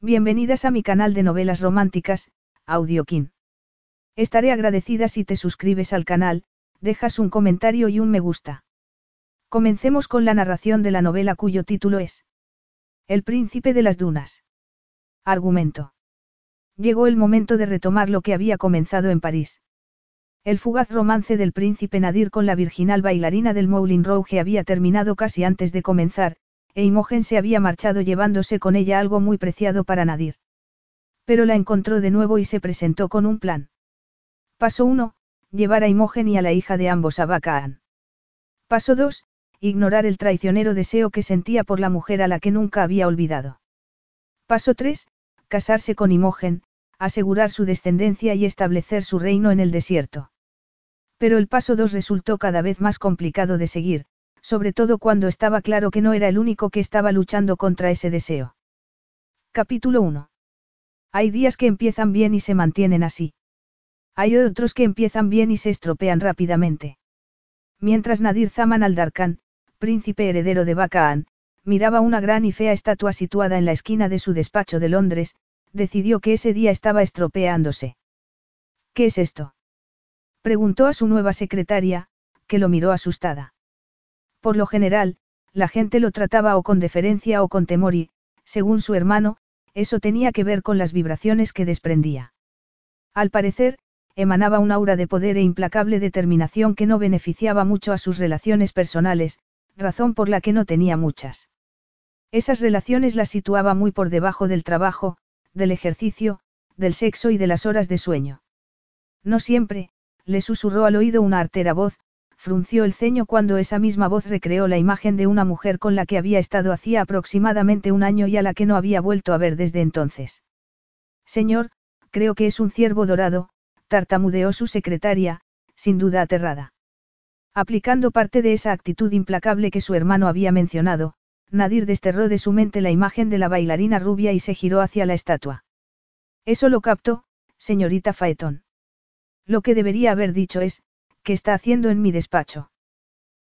Bienvenidas a mi canal de novelas románticas, Audiokin. Estaré agradecida si te suscribes al canal, dejas un comentario y un me gusta. Comencemos con la narración de la novela cuyo título es El príncipe de las dunas. Argumento. Llegó el momento de retomar lo que había comenzado en París. El fugaz romance del príncipe Nadir con la virginal bailarina del Moulin Rouge había terminado casi antes de comenzar, e Imogen se había marchado llevándose con ella algo muy preciado para Nadir. Pero la encontró de nuevo y se presentó con un plan. Paso 1, llevar a Imogen y a la hija de ambos a Bacaan. Paso 2, ignorar el traicionero deseo que sentía por la mujer a la que nunca había olvidado. Paso 3, casarse con Imogen, asegurar su descendencia y establecer su reino en el desierto. Pero el paso 2 resultó cada vez más complicado de seguir, sobre todo cuando estaba claro que no era el único que estaba luchando contra ese deseo. Capítulo 1. Hay días que empiezan bien y se mantienen así. Hay otros que empiezan bien y se estropean rápidamente. Mientras Nadir Zaman al-Darkan, príncipe heredero de Bacaan, miraba una gran y fea estatua situada en la esquina de su despacho de Londres, decidió que ese día estaba estropeándose. ¿Qué es esto? Preguntó a su nueva secretaria, que lo miró asustada. Por lo general, la gente lo trataba o con deferencia o con temor y, según su hermano, eso tenía que ver con las vibraciones que desprendía. Al parecer, emanaba un aura de poder e implacable determinación que no beneficiaba mucho a sus relaciones personales, razón por la que no tenía muchas. Esas relaciones las situaba muy por debajo del trabajo, del ejercicio, del sexo y de las horas de sueño. No siempre, le susurró al oído una artera voz, frunció el ceño cuando esa misma voz recreó la imagen de una mujer con la que había estado hacía aproximadamente un año y a la que no había vuelto a ver desde entonces. Señor, creo que es un ciervo dorado, tartamudeó su secretaria, sin duda aterrada. Aplicando parte de esa actitud implacable que su hermano había mencionado, Nadir desterró de su mente la imagen de la bailarina rubia y se giró hacia la estatua. Eso lo captó, señorita Faetón. Lo que debería haber dicho es, ¿qué está haciendo en mi despacho?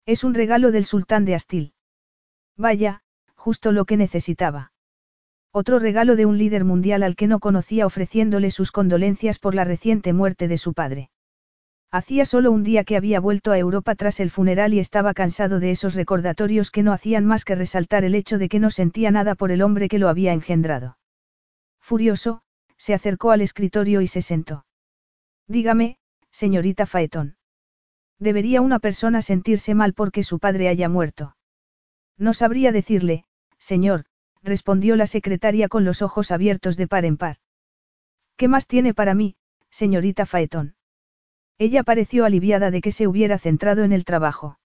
Es un regalo del sultán de Astil. Vaya, justo lo que necesitaba. Otro regalo de un líder mundial al que no conocía ofreciéndole sus condolencias por la reciente muerte de su padre. Hacía solo un día que había vuelto a Europa tras el funeral y estaba cansado de esos recordatorios que no hacían más que resaltar el hecho de que no sentía nada por el hombre que lo había engendrado. Furioso, se acercó al escritorio y se sentó. Dígame, señorita Faetón. ¿Debería una persona sentirse mal porque su padre haya muerto? No sabría decirle, señor, respondió la secretaria con los ojos abiertos de par en par. ¿Qué más tiene para mí, señorita Faetón? Ella pareció aliviada de que se hubiera centrado en el trabajo.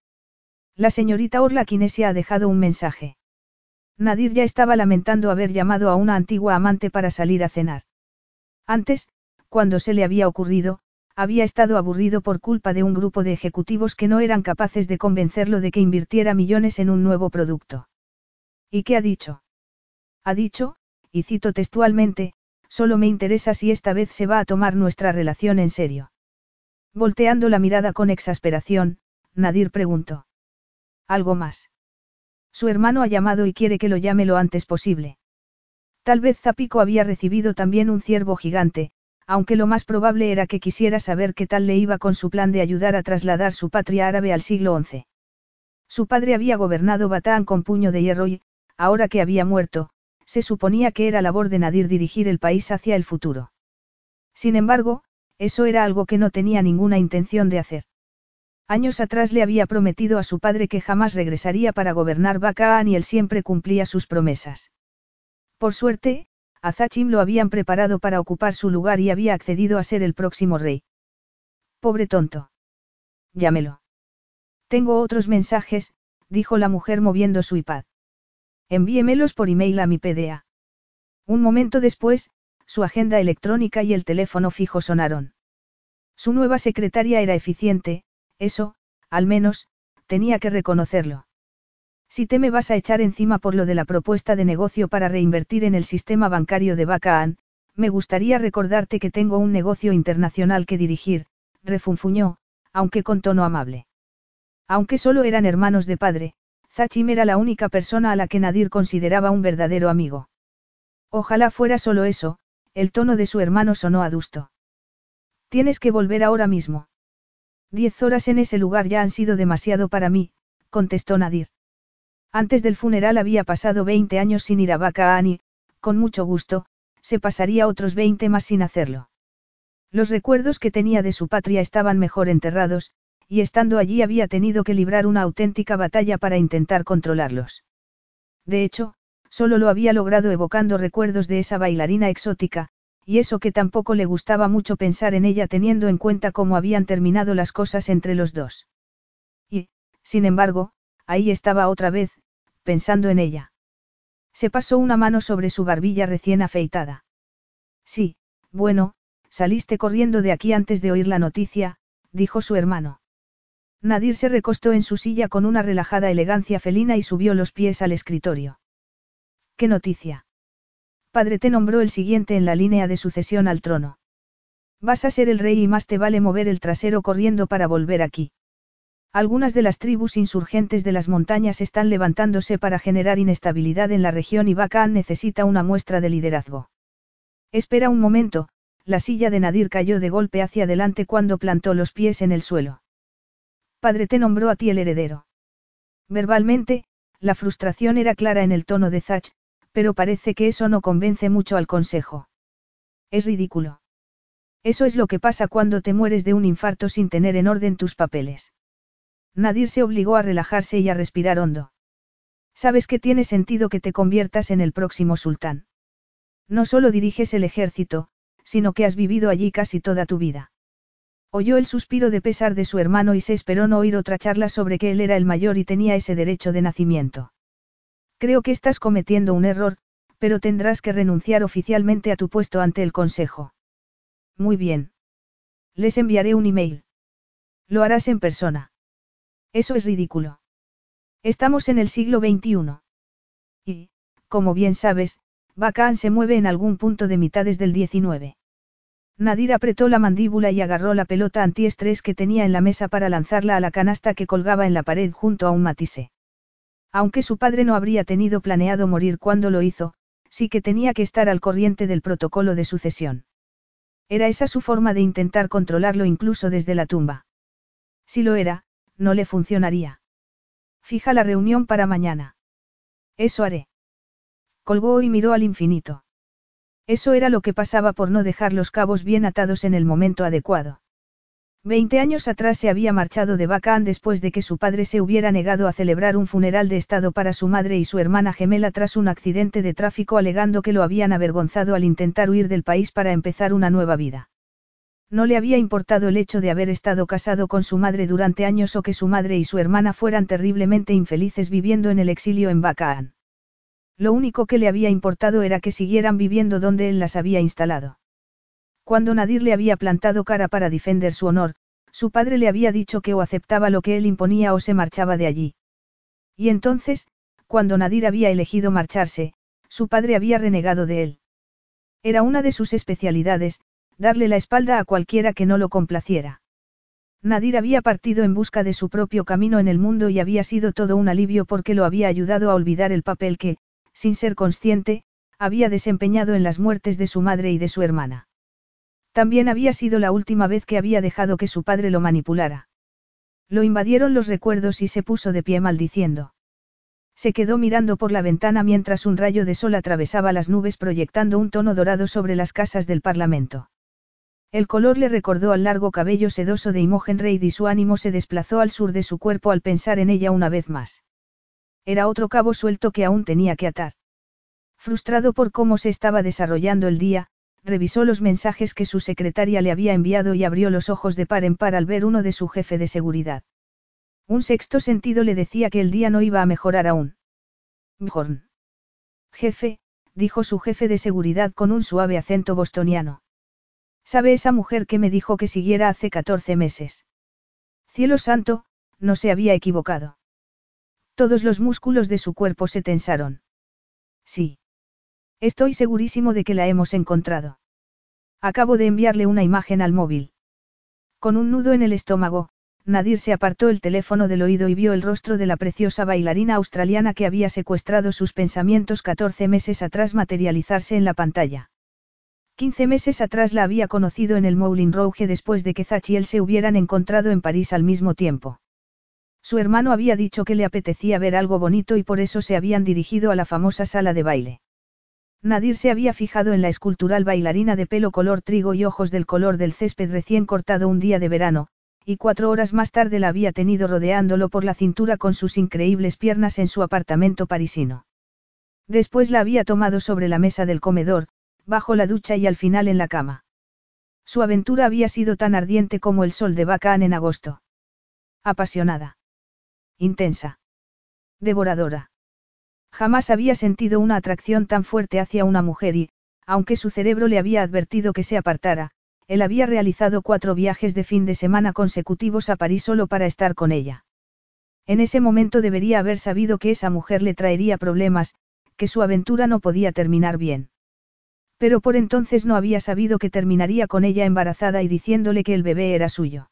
La señorita Orla Kinesia ha dejado un mensaje. Nadir ya estaba lamentando haber llamado a una antigua amante para salir a cenar. Antes, cuando se le había ocurrido, había estado aburrido por culpa de un grupo de ejecutivos que no eran capaces de convencerlo de que invirtiera millones en un nuevo producto. ¿Y qué ha dicho? Ha dicho, y cito textualmente, solo me interesa si esta vez se va a tomar nuestra relación en serio. Volteando la mirada con exasperación, Nadir preguntó. ¿Algo más? Su hermano ha llamado y quiere que lo llame lo antes posible. Tal vez Zapico había recibido también un ciervo gigante, aunque lo más probable era que quisiera saber qué tal le iba con su plan de ayudar a trasladar su patria árabe al siglo XI. Su padre había gobernado Batán con puño de hierro y, ahora que había muerto, se suponía que era labor de Nadir dirigir el país hacia el futuro. Sin embargo, eso era algo que no tenía ninguna intención de hacer. Años atrás le había prometido a su padre que jamás regresaría para gobernar Bacaan y él siempre cumplía sus promesas. Por suerte, a Zachim lo habían preparado para ocupar su lugar y había accedido a ser el próximo rey. Pobre tonto. Llámelo. Tengo otros mensajes, dijo la mujer moviendo su iPad. Envíemelos por email a mi PDA. Un momento después, su agenda electrónica y el teléfono fijo sonaron. Su nueva secretaria era eficiente, eso, al menos, tenía que reconocerlo. Si te me vas a echar encima por lo de la propuesta de negocio para reinvertir en el sistema bancario de Bacaan, me gustaría recordarte que tengo un negocio internacional que dirigir, refunfuñó, aunque con tono amable. Aunque solo eran hermanos de padre, Zachim era la única persona a la que Nadir consideraba un verdadero amigo. Ojalá fuera solo eso, el tono de su hermano sonó adusto. Tienes que volver ahora mismo. Diez horas en ese lugar ya han sido demasiado para mí, contestó Nadir. Antes del funeral había pasado 20 años sin ir a Bacaan y, con mucho gusto, se pasaría otros 20 más sin hacerlo. Los recuerdos que tenía de su patria estaban mejor enterrados, y estando allí había tenido que librar una auténtica batalla para intentar controlarlos. De hecho, solo lo había logrado evocando recuerdos de esa bailarina exótica, y eso que tampoco le gustaba mucho pensar en ella teniendo en cuenta cómo habían terminado las cosas entre los dos. Y, sin embargo, ahí estaba otra vez, pensando en ella. Se pasó una mano sobre su barbilla recién afeitada. Sí, bueno, saliste corriendo de aquí antes de oír la noticia, dijo su hermano. Nadir se recostó en su silla con una relajada elegancia felina y subió los pies al escritorio. ¿Qué noticia? Padre te nombró el siguiente en la línea de sucesión al trono. Vas a ser el rey y más te vale mover el trasero corriendo para volver aquí. Algunas de las tribus insurgentes de las montañas están levantándose para generar inestabilidad en la región y Bacán necesita una muestra de liderazgo. Espera un momento, la silla de Nadir cayó de golpe hacia adelante cuando plantó los pies en el suelo. Padre te nombró a ti el heredero. Verbalmente, la frustración era clara en el tono de Zach, pero parece que eso no convence mucho al consejo. Es ridículo. Eso es lo que pasa cuando te mueres de un infarto sin tener en orden tus papeles. Nadir se obligó a relajarse y a respirar hondo. Sabes que tiene sentido que te conviertas en el próximo sultán. No solo diriges el ejército, sino que has vivido allí casi toda tu vida. Oyó el suspiro de pesar de su hermano y se esperó no oír otra charla sobre que él era el mayor y tenía ese derecho de nacimiento. Creo que estás cometiendo un error, pero tendrás que renunciar oficialmente a tu puesto ante el Consejo. Muy bien. Les enviaré un email. Lo harás en persona. Eso es ridículo. Estamos en el siglo XXI. Y, como bien sabes, Bacán se mueve en algún punto de mitades del XIX. Nadir apretó la mandíbula y agarró la pelota antiestrés que tenía en la mesa para lanzarla a la canasta que colgaba en la pared junto a un matise. Aunque su padre no habría tenido planeado morir cuando lo hizo, sí que tenía que estar al corriente del protocolo de sucesión. Era esa su forma de intentar controlarlo incluso desde la tumba. Si lo era, no le funcionaría. Fija la reunión para mañana. Eso haré. Colgó y miró al infinito. Eso era lo que pasaba por no dejar los cabos bien atados en el momento adecuado. Veinte años atrás se había marchado de Bacán después de que su padre se hubiera negado a celebrar un funeral de Estado para su madre y su hermana gemela tras un accidente de tráfico alegando que lo habían avergonzado al intentar huir del país para empezar una nueva vida. No le había importado el hecho de haber estado casado con su madre durante años o que su madre y su hermana fueran terriblemente infelices viviendo en el exilio en Bacaan. Lo único que le había importado era que siguieran viviendo donde él las había instalado. Cuando Nadir le había plantado cara para defender su honor, su padre le había dicho que o aceptaba lo que él imponía o se marchaba de allí. Y entonces, cuando Nadir había elegido marcharse, su padre había renegado de él. Era una de sus especialidades, darle la espalda a cualquiera que no lo complaciera. Nadir había partido en busca de su propio camino en el mundo y había sido todo un alivio porque lo había ayudado a olvidar el papel que, sin ser consciente, había desempeñado en las muertes de su madre y de su hermana. También había sido la última vez que había dejado que su padre lo manipulara. Lo invadieron los recuerdos y se puso de pie maldiciendo. Se quedó mirando por la ventana mientras un rayo de sol atravesaba las nubes proyectando un tono dorado sobre las casas del Parlamento. El color le recordó al largo cabello sedoso de Imogen Reid y su ánimo se desplazó al sur de su cuerpo al pensar en ella una vez más. Era otro cabo suelto que aún tenía que atar. Frustrado por cómo se estaba desarrollando el día, revisó los mensajes que su secretaria le había enviado y abrió los ojos de par en par al ver uno de su jefe de seguridad. Un sexto sentido le decía que el día no iba a mejorar aún. Bjorn. Jefe, dijo su jefe de seguridad con un suave acento bostoniano. ¿Sabe esa mujer que me dijo que siguiera hace 14 meses? Cielo santo, no se había equivocado. Todos los músculos de su cuerpo se tensaron. Sí. Estoy segurísimo de que la hemos encontrado. Acabo de enviarle una imagen al móvil. Con un nudo en el estómago, Nadir se apartó el teléfono del oído y vio el rostro de la preciosa bailarina australiana que había secuestrado sus pensamientos 14 meses atrás materializarse en la pantalla. 15 meses atrás la había conocido en el Moulin Rouge después de que Zach y él se hubieran encontrado en París al mismo tiempo. Su hermano había dicho que le apetecía ver algo bonito y por eso se habían dirigido a la famosa sala de baile. Nadir se había fijado en la escultural bailarina de pelo color trigo y ojos del color del césped recién cortado un día de verano, y cuatro horas más tarde la había tenido rodeándolo por la cintura con sus increíbles piernas en su apartamento parisino. Después la había tomado sobre la mesa del comedor, bajo la ducha y al final en la cama. Su aventura había sido tan ardiente como el sol de Bacán en agosto. Apasionada. Intensa. Devoradora. Jamás había sentido una atracción tan fuerte hacia una mujer y, aunque su cerebro le había advertido que se apartara, él había realizado cuatro viajes de fin de semana consecutivos a París solo para estar con ella. En ese momento debería haber sabido que esa mujer le traería problemas, que su aventura no podía terminar bien. Pero por entonces no había sabido que terminaría con ella embarazada y diciéndole que el bebé era suyo.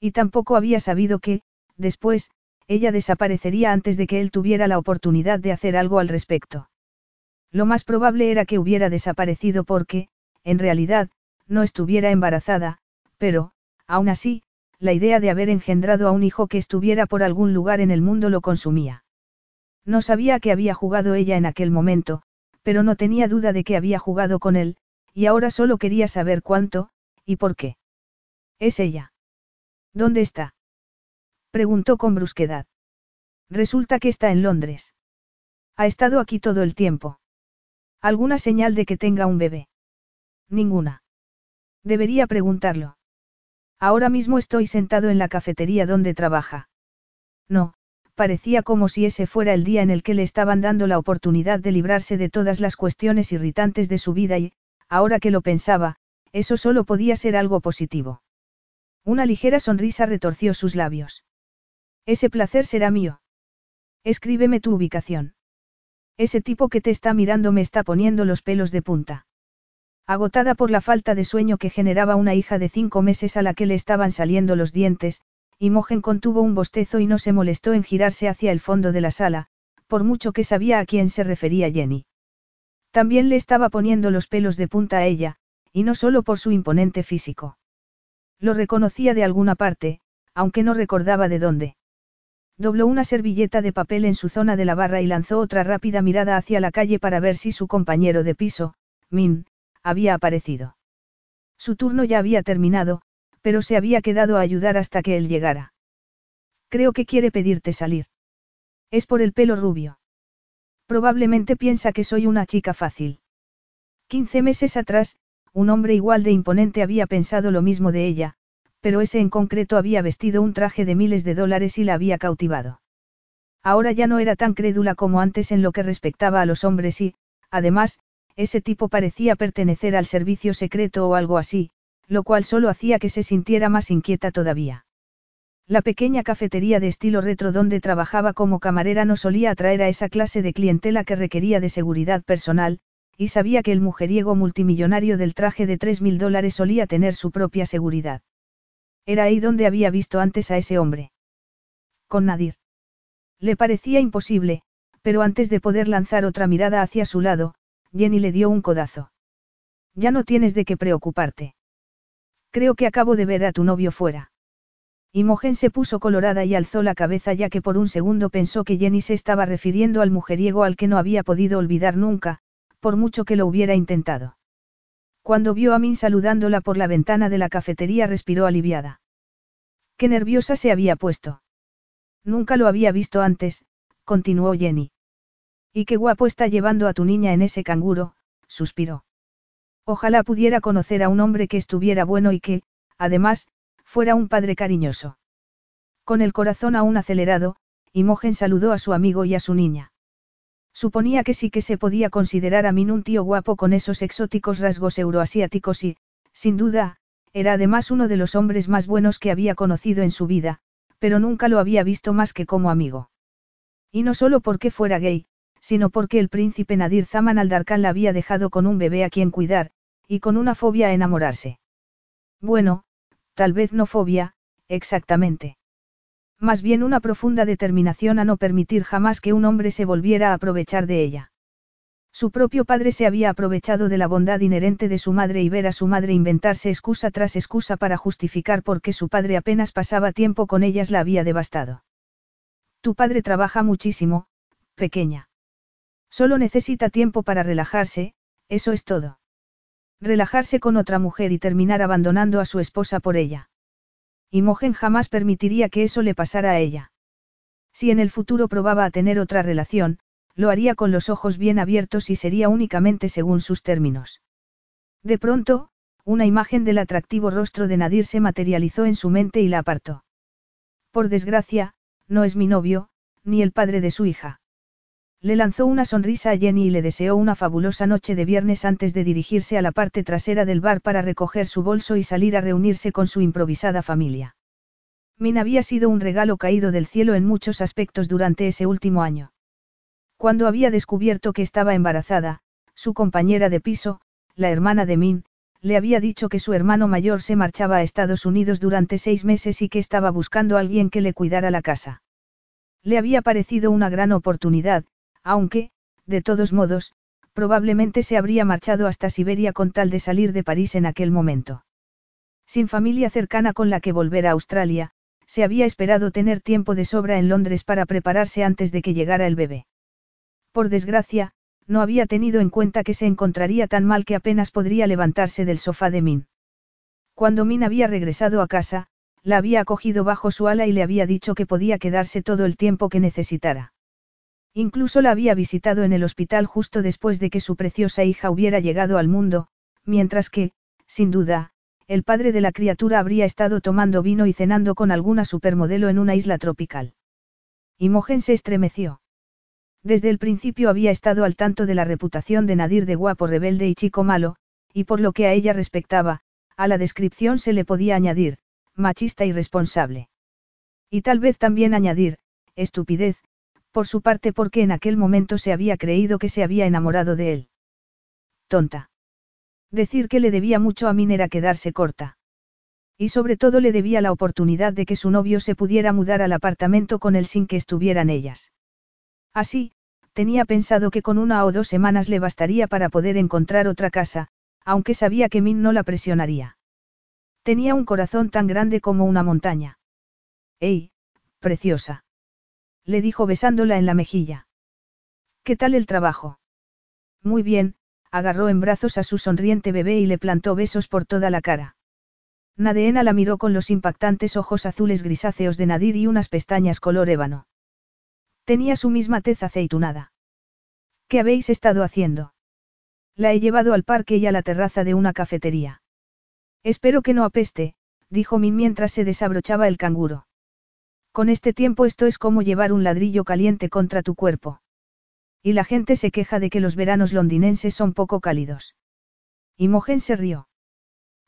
Y tampoco había sabido que, después, ella desaparecería antes de que él tuviera la oportunidad de hacer algo al respecto. Lo más probable era que hubiera desaparecido porque, en realidad, no estuviera embarazada, pero, aún así, la idea de haber engendrado a un hijo que estuviera por algún lugar en el mundo lo consumía. No sabía que había jugado ella en aquel momento, pero no tenía duda de que había jugado con él, y ahora solo quería saber cuánto, y por qué. Es ella. ¿Dónde está? Preguntó con brusquedad. Resulta que está en Londres. Ha estado aquí todo el tiempo. ¿Alguna señal de que tenga un bebé? Ninguna. Debería preguntarlo. Ahora mismo estoy sentado en la cafetería donde trabaja. No, parecía como si ese fuera el día en el que le estaban dando la oportunidad de librarse de todas las cuestiones irritantes de su vida y, ahora que lo pensaba, eso solo podía ser algo positivo. Una ligera sonrisa retorció sus labios. Ese placer será mío. Escríbeme tu ubicación. Ese tipo que te está mirando me está poniendo los pelos de punta. Agotada por la falta de sueño que generaba una hija de cinco meses a la que le estaban saliendo los dientes, Imogen contuvo un bostezo y no se molestó en girarse hacia el fondo de la sala, por mucho que sabía a quién se refería Jenny. También le estaba poniendo los pelos de punta a ella, y no solo por su imponente físico. Lo reconocía de alguna parte, aunque no recordaba de dónde. Dobló una servilleta de papel en su zona de la barra y lanzó otra rápida mirada hacia la calle para ver si su compañero de piso, Min, había aparecido. Su turno ya había terminado, pero se había quedado a ayudar hasta que él llegara. Creo que quiere pedirte salir. Es por el pelo rubio. Probablemente piensa que soy una chica fácil. Quince meses atrás, un hombre igual de imponente había pensado lo mismo de ella, pero ese en concreto había vestido un traje de miles de dólares y la había cautivado. Ahora ya no era tan crédula como antes en lo que respectaba a los hombres y, además, ese tipo parecía pertenecer al servicio secreto o algo así, lo cual solo hacía que se sintiera más inquieta todavía. La pequeña cafetería de estilo retro donde trabajaba como camarera no solía atraer a esa clase de clientela que requería de seguridad personal, y sabía que el mujeriego multimillonario del traje de tres mil dólares solía tener su propia seguridad. Era ahí donde había visto antes a ese hombre. Con Nadir. Le parecía imposible, pero antes de poder lanzar otra mirada hacia su lado, Jenny le dio un codazo. Ya no tienes de qué preocuparte. Creo que acabo de ver a tu novio fuera. Imogen se puso colorada y alzó la cabeza ya que por un segundo pensó que Jenny se estaba refiriendo al mujeriego al que no había podido olvidar nunca, por mucho que lo hubiera intentado. Cuando vio a Min saludándola por la ventana de la cafetería respiró aliviada. Qué nerviosa se había puesto. Nunca lo había visto antes, continuó Jenny. Y qué guapo está llevando a tu niña en ese canguro, suspiró. Ojalá pudiera conocer a un hombre que estuviera bueno y que, además, fuera un padre cariñoso. Con el corazón aún acelerado, Imogen saludó a su amigo y a su niña. Suponía que sí que se podía considerar a Min un tío guapo con esos exóticos rasgos euroasiáticos y, sin duda, era además uno de los hombres más buenos que había conocido en su vida, pero nunca lo había visto más que como amigo. Y no solo porque fuera gay, sino porque el príncipe Nadir Zaman al-Darkan la había dejado con un bebé a quien cuidar, y con una fobia a enamorarse. Bueno, tal vez no fobia, exactamente. Más bien una profunda determinación a no permitir jamás que un hombre se volviera a aprovechar de ella. Su propio padre se había aprovechado de la bondad inherente de su madre y ver a su madre inventarse excusa tras excusa para justificar por qué su padre apenas pasaba tiempo con ellas la había devastado. Tu padre trabaja muchísimo, pequeña. Solo necesita tiempo para relajarse, eso es todo. Relajarse con otra mujer y terminar abandonando a su esposa por ella. Imogen jamás permitiría que eso le pasara a ella. Si en el futuro probaba a tener otra relación, lo haría con los ojos bien abiertos y sería únicamente según sus términos. De pronto, una imagen del atractivo rostro de Nadir se materializó en su mente y la apartó. Por desgracia, no es mi novio, ni el padre de su hija. Le lanzó una sonrisa a Jenny y le deseó una fabulosa noche de viernes antes de dirigirse a la parte trasera del bar para recoger su bolso y salir a reunirse con su improvisada familia. Min había sido un regalo caído del cielo en muchos aspectos durante ese último año. Cuando había descubierto que estaba embarazada, su compañera de piso, la hermana de Min, le había dicho que su hermano mayor se marchaba a Estados Unidos durante seis meses y que estaba buscando a alguien que le cuidara la casa. Le había parecido una gran oportunidad, aunque, de todos modos, probablemente se habría marchado hasta Siberia con tal de salir de París en aquel momento. Sin familia cercana con la que volver a Australia, se había esperado tener tiempo de sobra en Londres para prepararse antes de que llegara el bebé. Por desgracia, no había tenido en cuenta que se encontraría tan mal que apenas podría levantarse del sofá de Min. Cuando Min había regresado a casa, la había acogido bajo su ala y le había dicho que podía quedarse todo el tiempo que necesitara. Incluso la había visitado en el hospital justo después de que su preciosa hija hubiera llegado al mundo, mientras que, sin duda, el padre de la criatura habría estado tomando vino y cenando con alguna supermodelo en una isla tropical. Imogen se estremeció. Desde el principio había estado al tanto de la reputación de Nadir de guapo rebelde y chico malo, y por lo que a ella respectaba, a la descripción se le podía añadir, machista y responsable. Y tal vez también añadir, estupidez, por su parte porque en aquel momento se había creído que se había enamorado de él. Tonta. Decir que le debía mucho a Min era quedarse corta. Y sobre todo le debía la oportunidad de que su novio se pudiera mudar al apartamento con él sin que estuvieran ellas. Así, tenía pensado que con una o dos semanas le bastaría para poder encontrar otra casa, aunque sabía que Min no la presionaría. Tenía un corazón tan grande como una montaña. ¡Ey, preciosa! Le dijo besándola en la mejilla. ¿Qué tal el trabajo? Muy bien, agarró en brazos a su sonriente bebé y le plantó besos por toda la cara. Nadeena la miró con los impactantes ojos azules grisáceos de Nadir y unas pestañas color ébano. Tenía su misma tez aceitunada. ¿Qué habéis estado haciendo? La he llevado al parque y a la terraza de una cafetería. Espero que no apeste, dijo Min mientras se desabrochaba el canguro. Con este tiempo esto es como llevar un ladrillo caliente contra tu cuerpo. Y la gente se queja de que los veranos londinenses son poco cálidos. Imogen se rió.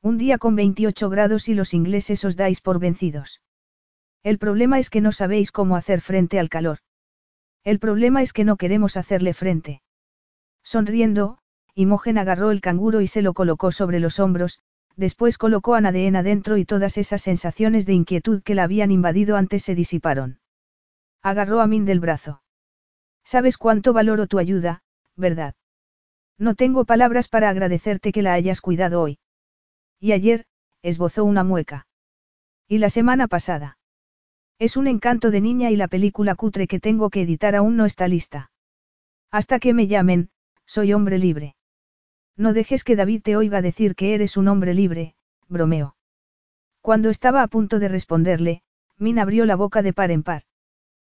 Un día con 28 grados y los ingleses os dais por vencidos. El problema es que no sabéis cómo hacer frente al calor. El problema es que no queremos hacerle frente. Sonriendo, Imogen agarró el canguro y se lo colocó sobre los hombros, después colocó a Nadeen adentro y todas esas sensaciones de inquietud que la habían invadido antes se disiparon. Agarró a Min del brazo. Sabes cuánto valoro tu ayuda, ¿verdad? No tengo palabras para agradecerte que la hayas cuidado hoy. Y ayer, esbozó una mueca. Y la semana pasada. Es un encanto de niña y la película cutre que tengo que editar aún no está lista. Hasta que me llamen, soy hombre libre. No dejes que David te oiga decir que eres un hombre libre, bromeó. Cuando estaba a punto de responderle, Min abrió la boca de par en par.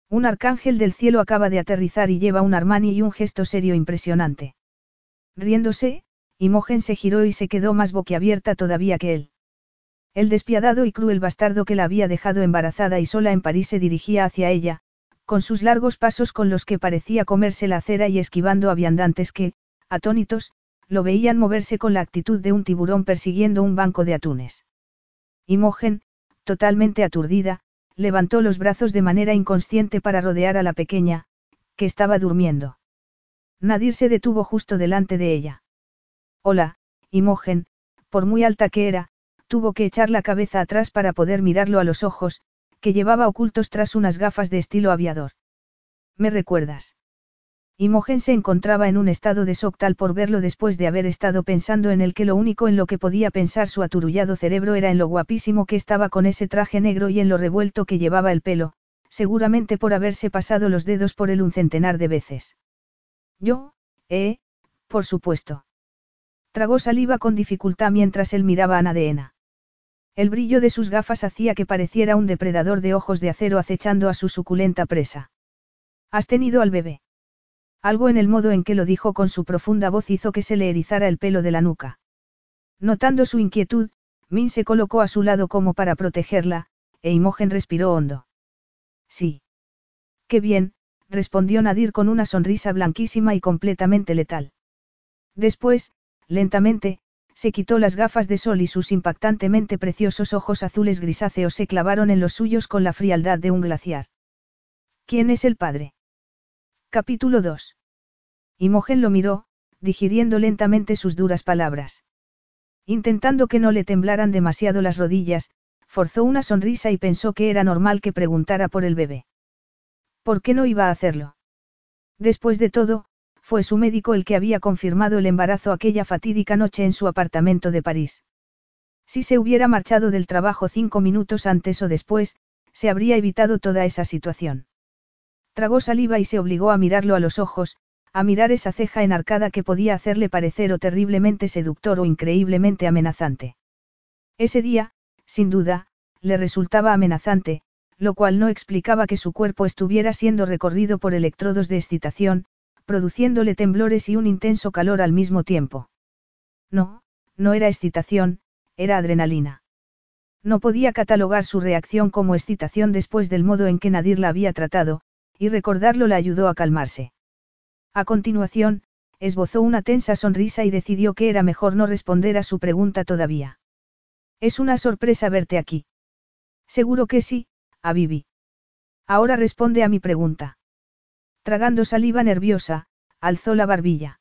Un arcángel del cielo acaba de aterrizar y lleva un Armani y un gesto serio impresionante. Riéndose, Imogen se giró y se quedó más boquiabierta todavía que él. El despiadado y cruel bastardo que la había dejado embarazada y sola en París se dirigía hacia ella, con sus largos pasos con los que parecía comerse la acera y esquivando a viandantes que, atónitos, lo veían moverse con la actitud de un tiburón persiguiendo un banco de atunes. Imogen, totalmente aturdida, levantó los brazos de manera inconsciente para rodear a la pequeña, que estaba durmiendo. Nadir se detuvo justo delante de ella. Hola, Imogen, por muy alta que era, tuvo que echar la cabeza atrás para poder mirarlo a los ojos, que llevaba ocultos tras unas gafas de estilo aviador. ¿Me recuerdas? Imogen se encontraba en un estado de shock tal por verlo después de haber estado pensando en el que lo único en lo que podía pensar su aturullado cerebro era en lo guapísimo que estaba con ese traje negro y en lo revuelto que llevaba el pelo, seguramente por haberse pasado los dedos por él un centenar de veces. Yo, eh, por supuesto. Tragó saliva con dificultad mientras él miraba a Nadeena. El brillo de sus gafas hacía que pareciera un depredador de ojos de acero acechando a su suculenta presa. ¿Has tenido al bebé? Algo en el modo en que lo dijo con su profunda voz hizo que se le erizara el pelo de la nuca. Notando su inquietud, Min se colocó a su lado como para protegerla, e Imogen respiró hondo. Sí. Qué bien, respondió Nadir con una sonrisa blanquísima y completamente letal. Después, lentamente, se quitó las gafas de sol y sus impactantemente preciosos ojos azules grisáceos se clavaron en los suyos con la frialdad de un glaciar. ¿Quién es el padre? Capítulo 2. Imogen lo miró, digiriendo lentamente sus duras palabras. Intentando que no le temblaran demasiado las rodillas, forzó una sonrisa y pensó que era normal que preguntara por el bebé. ¿Por qué no iba a hacerlo? Después de todo, fue su médico el que había confirmado el embarazo aquella fatídica noche en su apartamento de París. Si se hubiera marchado del trabajo cinco minutos antes o después, se habría evitado toda esa situación. Tragó saliva y se obligó a mirarlo a los ojos, a mirar esa ceja enarcada que podía hacerle parecer o terriblemente seductor o increíblemente amenazante. Ese día, sin duda, le resultaba amenazante, lo cual no explicaba que su cuerpo estuviera siendo recorrido por electrodos de excitación, produciéndole temblores y un intenso calor al mismo tiempo. No, no era excitación, era adrenalina. No podía catalogar su reacción como excitación después del modo en que Nadir la había tratado, y recordarlo le ayudó a calmarse. A continuación, esbozó una tensa sonrisa y decidió que era mejor no responder a su pregunta todavía. Es una sorpresa verte aquí. Seguro que sí, a. Ahora responde a mi pregunta. Tragando saliva nerviosa, alzó la barbilla.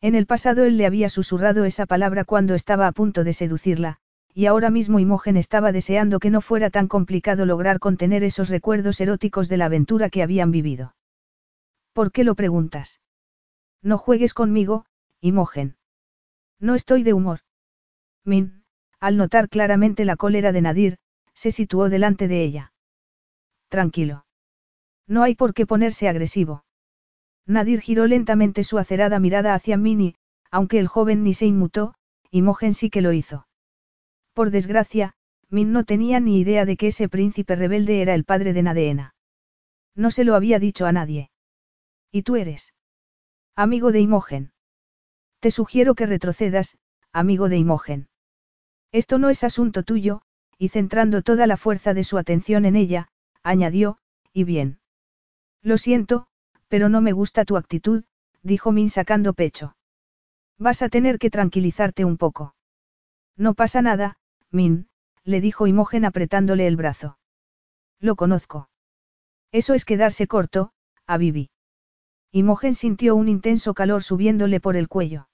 En el pasado él le había susurrado esa palabra cuando estaba a punto de seducirla, y ahora mismo Imogen estaba deseando que no fuera tan complicado lograr contener esos recuerdos eróticos de la aventura que habían vivido. ¿Por qué lo preguntas? No juegues conmigo, Imogen. No estoy de humor. Min, al notar claramente la cólera de Nadir, se situó delante de ella. Tranquilo. No hay por qué ponerse agresivo. Nadir giró lentamente su acerada mirada hacia Min aunque el joven ni se inmutó, Imogen sí que lo hizo. Por desgracia, Min no tenía ni idea de que ese príncipe rebelde era el padre de Nadeena. No se lo había dicho a nadie. ¿Y tú eres? Amigo de Imogen. Te sugiero que retrocedas, amigo de Imogen. Esto no es asunto tuyo, y centrando toda la fuerza de su atención en ella, añadió, y bien. Lo siento, pero no me gusta tu actitud, dijo Min sacando pecho. Vas a tener que tranquilizarte un poco. No pasa nada, Min, le dijo Imogen apretándole el brazo. Lo conozco. Eso es quedarse corto, a Vivi. Imogen sintió un intenso calor subiéndole por el cuello.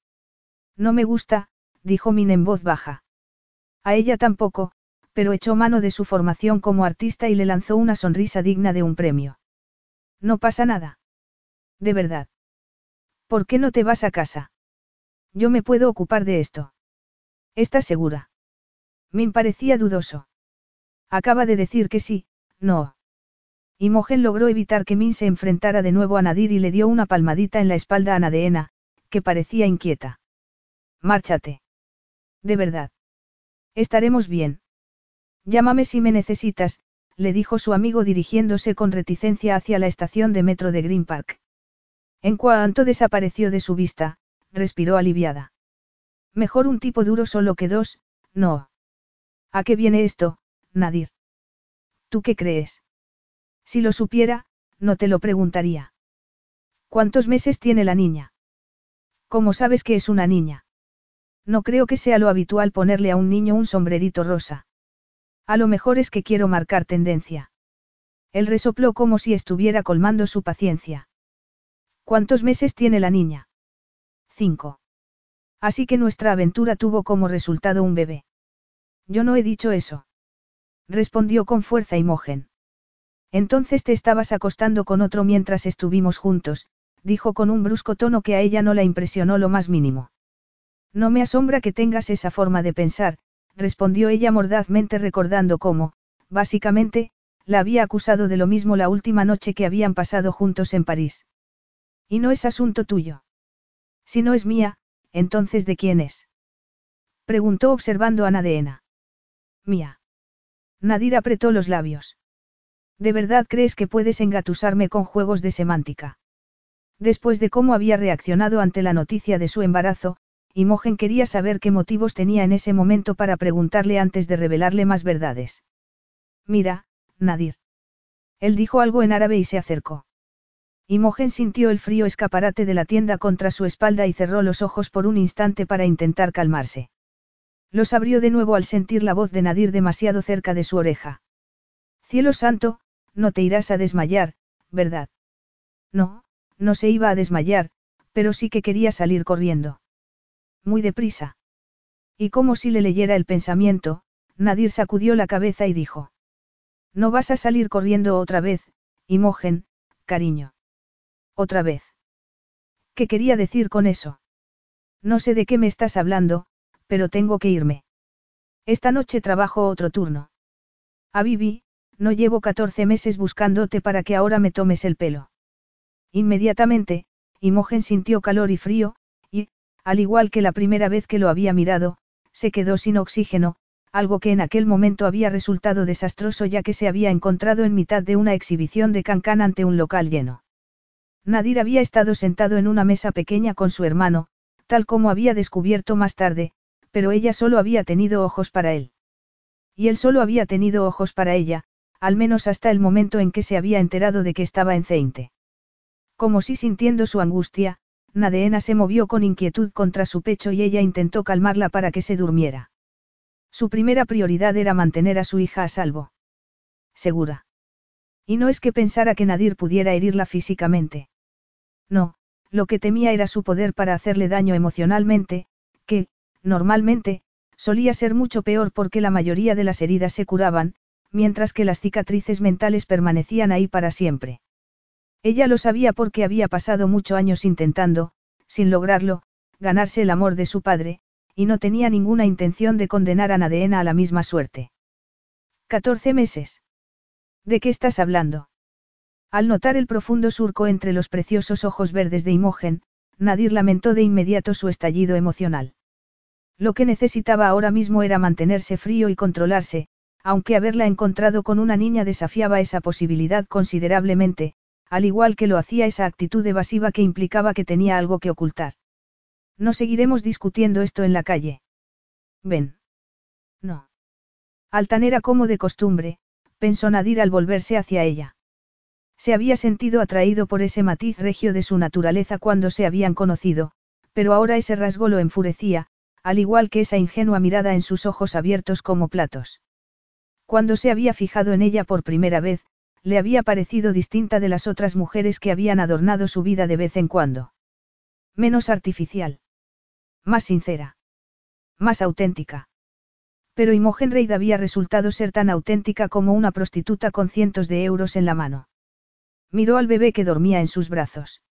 No me gusta, dijo Min en voz baja. A ella tampoco, pero echó mano de su formación como artista y le lanzó una sonrisa digna de un premio. No pasa nada. De verdad. ¿Por qué no te vas a casa? Yo me puedo ocupar de esto. ¿Estás segura? Min parecía dudoso. Acaba de decir que sí, no. Imogen logró evitar que Min se enfrentara de nuevo a Nadir y le dio una palmadita en la espalda a Nadeena, que parecía inquieta. Márchate. De verdad. Estaremos bien. Llámame si me necesitas, le dijo su amigo dirigiéndose con reticencia hacia la estación de metro de Green Park. En cuanto desapareció de su vista, respiró aliviada. Mejor un tipo duro solo que dos, no. ¿A qué viene esto, Nadir? ¿Tú qué crees? Si lo supiera, no te lo preguntaría. ¿Cuántos meses tiene la niña? ¿Cómo sabes que es una niña? No creo que sea lo habitual ponerle a un niño un sombrerito rosa. A lo mejor es que quiero marcar tendencia. Él resopló como si estuviera colmando su paciencia. ¿Cuántos meses tiene la niña? Cinco. Así que nuestra aventura tuvo como resultado un bebé. Yo no he dicho eso. Respondió con fuerza Imogen. Entonces te estabas acostando con otro mientras estuvimos juntos, dijo con un brusco tono que a ella no la impresionó lo más mínimo. No me asombra que tengas esa forma de pensar, respondió ella mordazmente recordando cómo, básicamente, la había acusado de lo mismo la última noche que habían pasado juntos en París. Y no es asunto tuyo. Si no es mía, entonces ¿de quién es? Preguntó observando a Nadeena. Mía. Nadir apretó los labios. ¿De verdad crees que puedes engatusarme con juegos de semántica? Después de cómo había reaccionado ante la noticia de su embarazo, Imogen quería saber qué motivos tenía en ese momento para preguntarle antes de revelarle más verdades. Mira, Nadir. Él dijo algo en árabe y se acercó. Imogen sintió el frío escaparate de la tienda contra su espalda y cerró los ojos por un instante para intentar calmarse. Los abrió de nuevo al sentir la voz de Nadir demasiado cerca de su oreja. Cielo santo, no te irás a desmayar, ¿verdad? No, no se iba a desmayar, pero sí que quería salir corriendo. Muy deprisa. Y como si le leyera el pensamiento, Nadir sacudió la cabeza y dijo. No vas a salir corriendo otra vez, Imogen, cariño. Otra vez. ¿Qué quería decir con eso? No sé de qué me estás hablando, pero tengo que irme. Esta noche trabajo otro turno. A Vivi, no llevo 14 meses buscándote para que ahora me tomes el pelo. Inmediatamente, Imogen sintió calor y frío, y, al igual que la primera vez que lo había mirado, se quedó sin oxígeno, algo que en aquel momento había resultado desastroso ya que se había encontrado en mitad de una exhibición de cancán ante un local lleno. Nadir había estado sentado en una mesa pequeña con su hermano, tal como había descubierto más tarde, pero ella solo había tenido ojos para él. Y él solo había tenido ojos para ella, al menos hasta el momento en que se había enterado de que estaba en Ceinte. Como si sintiendo su angustia, Nadeena se movió con inquietud contra su pecho y ella intentó calmarla para que se durmiera. Su primera prioridad era mantener a su hija a salvo. Segura. Y no es que pensara que Nadir pudiera herirla físicamente. No, lo que temía era su poder para hacerle daño emocionalmente, normalmente, solía ser mucho peor porque la mayoría de las heridas se curaban, mientras que las cicatrices mentales permanecían ahí para siempre. Ella lo sabía porque había pasado muchos años intentando, sin lograrlo, ganarse el amor de su padre, y no tenía ninguna intención de condenar a Nadeena a la misma suerte. ¿14 meses? ¿De qué estás hablando? Al notar el profundo surco entre los preciosos ojos verdes de Imogen, Nadir lamentó de inmediato su estallido emocional. Lo que necesitaba ahora mismo era mantenerse frío y controlarse, aunque haberla encontrado con una niña desafiaba esa posibilidad considerablemente, al igual que lo hacía esa actitud evasiva que implicaba que tenía algo que ocultar. No seguiremos discutiendo esto en la calle. Ven. No. Altanera como de costumbre, pensó Nadir al volverse hacia ella. Se había sentido atraído por ese matiz regio de su naturaleza cuando se habían conocido, pero ahora ese rasgo lo enfurecía, al igual que esa ingenua mirada en sus ojos abiertos como platos. Cuando se había fijado en ella por primera vez, le había parecido distinta de las otras mujeres que habían adornado su vida de vez en cuando. Menos artificial. Más sincera. Más auténtica. Pero Imogen Reid había resultado ser tan auténtica como una prostituta con cientos de euros en la mano. Miró al bebé que dormía en sus brazos.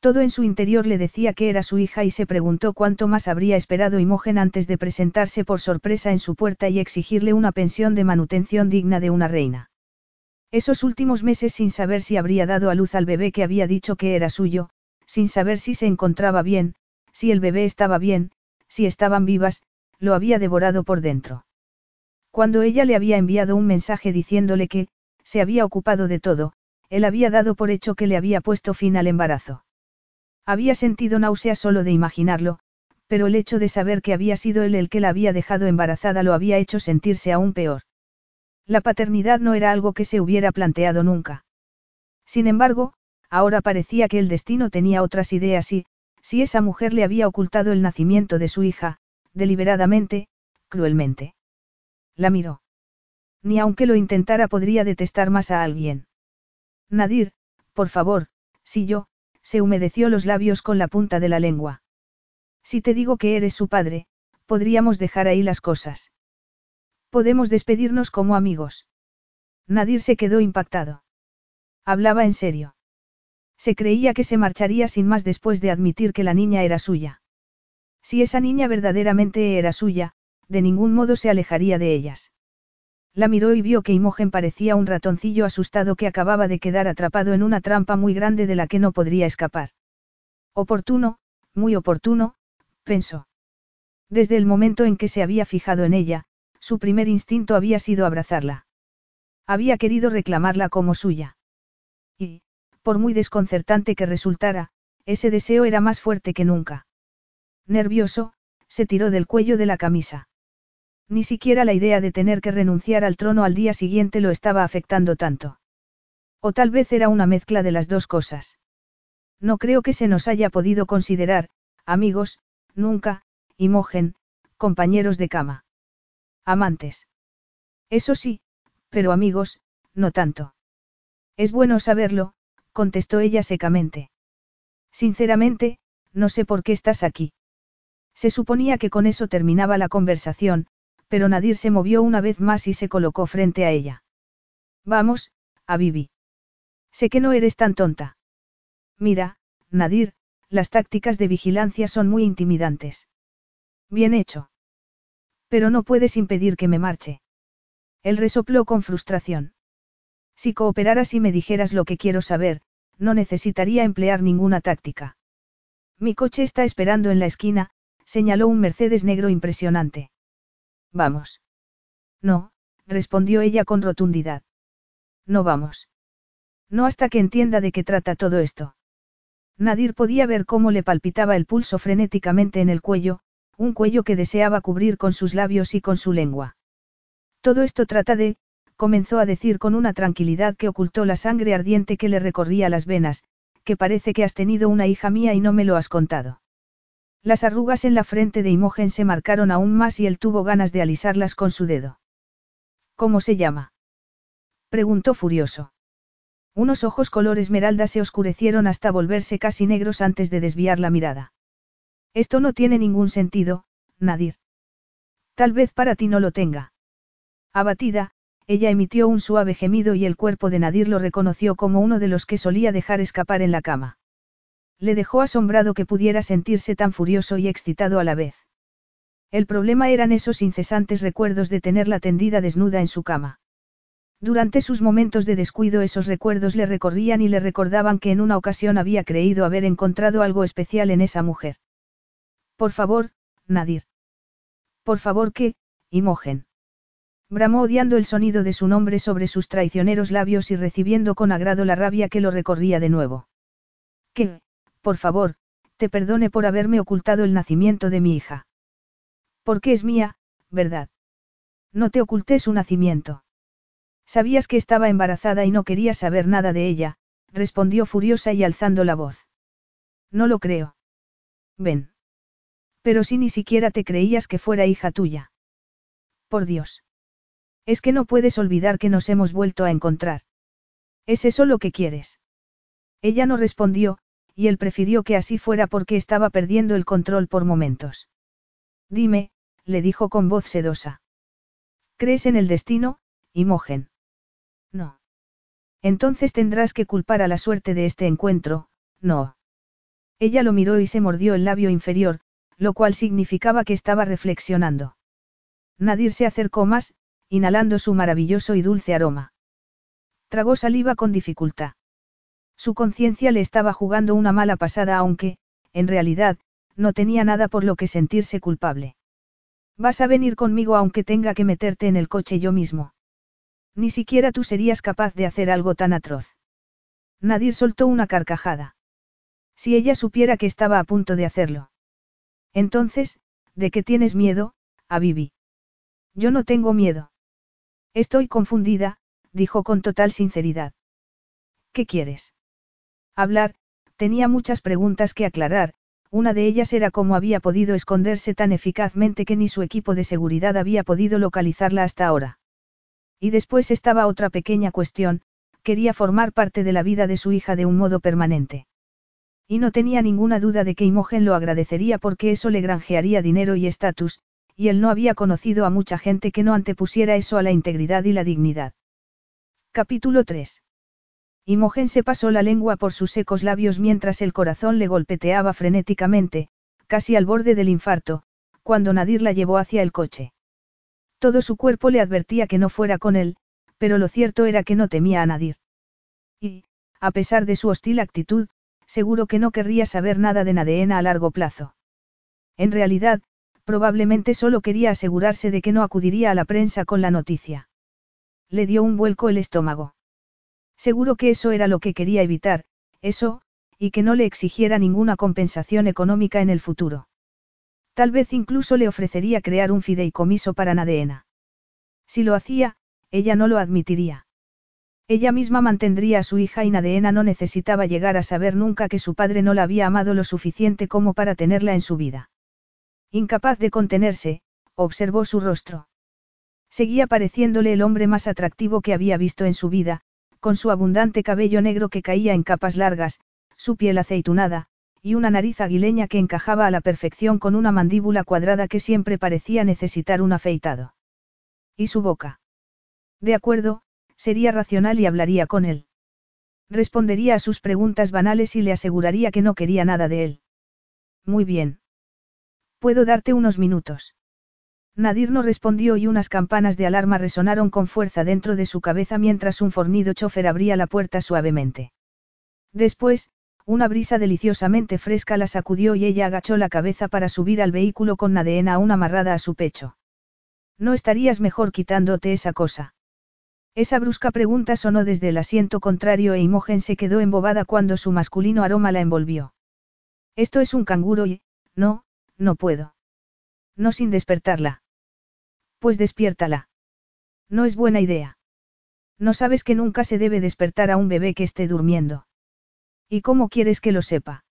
Todo en su interior le decía que era su hija y se preguntó cuánto más habría esperado Imogen antes de presentarse por sorpresa en su puerta y exigirle una pensión de manutención digna de una reina. Esos últimos meses sin saber si habría dado a luz al bebé que había dicho que era suyo, sin saber si se encontraba bien, si el bebé estaba bien, si estaban vivas, lo había devorado por dentro. Cuando ella le había enviado un mensaje diciéndole que, se había ocupado de todo, él había dado por hecho que le había puesto fin al embarazo. Había sentido náusea solo de imaginarlo, pero el hecho de saber que había sido él el que la había dejado embarazada lo había hecho sentirse aún peor. La paternidad no era algo que se hubiera planteado nunca. Sin embargo, ahora parecía que el destino tenía otras ideas y, si esa mujer le había ocultado el nacimiento de su hija, deliberadamente, cruelmente. La miró. Ni aunque lo intentara podría detestar más a alguien. Nadir, por favor, si yo, se humedeció los labios con la punta de la lengua. Si te digo que eres su padre, podríamos dejar ahí las cosas. Podemos despedirnos como amigos. Nadir se quedó impactado. Hablaba en serio. Se creía que se marcharía sin más después de admitir que la niña era suya. Si esa niña verdaderamente era suya, de ningún modo se alejaría de ellas. La miró y vio que Imogen parecía un ratoncillo asustado que acababa de quedar atrapado en una trampa muy grande de la que no podría escapar. Oportuno, muy oportuno, pensó. Desde el momento en que se había fijado en ella, su primer instinto había sido abrazarla. Había querido reclamarla como suya. Y, por muy desconcertante que resultara, ese deseo era más fuerte que nunca. Nervioso, se tiró del cuello de la camisa. Ni siquiera la idea de tener que renunciar al trono al día siguiente lo estaba afectando tanto. O tal vez era una mezcla de las dos cosas. No creo que se nos haya podido considerar, amigos, nunca, Imogen, compañeros de cama. Amantes. Eso sí, pero amigos, no tanto. Es bueno saberlo, contestó ella secamente. Sinceramente, no sé por qué estás aquí. Se suponía que con eso terminaba la conversación, pero Nadir se movió una vez más y se colocó frente a ella. Vamos, a. Sé que no eres tan tonta. Mira, Nadir, las tácticas de vigilancia son muy intimidantes. Bien hecho. Pero no puedes impedir que me marche. Él resopló con frustración. Si cooperaras y me dijeras lo que quiero saber, no necesitaría emplear ninguna táctica. Mi coche está esperando en la esquina, señaló un Mercedes negro impresionante. Vamos. No, respondió ella con rotundidad. No vamos. No hasta que entienda de qué trata todo esto. Nadir podía ver cómo le palpitaba el pulso frenéticamente en el cuello, un cuello que deseaba cubrir con sus labios y con su lengua. Todo esto trata de, comenzó a decir con una tranquilidad que ocultó la sangre ardiente que le recorría las venas, que parece que has tenido una hija mía y no me lo has contado. Las arrugas en la frente de Imogen se marcaron aún más y él tuvo ganas de alisarlas con su dedo. ¿Cómo se llama? preguntó furioso. Unos ojos color esmeralda se oscurecieron hasta volverse casi negros antes de desviar la mirada. Esto no tiene ningún sentido, Nadir. Tal vez para ti no lo tenga. Abatida, ella emitió un suave gemido y el cuerpo de Nadir lo reconoció como uno de los que solía dejar escapar en la cama. Le dejó asombrado que pudiera sentirse tan furioso y excitado a la vez. El problema eran esos incesantes recuerdos de tenerla tendida desnuda en su cama. Durante sus momentos de descuido esos recuerdos le recorrían y le recordaban que en una ocasión había creído haber encontrado algo especial en esa mujer. Por favor, Nadir. Por favor que, Imogen. Bramó odiando el sonido de su nombre sobre sus traicioneros labios y recibiendo con agrado la rabia que lo recorría de nuevo. ¿Qué? Por favor, te perdone por haberme ocultado el nacimiento de mi hija. Porque es mía, ¿verdad? No te oculté su nacimiento. Sabías que estaba embarazada y no quería saber nada de ella, respondió furiosa y alzando la voz. No lo creo. Ven. Pero si ni siquiera te creías que fuera hija tuya. Por Dios. Es que no puedes olvidar que nos hemos vuelto a encontrar. ¿Es eso lo que quieres? Ella no respondió, y él prefirió que así fuera porque estaba perdiendo el control por momentos. Dime, le dijo con voz sedosa. ¿Crees en el destino, Imogen? No. Entonces tendrás que culpar a la suerte de este encuentro, no. Ella lo miró y se mordió el labio inferior, lo cual significaba que estaba reflexionando. Nadir se acercó más, inhalando su maravilloso y dulce aroma. Tragó saliva con dificultad. Su conciencia le estaba jugando una mala pasada aunque, en realidad, no tenía nada por lo que sentirse culpable. Vas a venir conmigo aunque tenga que meterte en el coche yo mismo. Ni siquiera tú serías capaz de hacer algo tan atroz. Nadir soltó una carcajada. Si ella supiera que estaba a punto de hacerlo. Entonces, ¿de qué tienes miedo, a Bibi? Yo no tengo miedo. Estoy confundida, dijo con total sinceridad. ¿Qué quieres? Hablar, tenía muchas preguntas que aclarar, una de ellas era cómo había podido esconderse tan eficazmente que ni su equipo de seguridad había podido localizarla hasta ahora. Y después estaba otra pequeña cuestión, quería formar parte de la vida de su hija de un modo permanente. Y no tenía ninguna duda de que Imogen lo agradecería porque eso le granjearía dinero y estatus, y él no había conocido a mucha gente que no antepusiera eso a la integridad y la dignidad. Capítulo 3. Imogen se pasó la lengua por sus secos labios mientras el corazón le golpeteaba frenéticamente, casi al borde del infarto, cuando Nadir la llevó hacia el coche. Todo su cuerpo le advertía que no fuera con él, pero lo cierto era que no temía a Nadir. Y, a pesar de su hostil actitud, seguro que no querría saber nada de Nadeena a largo plazo. En realidad, probablemente solo quería asegurarse de que no acudiría a la prensa con la noticia. Le dio un vuelco el estómago. Seguro que eso era lo que quería evitar, eso, y que no le exigiera ninguna compensación económica en el futuro. Tal vez incluso le ofrecería crear un fideicomiso para Nadeena. Si lo hacía, ella no lo admitiría. Ella misma mantendría a su hija y Nadeena no necesitaba llegar a saber nunca que su padre no la había amado lo suficiente como para tenerla en su vida. Incapaz de contenerse, observó su rostro. Seguía pareciéndole el hombre más atractivo que había visto en su vida, con su abundante cabello negro que caía en capas largas, su piel aceitunada, y una nariz aguileña que encajaba a la perfección con una mandíbula cuadrada que siempre parecía necesitar un afeitado. ¿Y su boca? De acuerdo, sería racional y hablaría con él. Respondería a sus preguntas banales y le aseguraría que no quería nada de él. Muy bien. Puedo darte unos minutos. Nadir no respondió y unas campanas de alarma resonaron con fuerza dentro de su cabeza mientras un fornido chofer abría la puerta suavemente. Después, una brisa deliciosamente fresca la sacudió y ella agachó la cabeza para subir al vehículo con Nadeena aún amarrada a su pecho. ¿No estarías mejor quitándote esa cosa? Esa brusca pregunta sonó desde el asiento contrario e Imogen se quedó embobada cuando su masculino aroma la envolvió. Esto es un canguro y, no, no puedo. No sin despertarla. Pues despiértala. No es buena idea. No sabes que nunca se debe despertar a un bebé que esté durmiendo. ¿Y cómo quieres que lo sepa?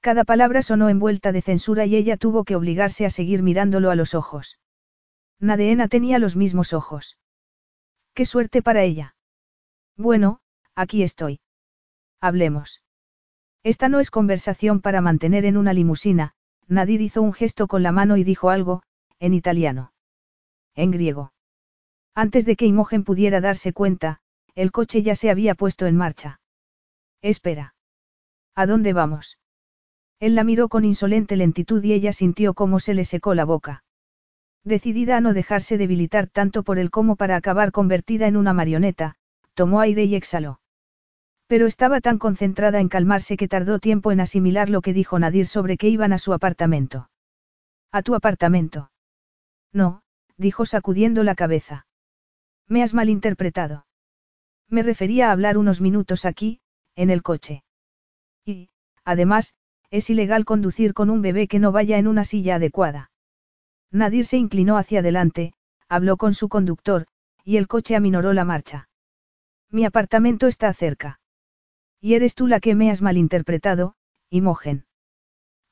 Cada palabra sonó envuelta de censura y ella tuvo que obligarse a seguir mirándolo a los ojos. Nadeena tenía los mismos ojos. Qué suerte para ella. Bueno, aquí estoy. Hablemos. Esta no es conversación para mantener en una limusina, Nadir hizo un gesto con la mano y dijo algo, en italiano. En griego. Antes de que Imogen pudiera darse cuenta, el coche ya se había puesto en marcha. Espera. ¿A dónde vamos? Él la miró con insolente lentitud y ella sintió cómo se le secó la boca. Decidida a no dejarse debilitar tanto por él como para acabar convertida en una marioneta, tomó aire y exhaló. Pero estaba tan concentrada en calmarse que tardó tiempo en asimilar lo que dijo Nadir sobre que iban a su apartamento. ¿A tu apartamento? No, dijo sacudiendo la cabeza. Me has malinterpretado. Me refería a hablar unos minutos aquí, en el coche. Y, además, es ilegal conducir con un bebé que no vaya en una silla adecuada. Nadir se inclinó hacia adelante, habló con su conductor, y el coche aminoró la marcha. Mi apartamento está cerca. Y eres tú la que me has malinterpretado, Imogen.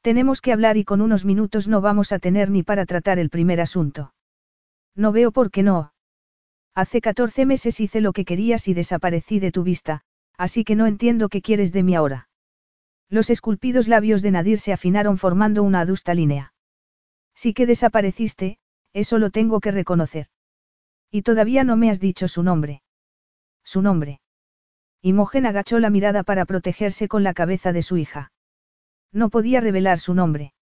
Tenemos que hablar y con unos minutos no vamos a tener ni para tratar el primer asunto. No veo por qué no. Hace 14 meses hice lo que querías y desaparecí de tu vista, así que no entiendo qué quieres de mí ahora. Los esculpidos labios de Nadir se afinaron formando una adusta línea. Sí que desapareciste, eso lo tengo que reconocer. Y todavía no me has dicho su nombre. Su nombre. Imogen agachó la mirada para protegerse con la cabeza de su hija. No podía revelar su nombre.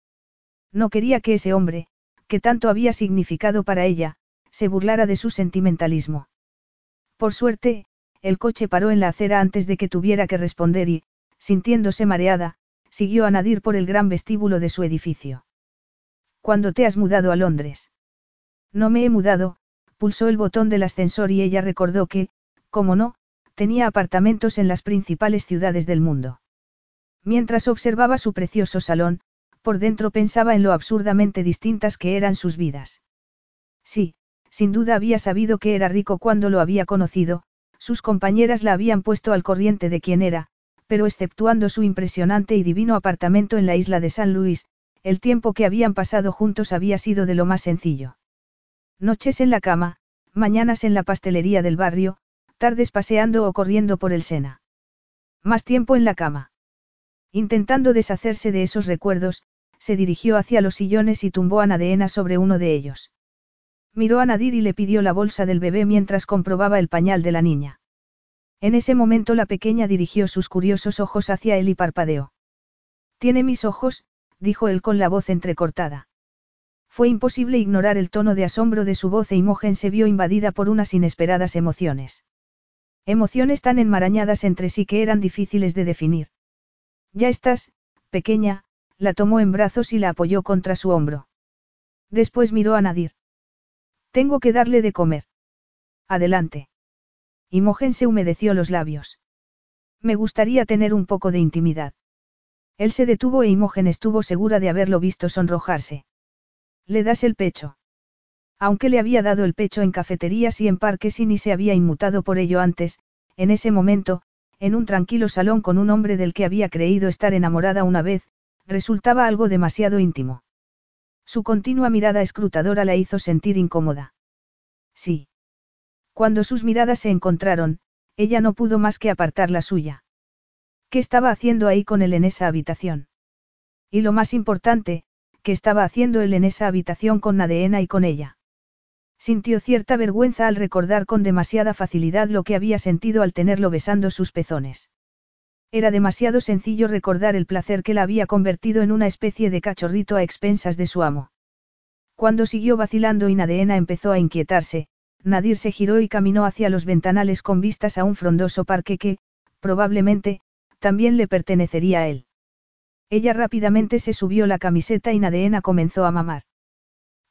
No quería que ese hombre, que tanto había significado para ella, se burlara de su sentimentalismo. Por suerte, el coche paró en la acera antes de que tuviera que responder y, sintiéndose mareada, siguió a Nadir por el gran vestíbulo de su edificio. ¿Cuándo te has mudado a Londres? No me he mudado, pulsó el botón del ascensor y ella recordó que, como no, tenía apartamentos en las principales ciudades del mundo. Mientras observaba su precioso salón, por dentro pensaba en lo absurdamente distintas que eran sus vidas. Sí, sin duda había sabido que era rico cuando lo había conocido, sus compañeras la habían puesto al corriente de quién era, pero exceptuando su impresionante y divino apartamento en la isla de San Luis, el tiempo que habían pasado juntos había sido de lo más sencillo. Noches en la cama, mañanas en la pastelería del barrio, tardes paseando o corriendo por el Sena. Más tiempo en la cama. Intentando deshacerse de esos recuerdos, se dirigió hacia los sillones y tumbó a Nadeena sobre uno de ellos. Miró a Nadir y le pidió la bolsa del bebé mientras comprobaba el pañal de la niña. En ese momento la pequeña dirigió sus curiosos ojos hacia él y parpadeó. Tiene mis ojos, dijo él con la voz entrecortada. Fue imposible ignorar el tono de asombro de su voz e Imogen se vio invadida por unas inesperadas emociones. Emociones tan enmarañadas entre sí que eran difíciles de definir. Ya estás, pequeña, la tomó en brazos y la apoyó contra su hombro. Después miró a Nadir. Tengo que darle de comer. Adelante. Imogen se humedeció los labios. Me gustaría tener un poco de intimidad. Él se detuvo e Imogen estuvo segura de haberlo visto sonrojarse. ¿Le das el pecho? Aunque le había dado el pecho en cafeterías y en parques y ni se había inmutado por ello antes, en ese momento, en un tranquilo salón con un hombre del que había creído estar enamorada una vez, resultaba algo demasiado íntimo. Su continua mirada escrutadora la hizo sentir incómoda. Sí. Cuando sus miradas se encontraron, ella no pudo más que apartar la suya. ¿Qué estaba haciendo ahí con él en esa habitación? Y lo más importante, ¿qué estaba haciendo él en esa habitación con Nadeena y con ella? Sintió cierta vergüenza al recordar con demasiada facilidad lo que había sentido al tenerlo besando sus pezones. Era demasiado sencillo recordar el placer que la había convertido en una especie de cachorrito a expensas de su amo. Cuando siguió vacilando y Nadeena empezó a inquietarse, Nadir se giró y caminó hacia los ventanales con vistas a un frondoso parque que, probablemente, también le pertenecería a él. Ella rápidamente se subió la camiseta y Nadeena comenzó a mamar.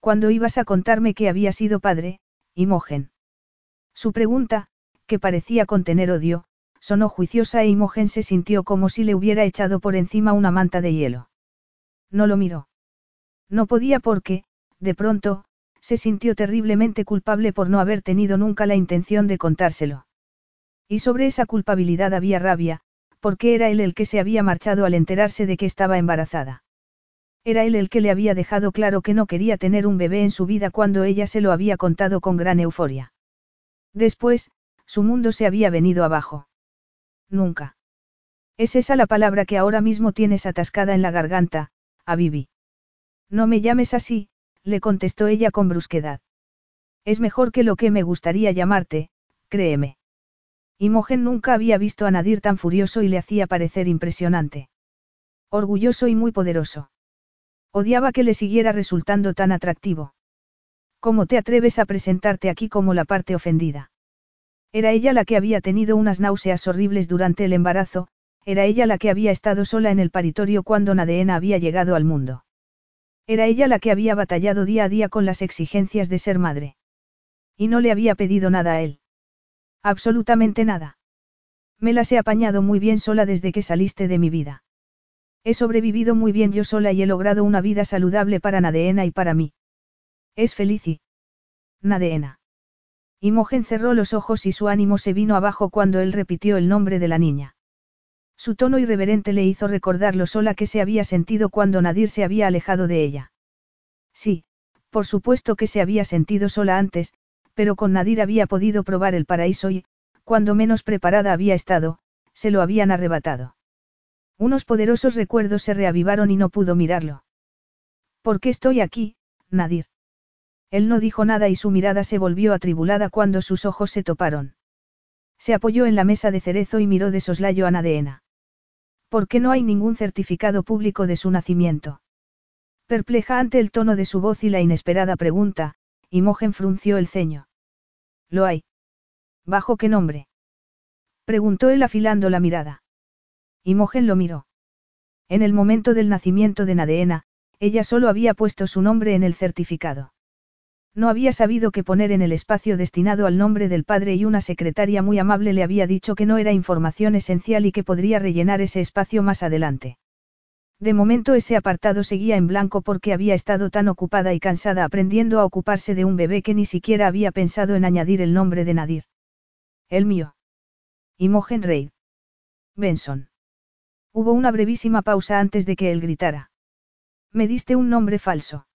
¿Cuándo ibas a contarme que había sido padre, Imogen? Su pregunta, que parecía contener odio, sonó juiciosa e Imogen se sintió como si le hubiera echado por encima una manta de hielo. No lo miró. No podía porque, de pronto, se sintió terriblemente culpable por no haber tenido nunca la intención de contárselo. Y sobre esa culpabilidad había rabia, porque era él el que se había marchado al enterarse de que estaba embarazada. Era él el que le había dejado claro que no quería tener un bebé en su vida cuando ella se lo había contado con gran euforia. Después, su mundo se había venido abajo. Nunca. Es esa la palabra que ahora mismo tienes atascada en la garganta, a. No me llames así, le contestó ella con brusquedad. Es mejor que lo que me gustaría llamarte, créeme. Imogen nunca había visto a Nadir tan furioso y le hacía parecer impresionante. Orgulloso y muy poderoso. Odiaba que le siguiera resultando tan atractivo. ¿Cómo te atreves a presentarte aquí como la parte ofendida? Era ella la que había tenido unas náuseas horribles durante el embarazo, era ella la que había estado sola en el paritorio cuando Nadeena había llegado al mundo. Era ella la que había batallado día a día con las exigencias de ser madre. Y no le había pedido nada a él. Absolutamente nada. Me las he apañado muy bien sola desde que saliste de mi vida. He sobrevivido muy bien yo sola y he logrado una vida saludable para Nadeena y para mí. Es feliz y... Nadeena. Imogen cerró los ojos y su ánimo se vino abajo cuando él repitió el nombre de la niña. Su tono irreverente le hizo recordar lo sola que se había sentido cuando Nadir se había alejado de ella. Sí, por supuesto que se había sentido sola antes, pero con Nadir había podido probar el paraíso y, cuando menos preparada había estado, se lo habían arrebatado. Unos poderosos recuerdos se reavivaron y no pudo mirarlo. ¿Por qué estoy aquí, Nadir? Él no dijo nada y su mirada se volvió atribulada cuando sus ojos se toparon. Se apoyó en la mesa de cerezo y miró de soslayo a Nadeena. ¿Por qué no hay ningún certificado público de su nacimiento? Perpleja ante el tono de su voz y la inesperada pregunta, Imogen frunció el ceño. Lo hay. ¿Bajo qué nombre? Preguntó él afilando la mirada. Imogen lo miró. En el momento del nacimiento de Nadeena, ella solo había puesto su nombre en el certificado. No había sabido qué poner en el espacio destinado al nombre del padre y una secretaria muy amable le había dicho que no era información esencial y que podría rellenar ese espacio más adelante. De momento ese apartado seguía en blanco porque había estado tan ocupada y cansada aprendiendo a ocuparse de un bebé que ni siquiera había pensado en añadir el nombre de Nadir. El mío. Imogen Reid. Benson. Hubo una brevísima pausa antes de que él gritara. Me diste un nombre falso.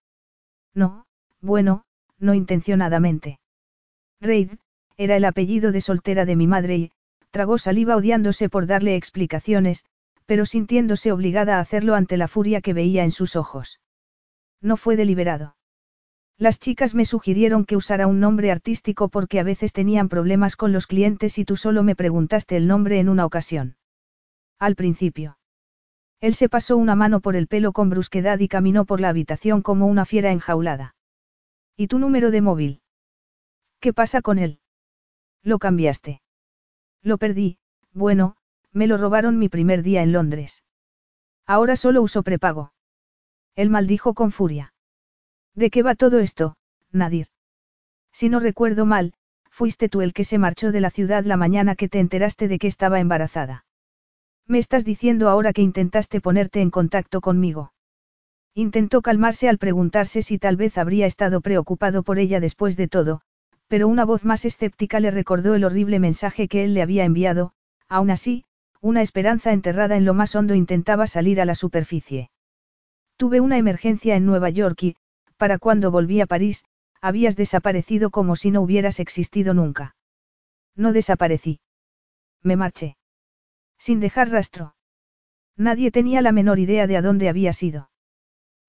No, bueno, no intencionadamente. Reid, era el apellido de soltera de mi madre y, tragó saliva odiándose por darle explicaciones, pero sintiéndose obligada a hacerlo ante la furia que veía en sus ojos. No fue deliberado. Las chicas me sugirieron que usara un nombre artístico porque a veces tenían problemas con los clientes y tú solo me preguntaste el nombre en una ocasión. Al principio. Él se pasó una mano por el pelo con brusquedad y caminó por la habitación como una fiera enjaulada. ¿Y tu número de móvil? ¿Qué pasa con él? Lo cambiaste. Lo perdí, bueno, me lo robaron mi primer día en Londres. Ahora solo uso prepago. Él maldijo con furia. ¿De qué va todo esto, Nadir? Si no recuerdo mal, fuiste tú el que se marchó de la ciudad la mañana que te enteraste de que estaba embarazada. Me estás diciendo ahora que intentaste ponerte en contacto conmigo. Intentó calmarse al preguntarse si tal vez habría estado preocupado por ella después de todo, pero una voz más escéptica le recordó el horrible mensaje que él le había enviado, aún así, una esperanza enterrada en lo más hondo intentaba salir a la superficie. Tuve una emergencia en Nueva York y, para cuando volví a París, habías desaparecido como si no hubieras existido nunca. No desaparecí. Me marché. Sin dejar rastro. Nadie tenía la menor idea de a dónde había sido.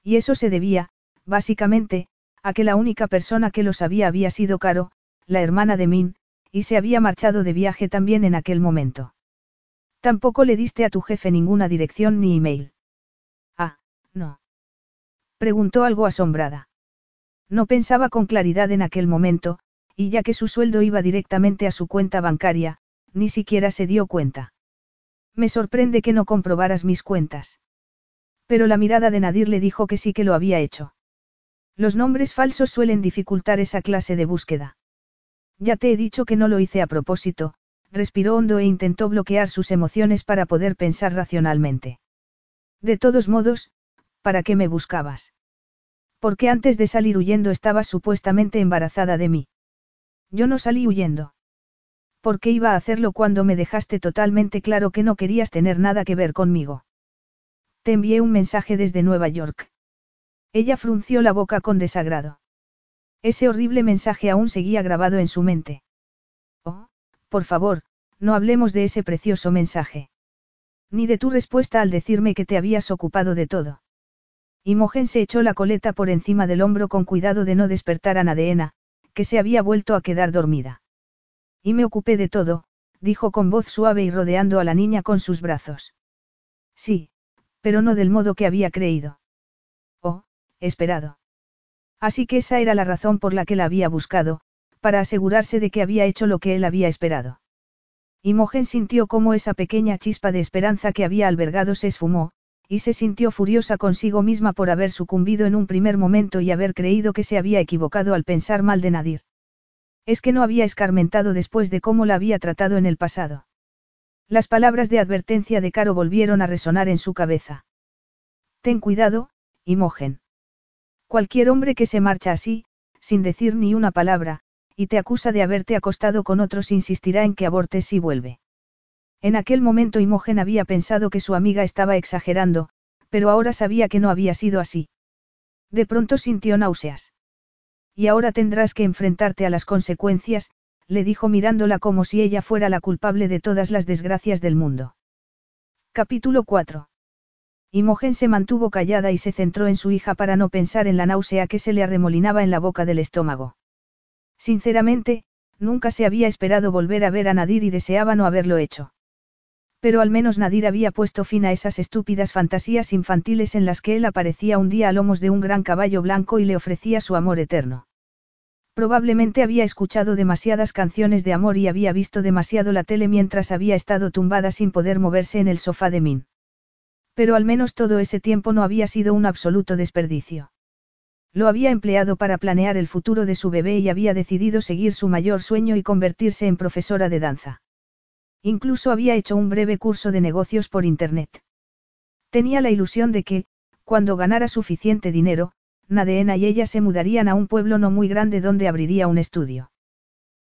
Y eso se debía, básicamente, a que la única persona que lo sabía había sido Caro, la hermana de Min, y se había marchado de viaje también en aquel momento. Tampoco le diste a tu jefe ninguna dirección ni email. Ah, no. Preguntó algo asombrada. No pensaba con claridad en aquel momento, y ya que su sueldo iba directamente a su cuenta bancaria, ni siquiera se dio cuenta. Me sorprende que no comprobaras mis cuentas. Pero la mirada de Nadir le dijo que sí que lo había hecho. Los nombres falsos suelen dificultar esa clase de búsqueda. Ya te he dicho que no lo hice a propósito, respiró hondo e intentó bloquear sus emociones para poder pensar racionalmente. De todos modos, ¿para qué me buscabas? Porque antes de salir huyendo estabas supuestamente embarazada de mí. Yo no salí huyendo. ¿Por qué iba a hacerlo cuando me dejaste totalmente claro que no querías tener nada que ver conmigo? Te envié un mensaje desde Nueva York. Ella frunció la boca con desagrado. Ese horrible mensaje aún seguía grabado en su mente. Oh, por favor, no hablemos de ese precioso mensaje. Ni de tu respuesta al decirme que te habías ocupado de todo. Imogen se echó la coleta por encima del hombro con cuidado de no despertar a Nadeena, que se había vuelto a quedar dormida. Y me ocupé de todo, dijo con voz suave y rodeando a la niña con sus brazos. Sí, pero no del modo que había creído. Oh, esperado. Así que esa era la razón por la que la había buscado, para asegurarse de que había hecho lo que él había esperado. Imogen sintió cómo esa pequeña chispa de esperanza que había albergado se esfumó, y se sintió furiosa consigo misma por haber sucumbido en un primer momento y haber creído que se había equivocado al pensar mal de Nadir. Es que no había escarmentado después de cómo la había tratado en el pasado. Las palabras de advertencia de Caro volvieron a resonar en su cabeza. Ten cuidado, Imogen. Cualquier hombre que se marcha así, sin decir ni una palabra, y te acusa de haberte acostado con otros insistirá en que abortes si vuelve. En aquel momento Imogen había pensado que su amiga estaba exagerando, pero ahora sabía que no había sido así. De pronto sintió náuseas. Y ahora tendrás que enfrentarte a las consecuencias, le dijo mirándola como si ella fuera la culpable de todas las desgracias del mundo. Capítulo 4. Imogen se mantuvo callada y se centró en su hija para no pensar en la náusea que se le arremolinaba en la boca del estómago. Sinceramente, nunca se había esperado volver a ver a Nadir y deseaba no haberlo hecho. Pero al menos Nadir había puesto fin a esas estúpidas fantasías infantiles en las que él aparecía un día a lomos de un gran caballo blanco y le ofrecía su amor eterno. Probablemente había escuchado demasiadas canciones de amor y había visto demasiado la tele mientras había estado tumbada sin poder moverse en el sofá de Min. Pero al menos todo ese tiempo no había sido un absoluto desperdicio. Lo había empleado para planear el futuro de su bebé y había decidido seguir su mayor sueño y convertirse en profesora de danza. Incluso había hecho un breve curso de negocios por Internet. Tenía la ilusión de que, cuando ganara suficiente dinero, Nadeena y ella se mudarían a un pueblo no muy grande donde abriría un estudio.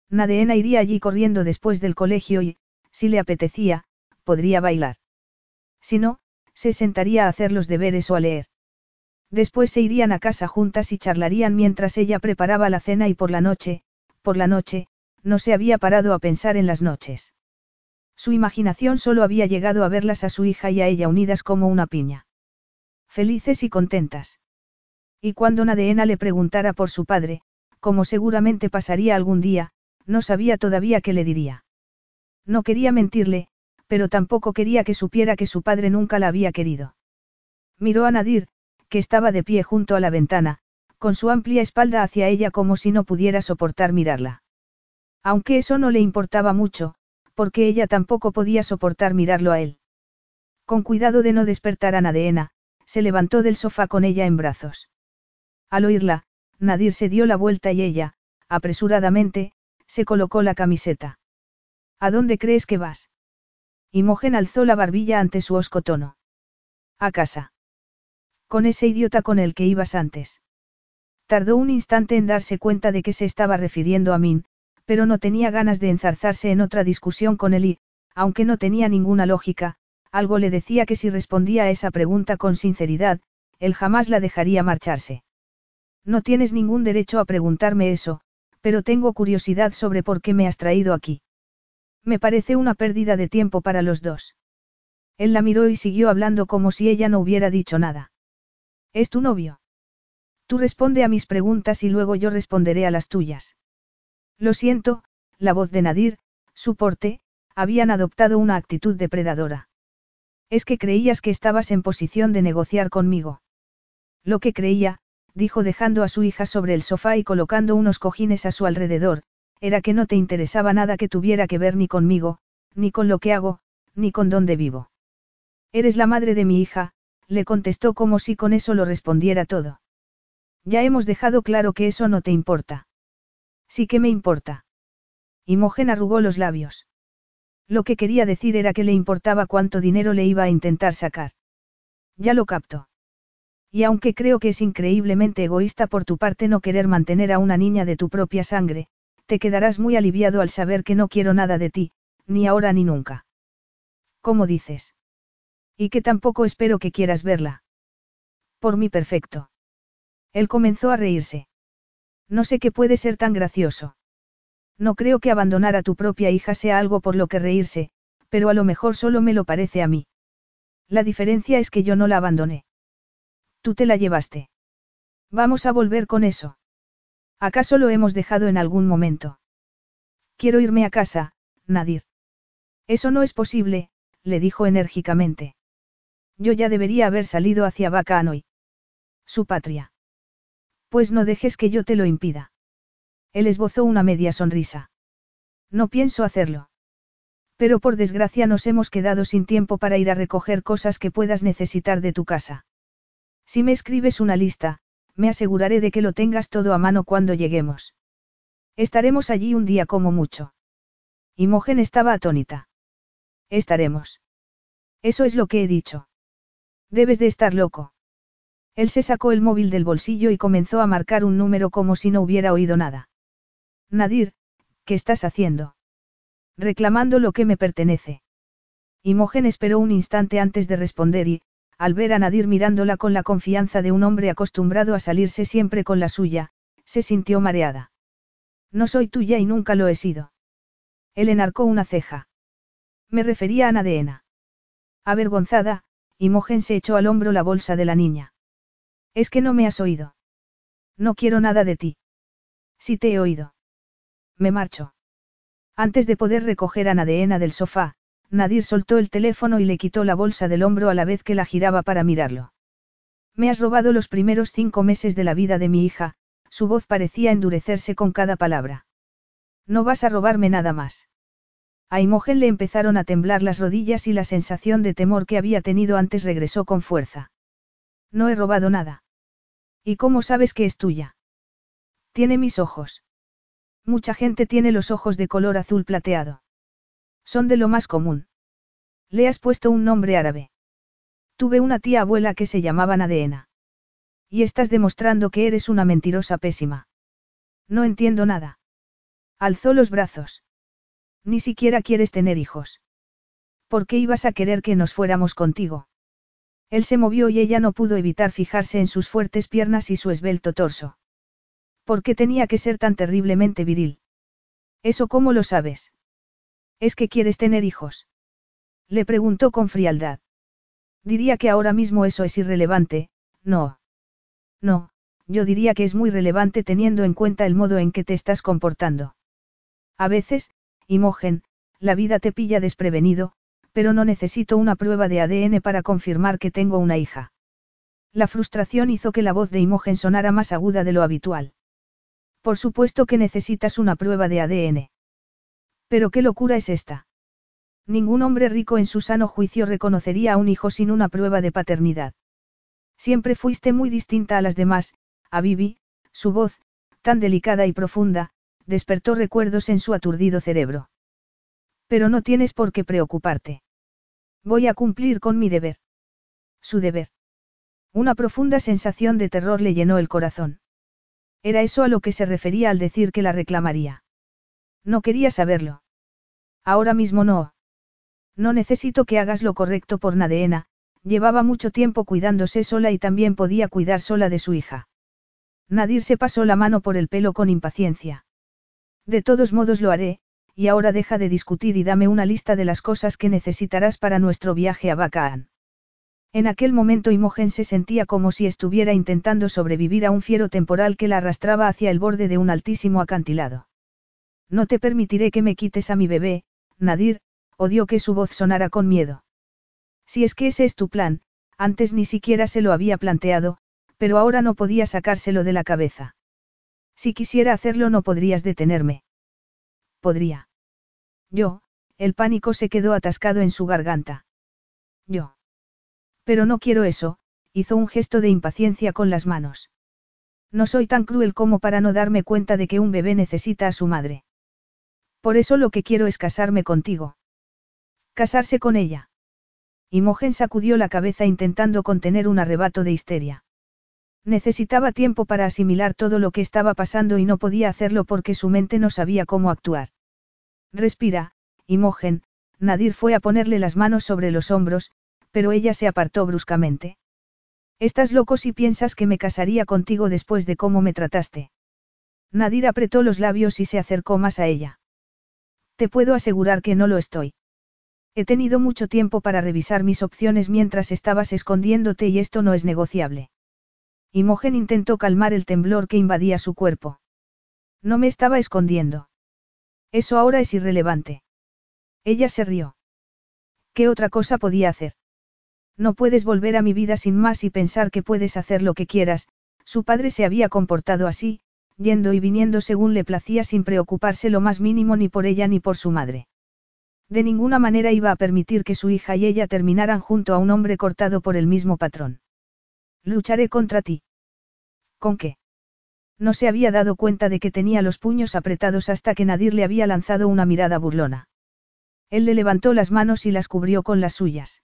Nadeena iría allí corriendo después del colegio y, si le apetecía, podría bailar. Si no, se sentaría a hacer los deberes o a leer. Después se irían a casa juntas y charlarían mientras ella preparaba la cena y por la noche, por la noche, no se había parado a pensar en las noches. Su imaginación solo había llegado a verlas a su hija y a ella unidas como una piña. Felices y contentas. Y cuando Nadeena le preguntara por su padre, como seguramente pasaría algún día, no sabía todavía qué le diría. No quería mentirle, pero tampoco quería que supiera que su padre nunca la había querido. Miró a Nadir, que estaba de pie junto a la ventana, con su amplia espalda hacia ella como si no pudiera soportar mirarla. Aunque eso no le importaba mucho, porque ella tampoco podía soportar mirarlo a él. Con cuidado de no despertar a Nadeena, se levantó del sofá con ella en brazos. Al oírla, Nadir se dio la vuelta y ella, apresuradamente, se colocó la camiseta. ¿A dónde crees que vas? Imogen alzó la barbilla ante su osco tono. A casa. Con ese idiota con el que ibas antes. Tardó un instante en darse cuenta de que se estaba refiriendo a Min, pero no tenía ganas de enzarzarse en otra discusión con él y, aunque no tenía ninguna lógica, algo le decía que si respondía a esa pregunta con sinceridad, él jamás la dejaría marcharse. No tienes ningún derecho a preguntarme eso, pero tengo curiosidad sobre por qué me has traído aquí. Me parece una pérdida de tiempo para los dos. Él la miró y siguió hablando como si ella no hubiera dicho nada. ¿Es tu novio? Tú responde a mis preguntas y luego yo responderé a las tuyas. Lo siento, la voz de Nadir, su porte, habían adoptado una actitud depredadora. Es que creías que estabas en posición de negociar conmigo. Lo que creía, dijo dejando a su hija sobre el sofá y colocando unos cojines a su alrededor, era que no te interesaba nada que tuviera que ver ni conmigo, ni con lo que hago, ni con dónde vivo. Eres la madre de mi hija, le contestó como si con eso lo respondiera todo. Ya hemos dejado claro que eso no te importa. Sí que me importa. Imogen arrugó los labios. Lo que quería decir era que le importaba cuánto dinero le iba a intentar sacar. Ya lo capto. Y aunque creo que es increíblemente egoísta por tu parte no querer mantener a una niña de tu propia sangre, te quedarás muy aliviado al saber que no quiero nada de ti, ni ahora ni nunca. ¿Cómo dices? Y que tampoco espero que quieras verla. Por mí perfecto. Él comenzó a reírse. No sé qué puede ser tan gracioso. No creo que abandonar a tu propia hija sea algo por lo que reírse, pero a lo mejor solo me lo parece a mí. La diferencia es que yo no la abandoné. Tú te la llevaste. Vamos a volver con eso. ¿Acaso lo hemos dejado en algún momento? Quiero irme a casa, Nadir. Eso no es posible, le dijo enérgicamente. Yo ya debería haber salido hacia Bacanoy. Su patria. Pues no dejes que yo te lo impida. Él esbozó una media sonrisa. No pienso hacerlo. Pero por desgracia nos hemos quedado sin tiempo para ir a recoger cosas que puedas necesitar de tu casa. Si me escribes una lista, me aseguraré de que lo tengas todo a mano cuando lleguemos. Estaremos allí un día como mucho. Imogen estaba atónita. Estaremos. Eso es lo que he dicho. Debes de estar loco. Él se sacó el móvil del bolsillo y comenzó a marcar un número como si no hubiera oído nada. Nadir, ¿qué estás haciendo? Reclamando lo que me pertenece. Imogen esperó un instante antes de responder y, al ver a Nadir mirándola con la confianza de un hombre acostumbrado a salirse siempre con la suya, se sintió mareada. No soy tuya y nunca lo he sido. Él enarcó una ceja. Me refería a Nadeena. Avergonzada, Imogen se echó al hombro la bolsa de la niña. Es que no me has oído. No quiero nada de ti. Si te he oído. Me marcho. Antes de poder recoger a Nadeena del sofá, Nadir soltó el teléfono y le quitó la bolsa del hombro a la vez que la giraba para mirarlo. Me has robado los primeros cinco meses de la vida de mi hija, su voz parecía endurecerse con cada palabra. No vas a robarme nada más. A Imogen le empezaron a temblar las rodillas y la sensación de temor que había tenido antes regresó con fuerza. No he robado nada. ¿Y cómo sabes que es tuya? Tiene mis ojos. Mucha gente tiene los ojos de color azul plateado. Son de lo más común. Le has puesto un nombre árabe. Tuve una tía abuela que se llamaba Nadeena. Y estás demostrando que eres una mentirosa pésima. No entiendo nada. Alzó los brazos. Ni siquiera quieres tener hijos. ¿Por qué ibas a querer que nos fuéramos contigo? Él se movió y ella no pudo evitar fijarse en sus fuertes piernas y su esbelto torso. ¿Por qué tenía que ser tan terriblemente viril? ¿Eso cómo lo sabes? ¿Es que quieres tener hijos? Le preguntó con frialdad. Diría que ahora mismo eso es irrelevante, no. No, yo diría que es muy relevante teniendo en cuenta el modo en que te estás comportando. A veces, Imogen, la vida te pilla desprevenido, pero no necesito una prueba de ADN para confirmar que tengo una hija. La frustración hizo que la voz de Imogen sonara más aguda de lo habitual. Por supuesto que necesitas una prueba de ADN. Pero qué locura es esta. Ningún hombre rico en su sano juicio reconocería a un hijo sin una prueba de paternidad. Siempre fuiste muy distinta a las demás, a Vivi, su voz, tan delicada y profunda, despertó recuerdos en su aturdido cerebro. Pero no tienes por qué preocuparte. Voy a cumplir con mi deber. Su deber. Una profunda sensación de terror le llenó el corazón. Era eso a lo que se refería al decir que la reclamaría. No quería saberlo. Ahora mismo no. No necesito que hagas lo correcto por Nadeena, llevaba mucho tiempo cuidándose sola y también podía cuidar sola de su hija. Nadir se pasó la mano por el pelo con impaciencia. De todos modos lo haré, y ahora deja de discutir y dame una lista de las cosas que necesitarás para nuestro viaje a Bacaan. En aquel momento Imogen se sentía como si estuviera intentando sobrevivir a un fiero temporal que la arrastraba hacia el borde de un altísimo acantilado. No te permitiré que me quites a mi bebé, Nadir, odió que su voz sonara con miedo. Si es que ese es tu plan, antes ni siquiera se lo había planteado, pero ahora no podía sacárselo de la cabeza. Si quisiera hacerlo no podrías detenerme. Podría. Yo, el pánico se quedó atascado en su garganta. Yo. Pero no quiero eso, hizo un gesto de impaciencia con las manos. No soy tan cruel como para no darme cuenta de que un bebé necesita a su madre. Por eso lo que quiero es casarme contigo. Casarse con ella. Imogen sacudió la cabeza intentando contener un arrebato de histeria. Necesitaba tiempo para asimilar todo lo que estaba pasando y no podía hacerlo porque su mente no sabía cómo actuar. Respira, Imogen, Nadir fue a ponerle las manos sobre los hombros, pero ella se apartó bruscamente. Estás loco si piensas que me casaría contigo después de cómo me trataste. Nadir apretó los labios y se acercó más a ella. Te puedo asegurar que no lo estoy. He tenido mucho tiempo para revisar mis opciones mientras estabas escondiéndote y esto no es negociable. Imogen intentó calmar el temblor que invadía su cuerpo. No me estaba escondiendo. Eso ahora es irrelevante. Ella se rió. ¿Qué otra cosa podía hacer? No puedes volver a mi vida sin más y pensar que puedes hacer lo que quieras, su padre se había comportado así, yendo y viniendo según le placía sin preocuparse lo más mínimo ni por ella ni por su madre. De ninguna manera iba a permitir que su hija y ella terminaran junto a un hombre cortado por el mismo patrón. Lucharé contra ti. ¿Con qué? No se había dado cuenta de que tenía los puños apretados hasta que Nadir le había lanzado una mirada burlona. Él le levantó las manos y las cubrió con las suyas.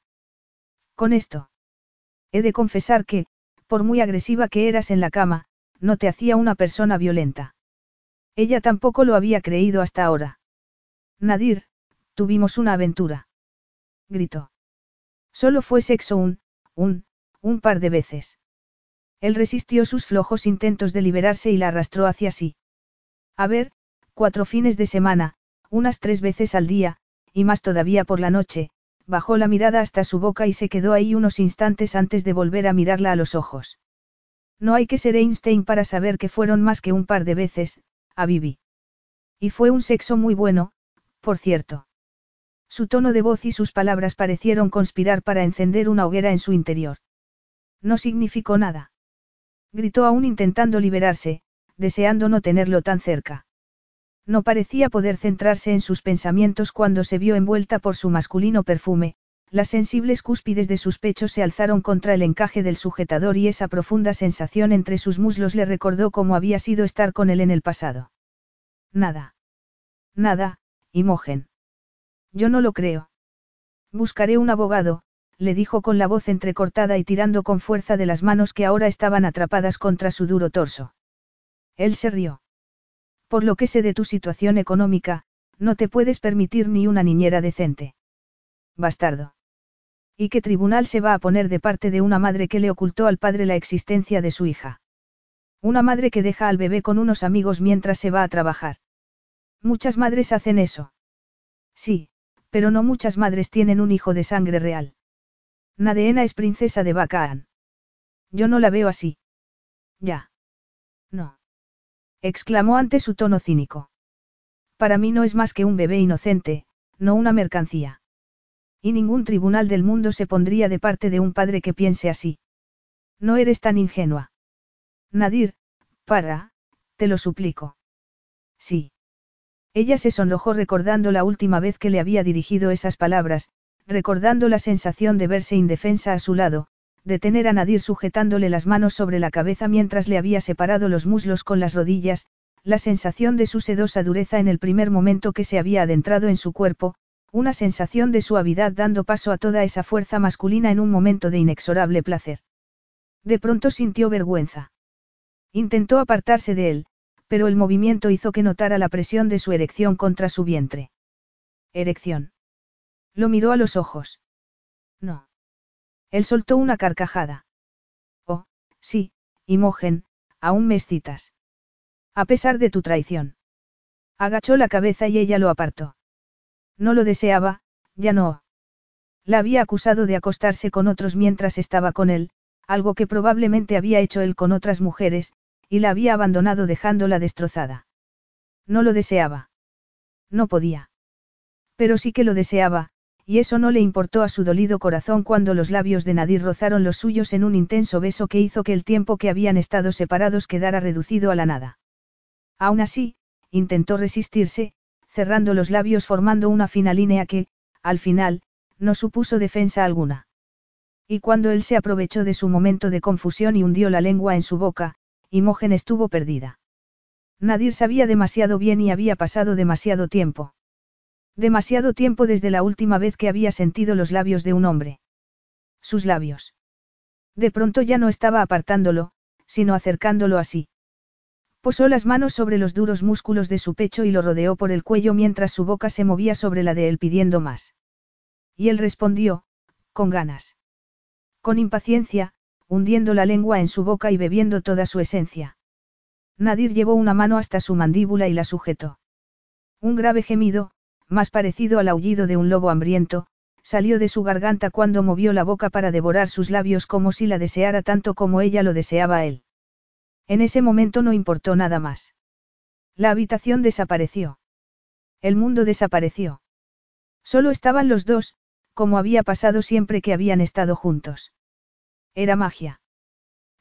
Con esto. He de confesar que, por muy agresiva que eras en la cama, no te hacía una persona violenta. Ella tampoco lo había creído hasta ahora. Nadir, tuvimos una aventura. Gritó. Solo fue sexo un, un, un par de veces. Él resistió sus flojos intentos de liberarse y la arrastró hacia sí. A ver, cuatro fines de semana, unas tres veces al día, y más todavía por la noche, bajó la mirada hasta su boca y se quedó ahí unos instantes antes de volver a mirarla a los ojos. No hay que ser Einstein para saber que fueron más que un par de veces, a Vivi. Y fue un sexo muy bueno, por cierto. Su tono de voz y sus palabras parecieron conspirar para encender una hoguera en su interior. No significó nada gritó aún intentando liberarse, deseando no tenerlo tan cerca. No parecía poder centrarse en sus pensamientos cuando se vio envuelta por su masculino perfume, las sensibles cúspides de sus pechos se alzaron contra el encaje del sujetador y esa profunda sensación entre sus muslos le recordó cómo había sido estar con él en el pasado. Nada. Nada, Imogen. Yo no lo creo. Buscaré un abogado, le dijo con la voz entrecortada y tirando con fuerza de las manos que ahora estaban atrapadas contra su duro torso. Él se rió. Por lo que sé de tu situación económica, no te puedes permitir ni una niñera decente. Bastardo. ¿Y qué tribunal se va a poner de parte de una madre que le ocultó al padre la existencia de su hija? Una madre que deja al bebé con unos amigos mientras se va a trabajar. Muchas madres hacen eso. Sí, pero no muchas madres tienen un hijo de sangre real. Nadeena es princesa de Bacaan. Yo no la veo así. Ya. No. exclamó ante su tono cínico. Para mí no es más que un bebé inocente, no una mercancía. Y ningún tribunal del mundo se pondría de parte de un padre que piense así. No eres tan ingenua. Nadir, para, te lo suplico. Sí. Ella se sonrojó recordando la última vez que le había dirigido esas palabras, recordando la sensación de verse indefensa a su lado, de tener a Nadir sujetándole las manos sobre la cabeza mientras le había separado los muslos con las rodillas, la sensación de su sedosa dureza en el primer momento que se había adentrado en su cuerpo, una sensación de suavidad dando paso a toda esa fuerza masculina en un momento de inexorable placer. De pronto sintió vergüenza. Intentó apartarse de él, pero el movimiento hizo que notara la presión de su erección contra su vientre. Erección. Lo miró a los ojos. No. Él soltó una carcajada. Oh, sí, Imogen, aún me excitas. A pesar de tu traición. Agachó la cabeza y ella lo apartó. No lo deseaba, ya no. La había acusado de acostarse con otros mientras estaba con él, algo que probablemente había hecho él con otras mujeres, y la había abandonado dejándola destrozada. No lo deseaba. No podía. Pero sí que lo deseaba, y eso no le importó a su dolido corazón cuando los labios de Nadir rozaron los suyos en un intenso beso que hizo que el tiempo que habían estado separados quedara reducido a la nada. Aún así, intentó resistirse, cerrando los labios formando una fina línea que, al final, no supuso defensa alguna. Y cuando él se aprovechó de su momento de confusión y hundió la lengua en su boca, Imogen estuvo perdida. Nadir sabía demasiado bien y había pasado demasiado tiempo. Demasiado tiempo desde la última vez que había sentido los labios de un hombre. Sus labios. De pronto ya no estaba apartándolo, sino acercándolo así. Posó las manos sobre los duros músculos de su pecho y lo rodeó por el cuello mientras su boca se movía sobre la de él pidiendo más. Y él respondió, con ganas. Con impaciencia, hundiendo la lengua en su boca y bebiendo toda su esencia. Nadir llevó una mano hasta su mandíbula y la sujetó. Un grave gemido, más parecido al aullido de un lobo hambriento, salió de su garganta cuando movió la boca para devorar sus labios como si la deseara tanto como ella lo deseaba él. En ese momento no importó nada más. La habitación desapareció. El mundo desapareció. Solo estaban los dos, como había pasado siempre que habían estado juntos. Era magia.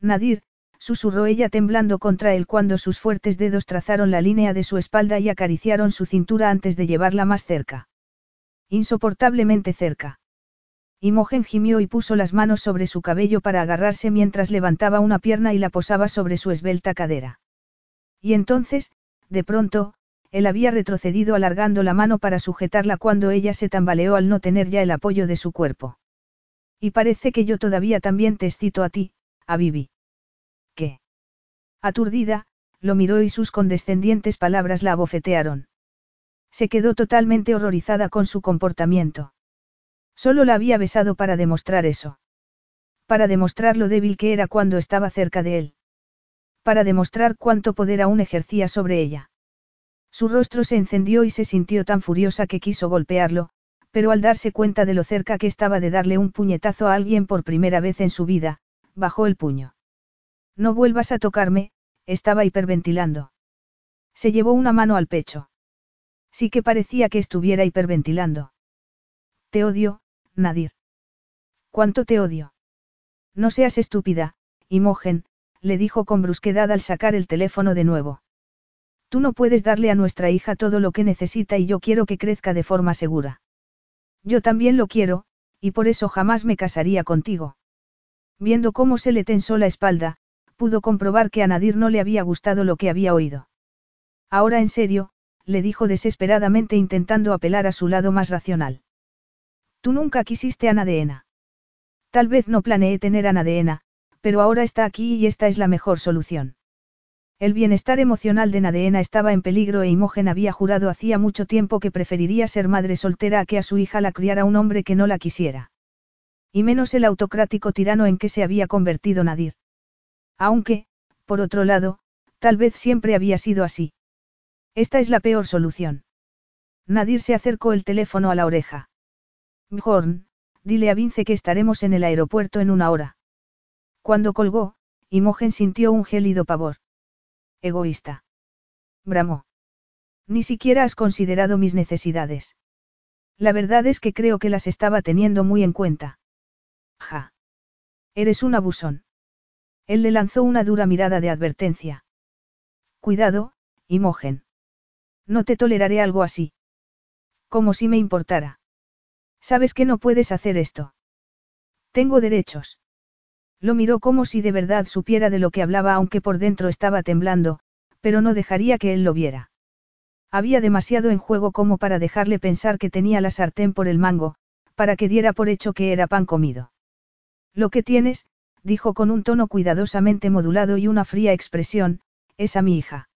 Nadir, susurró ella temblando contra él cuando sus fuertes dedos trazaron la línea de su espalda y acariciaron su cintura antes de llevarla más cerca. Insoportablemente cerca. Imogen gimió y puso las manos sobre su cabello para agarrarse mientras levantaba una pierna y la posaba sobre su esbelta cadera. Y entonces, de pronto, él había retrocedido alargando la mano para sujetarla cuando ella se tambaleó al no tener ya el apoyo de su cuerpo. Y parece que yo todavía también te excito a ti, a Vivi. ¿Qué? Aturdida, lo miró y sus condescendientes palabras la abofetearon. Se quedó totalmente horrorizada con su comportamiento. Solo la había besado para demostrar eso. Para demostrar lo débil que era cuando estaba cerca de él. Para demostrar cuánto poder aún ejercía sobre ella. Su rostro se encendió y se sintió tan furiosa que quiso golpearlo, pero al darse cuenta de lo cerca que estaba de darle un puñetazo a alguien por primera vez en su vida, bajó el puño. No vuelvas a tocarme, estaba hiperventilando. Se llevó una mano al pecho. Sí que parecía que estuviera hiperventilando. Te odio, Nadir. ¿Cuánto te odio? No seas estúpida, Imogen, le dijo con brusquedad al sacar el teléfono de nuevo. Tú no puedes darle a nuestra hija todo lo que necesita y yo quiero que crezca de forma segura. Yo también lo quiero, y por eso jamás me casaría contigo. Viendo cómo se le tensó la espalda, pudo comprobar que a Nadir no le había gustado lo que había oído. Ahora en serio, le dijo desesperadamente intentando apelar a su lado más racional. Tú nunca quisiste a Nadeena. Tal vez no planeé tener a Nadeena, pero ahora está aquí y esta es la mejor solución. El bienestar emocional de Nadeena estaba en peligro e Imogen había jurado hacía mucho tiempo que preferiría ser madre soltera a que a su hija la criara un hombre que no la quisiera. Y menos el autocrático tirano en que se había convertido Nadir. Aunque, por otro lado, tal vez siempre había sido así. Esta es la peor solución. Nadir se acercó el teléfono a la oreja. Bjorn, dile a Vince que estaremos en el aeropuerto en una hora. Cuando colgó, Imogen sintió un gélido pavor. Egoísta. Bramó. Ni siquiera has considerado mis necesidades. La verdad es que creo que las estaba teniendo muy en cuenta. Ja. Eres un abusón. Él le lanzó una dura mirada de advertencia. Cuidado, Imogen. No te toleraré algo así. Como si me importara. Sabes que no puedes hacer esto. Tengo derechos. Lo miró como si de verdad supiera de lo que hablaba aunque por dentro estaba temblando, pero no dejaría que él lo viera. Había demasiado en juego como para dejarle pensar que tenía la sartén por el mango, para que diera por hecho que era pan comido. Lo que tienes, dijo con un tono cuidadosamente modulado y una fría expresión, es a mi hija.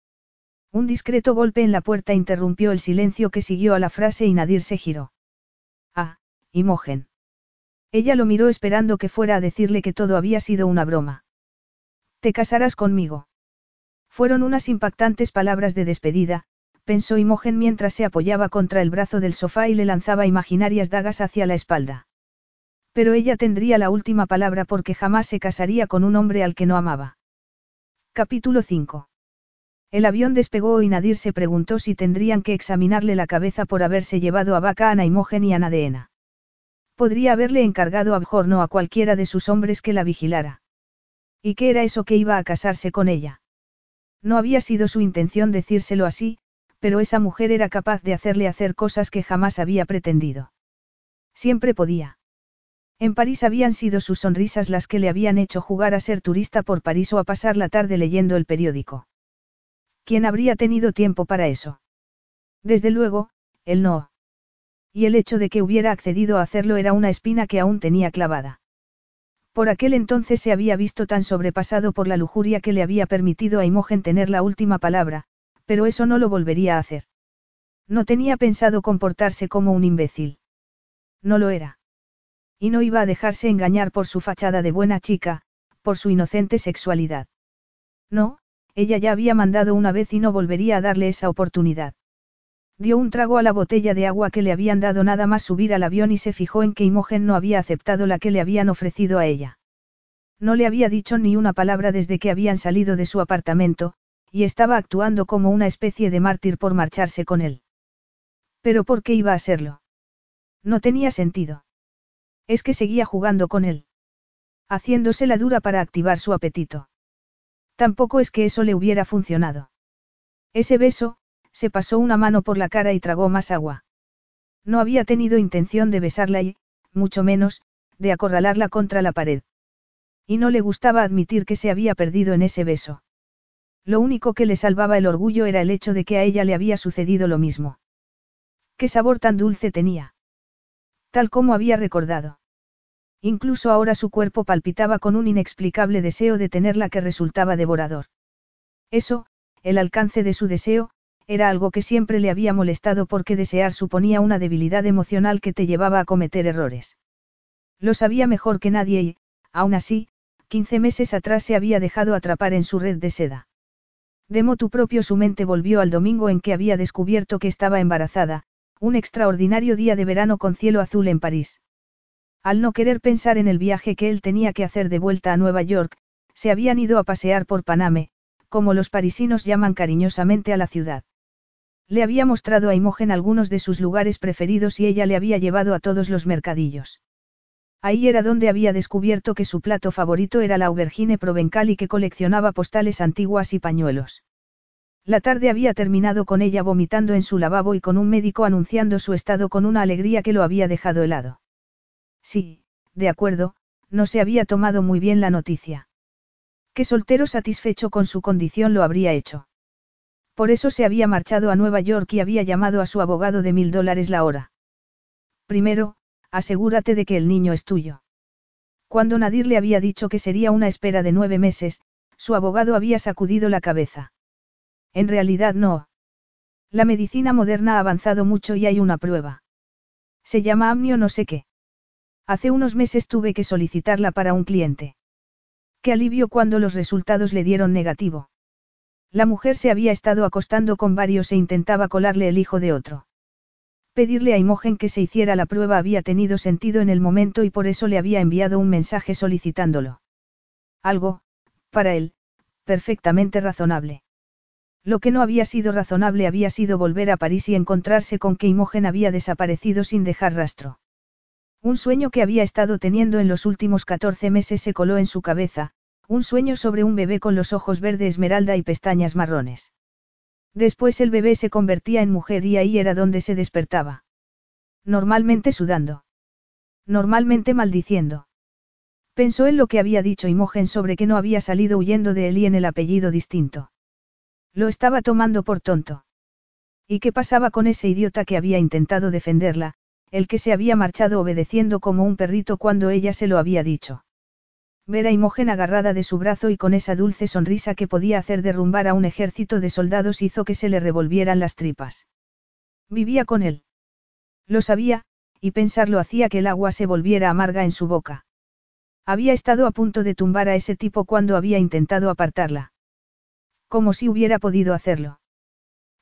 Un discreto golpe en la puerta interrumpió el silencio que siguió a la frase y Nadir se giró. Ah, Imogen. Ella lo miró esperando que fuera a decirle que todo había sido una broma. Te casarás conmigo. Fueron unas impactantes palabras de despedida, pensó Imogen mientras se apoyaba contra el brazo del sofá y le lanzaba imaginarias dagas hacia la espalda. Pero ella tendría la última palabra porque jamás se casaría con un hombre al que no amaba. Capítulo 5. El avión despegó y Nadir se preguntó si tendrían que examinarle la cabeza por haberse llevado a Vaca a Imogen y a Nadeena. Podría haberle encargado a Bjorn o a cualquiera de sus hombres que la vigilara. ¿Y qué era eso que iba a casarse con ella? No había sido su intención decírselo así, pero esa mujer era capaz de hacerle hacer cosas que jamás había pretendido. Siempre podía. En París habían sido sus sonrisas las que le habían hecho jugar a ser turista por París o a pasar la tarde leyendo el periódico. ¿Quién habría tenido tiempo para eso? Desde luego, él no. Y el hecho de que hubiera accedido a hacerlo era una espina que aún tenía clavada. Por aquel entonces se había visto tan sobrepasado por la lujuria que le había permitido a Imogen tener la última palabra, pero eso no lo volvería a hacer. No tenía pensado comportarse como un imbécil. No lo era. Y no iba a dejarse engañar por su fachada de buena chica, por su inocente sexualidad. No, ella ya había mandado una vez y no volvería a darle esa oportunidad. Dio un trago a la botella de agua que le habían dado nada más subir al avión y se fijó en que Imogen no había aceptado la que le habían ofrecido a ella. No le había dicho ni una palabra desde que habían salido de su apartamento, y estaba actuando como una especie de mártir por marcharse con él. Pero ¿por qué iba a serlo? No tenía sentido. Es que seguía jugando con él. Haciéndose la dura para activar su apetito. Tampoco es que eso le hubiera funcionado. Ese beso, se pasó una mano por la cara y tragó más agua. No había tenido intención de besarla y, mucho menos, de acorralarla contra la pared. Y no le gustaba admitir que se había perdido en ese beso. Lo único que le salvaba el orgullo era el hecho de que a ella le había sucedido lo mismo. ¿Qué sabor tan dulce tenía? Tal como había recordado. Incluso ahora su cuerpo palpitaba con un inexplicable deseo de tenerla que resultaba devorador. Eso, el alcance de su deseo, era algo que siempre le había molestado porque desear suponía una debilidad emocional que te llevaba a cometer errores. Lo sabía mejor que nadie y, aún así, quince meses atrás se había dejado atrapar en su red de seda. De motu propio su mente volvió al domingo en que había descubierto que estaba embarazada, un extraordinario día de verano con cielo azul en París. Al no querer pensar en el viaje que él tenía que hacer de vuelta a Nueva York, se habían ido a pasear por Paname, como los parisinos llaman cariñosamente a la ciudad. Le había mostrado a Imogen algunos de sus lugares preferidos y ella le había llevado a todos los mercadillos. Ahí era donde había descubierto que su plato favorito era la aubergine provencal y que coleccionaba postales antiguas y pañuelos. La tarde había terminado con ella vomitando en su lavabo y con un médico anunciando su estado con una alegría que lo había dejado helado. Sí, de acuerdo, no se había tomado muy bien la noticia. Qué soltero satisfecho con su condición lo habría hecho. Por eso se había marchado a Nueva York y había llamado a su abogado de mil dólares la hora. Primero, asegúrate de que el niño es tuyo. Cuando Nadir le había dicho que sería una espera de nueve meses, su abogado había sacudido la cabeza. En realidad no. La medicina moderna ha avanzado mucho y hay una prueba. Se llama amnio no sé qué. Hace unos meses tuve que solicitarla para un cliente. Qué alivio cuando los resultados le dieron negativo. La mujer se había estado acostando con varios e intentaba colarle el hijo de otro. Pedirle a Imogen que se hiciera la prueba había tenido sentido en el momento y por eso le había enviado un mensaje solicitándolo. Algo, para él, perfectamente razonable. Lo que no había sido razonable había sido volver a París y encontrarse con que Imogen había desaparecido sin dejar rastro. Un sueño que había estado teniendo en los últimos 14 meses se coló en su cabeza, un sueño sobre un bebé con los ojos verde esmeralda y pestañas marrones. Después el bebé se convertía en mujer y ahí era donde se despertaba. Normalmente sudando. Normalmente maldiciendo. Pensó en lo que había dicho Imogen sobre que no había salido huyendo de él y en el apellido distinto. Lo estaba tomando por tonto. ¿Y qué pasaba con ese idiota que había intentado defenderla, el que se había marchado obedeciendo como un perrito cuando ella se lo había dicho? Ver a Imogen agarrada de su brazo y con esa dulce sonrisa que podía hacer derrumbar a un ejército de soldados hizo que se le revolvieran las tripas. Vivía con él. Lo sabía, y pensarlo hacía que el agua se volviera amarga en su boca. Había estado a punto de tumbar a ese tipo cuando había intentado apartarla. Como si hubiera podido hacerlo.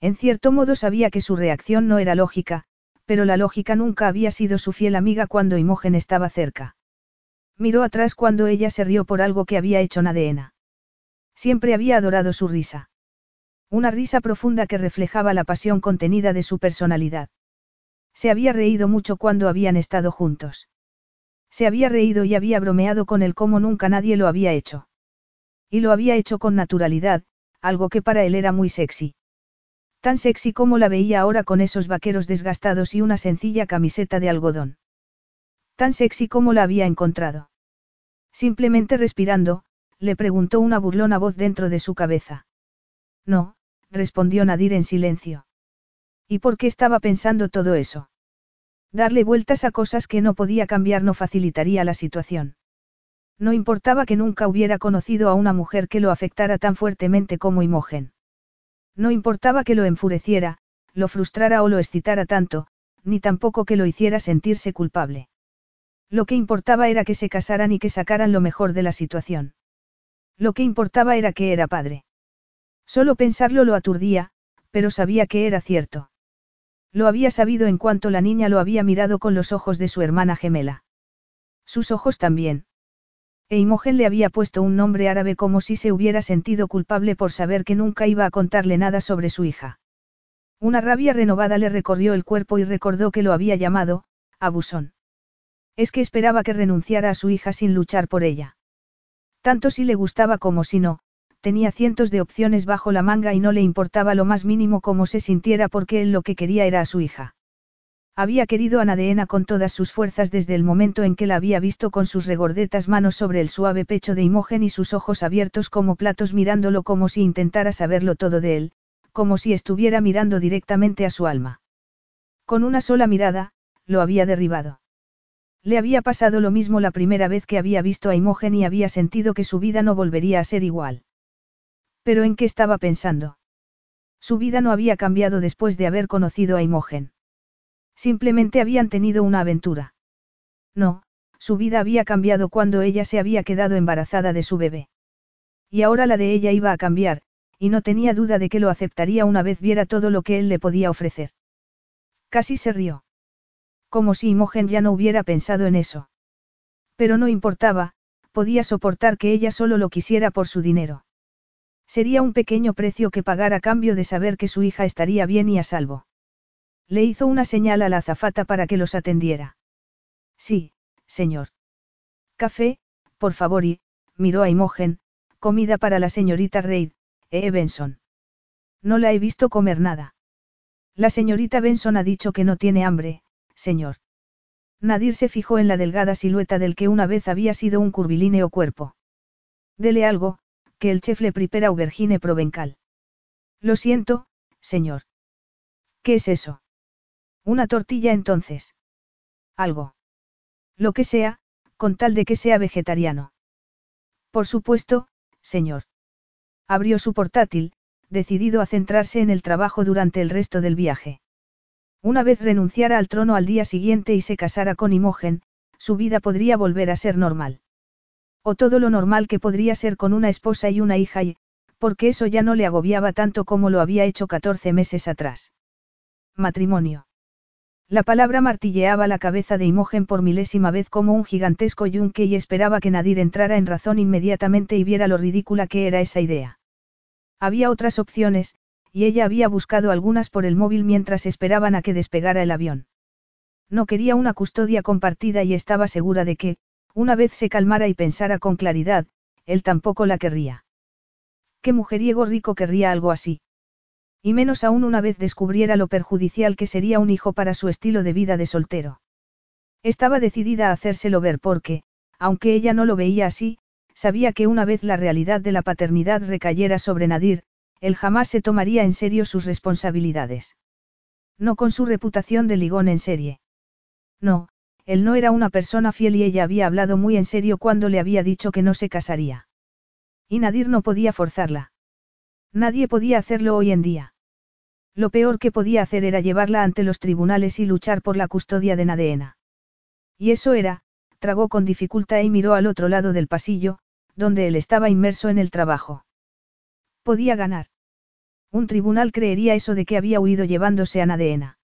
En cierto modo sabía que su reacción no era lógica, pero la lógica nunca había sido su fiel amiga cuando Imogen estaba cerca. Miró atrás cuando ella se rió por algo que había hecho Nadeena. Siempre había adorado su risa. Una risa profunda que reflejaba la pasión contenida de su personalidad. Se había reído mucho cuando habían estado juntos. Se había reído y había bromeado con él como nunca nadie lo había hecho. Y lo había hecho con naturalidad, algo que para él era muy sexy. Tan sexy como la veía ahora con esos vaqueros desgastados y una sencilla camiseta de algodón. Tan sexy como la había encontrado. Simplemente respirando, le preguntó una burlona voz dentro de su cabeza. No, respondió Nadir en silencio. ¿Y por qué estaba pensando todo eso? Darle vueltas a cosas que no podía cambiar no facilitaría la situación. No importaba que nunca hubiera conocido a una mujer que lo afectara tan fuertemente como Imogen. No importaba que lo enfureciera, lo frustrara o lo excitara tanto, ni tampoco que lo hiciera sentirse culpable. Lo que importaba era que se casaran y que sacaran lo mejor de la situación. Lo que importaba era que era padre. Solo pensarlo lo aturdía, pero sabía que era cierto. Lo había sabido en cuanto la niña lo había mirado con los ojos de su hermana gemela. Sus ojos también. E Imogen le había puesto un nombre árabe como si se hubiera sentido culpable por saber que nunca iba a contarle nada sobre su hija. Una rabia renovada le recorrió el cuerpo y recordó que lo había llamado, abusón. Es que esperaba que renunciara a su hija sin luchar por ella. Tanto si le gustaba como si no, tenía cientos de opciones bajo la manga y no le importaba lo más mínimo cómo se sintiera porque él lo que quería era a su hija. Había querido a Nadeena con todas sus fuerzas desde el momento en que la había visto con sus regordetas manos sobre el suave pecho de Imogen y sus ojos abiertos como platos mirándolo como si intentara saberlo todo de él, como si estuviera mirando directamente a su alma. Con una sola mirada, lo había derribado. Le había pasado lo mismo la primera vez que había visto a Imogen y había sentido que su vida no volvería a ser igual. Pero ¿en qué estaba pensando? Su vida no había cambiado después de haber conocido a Imogen. Simplemente habían tenido una aventura. No, su vida había cambiado cuando ella se había quedado embarazada de su bebé. Y ahora la de ella iba a cambiar, y no tenía duda de que lo aceptaría una vez viera todo lo que él le podía ofrecer. Casi se rió. Como si Imogen ya no hubiera pensado en eso. Pero no importaba, podía soportar que ella solo lo quisiera por su dinero. Sería un pequeño precio que pagar a cambio de saber que su hija estaría bien y a salvo. Le hizo una señal a la azafata para que los atendiera. Sí, señor. Café, por favor, y, miró a Imogen, comida para la señorita Reid, e. Benson. No la he visto comer nada. La señorita Benson ha dicho que no tiene hambre, señor. Nadir se fijó en la delgada silueta del que una vez había sido un curvilíneo cuerpo. Dele algo, que el chef le prepara aubergine provencal. Lo siento, señor. ¿Qué es eso? Una tortilla entonces. Algo. Lo que sea, con tal de que sea vegetariano. Por supuesto, señor. Abrió su portátil, decidido a centrarse en el trabajo durante el resto del viaje. Una vez renunciara al trono al día siguiente y se casara con Imogen, su vida podría volver a ser normal. O todo lo normal que podría ser con una esposa y una hija y, porque eso ya no le agobiaba tanto como lo había hecho 14 meses atrás. Matrimonio. La palabra martilleaba la cabeza de Imogen por milésima vez como un gigantesco yunque y esperaba que Nadir entrara en razón inmediatamente y viera lo ridícula que era esa idea. Había otras opciones, y ella había buscado algunas por el móvil mientras esperaban a que despegara el avión. No quería una custodia compartida y estaba segura de que, una vez se calmara y pensara con claridad, él tampoco la querría. ¿Qué mujeriego rico querría algo así? Y menos aún una vez descubriera lo perjudicial que sería un hijo para su estilo de vida de soltero. Estaba decidida a hacérselo ver porque, aunque ella no lo veía así, sabía que una vez la realidad de la paternidad recayera sobre Nadir, él jamás se tomaría en serio sus responsabilidades. No con su reputación de ligón en serie. No, él no era una persona fiel y ella había hablado muy en serio cuando le había dicho que no se casaría. Y Nadir no podía forzarla. Nadie podía hacerlo hoy en día. Lo peor que podía hacer era llevarla ante los tribunales y luchar por la custodia de Nadeena. Y eso era, tragó con dificultad y miró al otro lado del pasillo, donde él estaba inmerso en el trabajo. Podía ganar. Un tribunal creería eso de que había huido llevándose a Nadeena.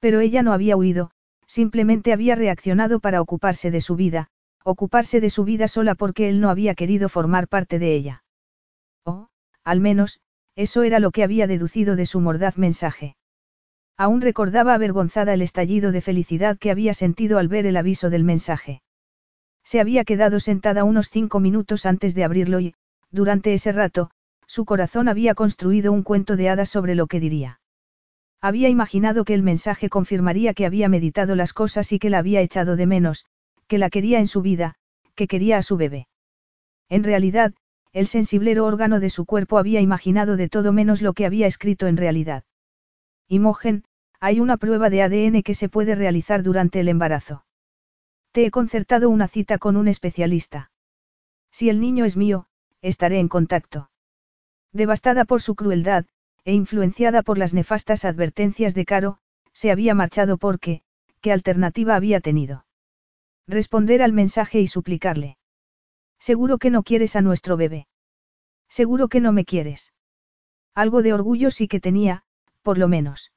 Pero ella no había huido, simplemente había reaccionado para ocuparse de su vida, ocuparse de su vida sola porque él no había querido formar parte de ella. O, al menos, eso era lo que había deducido de su mordaz mensaje. Aún recordaba avergonzada el estallido de felicidad que había sentido al ver el aviso del mensaje. Se había quedado sentada unos cinco minutos antes de abrirlo y, durante ese rato, su corazón había construido un cuento de hadas sobre lo que diría. Había imaginado que el mensaje confirmaría que había meditado las cosas y que la había echado de menos, que la quería en su vida, que quería a su bebé. En realidad, el sensiblero órgano de su cuerpo había imaginado de todo menos lo que había escrito en realidad. Imogen, hay una prueba de ADN que se puede realizar durante el embarazo. Te he concertado una cita con un especialista. Si el niño es mío, estaré en contacto. Devastada por su crueldad, e influenciada por las nefastas advertencias de Caro, se había marchado porque, ¿qué alternativa había tenido? Responder al mensaje y suplicarle. Seguro que no quieres a nuestro bebé. Seguro que no me quieres. Algo de orgullo sí que tenía, por lo menos.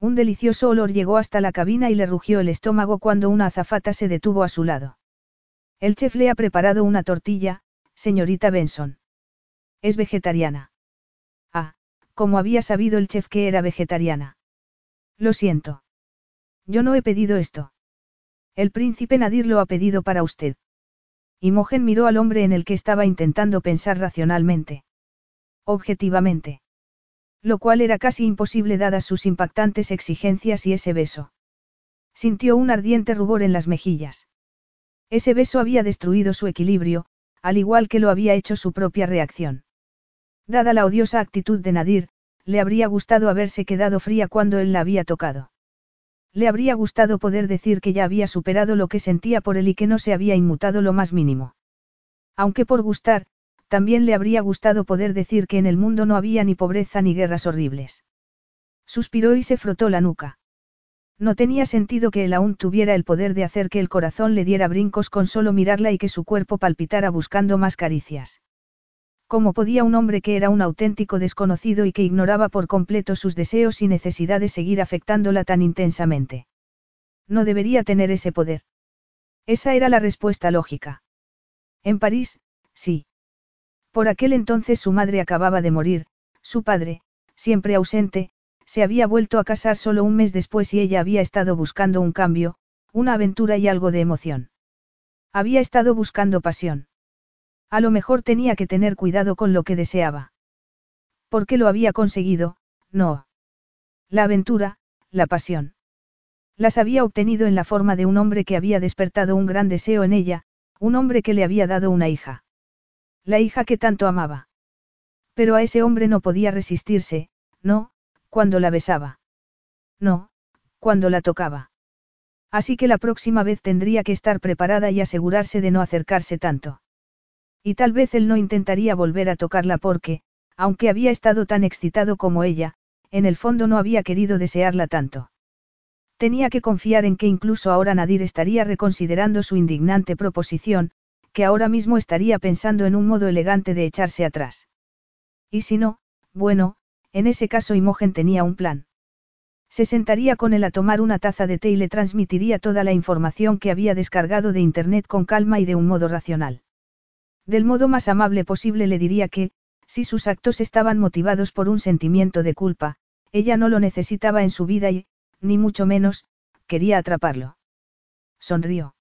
Un delicioso olor llegó hasta la cabina y le rugió el estómago cuando una azafata se detuvo a su lado. El chef le ha preparado una tortilla, señorita Benson. Es vegetariana. Ah, como había sabido el chef que era vegetariana. Lo siento. Yo no he pedido esto. El príncipe Nadir lo ha pedido para usted. Imogen miró al hombre en el que estaba intentando pensar racionalmente. Objetivamente. Lo cual era casi imposible dadas sus impactantes exigencias y ese beso. Sintió un ardiente rubor en las mejillas. Ese beso había destruido su equilibrio, al igual que lo había hecho su propia reacción. Dada la odiosa actitud de Nadir, le habría gustado haberse quedado fría cuando él la había tocado. Le habría gustado poder decir que ya había superado lo que sentía por él y que no se había inmutado lo más mínimo. Aunque por gustar, también le habría gustado poder decir que en el mundo no había ni pobreza ni guerras horribles. Suspiró y se frotó la nuca. No tenía sentido que él aún tuviera el poder de hacer que el corazón le diera brincos con solo mirarla y que su cuerpo palpitara buscando más caricias. ¿Cómo podía un hombre que era un auténtico desconocido y que ignoraba por completo sus deseos y necesidades seguir afectándola tan intensamente? No debería tener ese poder. Esa era la respuesta lógica. En París, sí. Por aquel entonces su madre acababa de morir, su padre, siempre ausente, se había vuelto a casar solo un mes después y ella había estado buscando un cambio, una aventura y algo de emoción. Había estado buscando pasión. A lo mejor tenía que tener cuidado con lo que deseaba. Porque lo había conseguido, no. La aventura, la pasión. Las había obtenido en la forma de un hombre que había despertado un gran deseo en ella, un hombre que le había dado una hija. La hija que tanto amaba. Pero a ese hombre no podía resistirse, no, cuando la besaba. No, cuando la tocaba. Así que la próxima vez tendría que estar preparada y asegurarse de no acercarse tanto. Y tal vez él no intentaría volver a tocarla porque, aunque había estado tan excitado como ella, en el fondo no había querido desearla tanto. Tenía que confiar en que incluso ahora Nadir estaría reconsiderando su indignante proposición, que ahora mismo estaría pensando en un modo elegante de echarse atrás. Y si no, bueno, en ese caso Imogen tenía un plan. Se sentaría con él a tomar una taza de té y le transmitiría toda la información que había descargado de Internet con calma y de un modo racional. Del modo más amable posible le diría que, si sus actos estaban motivados por un sentimiento de culpa, ella no lo necesitaba en su vida y, ni mucho menos, quería atraparlo. Sonrió.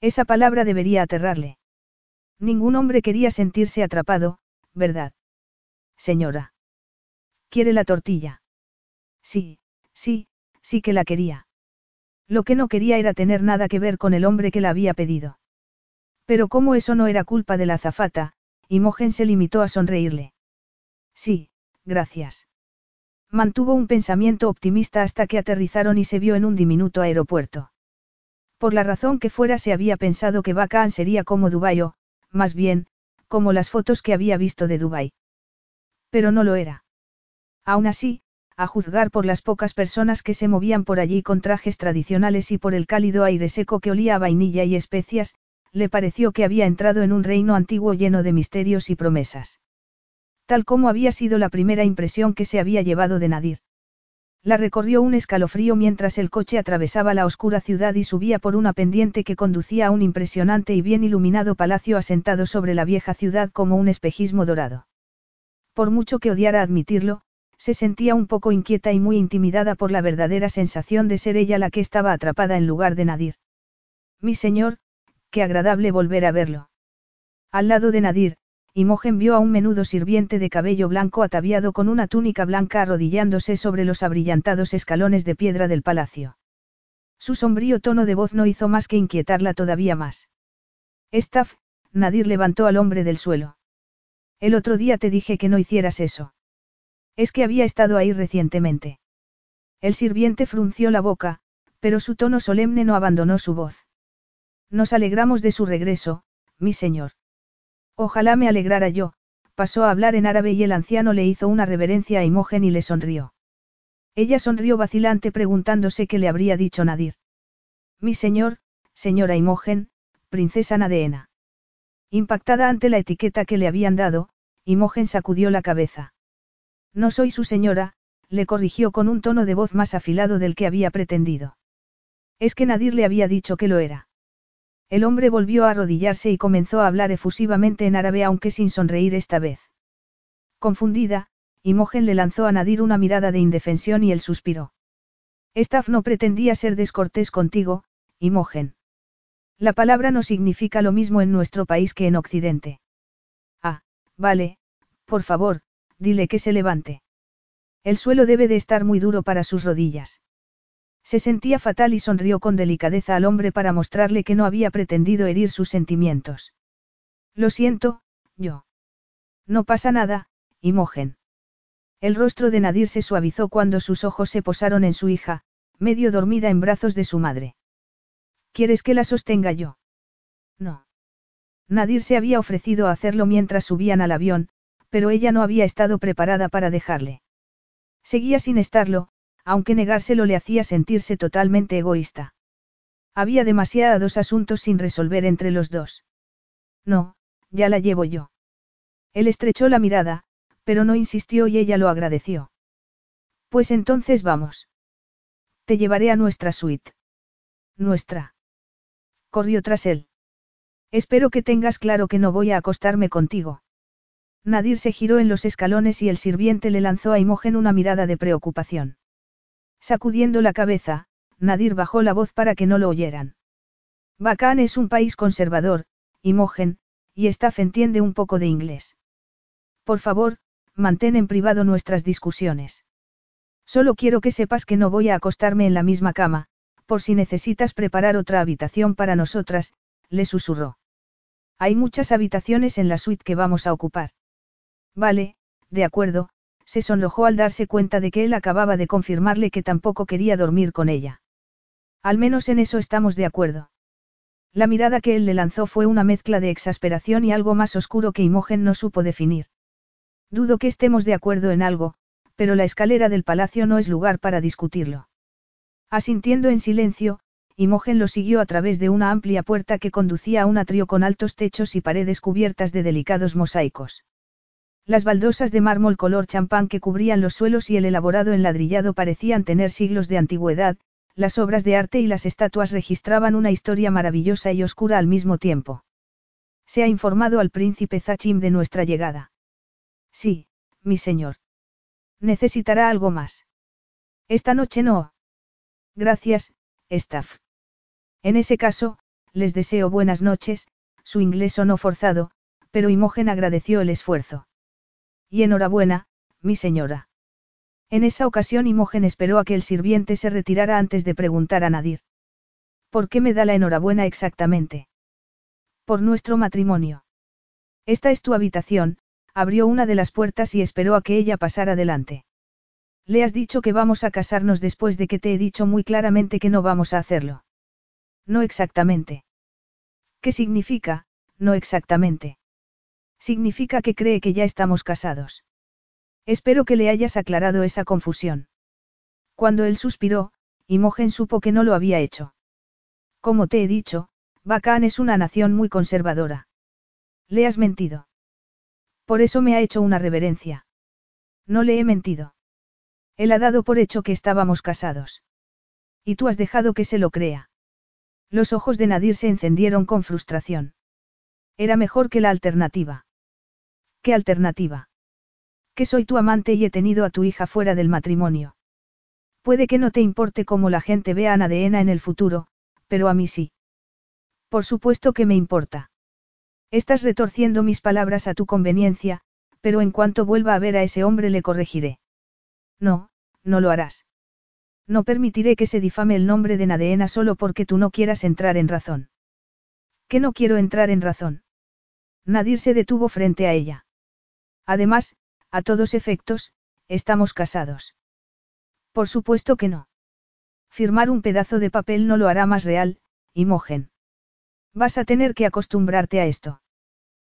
Esa palabra debería aterrarle. Ningún hombre quería sentirse atrapado, ¿verdad? Señora. ¿Quiere la tortilla? Sí, Sí, sí que la quería. Lo que no quería era tener nada que ver con el hombre que la había pedido. Pero como eso no era culpa de la azafata, Imogen se limitó a sonreírle. Sí, gracias. Mantuvo un pensamiento optimista hasta que aterrizaron y se vio en un diminuto aeropuerto. Por la razón que fuera se había pensado que Bacán sería como Dubái o, más bien, como las fotos que había visto de Dubái. Pero no lo era. Aún así, a juzgar por las pocas personas que se movían por allí con trajes tradicionales y por el cálido aire seco que olía a vainilla y especias, le pareció que había entrado en un reino antiguo lleno de misterios y promesas. Tal como había sido la primera impresión que se había llevado de Nadir. La recorrió un escalofrío mientras el coche atravesaba la oscura ciudad y subía por una pendiente que conducía a un impresionante y bien iluminado palacio asentado sobre la vieja ciudad como un espejismo dorado. Por mucho que odiara admitirlo, se sentía un poco inquieta y muy intimidada por la verdadera sensación de ser ella la que estaba atrapada en lugar de Nadir. Mi señor, qué agradable volver a verlo. Al lado de Nadir, Imogen vio a un menudo sirviente de cabello blanco ataviado con una túnica blanca arrodillándose sobre los abrillantados escalones de piedra del palacio. Su sombrío tono de voz no hizo más que inquietarla todavía más. Staff, Nadir levantó al hombre del suelo. El otro día te dije que no hicieras eso. Es que había estado ahí recientemente. El sirviente frunció la boca, pero su tono solemne no abandonó su voz. Nos alegramos de su regreso, mi señor. Ojalá me alegrara yo, pasó a hablar en árabe y el anciano le hizo una reverencia a Imogen y le sonrió. Ella sonrió vacilante preguntándose qué le habría dicho Nadir. Mi señor, señora Imogen, princesa Nadeena. Impactada ante la etiqueta que le habían dado, Imogen sacudió la cabeza. No soy su señora, le corrigió con un tono de voz más afilado del que había pretendido. Es que Nadir le había dicho que lo era. El hombre volvió a arrodillarse y comenzó a hablar efusivamente en árabe aunque sin sonreír esta vez. Confundida, Imogen le lanzó a Nadir una mirada de indefensión y él suspiró. Staff no pretendía ser descortés contigo, Imogen. La palabra no significa lo mismo en nuestro país que en Occidente. Ah, vale, por favor, dile que se levante. El suelo debe de estar muy duro para sus rodillas. Se sentía fatal y sonrió con delicadeza al hombre para mostrarle que no había pretendido herir sus sentimientos. Lo siento, yo. No pasa nada, Imogen. El rostro de Nadir se suavizó cuando sus ojos se posaron en su hija, medio dormida en brazos de su madre. ¿Quieres que la sostenga yo? No. Nadir se había ofrecido a hacerlo mientras subían al avión, pero ella no había estado preparada para dejarle. Seguía sin estarlo, aunque negárselo le hacía sentirse totalmente egoísta. Había demasiados asuntos sin resolver entre los dos. No, ya la llevo yo. Él estrechó la mirada, pero no insistió y ella lo agradeció. Pues entonces vamos. Te llevaré a nuestra suite. Nuestra. Corrió tras él. Espero que tengas claro que no voy a acostarme contigo. Nadir se giró en los escalones y el sirviente le lanzó a Imogen una mirada de preocupación. Sacudiendo la cabeza, Nadir bajó la voz para que no lo oyeran. Bacán es un país conservador, Imogen, y Staff entiende un poco de inglés. Por favor, mantén en privado nuestras discusiones. Solo quiero que sepas que no voy a acostarme en la misma cama, por si necesitas preparar otra habitación para nosotras, le susurró. Hay muchas habitaciones en la suite que vamos a ocupar. Vale, de acuerdo, se sonrojó al darse cuenta de que él acababa de confirmarle que tampoco quería dormir con ella. Al menos en eso estamos de acuerdo. La mirada que él le lanzó fue una mezcla de exasperación y algo más oscuro que Imogen no supo definir. Dudo que estemos de acuerdo en algo, pero la escalera del palacio no es lugar para discutirlo. Asintiendo en silencio, Imogen lo siguió a través de una amplia puerta que conducía a un atrio con altos techos y paredes cubiertas de delicados mosaicos. Las baldosas de mármol color champán que cubrían los suelos y el elaborado enladrillado parecían tener siglos de antigüedad, las obras de arte y las estatuas registraban una historia maravillosa y oscura al mismo tiempo. Se ha informado al príncipe Zachim de nuestra llegada. Sí, mi señor. Necesitará algo más. Esta noche no. Gracias, Staff. En ese caso, les deseo buenas noches, su inglés sonó forzado, pero Imogen agradeció el esfuerzo. Y enhorabuena, mi señora. En esa ocasión Imogen esperó a que el sirviente se retirara antes de preguntar a Nadir. ¿Por qué me da la enhorabuena exactamente? Por nuestro matrimonio. Esta es tu habitación, abrió una de las puertas y esperó a que ella pasara delante. Le has dicho que vamos a casarnos después de que te he dicho muy claramente que no vamos a hacerlo. No exactamente. ¿Qué significa, no exactamente? Significa que cree que ya estamos casados. Espero que le hayas aclarado esa confusión. Cuando él suspiró, Imogen supo que no lo había hecho. Como te he dicho, Bacán es una nación muy conservadora. Le has mentido. Por eso me ha hecho una reverencia. No le he mentido. Él ha dado por hecho que estábamos casados. Y tú has dejado que se lo crea. Los ojos de Nadir se encendieron con frustración. Era mejor que la alternativa. ¿Qué alternativa? Que soy tu amante y he tenido a tu hija fuera del matrimonio. Puede que no te importe cómo la gente vea a Nadeena en el futuro, pero a mí sí. Por supuesto que me importa. Estás retorciendo mis palabras a tu conveniencia, pero en cuanto vuelva a ver a ese hombre le corregiré. No, no lo harás. No permitiré que se difame el nombre de Nadeena solo porque tú no quieras entrar en razón. ¿Que no quiero entrar en razón? Nadir se detuvo frente a ella. Además, a todos efectos, estamos casados. Por supuesto que no. Firmar un pedazo de papel no lo hará más real, Imogen. Vas a tener que acostumbrarte a esto.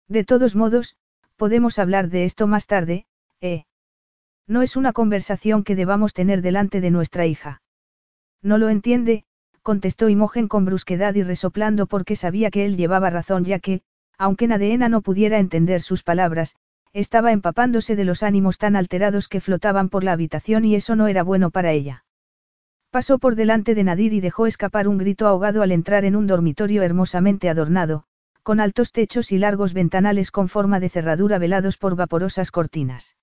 De todos modos, podemos hablar de esto más tarde, ¿eh? No es una conversación que debamos tener delante de nuestra hija. No lo entiende, contestó Imogen con brusquedad y resoplando porque sabía que él llevaba razón ya que, aunque Nadeena no pudiera entender sus palabras, estaba empapándose de los ánimos tan alterados que flotaban por la habitación y eso no era bueno para ella. Pasó por delante de Nadir y dejó escapar un grito ahogado al entrar en un dormitorio hermosamente adornado, con altos techos y largos ventanales con forma de cerradura velados por vaporosas cortinas.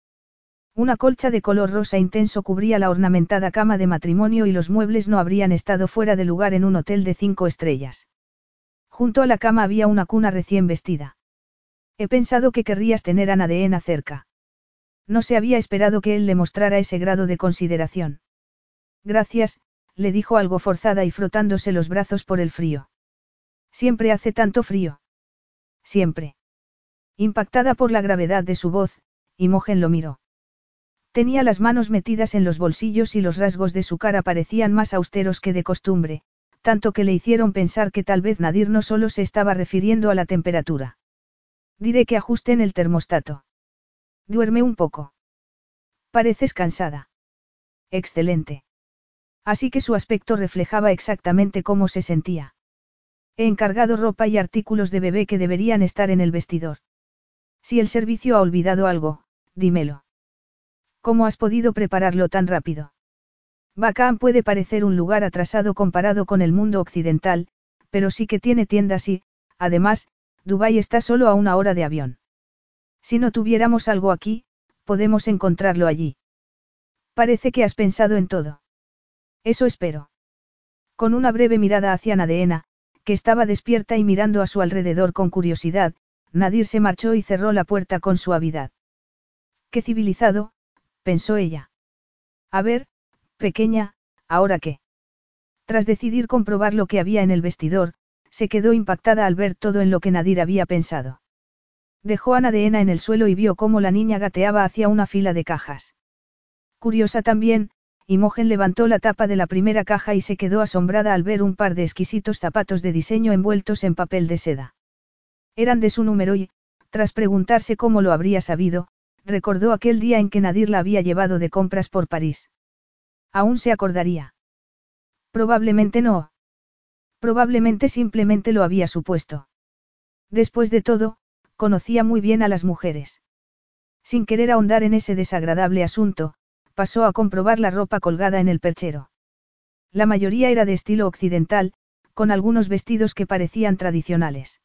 Una colcha de color rosa intenso cubría la ornamentada cama de matrimonio y los muebles no habrían estado fuera de lugar en un hotel de cinco estrellas. Junto a la cama había una cuna recién vestida. He pensado que querrías tener a Nadeena cerca. No se había esperado que él le mostrara ese grado de consideración. Gracias, le dijo algo forzada y frotándose los brazos por el frío. Siempre hace tanto frío. Siempre. Impactada por la gravedad de su voz, Imogen lo miró. Tenía las manos metidas en los bolsillos y los rasgos de su cara parecían más austeros que de costumbre, tanto que le hicieron pensar que tal vez Nadir no solo se estaba refiriendo a la temperatura. Diré que ajusten el termostato. Duerme un poco. Pareces cansada. Excelente. Así que su aspecto reflejaba exactamente cómo se sentía. He encargado ropa y artículos de bebé que deberían estar en el vestidor. Si el servicio ha olvidado algo, dímelo. ¿Cómo has podido prepararlo tan rápido? Bacán puede parecer un lugar atrasado comparado con el mundo occidental, pero sí que tiene tiendas y, además, Dubái está solo a una hora de avión. Si no tuviéramos algo aquí, podemos encontrarlo allí. Parece que has pensado en todo. Eso espero. Con una breve mirada hacia Nadeena, que estaba despierta y mirando a su alrededor con curiosidad, Nadir se marchó y cerró la puerta con suavidad. Qué civilizado, pensó ella. A ver, pequeña, ¿ahora qué? Tras decidir comprobar lo que había en el vestidor, se quedó impactada al ver todo en lo que Nadir había pensado. Dejó a Nadeena en el suelo y vio cómo la niña gateaba hacia una fila de cajas. Curiosa también, Imogen levantó la tapa de la primera caja y se quedó asombrada al ver un par de exquisitos zapatos de diseño envueltos en papel de seda. Eran de su número y, tras preguntarse cómo lo habría sabido, recordó aquel día en que Nadir la había llevado de compras por París. Aún se acordaría. Probablemente no. Probablemente simplemente lo había supuesto. Después de todo, conocía muy bien a las mujeres. Sin querer ahondar en ese desagradable asunto, pasó a comprobar la ropa colgada en el perchero. La mayoría era de estilo occidental, con algunos vestidos que parecían tradicionales.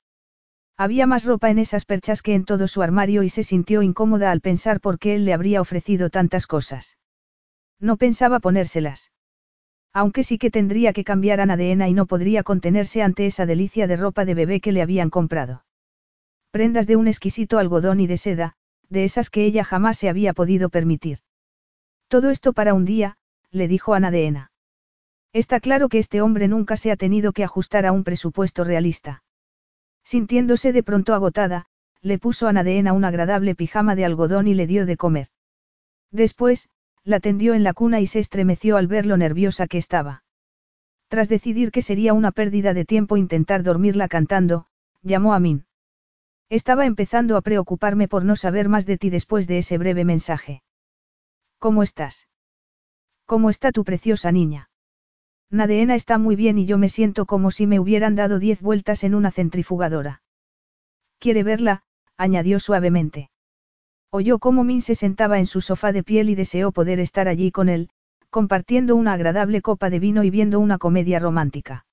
Había más ropa en esas perchas que en todo su armario y se sintió incómoda al pensar por qué él le habría ofrecido tantas cosas. No pensaba ponérselas. Aunque sí que tendría que cambiar a Nadeena y no podría contenerse ante esa delicia de ropa de bebé que le habían comprado. Prendas de un exquisito algodón y de seda, de esas que ella jamás se había podido permitir. Todo esto para un día, le dijo a Nadeena. Está claro que este hombre nunca se ha tenido que ajustar a un presupuesto realista. Sintiéndose de pronto agotada, le puso a Nadeena un agradable pijama de algodón y le dio de comer. Después, la tendió en la cuna y se estremeció al ver lo nerviosa que estaba. Tras decidir que sería una pérdida de tiempo intentar dormirla cantando, llamó a Min. Estaba empezando a preocuparme por no saber más de ti después de ese breve mensaje. ¿Cómo estás? ¿Cómo está tu preciosa niña? Nadeena está muy bien y yo me siento como si me hubieran dado diez vueltas en una centrifugadora. ¿Quiere verla? añadió suavemente. Oyó cómo Min se sentaba en su sofá de piel y deseó poder estar allí con él, compartiendo una agradable copa de vino y viendo una comedia romántica.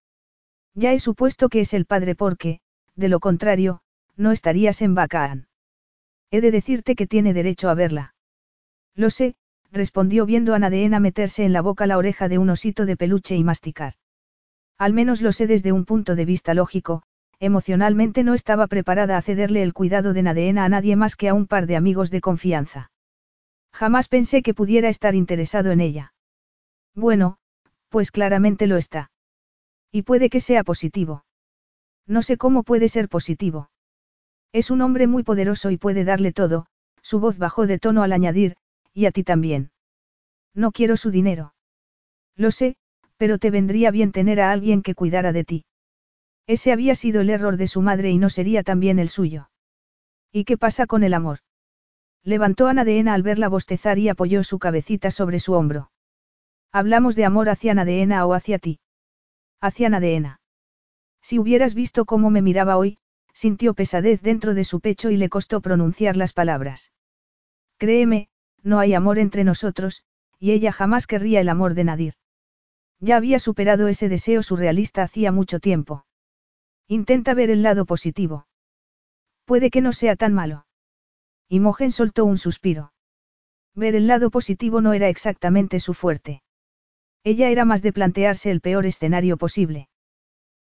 Ya he supuesto que es el padre porque, de lo contrario, no estarías en Bacaan. He de decirte que tiene derecho a verla. Lo sé, respondió viendo a Nadeena meterse en la boca la oreja de un osito de peluche y masticar. Al menos lo sé desde un punto de vista lógico, emocionalmente no estaba preparada a cederle el cuidado de Nadeena a nadie más que a un par de amigos de confianza. Jamás pensé que pudiera estar interesado en ella. Bueno, pues claramente lo está. Y puede que sea positivo. No sé cómo puede ser positivo. Es un hombre muy poderoso y puede darle todo, su voz bajó de tono al añadir, y a ti también. No quiero su dinero. Lo sé, pero te vendría bien tener a alguien que cuidara de ti. Ese había sido el error de su madre y no sería también el suyo. ¿Y qué pasa con el amor? Levantó a Nadeena al verla bostezar y apoyó su cabecita sobre su hombro. Hablamos de amor hacia Nadeena o hacia ti. Hacia Nadeena. Si hubieras visto cómo me miraba hoy, sintió pesadez dentro de su pecho y le costó pronunciar las palabras. Créeme, no hay amor entre nosotros, y ella jamás querría el amor de Nadir. Ya había superado ese deseo surrealista hacía mucho tiempo. Intenta ver el lado positivo. Puede que no sea tan malo. Imogen soltó un suspiro. Ver el lado positivo no era exactamente su fuerte. Ella era más de plantearse el peor escenario posible.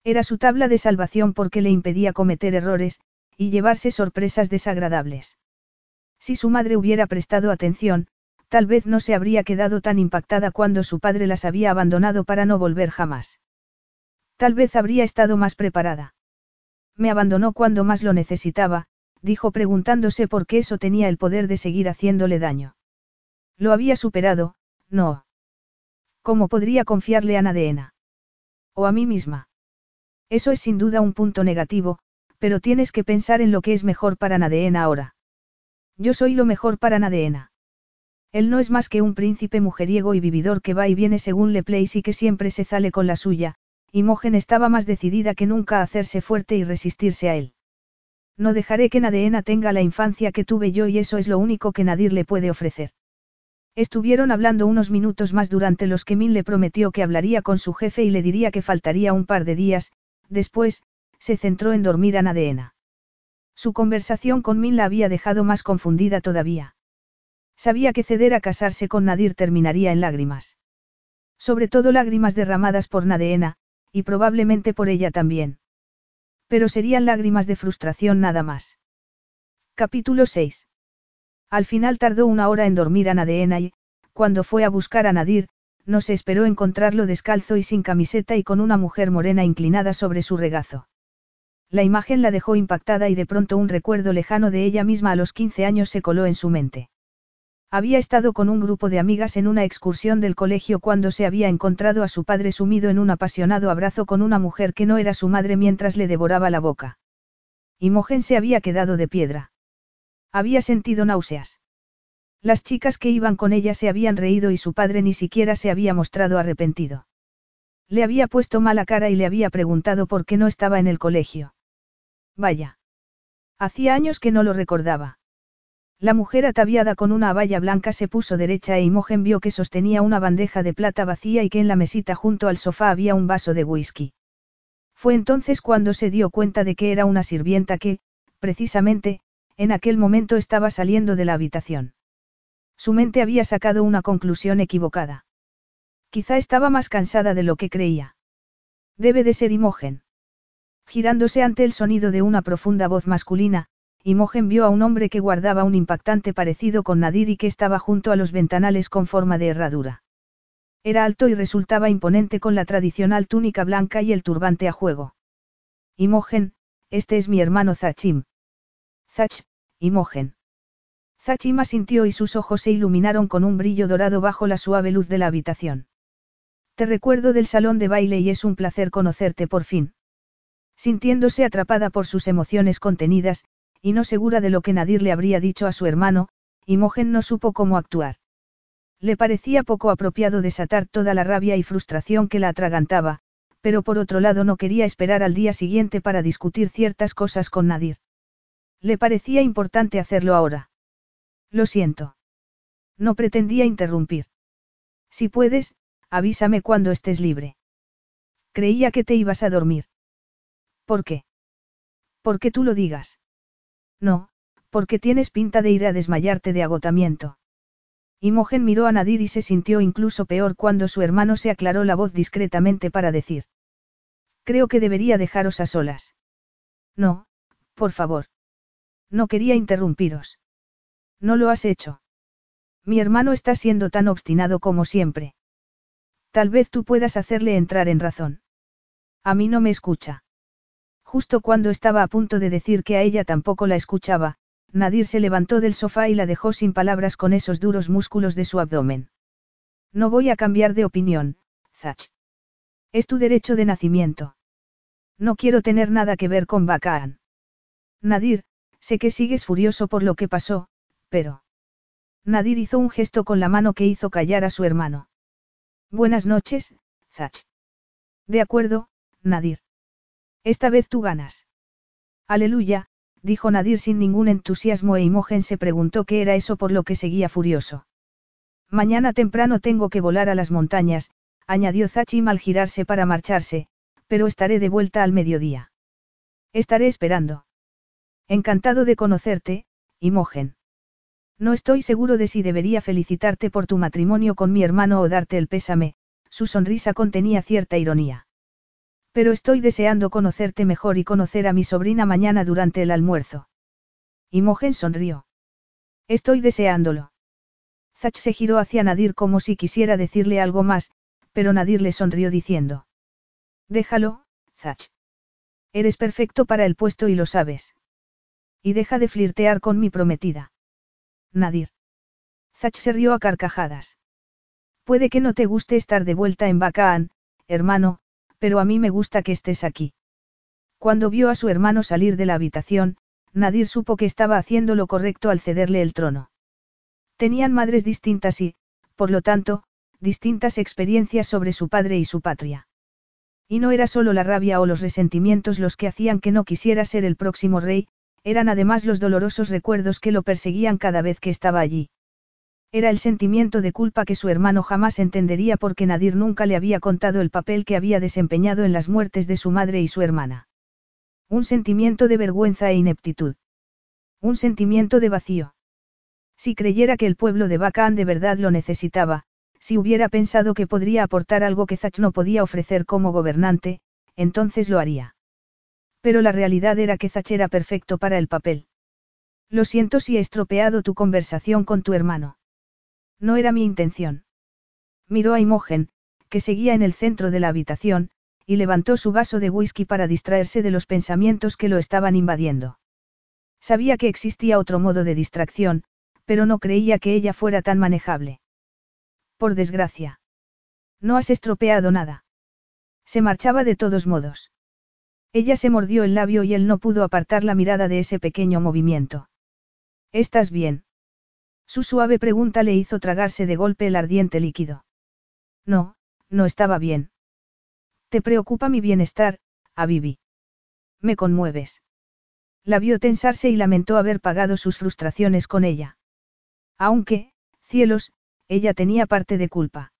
Era su tabla de salvación porque le impedía cometer errores, y llevarse sorpresas desagradables. Si su madre hubiera prestado atención, tal vez no se habría quedado tan impactada cuando su padre las había abandonado para no volver jamás. Tal vez habría estado más preparada. Me abandonó cuando más lo necesitaba, dijo preguntándose por qué eso tenía el poder de seguir haciéndole daño. Lo había superado, no. ¿Cómo podría confiarle a Nadeena? O a mí misma. Eso es sin duda un punto negativo, pero tienes que pensar en lo que es mejor para Nadeena ahora. Yo soy lo mejor para Nadeena. Él no es más que un príncipe mujeriego y vividor que va y viene según le place y que siempre se sale con la suya, Imogen estaba más decidida que nunca a hacerse fuerte y resistirse a él. No dejaré que Nadeena tenga la infancia que tuve yo y eso es lo único que Nadir le puede ofrecer. Estuvieron hablando unos minutos más durante los que Min le prometió que hablaría con su jefe y le diría que faltaría un par de días, después, se centró en dormir a Nadeena. Su conversación con Min la había dejado más confundida todavía. Sabía que ceder a casarse con Nadir terminaría en lágrimas. Sobre todo lágrimas derramadas por Nadeena, y probablemente por ella también. Pero serían lágrimas de frustración nada más. Capítulo 6. Al final tardó una hora en dormir a Nadeena y, cuando fue a buscar a Nadir, no se esperó encontrarlo descalzo y sin camiseta y con una mujer morena inclinada sobre su regazo. La imagen la dejó impactada y de pronto un recuerdo lejano de ella misma a los 15 años se coló en su mente. Había estado con un grupo de amigas en una excursión del colegio cuando se había encontrado a su padre sumido en un apasionado abrazo con una mujer que no era su madre mientras le devoraba la boca. Imogen se había quedado de piedra. Había sentido náuseas. Las chicas que iban con ella se habían reído y su padre ni siquiera se había mostrado arrepentido. Le había puesto mala cara y le había preguntado por qué no estaba en el colegio. Vaya. Hacía años que no lo recordaba. La mujer ataviada con una abaya blanca se puso derecha e Imogen vio que sostenía una bandeja de plata vacía y que en la mesita junto al sofá había un vaso de whisky. Fue entonces cuando se dio cuenta de que era una sirvienta que, precisamente, en aquel momento estaba saliendo de la habitación. Su mente había sacado una conclusión equivocada. Quizá estaba más cansada de lo que creía. Debe de ser Imogen. Girándose ante el sonido de una profunda voz masculina, Imogen vio a un hombre que guardaba un impactante parecido con Nadir y que estaba junto a los ventanales con forma de herradura. Era alto y resultaba imponente con la tradicional túnica blanca y el turbante a juego. Imogen, este es mi hermano Zachim. Zach, Imogen. Zachim asintió y sus ojos se iluminaron con un brillo dorado bajo la suave luz de la habitación. Te recuerdo del salón de baile y es un placer conocerte por fin. Sintiéndose atrapada por sus emociones contenidas, y no segura de lo que Nadir le habría dicho a su hermano, Imogen no supo cómo actuar. Le parecía poco apropiado desatar toda la rabia y frustración que la atragantaba, pero por otro lado no quería esperar al día siguiente para discutir ciertas cosas con Nadir. Le parecía importante hacerlo ahora. Lo siento. No pretendía interrumpir. Si puedes, avísame cuando estés libre. Creía que te ibas a dormir. ¿Por qué? Porque tú lo digas. No, porque tienes pinta de ir a desmayarte de agotamiento. Imogen miró a Nadir y se sintió incluso peor cuando su hermano se aclaró la voz discretamente para decir. Creo que debería dejaros a solas. No, por favor. No quería interrumpiros. No lo has hecho. Mi hermano está siendo tan obstinado como siempre. Tal vez tú puedas hacerle entrar en razón. A mí no me escucha. Justo cuando estaba a punto de decir que a ella tampoco la escuchaba, Nadir se levantó del sofá y la dejó sin palabras con esos duros músculos de su abdomen. No voy a cambiar de opinión, Zach. Es tu derecho de nacimiento. No quiero tener nada que ver con Bakaan. Nadir, sé que sigues furioso por lo que pasó, pero... Nadir hizo un gesto con la mano que hizo callar a su hermano. Buenas noches, Zach. De acuerdo, Nadir. Esta vez tú ganas. Aleluya, dijo Nadir sin ningún entusiasmo e Imogen se preguntó qué era eso por lo que seguía furioso. Mañana temprano tengo que volar a las montañas, añadió Zachim al girarse para marcharse, pero estaré de vuelta al mediodía. Estaré esperando. Encantado de conocerte, Imogen. No estoy seguro de si debería felicitarte por tu matrimonio con mi hermano o darte el pésame, su sonrisa contenía cierta ironía. Pero estoy deseando conocerte mejor y conocer a mi sobrina mañana durante el almuerzo. Imogen sonrió. Estoy deseándolo. Zach se giró hacia Nadir como si quisiera decirle algo más, pero Nadir le sonrió diciendo. Déjalo, Zach. Eres perfecto para el puesto y lo sabes. Y deja de flirtear con mi prometida. Nadir. Zach se rió a carcajadas. Puede que no te guste estar de vuelta en Bacaan, hermano, pero a mí me gusta que estés aquí. Cuando vio a su hermano salir de la habitación, Nadir supo que estaba haciendo lo correcto al cederle el trono. Tenían madres distintas y, por lo tanto, distintas experiencias sobre su padre y su patria. Y no era solo la rabia o los resentimientos los que hacían que no quisiera ser el próximo rey, eran además los dolorosos recuerdos que lo perseguían cada vez que estaba allí. Era el sentimiento de culpa que su hermano jamás entendería porque Nadir nunca le había contado el papel que había desempeñado en las muertes de su madre y su hermana. Un sentimiento de vergüenza e ineptitud. Un sentimiento de vacío. Si creyera que el pueblo de Bacán de verdad lo necesitaba, si hubiera pensado que podría aportar algo que Zach no podía ofrecer como gobernante, entonces lo haría. Pero la realidad era que Zach era perfecto para el papel. Lo siento si he estropeado tu conversación con tu hermano. No era mi intención. Miró a Imogen, que seguía en el centro de la habitación, y levantó su vaso de whisky para distraerse de los pensamientos que lo estaban invadiendo. Sabía que existía otro modo de distracción, pero no creía que ella fuera tan manejable. Por desgracia. No has estropeado nada. Se marchaba de todos modos. Ella se mordió el labio y él no pudo apartar la mirada de ese pequeño movimiento. ¿Estás bien? Su suave pregunta le hizo tragarse de golpe el ardiente líquido. No, no estaba bien. ¿Te preocupa mi bienestar, Abibi? Me conmueves. La vio tensarse y lamentó haber pagado sus frustraciones con ella. Aunque, cielos, ella tenía parte de culpa.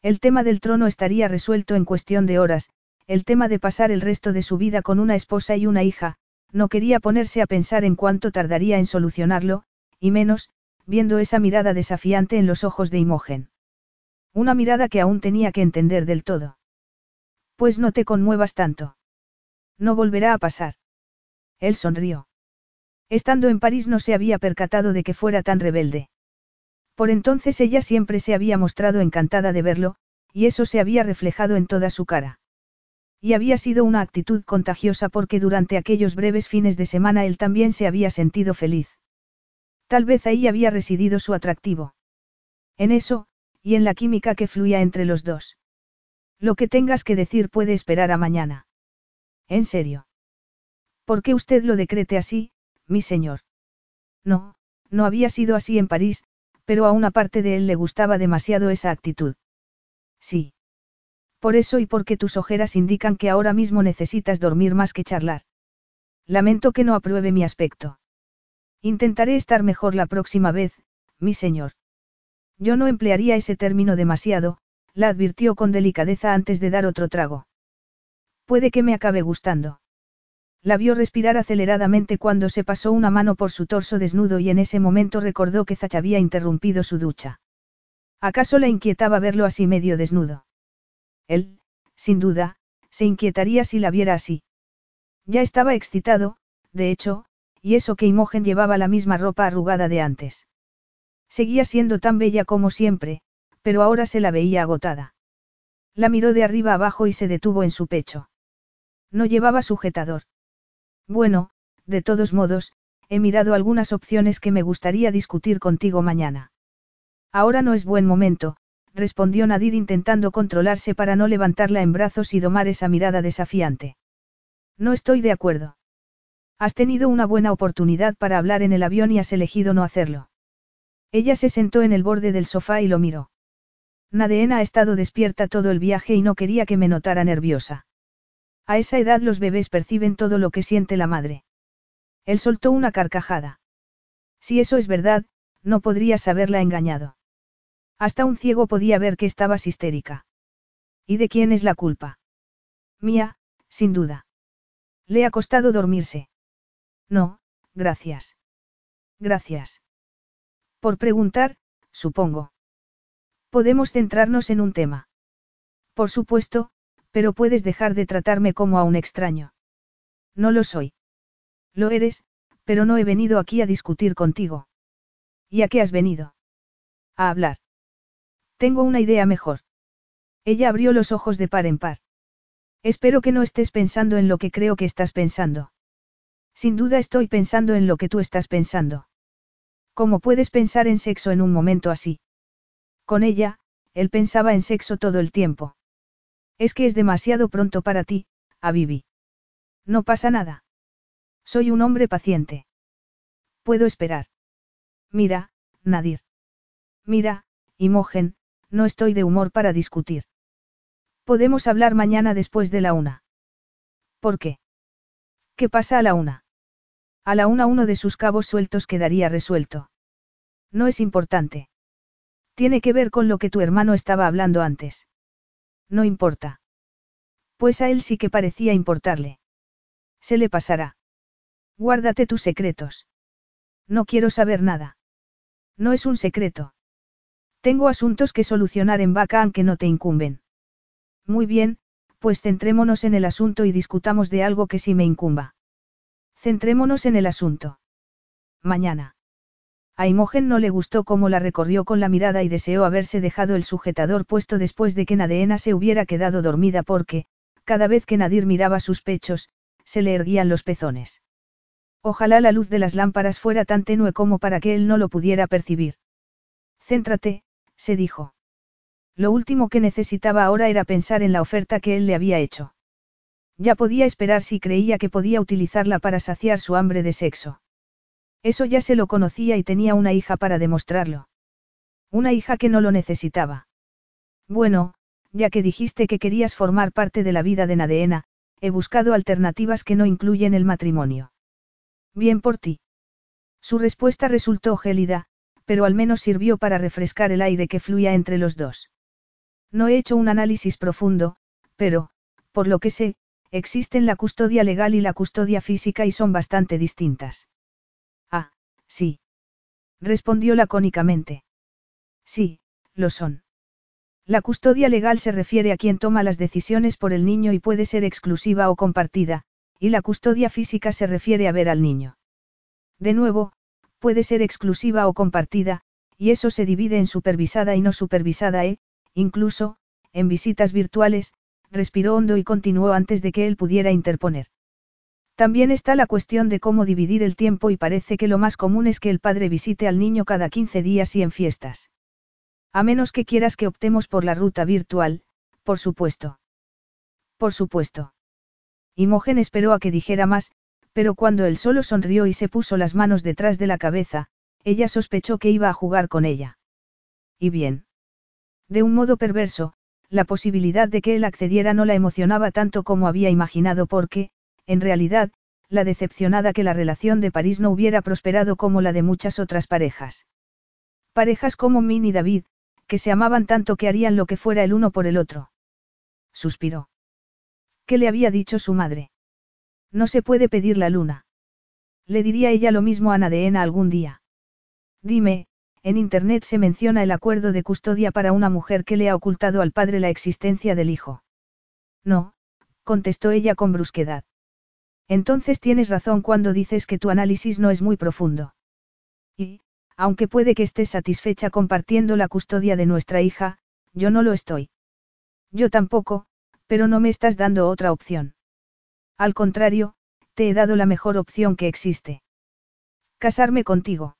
El tema del trono estaría resuelto en cuestión de horas, el tema de pasar el resto de su vida con una esposa y una hija, no quería ponerse a pensar en cuánto tardaría en solucionarlo, y menos, viendo esa mirada desafiante en los ojos de Imogen. Una mirada que aún tenía que entender del todo. Pues no te conmuevas tanto. No volverá a pasar. Él sonrió. Estando en París no se había percatado de que fuera tan rebelde. Por entonces ella siempre se había mostrado encantada de verlo, y eso se había reflejado en toda su cara. Y había sido una actitud contagiosa porque durante aquellos breves fines de semana él también se había sentido feliz. Tal vez ahí había residido su atractivo. En eso, y en la química que fluía entre los dos. Lo que tengas que decir puede esperar a mañana. ¿En serio? ¿Por qué usted lo decrete así, mi señor? No, no había sido así en París, pero a una parte de él le gustaba demasiado esa actitud. Sí. Por eso y porque tus ojeras indican que ahora mismo necesitas dormir más que charlar. Lamento que no apruebe mi aspecto. Intentaré estar mejor la próxima vez, mi señor. Yo no emplearía ese término demasiado, la advirtió con delicadeza antes de dar otro trago. Puede que me acabe gustando. La vio respirar aceleradamente cuando se pasó una mano por su torso desnudo y en ese momento recordó que Zach había interrumpido su ducha. ¿Acaso la inquietaba verlo así medio desnudo? Él, sin duda, se inquietaría si la viera así. Ya estaba excitado, de hecho, y eso que Imogen llevaba la misma ropa arrugada de antes. Seguía siendo tan bella como siempre, pero ahora se la veía agotada. La miró de arriba abajo y se detuvo en su pecho. No llevaba sujetador. Bueno, de todos modos, he mirado algunas opciones que me gustaría discutir contigo mañana. Ahora no es buen momento, respondió Nadir intentando controlarse para no levantarla en brazos y domar esa mirada desafiante. No estoy de acuerdo. Has tenido una buena oportunidad para hablar en el avión y has elegido no hacerlo. Ella se sentó en el borde del sofá y lo miró. Nadeena ha estado despierta todo el viaje y no quería que me notara nerviosa. A esa edad los bebés perciben todo lo que siente la madre. Él soltó una carcajada. Si eso es verdad, no podrías haberla engañado. Hasta un ciego podía ver que estabas histérica. ¿Y de quién es la culpa? Mía, sin duda. Le ha costado dormirse. No, gracias. Gracias. Por preguntar, supongo. Podemos centrarnos en un tema. Por supuesto, pero puedes dejar de tratarme como a un extraño. No lo soy. Lo eres, pero no he venido aquí a discutir contigo. ¿Y a qué has venido? A hablar. Tengo una idea mejor. Ella abrió los ojos de par en par. Espero que no estés pensando en lo que creo que estás pensando. Sin duda estoy pensando en lo que tú estás pensando. ¿Cómo puedes pensar en sexo en un momento así? Con ella, él pensaba en sexo todo el tiempo. Es que es demasiado pronto para ti, Abibi. No pasa nada. Soy un hombre paciente. Puedo esperar. Mira, Nadir. Mira, Imogen, no estoy de humor para discutir. Podemos hablar mañana después de la una. ¿Por qué? ¿Qué pasa a la una? A la una uno de sus cabos sueltos quedaría resuelto. No es importante. Tiene que ver con lo que tu hermano estaba hablando antes. No importa. Pues a él sí que parecía importarle. Se le pasará. Guárdate tus secretos. No quiero saber nada. No es un secreto. Tengo asuntos que solucionar en Bacán que no te incumben. Muy bien, pues centrémonos en el asunto y discutamos de algo que sí me incumba. Centrémonos en el asunto. Mañana. A Imogen no le gustó cómo la recorrió con la mirada y deseó haberse dejado el sujetador puesto después de que Nadeena se hubiera quedado dormida porque, cada vez que Nadir miraba sus pechos, se le erguían los pezones. Ojalá la luz de las lámparas fuera tan tenue como para que él no lo pudiera percibir. Céntrate, se dijo. Lo último que necesitaba ahora era pensar en la oferta que él le había hecho. Ya podía esperar si creía que podía utilizarla para saciar su hambre de sexo. Eso ya se lo conocía y tenía una hija para demostrarlo. Una hija que no lo necesitaba. Bueno, ya que dijiste que querías formar parte de la vida de Nadeena, he buscado alternativas que no incluyen el matrimonio. Bien por ti. Su respuesta resultó gélida, pero al menos sirvió para refrescar el aire que fluía entre los dos. No he hecho un análisis profundo, pero, por lo que sé, existen la custodia legal y la custodia física y son bastante distintas. Ah, sí. Respondió lacónicamente. Sí, lo son. La custodia legal se refiere a quien toma las decisiones por el niño y puede ser exclusiva o compartida, y la custodia física se refiere a ver al niño. De nuevo, puede ser exclusiva o compartida, y eso se divide en supervisada y no supervisada e, incluso, en visitas virtuales, respiró hondo y continuó antes de que él pudiera interponer. También está la cuestión de cómo dividir el tiempo y parece que lo más común es que el padre visite al niño cada 15 días y en fiestas. A menos que quieras que optemos por la ruta virtual, por supuesto. Por supuesto. Imogen esperó a que dijera más, pero cuando él solo sonrió y se puso las manos detrás de la cabeza, ella sospechó que iba a jugar con ella. Y bien. De un modo perverso, la posibilidad de que él accediera no la emocionaba tanto como había imaginado porque, en realidad, la decepcionada que la relación de París no hubiera prosperado como la de muchas otras parejas. Parejas como Min y David, que se amaban tanto que harían lo que fuera el uno por el otro. Suspiró. ¿Qué le había dicho su madre? No se puede pedir la luna. Le diría ella lo mismo a Nadeena algún día. Dime, en Internet se menciona el acuerdo de custodia para una mujer que le ha ocultado al padre la existencia del hijo. No, contestó ella con brusquedad. Entonces tienes razón cuando dices que tu análisis no es muy profundo. Y, aunque puede que estés satisfecha compartiendo la custodia de nuestra hija, yo no lo estoy. Yo tampoco, pero no me estás dando otra opción. Al contrario, te he dado la mejor opción que existe. Casarme contigo.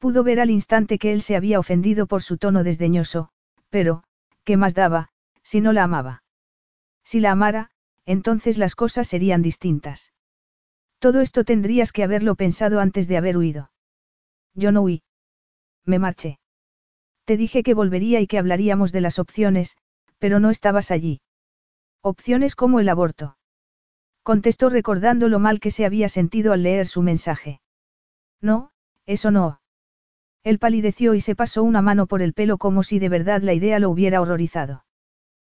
Pudo ver al instante que él se había ofendido por su tono desdeñoso, pero, ¿qué más daba, si no la amaba? Si la amara, entonces las cosas serían distintas. Todo esto tendrías que haberlo pensado antes de haber huido. Yo no huí. Me marché. Te dije que volvería y que hablaríamos de las opciones, pero no estabas allí. Opciones como el aborto. Contestó recordando lo mal que se había sentido al leer su mensaje. No, eso no. Él palideció y se pasó una mano por el pelo como si de verdad la idea lo hubiera horrorizado.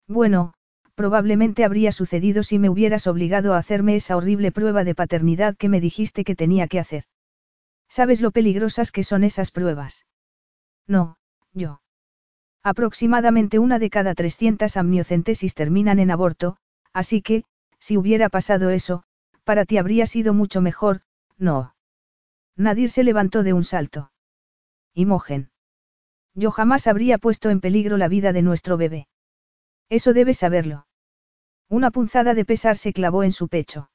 Bueno, probablemente habría sucedido si me hubieras obligado a hacerme esa horrible prueba de paternidad que me dijiste que tenía que hacer. ¿Sabes lo peligrosas que son esas pruebas? No, yo. Aproximadamente una de cada 300 amniocentesis terminan en aborto, así que, si hubiera pasado eso, para ti habría sido mucho mejor, no. Nadir se levantó de un salto. Imogen. Yo jamás habría puesto en peligro la vida de nuestro bebé. Eso debes saberlo. Una punzada de pesar se clavó en su pecho.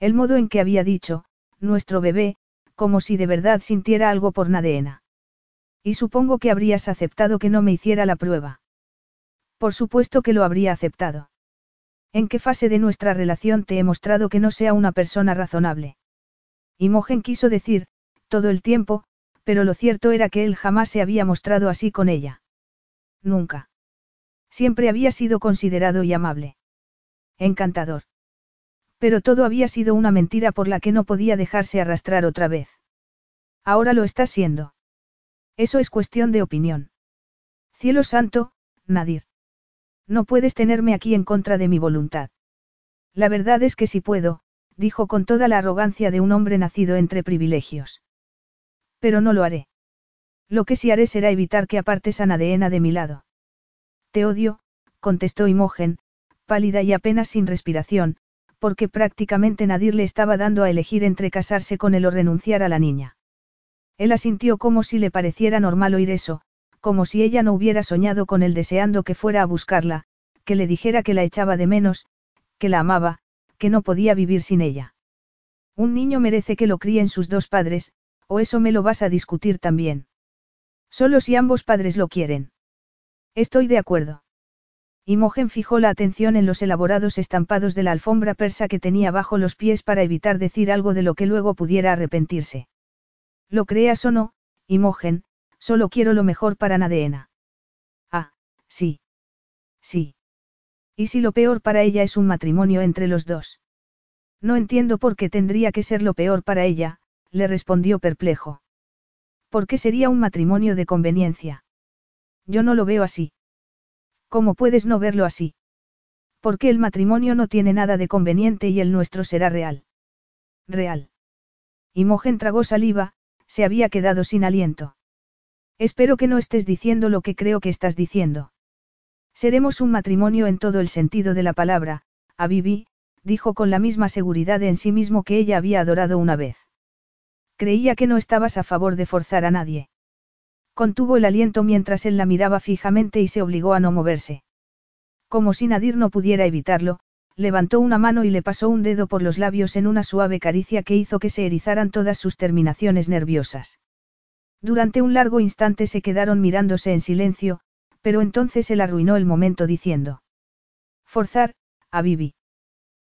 El modo en que había dicho, nuestro bebé, como si de verdad sintiera algo por Nadeena. Y supongo que habrías aceptado que no me hiciera la prueba. Por supuesto que lo habría aceptado. ¿En qué fase de nuestra relación te he mostrado que no sea una persona razonable? Imogen quiso decir, todo el tiempo, pero lo cierto era que él jamás se había mostrado así con ella. Nunca. Siempre había sido considerado y amable. Encantador. Pero todo había sido una mentira por la que no podía dejarse arrastrar otra vez. Ahora lo está siendo. Eso es cuestión de opinión. Cielo santo, Nadir. No puedes tenerme aquí en contra de mi voluntad. La verdad es que sí puedo, dijo con toda la arrogancia de un hombre nacido entre privilegios. Pero no lo haré. Lo que sí haré será evitar que apartes a Nadeena de mi lado. Te odio, contestó Imogen, pálida y apenas sin respiración, porque prácticamente Nadir le estaba dando a elegir entre casarse con él o renunciar a la niña. Él asintió como si le pareciera normal oír eso, como si ella no hubiera soñado con él deseando que fuera a buscarla, que le dijera que la echaba de menos, que la amaba, que no podía vivir sin ella. Un niño merece que lo críen sus dos padres, ¿O eso me lo vas a discutir también? Solo si ambos padres lo quieren. Estoy de acuerdo. Imogen fijó la atención en los elaborados estampados de la alfombra persa que tenía bajo los pies para evitar decir algo de lo que luego pudiera arrepentirse. Lo creas o no, Imogen, solo quiero lo mejor para Nadeena. Ah, sí. Sí. ¿Y si lo peor para ella es un matrimonio entre los dos? No entiendo por qué tendría que ser lo peor para ella, le respondió perplejo. ¿Por qué sería un matrimonio de conveniencia? Yo no lo veo así. ¿Cómo puedes no verlo así? Porque el matrimonio no tiene nada de conveniente y el nuestro será real. Real. Imogen tragó saliva, se había quedado sin aliento. Espero que no estés diciendo lo que creo que estás diciendo. Seremos un matrimonio en todo el sentido de la palabra, a Bibi, dijo con la misma seguridad en sí mismo que ella había adorado una vez. Creía que no estabas a favor de forzar a nadie. Contuvo el aliento mientras él la miraba fijamente y se obligó a no moverse. Como si Nadir no pudiera evitarlo, levantó una mano y le pasó un dedo por los labios en una suave caricia que hizo que se erizaran todas sus terminaciones nerviosas. Durante un largo instante se quedaron mirándose en silencio, pero entonces él arruinó el momento diciendo. Forzar, a Bibi.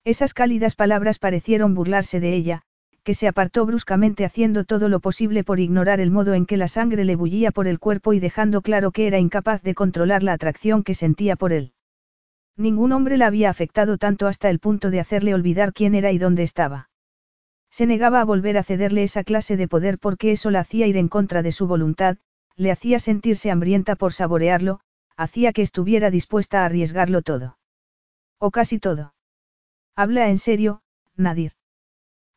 Esas cálidas palabras parecieron burlarse de ella, que se apartó bruscamente haciendo todo lo posible por ignorar el modo en que la sangre le bullía por el cuerpo y dejando claro que era incapaz de controlar la atracción que sentía por él. Ningún hombre la había afectado tanto hasta el punto de hacerle olvidar quién era y dónde estaba. Se negaba a volver a cederle esa clase de poder porque eso la hacía ir en contra de su voluntad, le hacía sentirse hambrienta por saborearlo, hacía que estuviera dispuesta a arriesgarlo todo. O casi todo. Habla en serio, Nadir.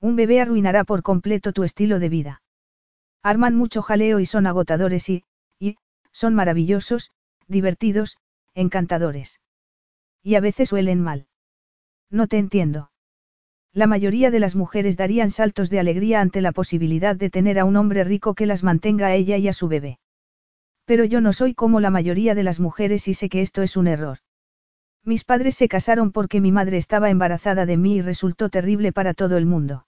Un bebé arruinará por completo tu estilo de vida. Arman mucho jaleo y son agotadores y, y, son maravillosos, divertidos, encantadores. Y a veces huelen mal. No te entiendo. La mayoría de las mujeres darían saltos de alegría ante la posibilidad de tener a un hombre rico que las mantenga a ella y a su bebé. Pero yo no soy como la mayoría de las mujeres y sé que esto es un error. Mis padres se casaron porque mi madre estaba embarazada de mí y resultó terrible para todo el mundo.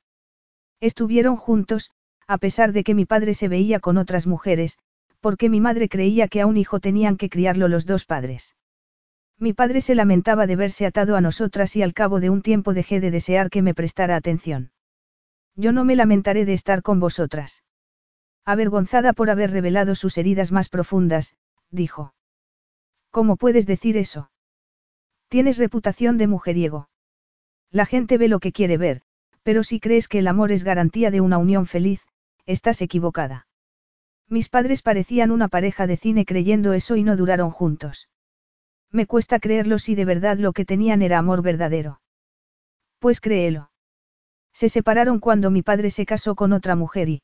Estuvieron juntos, a pesar de que mi padre se veía con otras mujeres, porque mi madre creía que a un hijo tenían que criarlo los dos padres. Mi padre se lamentaba de verse atado a nosotras y al cabo de un tiempo dejé de desear que me prestara atención. Yo no me lamentaré de estar con vosotras. Avergonzada por haber revelado sus heridas más profundas, dijo. ¿Cómo puedes decir eso? Tienes reputación de mujeriego. La gente ve lo que quiere ver, pero si crees que el amor es garantía de una unión feliz, estás equivocada. Mis padres parecían una pareja de cine creyendo eso y no duraron juntos. Me cuesta creerlo si de verdad lo que tenían era amor verdadero. Pues créelo. Se separaron cuando mi padre se casó con otra mujer y...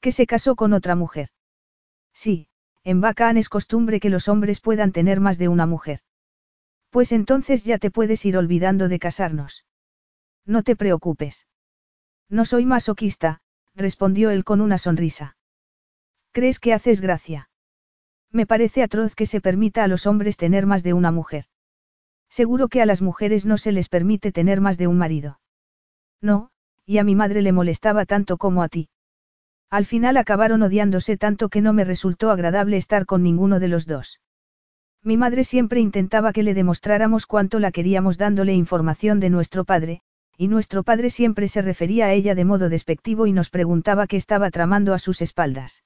¿Que se casó con otra mujer? Sí, en Bacán es costumbre que los hombres puedan tener más de una mujer. Pues entonces ya te puedes ir olvidando de casarnos. No te preocupes. No soy masoquista, respondió él con una sonrisa. ¿Crees que haces gracia? Me parece atroz que se permita a los hombres tener más de una mujer. Seguro que a las mujeres no se les permite tener más de un marido. No, y a mi madre le molestaba tanto como a ti. Al final acabaron odiándose tanto que no me resultó agradable estar con ninguno de los dos. Mi madre siempre intentaba que le demostráramos cuánto la queríamos dándole información de nuestro padre, y nuestro padre siempre se refería a ella de modo despectivo y nos preguntaba qué estaba tramando a sus espaldas.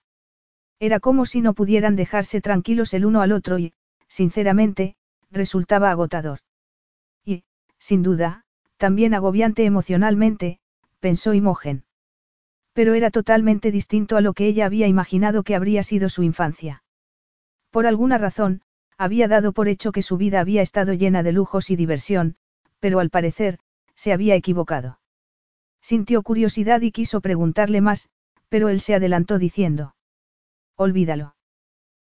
Era como si no pudieran dejarse tranquilos el uno al otro y, sinceramente, resultaba agotador. Y, sin duda, también agobiante emocionalmente, pensó Imogen. Pero era totalmente distinto a lo que ella había imaginado que habría sido su infancia. Por alguna razón, había dado por hecho que su vida había estado llena de lujos y diversión, pero al parecer, se había equivocado. Sintió curiosidad y quiso preguntarle más, pero él se adelantó diciendo. Olvídalo.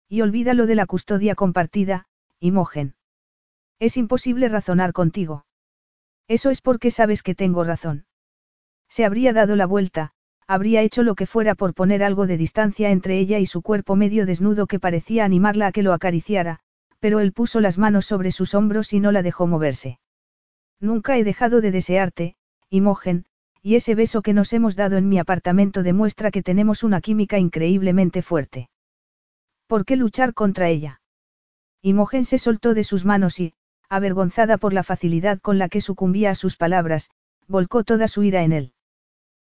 Y olvídalo de la custodia compartida, Imogen. Es imposible razonar contigo. Eso es porque sabes que tengo razón. Se habría dado la vuelta, habría hecho lo que fuera por poner algo de distancia entre ella y su cuerpo medio desnudo que parecía animarla a que lo acariciara, pero él puso las manos sobre sus hombros y no la dejó moverse. Nunca he dejado de desearte, Imogen, y ese beso que nos hemos dado en mi apartamento demuestra que tenemos una química increíblemente fuerte. ¿Por qué luchar contra ella? Imogen se soltó de sus manos y, avergonzada por la facilidad con la que sucumbía a sus palabras, volcó toda su ira en él.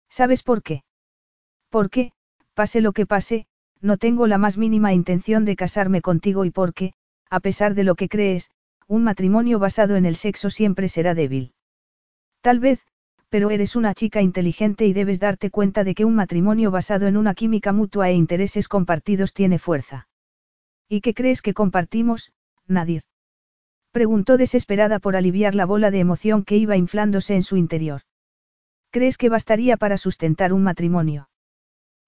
¿Sabes por qué? Porque, pase lo que pase, no tengo la más mínima intención de casarme contigo y porque, a pesar de lo que crees, un matrimonio basado en el sexo siempre será débil. Tal vez, pero eres una chica inteligente y debes darte cuenta de que un matrimonio basado en una química mutua e intereses compartidos tiene fuerza. ¿Y qué crees que compartimos, Nadir? Preguntó desesperada por aliviar la bola de emoción que iba inflándose en su interior. ¿Crees que bastaría para sustentar un matrimonio?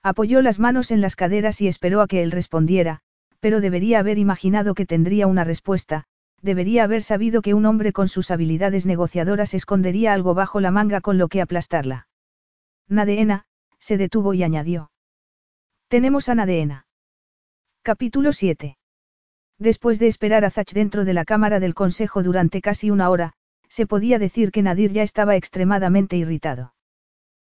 Apoyó las manos en las caderas y esperó a que él respondiera, pero debería haber imaginado que tendría una respuesta, debería haber sabido que un hombre con sus habilidades negociadoras escondería algo bajo la manga con lo que aplastarla. Nadeena, se detuvo y añadió. Tenemos a Nadeena. Capítulo 7. Después de esperar a Zach dentro de la cámara del consejo durante casi una hora, se podía decir que Nadir ya estaba extremadamente irritado.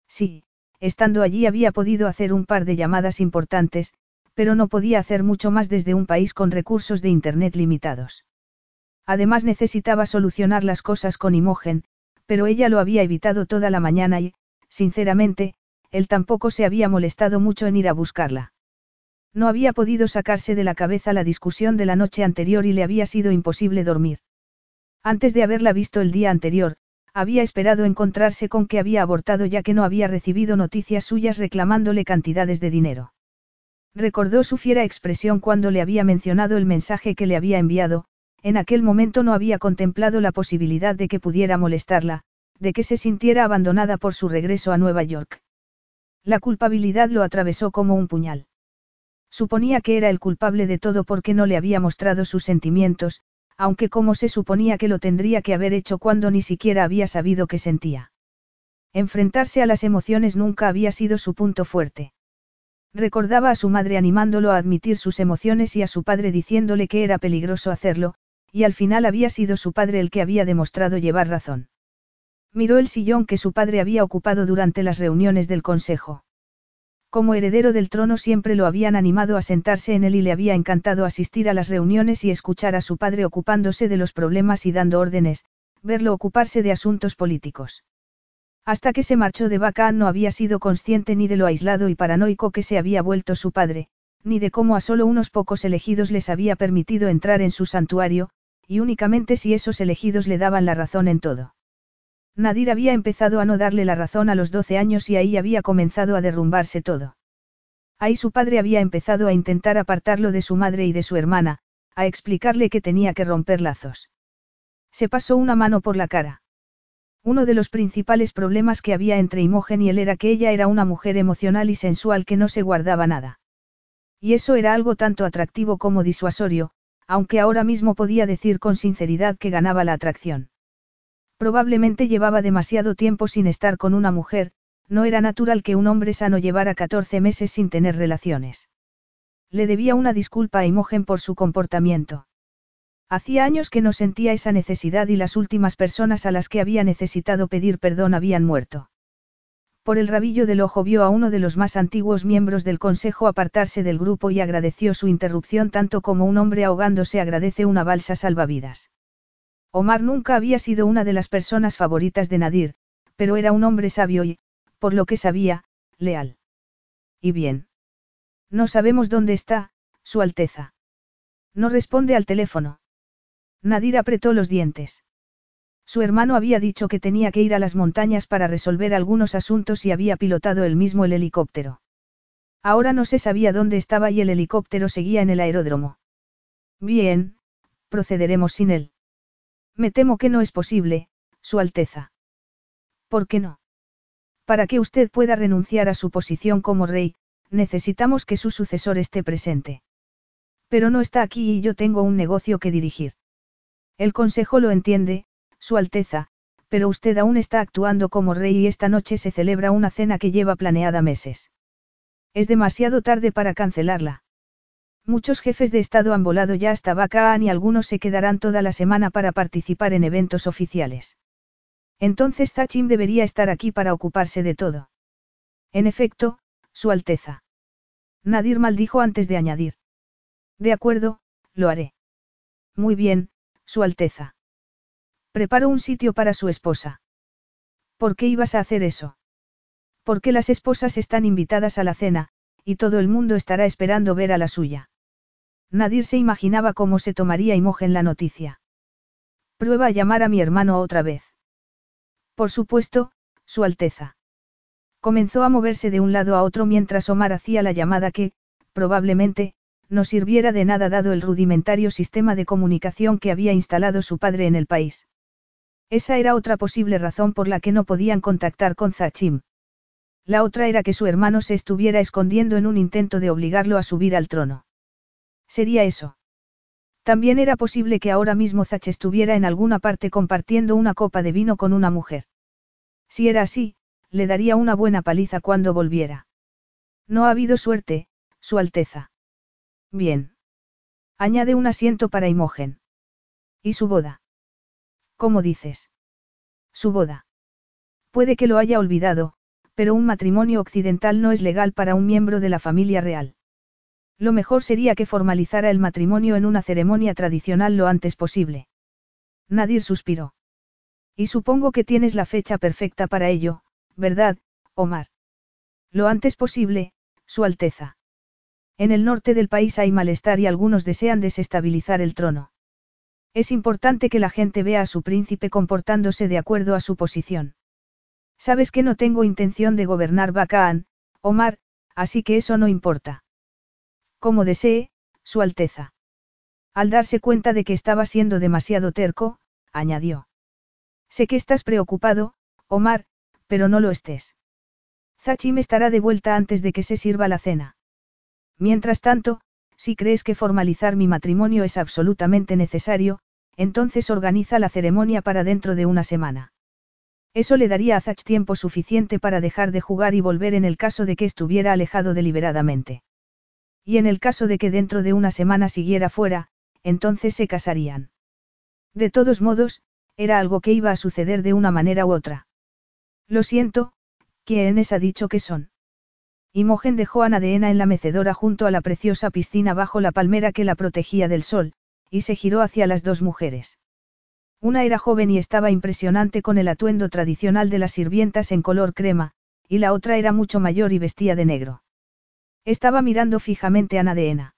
Sí, estando allí había podido hacer un par de llamadas importantes, pero no podía hacer mucho más desde un país con recursos de Internet limitados. Además necesitaba solucionar las cosas con Imogen, pero ella lo había evitado toda la mañana y, sinceramente, él tampoco se había molestado mucho en ir a buscarla. No había podido sacarse de la cabeza la discusión de la noche anterior y le había sido imposible dormir. Antes de haberla visto el día anterior, había esperado encontrarse con que había abortado ya que no había recibido noticias suyas reclamándole cantidades de dinero. Recordó su fiera expresión cuando le había mencionado el mensaje que le había enviado, en aquel momento no había contemplado la posibilidad de que pudiera molestarla, de que se sintiera abandonada por su regreso a Nueva York. La culpabilidad lo atravesó como un puñal. Suponía que era el culpable de todo porque no le había mostrado sus sentimientos, aunque como se suponía que lo tendría que haber hecho cuando ni siquiera había sabido qué sentía. Enfrentarse a las emociones nunca había sido su punto fuerte. Recordaba a su madre animándolo a admitir sus emociones y a su padre diciéndole que era peligroso hacerlo, y al final había sido su padre el que había demostrado llevar razón. Miró el sillón que su padre había ocupado durante las reuniones del consejo. Como heredero del trono siempre lo habían animado a sentarse en él y le había encantado asistir a las reuniones y escuchar a su padre ocupándose de los problemas y dando órdenes, verlo ocuparse de asuntos políticos. Hasta que se marchó de Bacán no había sido consciente ni de lo aislado y paranoico que se había vuelto su padre, ni de cómo a solo unos pocos elegidos les había permitido entrar en su santuario, y únicamente si esos elegidos le daban la razón en todo. Nadir había empezado a no darle la razón a los 12 años y ahí había comenzado a derrumbarse todo. Ahí su padre había empezado a intentar apartarlo de su madre y de su hermana, a explicarle que tenía que romper lazos. Se pasó una mano por la cara. Uno de los principales problemas que había entre Imogen y él era que ella era una mujer emocional y sensual que no se guardaba nada. Y eso era algo tanto atractivo como disuasorio, aunque ahora mismo podía decir con sinceridad que ganaba la atracción. Probablemente llevaba demasiado tiempo sin estar con una mujer, no era natural que un hombre sano llevara 14 meses sin tener relaciones. Le debía una disculpa a Imogen por su comportamiento. Hacía años que no sentía esa necesidad y las últimas personas a las que había necesitado pedir perdón habían muerto. Por el rabillo del ojo vio a uno de los más antiguos miembros del consejo apartarse del grupo y agradeció su interrupción tanto como un hombre ahogándose agradece una balsa salvavidas. Omar nunca había sido una de las personas favoritas de Nadir, pero era un hombre sabio y, por lo que sabía, leal. Y bien. No sabemos dónde está, Su Alteza. No responde al teléfono. Nadir apretó los dientes. Su hermano había dicho que tenía que ir a las montañas para resolver algunos asuntos y había pilotado él mismo el helicóptero. Ahora no se sabía dónde estaba y el helicóptero seguía en el aeródromo. Bien, procederemos sin él. Me temo que no es posible, Su Alteza. ¿Por qué no? Para que usted pueda renunciar a su posición como rey, necesitamos que su sucesor esté presente. Pero no está aquí y yo tengo un negocio que dirigir. El Consejo lo entiende, su Alteza, pero usted aún está actuando como rey y esta noche se celebra una cena que lleva planeada meses. Es demasiado tarde para cancelarla. Muchos jefes de Estado han volado ya hasta Bacaan y algunos se quedarán toda la semana para participar en eventos oficiales. Entonces Zachim debería estar aquí para ocuparse de todo. En efecto, Su Alteza. Nadir maldijo antes de añadir. De acuerdo, lo haré. Muy bien, Su Alteza. Preparó un sitio para su esposa. ¿Por qué ibas a hacer eso? Porque las esposas están invitadas a la cena, y todo el mundo estará esperando ver a la suya. Nadir se imaginaba cómo se tomaría Imogen la noticia. Prueba a llamar a mi hermano otra vez. Por supuesto, Su Alteza. Comenzó a moverse de un lado a otro mientras Omar hacía la llamada que, probablemente, no sirviera de nada dado el rudimentario sistema de comunicación que había instalado su padre en el país. Esa era otra posible razón por la que no podían contactar con Zachim. La otra era que su hermano se estuviera escondiendo en un intento de obligarlo a subir al trono. Sería eso. También era posible que ahora mismo Zach estuviera en alguna parte compartiendo una copa de vino con una mujer. Si era así, le daría una buena paliza cuando volviera. No ha habido suerte, Su Alteza. Bien. Añade un asiento para Imogen. ¿Y su boda? ¿Cómo dices? Su boda. Puede que lo haya olvidado, pero un matrimonio occidental no es legal para un miembro de la familia real. Lo mejor sería que formalizara el matrimonio en una ceremonia tradicional lo antes posible. Nadir suspiró. Y supongo que tienes la fecha perfecta para ello, ¿verdad, Omar? Lo antes posible, Su Alteza. En el norte del país hay malestar y algunos desean desestabilizar el trono. Es importante que la gente vea a su príncipe comportándose de acuerdo a su posición. Sabes que no tengo intención de gobernar Bacaan, Omar, así que eso no importa. Como desee, Su Alteza. Al darse cuenta de que estaba siendo demasiado terco, añadió. Sé que estás preocupado, Omar, pero no lo estés. Zachim estará de vuelta antes de que se sirva la cena. Mientras tanto, si crees que formalizar mi matrimonio es absolutamente necesario, entonces organiza la ceremonia para dentro de una semana. Eso le daría a Zach tiempo suficiente para dejar de jugar y volver en el caso de que estuviera alejado deliberadamente. Y en el caso de que dentro de una semana siguiera fuera, entonces se casarían. De todos modos, era algo que iba a suceder de una manera u otra. Lo siento, ¿quiénes ha dicho que son? Imogen dejó a Nadeena en la mecedora junto a la preciosa piscina bajo la palmera que la protegía del sol, y se giró hacia las dos mujeres. Una era joven y estaba impresionante con el atuendo tradicional de las sirvientas en color crema, y la otra era mucho mayor y vestía de negro. Estaba mirando fijamente a Nadeena.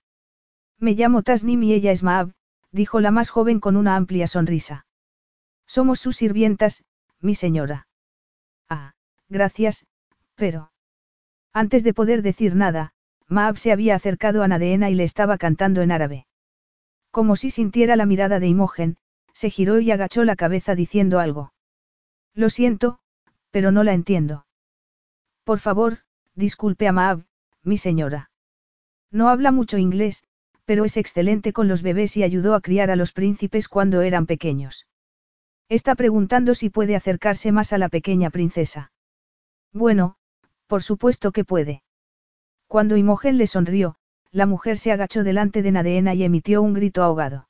Me llamo Tasnim y ella es Maab, dijo la más joven con una amplia sonrisa. Somos sus sirvientas, mi señora. Ah, gracias, pero... Antes de poder decir nada, Maab se había acercado a Nadeena y le estaba cantando en árabe. Como si sintiera la mirada de Imogen, se giró y agachó la cabeza diciendo algo. Lo siento, pero no la entiendo. Por favor, disculpe a Maab, mi señora. No habla mucho inglés, pero es excelente con los bebés y ayudó a criar a los príncipes cuando eran pequeños. Está preguntando si puede acercarse más a la pequeña princesa. Bueno, por supuesto que puede. Cuando Imogen le sonrió, la mujer se agachó delante de Nadeena y emitió un grito ahogado.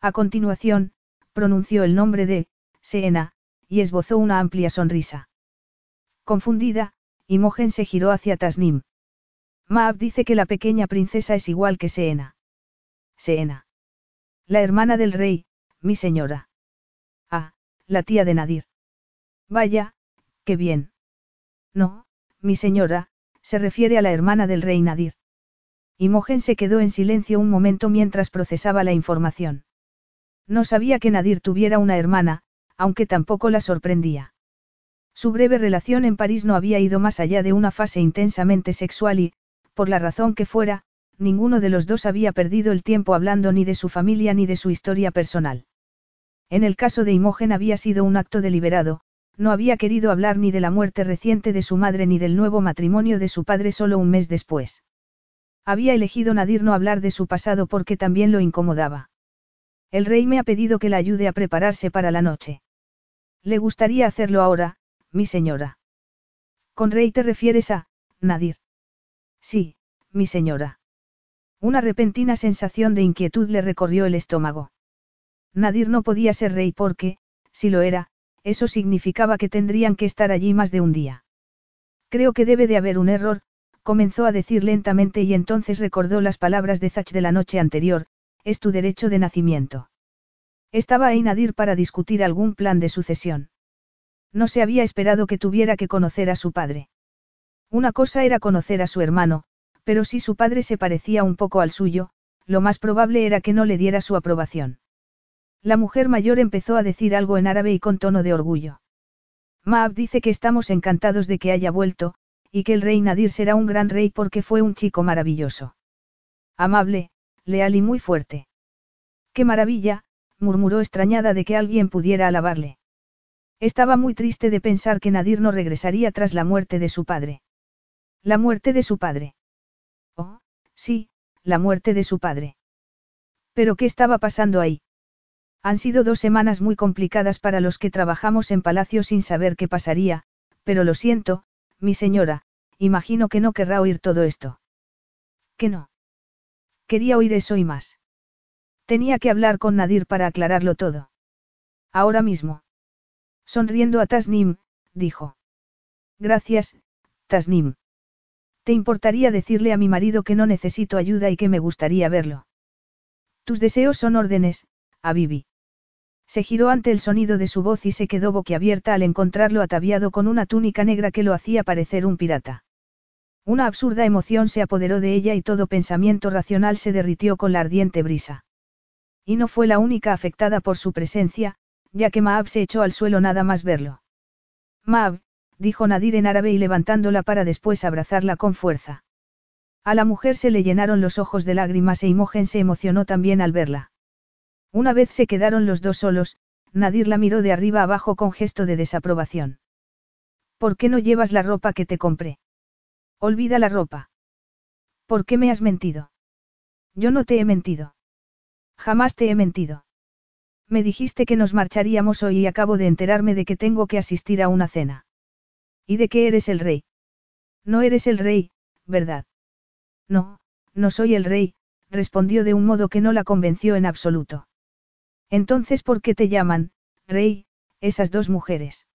A continuación, pronunció el nombre de, Seena, y esbozó una amplia sonrisa. Confundida, Imogen se giró hacia Tasnim. Maab dice que la pequeña princesa es igual que Seena. Seena. La hermana del rey, mi señora. Ah, la tía de Nadir. Vaya, qué bien. No, mi señora, se refiere a la hermana del rey Nadir. Imogen se quedó en silencio un momento mientras procesaba la información. No sabía que Nadir tuviera una hermana, aunque tampoco la sorprendía. Su breve relación en París no había ido más allá de una fase intensamente sexual y, por la razón que fuera, ninguno de los dos había perdido el tiempo hablando ni de su familia ni de su historia personal. En el caso de Imogen había sido un acto deliberado, no había querido hablar ni de la muerte reciente de su madre ni del nuevo matrimonio de su padre solo un mes después. Había elegido Nadir no hablar de su pasado porque también lo incomodaba. El rey me ha pedido que la ayude a prepararse para la noche. Le gustaría hacerlo ahora, mi señora. Con rey te refieres a, Nadir. Sí, mi señora. Una repentina sensación de inquietud le recorrió el estómago. Nadir no podía ser rey porque, si lo era, eso significaba que tendrían que estar allí más de un día. Creo que debe de haber un error, comenzó a decir lentamente y entonces recordó las palabras de Zach de la noche anterior, es tu derecho de nacimiento. Estaba ahí Nadir para discutir algún plan de sucesión. No se había esperado que tuviera que conocer a su padre. Una cosa era conocer a su hermano, pero si su padre se parecía un poco al suyo, lo más probable era que no le diera su aprobación. La mujer mayor empezó a decir algo en árabe y con tono de orgullo. Maab dice que estamos encantados de que haya vuelto, y que el rey Nadir será un gran rey porque fue un chico maravilloso. Amable, leal y muy fuerte. ¡Qué maravilla! murmuró extrañada de que alguien pudiera alabarle. Estaba muy triste de pensar que Nadir no regresaría tras la muerte de su padre. La muerte de su padre. Oh, sí, la muerte de su padre. Pero ¿qué estaba pasando ahí? Han sido dos semanas muy complicadas para los que trabajamos en palacio sin saber qué pasaría, pero lo siento, mi señora, imagino que no querrá oír todo esto. ¿Qué no? Quería oír eso y más. Tenía que hablar con Nadir para aclararlo todo. Ahora mismo. Sonriendo a Tasnim, dijo. Gracias, Tasnim. ¿Te importaría decirle a mi marido que no necesito ayuda y que me gustaría verlo? Tus deseos son órdenes, Abibi. Se giró ante el sonido de su voz y se quedó boquiabierta al encontrarlo ataviado con una túnica negra que lo hacía parecer un pirata. Una absurda emoción se apoderó de ella y todo pensamiento racional se derritió con la ardiente brisa. Y no fue la única afectada por su presencia, ya que Maab se echó al suelo nada más verlo. Maab, dijo Nadir en árabe y levantándola para después abrazarla con fuerza. A la mujer se le llenaron los ojos de lágrimas e Imogen se emocionó también al verla. Una vez se quedaron los dos solos, Nadir la miró de arriba abajo con gesto de desaprobación. ¿Por qué no llevas la ropa que te compré? Olvida la ropa. ¿Por qué me has mentido? Yo no te he mentido. Jamás te he mentido. Me dijiste que nos marcharíamos hoy y acabo de enterarme de que tengo que asistir a una cena. ¿Y de que eres el rey? No eres el rey, ¿verdad? No, no soy el rey, respondió de un modo que no la convenció en absoluto. Entonces, ¿por qué te llaman, rey, esas dos mujeres?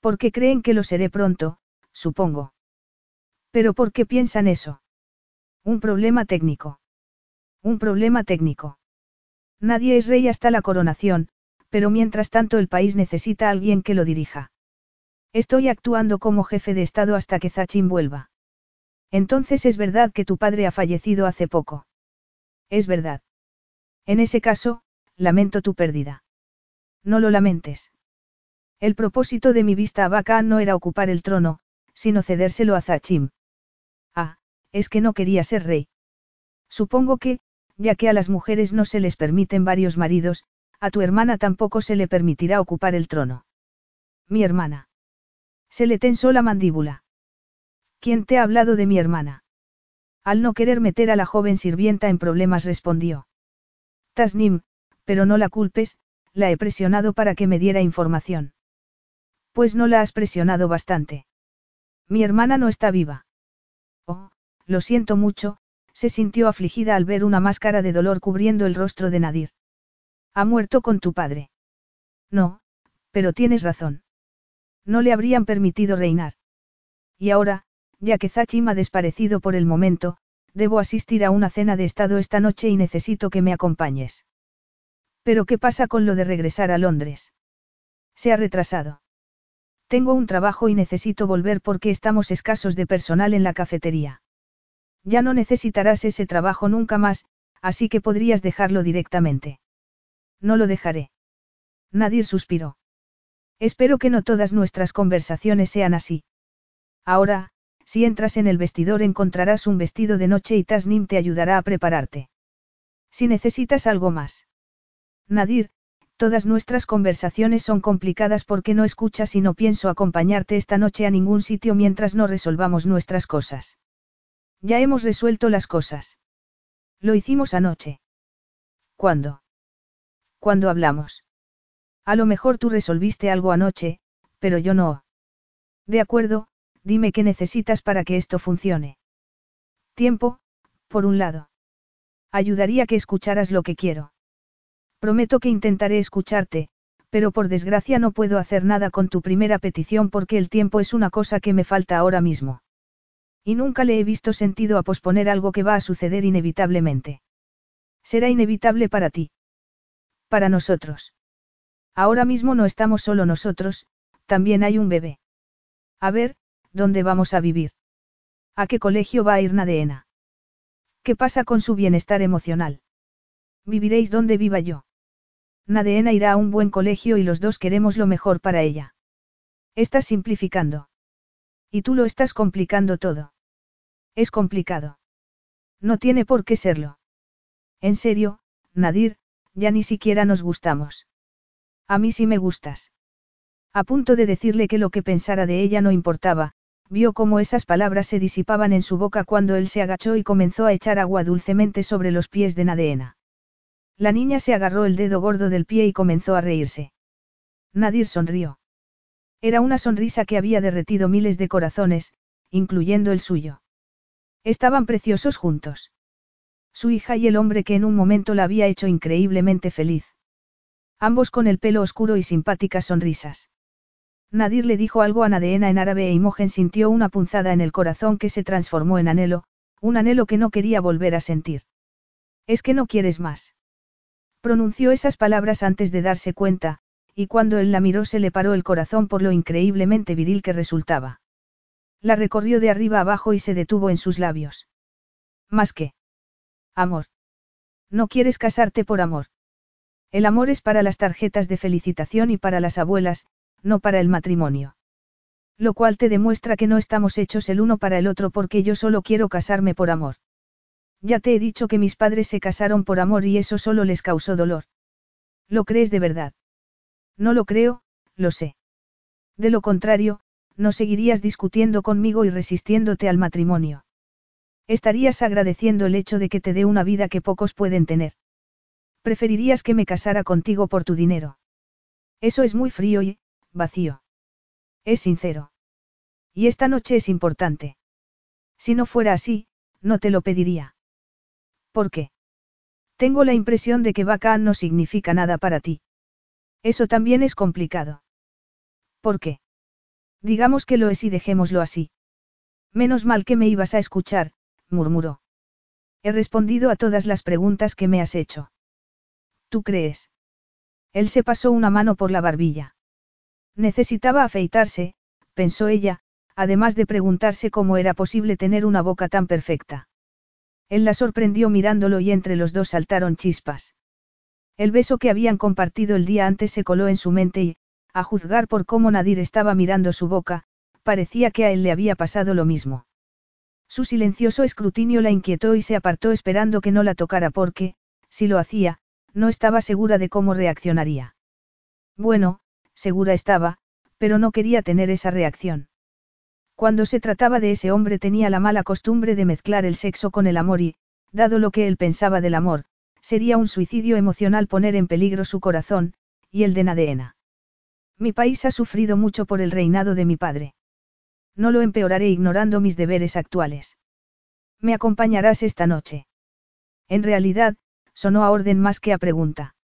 Porque creen que lo seré pronto, supongo. Pero ¿por qué piensan eso? Un problema técnico. Un problema técnico. Nadie es rey hasta la coronación, pero mientras tanto el país necesita a alguien que lo dirija. Estoy actuando como jefe de Estado hasta que Zachin vuelva. Entonces es verdad que tu padre ha fallecido hace poco. Es verdad. En ese caso, lamento tu pérdida. No lo lamentes. El propósito de mi vista a Bacán no era ocupar el trono, sino cedérselo a Zachim. Es que no quería ser rey. Supongo que, ya que a las mujeres no se les permiten varios maridos, a tu hermana tampoco se le permitirá ocupar el trono. Mi hermana. Se le tensó la mandíbula. ¿Quién te ha hablado de mi hermana? Al no querer meter a la joven sirvienta en problemas respondió. Tasnim, pero no la culpes, la he presionado para que me diera información. Pues no la has presionado bastante. Mi hermana no está viva. Oh, lo siento mucho, se sintió afligida al ver una máscara de dolor cubriendo el rostro de Nadir. Ha muerto con tu padre. No, pero tienes razón. No le habrían permitido reinar. Y ahora, ya que Zachim ha desparecido por el momento, debo asistir a una cena de estado esta noche y necesito que me acompañes. Pero ¿qué pasa con lo de regresar a Londres? Se ha retrasado. Tengo un trabajo y necesito volver porque estamos escasos de personal en la cafetería. Ya no necesitarás ese trabajo nunca más, así que podrías dejarlo directamente. No lo dejaré. Nadir suspiró. Espero que no todas nuestras conversaciones sean así. Ahora, si entras en el vestidor encontrarás un vestido de noche y Tasnim te ayudará a prepararte. Si necesitas algo más. Nadir, todas nuestras conversaciones son complicadas porque no escuchas y no pienso acompañarte esta noche a ningún sitio mientras no resolvamos nuestras cosas. Ya hemos resuelto las cosas. Lo hicimos anoche. ¿Cuándo? ¿Cuándo hablamos? A lo mejor tú resolviste algo anoche, pero yo no. De acuerdo, dime qué necesitas para que esto funcione. Tiempo, por un lado. Ayudaría que escucharas lo que quiero. Prometo que intentaré escucharte, pero por desgracia no puedo hacer nada con tu primera petición porque el tiempo es una cosa que me falta ahora mismo. Y nunca le he visto sentido a posponer algo que va a suceder inevitablemente. Será inevitable para ti. Para nosotros. Ahora mismo no estamos solo nosotros, también hay un bebé. A ver, ¿dónde vamos a vivir? ¿A qué colegio va a ir Nadeena? ¿Qué pasa con su bienestar emocional? Viviréis donde viva yo. Nadeena irá a un buen colegio y los dos queremos lo mejor para ella. Estás simplificando. Y tú lo estás complicando todo. Es complicado. No tiene por qué serlo. En serio, Nadir, ya ni siquiera nos gustamos. A mí sí me gustas. A punto de decirle que lo que pensara de ella no importaba, vio cómo esas palabras se disipaban en su boca cuando él se agachó y comenzó a echar agua dulcemente sobre los pies de Nadeena. La niña se agarró el dedo gordo del pie y comenzó a reírse. Nadir sonrió. Era una sonrisa que había derretido miles de corazones, incluyendo el suyo. Estaban preciosos juntos. Su hija y el hombre que en un momento la había hecho increíblemente feliz. Ambos con el pelo oscuro y simpáticas sonrisas. Nadir le dijo algo a Nadeena en árabe e Imogen sintió una punzada en el corazón que se transformó en anhelo, un anhelo que no quería volver a sentir. Es que no quieres más. Pronunció esas palabras antes de darse cuenta, y cuando él la miró se le paró el corazón por lo increíblemente viril que resultaba. La recorrió de arriba abajo y se detuvo en sus labios. ¿Más que? Amor. No quieres casarte por amor. El amor es para las tarjetas de felicitación y para las abuelas, no para el matrimonio. Lo cual te demuestra que no estamos hechos el uno para el otro porque yo solo quiero casarme por amor. Ya te he dicho que mis padres se casaron por amor y eso solo les causó dolor. ¿Lo crees de verdad? No lo creo, lo sé. De lo contrario, no seguirías discutiendo conmigo y resistiéndote al matrimonio. Estarías agradeciendo el hecho de que te dé una vida que pocos pueden tener. Preferirías que me casara contigo por tu dinero. Eso es muy frío y, vacío. Es sincero. Y esta noche es importante. Si no fuera así, no te lo pediría. ¿Por qué? Tengo la impresión de que Bacán no significa nada para ti. Eso también es complicado. ¿Por qué? Digamos que lo es y dejémoslo así. Menos mal que me ibas a escuchar, murmuró. He respondido a todas las preguntas que me has hecho. ¿Tú crees? Él se pasó una mano por la barbilla. Necesitaba afeitarse, pensó ella, además de preguntarse cómo era posible tener una boca tan perfecta. Él la sorprendió mirándolo y entre los dos saltaron chispas. El beso que habían compartido el día antes se coló en su mente y, a juzgar por cómo Nadir estaba mirando su boca, parecía que a él le había pasado lo mismo. Su silencioso escrutinio la inquietó y se apartó esperando que no la tocara porque, si lo hacía, no estaba segura de cómo reaccionaría. Bueno, segura estaba, pero no quería tener esa reacción. Cuando se trataba de ese hombre tenía la mala costumbre de mezclar el sexo con el amor y, dado lo que él pensaba del amor, sería un suicidio emocional poner en peligro su corazón, y el de Nadeena. Mi país ha sufrido mucho por el reinado de mi padre. No lo empeoraré ignorando mis deberes actuales. Me acompañarás esta noche. En realidad, sonó a orden más que a pregunta.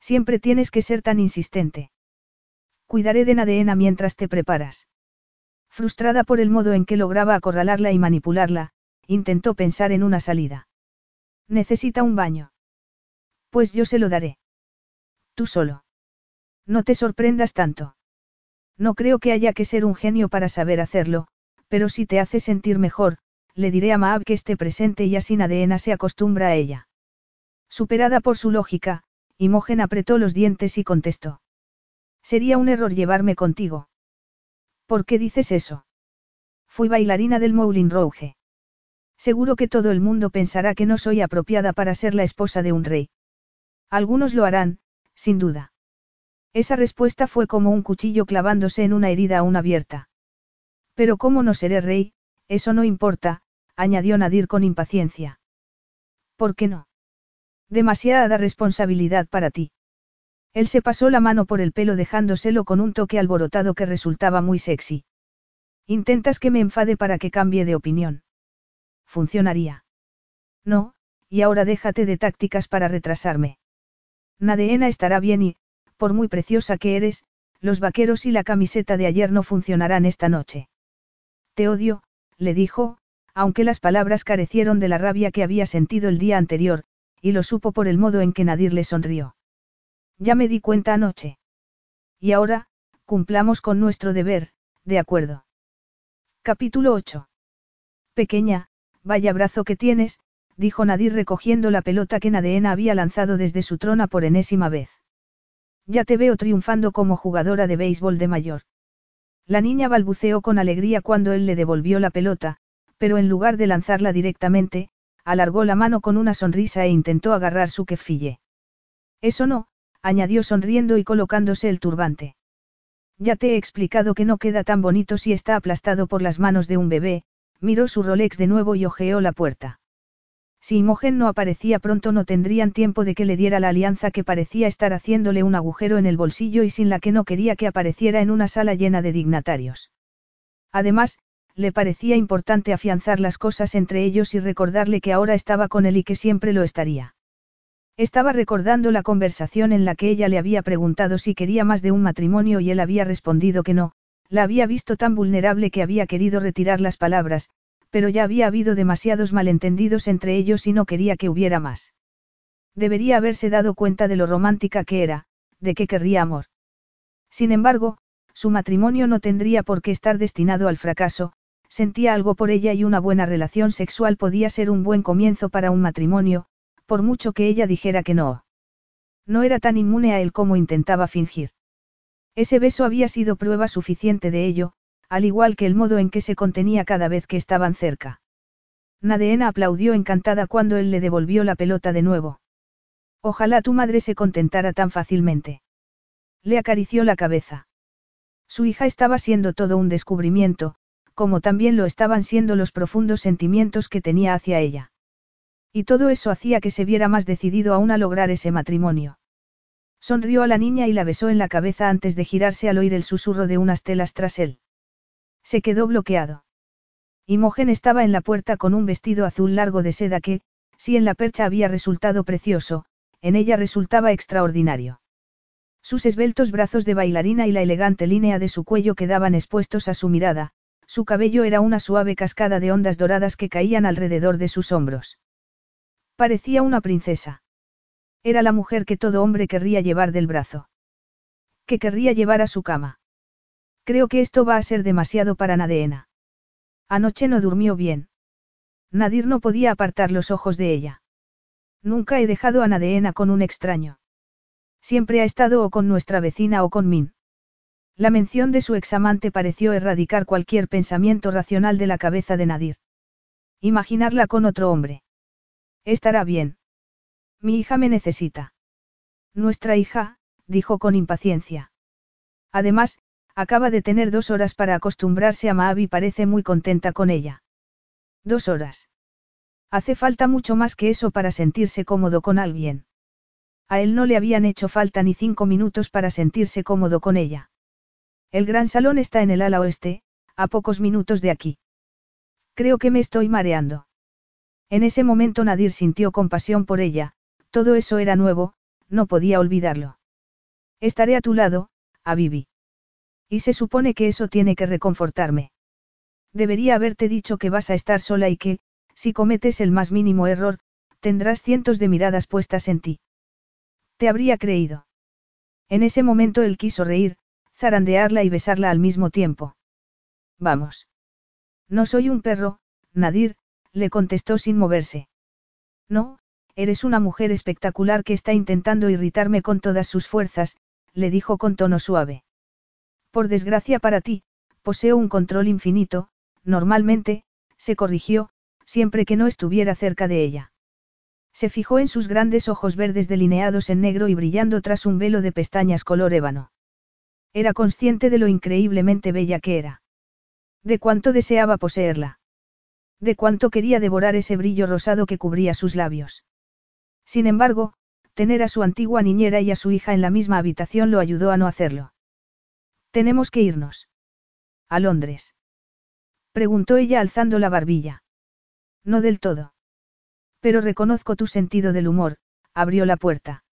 Siempre tienes que ser tan insistente. Cuidaré de Nadeena mientras te preparas. Frustrada por el modo en que lograba acorralarla y manipularla, intentó pensar en una salida. Necesita un baño. Pues yo se lo daré. Tú solo. No te sorprendas tanto. No creo que haya que ser un genio para saber hacerlo, pero si te hace sentir mejor, le diré a Maab que esté presente y así Nadeena se acostumbra a ella. Superada por su lógica, Imogen apretó los dientes y contestó. Sería un error llevarme contigo. ¿Por qué dices eso? Fui bailarina del Moulin Rouge. Seguro que todo el mundo pensará que no soy apropiada para ser la esposa de un rey. Algunos lo harán, sin duda. Esa respuesta fue como un cuchillo clavándose en una herida aún abierta. Pero cómo no seré rey, eso no importa, añadió Nadir con impaciencia. ¿Por qué no? Demasiada responsabilidad para ti. Él se pasó la mano por el pelo dejándoselo con un toque alborotado que resultaba muy sexy. Intentas que me enfade para que cambie de opinión. Funcionaría. No, y ahora déjate de tácticas para retrasarme. Nadeena estará bien y, por muy preciosa que eres, los vaqueros y la camiseta de ayer no funcionarán esta noche. Te odio, le dijo, aunque las palabras carecieron de la rabia que había sentido el día anterior, y lo supo por el modo en que Nadir le sonrió. Ya me di cuenta anoche. Y ahora, cumplamos con nuestro deber, de acuerdo. Capítulo 8. Pequeña, vaya brazo que tienes, dijo Nadir recogiendo la pelota que Nadeena había lanzado desde su trona por enésima vez. Ya te veo triunfando como jugadora de béisbol de mayor. La niña balbuceó con alegría cuando él le devolvió la pelota, pero en lugar de lanzarla directamente, alargó la mano con una sonrisa e intentó agarrar su kefille. Eso no, añadió sonriendo y colocándose el turbante. Ya te he explicado que no queda tan bonito si está aplastado por las manos de un bebé, miró su Rolex de nuevo y ojeó la puerta. Si Imogen no aparecía pronto no tendrían tiempo de que le diera la alianza que parecía estar haciéndole un agujero en el bolsillo y sin la que no quería que apareciera en una sala llena de dignatarios. Además, le parecía importante afianzar las cosas entre ellos y recordarle que ahora estaba con él y que siempre lo estaría. Estaba recordando la conversación en la que ella le había preguntado si quería más de un matrimonio y él había respondido que no, la había visto tan vulnerable que había querido retirar las palabras, pero ya había habido demasiados malentendidos entre ellos y no quería que hubiera más. Debería haberse dado cuenta de lo romántica que era, de que querría amor. Sin embargo, su matrimonio no tendría por qué estar destinado al fracaso, sentía algo por ella y una buena relación sexual podía ser un buen comienzo para un matrimonio, por mucho que ella dijera que no. No era tan inmune a él como intentaba fingir. Ese beso había sido prueba suficiente de ello, al igual que el modo en que se contenía cada vez que estaban cerca. Nadeena aplaudió encantada cuando él le devolvió la pelota de nuevo. Ojalá tu madre se contentara tan fácilmente. Le acarició la cabeza. Su hija estaba siendo todo un descubrimiento, como también lo estaban siendo los profundos sentimientos que tenía hacia ella. Y todo eso hacía que se viera más decidido aún a lograr ese matrimonio. Sonrió a la niña y la besó en la cabeza antes de girarse al oír el susurro de unas telas tras él. Se quedó bloqueado. Imogen estaba en la puerta con un vestido azul largo de seda que, si en la percha había resultado precioso, en ella resultaba extraordinario. Sus esbeltos brazos de bailarina y la elegante línea de su cuello quedaban expuestos a su mirada, su cabello era una suave cascada de ondas doradas que caían alrededor de sus hombros. Parecía una princesa. Era la mujer que todo hombre querría llevar del brazo. Que querría llevar a su cama. Creo que esto va a ser demasiado para Nadeena. Anoche no durmió bien. Nadir no podía apartar los ojos de ella. Nunca he dejado a Nadeena con un extraño. Siempre ha estado o con nuestra vecina o con Min. La mención de su examante pareció erradicar cualquier pensamiento racional de la cabeza de Nadir. Imaginarla con otro hombre. Estará bien. Mi hija me necesita. Nuestra hija, dijo con impaciencia. Además, Acaba de tener dos horas para acostumbrarse a Maab y parece muy contenta con ella. Dos horas. Hace falta mucho más que eso para sentirse cómodo con alguien. A él no le habían hecho falta ni cinco minutos para sentirse cómodo con ella. El gran salón está en el ala oeste, a pocos minutos de aquí. Creo que me estoy mareando. En ese momento Nadir sintió compasión por ella, todo eso era nuevo, no podía olvidarlo. Estaré a tu lado, a Vivi. Y se supone que eso tiene que reconfortarme. Debería haberte dicho que vas a estar sola y que, si cometes el más mínimo error, tendrás cientos de miradas puestas en ti. Te habría creído. En ese momento él quiso reír, zarandearla y besarla al mismo tiempo. Vamos. No soy un perro, Nadir, le contestó sin moverse. No, eres una mujer espectacular que está intentando irritarme con todas sus fuerzas, le dijo con tono suave. Por desgracia para ti, poseo un control infinito, normalmente, se corrigió, siempre que no estuviera cerca de ella. Se fijó en sus grandes ojos verdes delineados en negro y brillando tras un velo de pestañas color ébano. Era consciente de lo increíblemente bella que era. De cuánto deseaba poseerla. De cuánto quería devorar ese brillo rosado que cubría sus labios. Sin embargo, tener a su antigua niñera y a su hija en la misma habitación lo ayudó a no hacerlo. Tenemos que irnos. ¿A Londres? Preguntó ella alzando la barbilla. No del todo. Pero reconozco tu sentido del humor, abrió la puerta.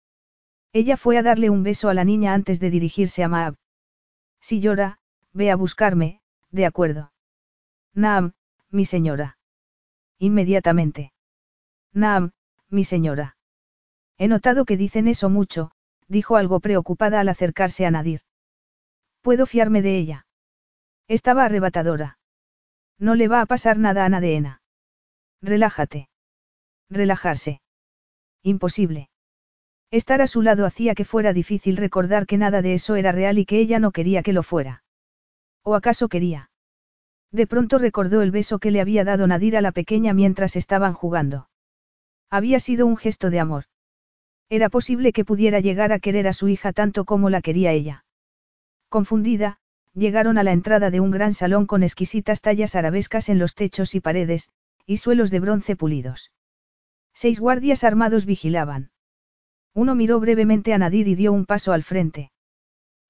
Ella fue a darle un beso a la niña antes de dirigirse a Maab. Si llora, ve a buscarme, de acuerdo. Naam, mi señora. Inmediatamente. Naam, mi señora. He notado que dicen eso mucho, dijo algo preocupada al acercarse a Nadir. Puedo fiarme de ella. Estaba arrebatadora. No le va a pasar nada a Nadeena. Relájate. Relajarse. Imposible. Estar a su lado hacía que fuera difícil recordar que nada de eso era real y que ella no quería que lo fuera. ¿O acaso quería? De pronto recordó el beso que le había dado Nadir a la pequeña mientras estaban jugando. Había sido un gesto de amor. Era posible que pudiera llegar a querer a su hija tanto como la quería ella. Confundida, llegaron a la entrada de un gran salón con exquisitas tallas arabescas en los techos y paredes, y suelos de bronce pulidos. Seis guardias armados vigilaban. Uno miró brevemente a Nadir y dio un paso al frente.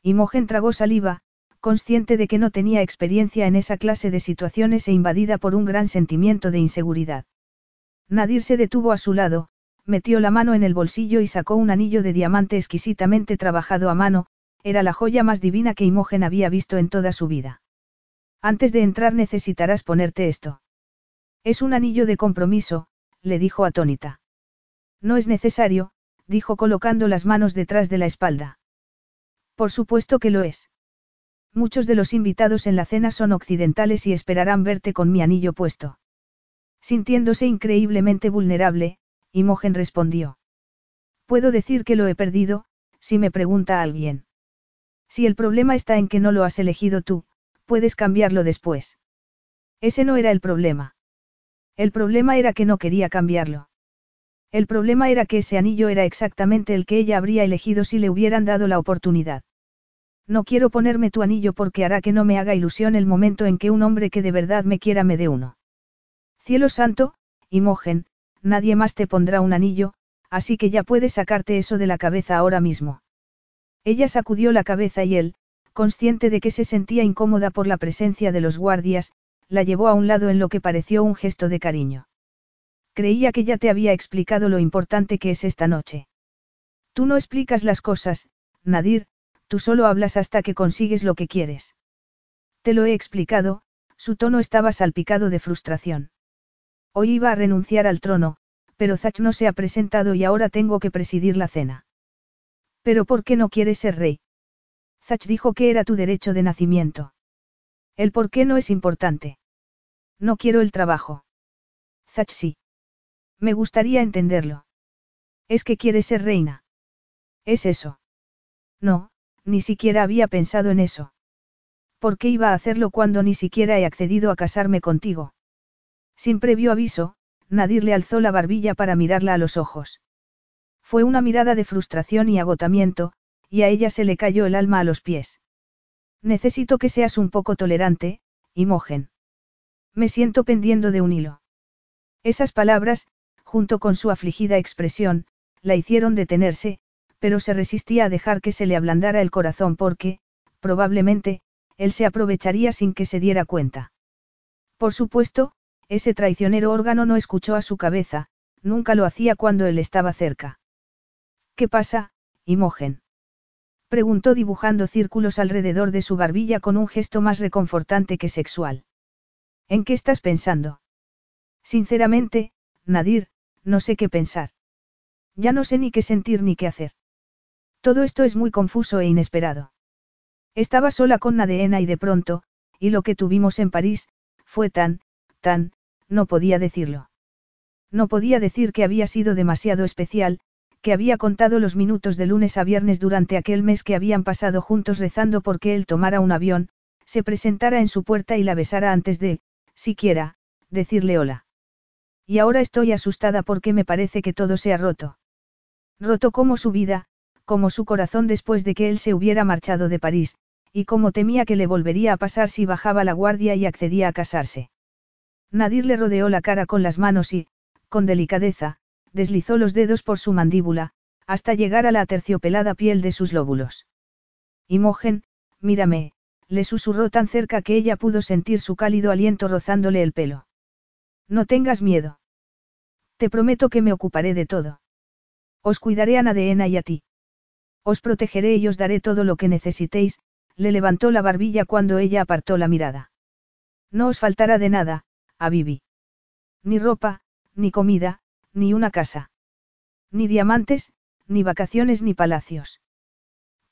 Imogen tragó saliva, consciente de que no tenía experiencia en esa clase de situaciones e invadida por un gran sentimiento de inseguridad. Nadir se detuvo a su lado, metió la mano en el bolsillo y sacó un anillo de diamante exquisitamente trabajado a mano, era la joya más divina que Imogen había visto en toda su vida. Antes de entrar necesitarás ponerte esto. Es un anillo de compromiso, le dijo atónita. No es necesario, dijo colocando las manos detrás de la espalda. Por supuesto que lo es. Muchos de los invitados en la cena son occidentales y esperarán verte con mi anillo puesto. Sintiéndose increíblemente vulnerable, Imogen respondió. Puedo decir que lo he perdido, si me pregunta alguien. Si el problema está en que no lo has elegido tú, puedes cambiarlo después. Ese no era el problema. El problema era que no quería cambiarlo. El problema era que ese anillo era exactamente el que ella habría elegido si le hubieran dado la oportunidad. No quiero ponerme tu anillo porque hará que no me haga ilusión el momento en que un hombre que de verdad me quiera me dé uno. Cielo santo, Imogen, nadie más te pondrá un anillo, así que ya puedes sacarte eso de la cabeza ahora mismo. Ella sacudió la cabeza y él, consciente de que se sentía incómoda por la presencia de los guardias, la llevó a un lado en lo que pareció un gesto de cariño. Creía que ya te había explicado lo importante que es esta noche. Tú no explicas las cosas, Nadir, tú solo hablas hasta que consigues lo que quieres. Te lo he explicado, su tono estaba salpicado de frustración. Hoy iba a renunciar al trono, pero Zach no se ha presentado y ahora tengo que presidir la cena. ¿Pero por qué no quieres ser rey? Zach dijo que era tu derecho de nacimiento. El por qué no es importante. No quiero el trabajo. Zach sí. Me gustaría entenderlo. Es que quieres ser reina. ¿Es eso? No, ni siquiera había pensado en eso. ¿Por qué iba a hacerlo cuando ni siquiera he accedido a casarme contigo? Sin previo aviso, Nadir le alzó la barbilla para mirarla a los ojos. Fue una mirada de frustración y agotamiento, y a ella se le cayó el alma a los pies. Necesito que seas un poco tolerante, Imogen. Me siento pendiendo de un hilo. Esas palabras, junto con su afligida expresión, la hicieron detenerse, pero se resistía a dejar que se le ablandara el corazón porque, probablemente, él se aprovecharía sin que se diera cuenta. Por supuesto, ese traicionero órgano no escuchó a su cabeza, nunca lo hacía cuando él estaba cerca. ¿Qué pasa, Imogen? Preguntó dibujando círculos alrededor de su barbilla con un gesto más reconfortante que sexual. ¿En qué estás pensando? Sinceramente, Nadir, no sé qué pensar. Ya no sé ni qué sentir ni qué hacer. Todo esto es muy confuso e inesperado. Estaba sola con Nadeena y de pronto, y lo que tuvimos en París, fue tan, tan, no podía decirlo. No podía decir que había sido demasiado especial, que había contado los minutos de lunes a viernes durante aquel mes que habían pasado juntos rezando porque él tomara un avión, se presentara en su puerta y la besara antes de, siquiera, decirle hola. Y ahora estoy asustada porque me parece que todo se ha roto. Roto como su vida, como su corazón después de que él se hubiera marchado de París, y como temía que le volvería a pasar si bajaba la guardia y accedía a casarse. Nadir le rodeó la cara con las manos y, con delicadeza, deslizó los dedos por su mandíbula, hasta llegar a la aterciopelada piel de sus lóbulos. Imogen, mírame, le susurró tan cerca que ella pudo sentir su cálido aliento rozándole el pelo. No tengas miedo. Te prometo que me ocuparé de todo. Os cuidaré a Nadeena y a ti. Os protegeré y os daré todo lo que necesitéis, le levantó la barbilla cuando ella apartó la mirada. No os faltará de nada, a Vivi. Ni ropa, ni comida, ni una casa. Ni diamantes, ni vacaciones ni palacios.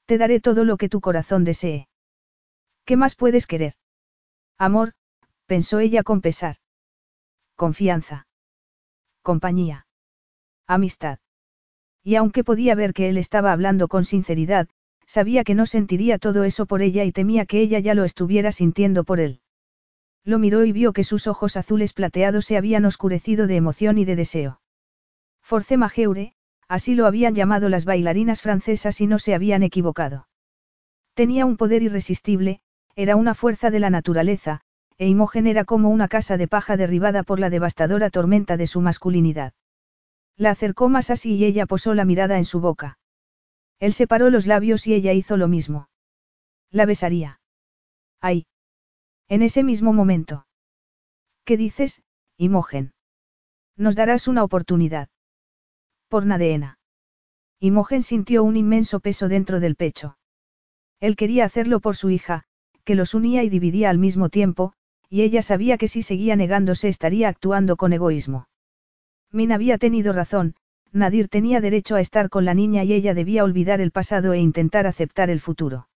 Te daré todo lo que tu corazón desee. ¿Qué más puedes querer? Amor, pensó ella con pesar. Confianza. Compañía. Amistad. Y aunque podía ver que él estaba hablando con sinceridad, sabía que no sentiría todo eso por ella y temía que ella ya lo estuviera sintiendo por él. Lo miró y vio que sus ojos azules plateados se habían oscurecido de emoción y de deseo. Force Majeure, así lo habían llamado las bailarinas francesas y no se habían equivocado. Tenía un poder irresistible, era una fuerza de la naturaleza, e Imogen era como una casa de paja derribada por la devastadora tormenta de su masculinidad. La acercó más así y ella posó la mirada en su boca. Él separó los labios y ella hizo lo mismo. La besaría. ¡Ay! En ese mismo momento. ¿Qué dices, Imogen? Nos darás una oportunidad. Por Nadeena. Imogen sintió un inmenso peso dentro del pecho. Él quería hacerlo por su hija, que los unía y dividía al mismo tiempo, y ella sabía que si seguía negándose estaría actuando con egoísmo. Min había tenido razón, Nadir tenía derecho a estar con la niña y ella debía olvidar el pasado e intentar aceptar el futuro.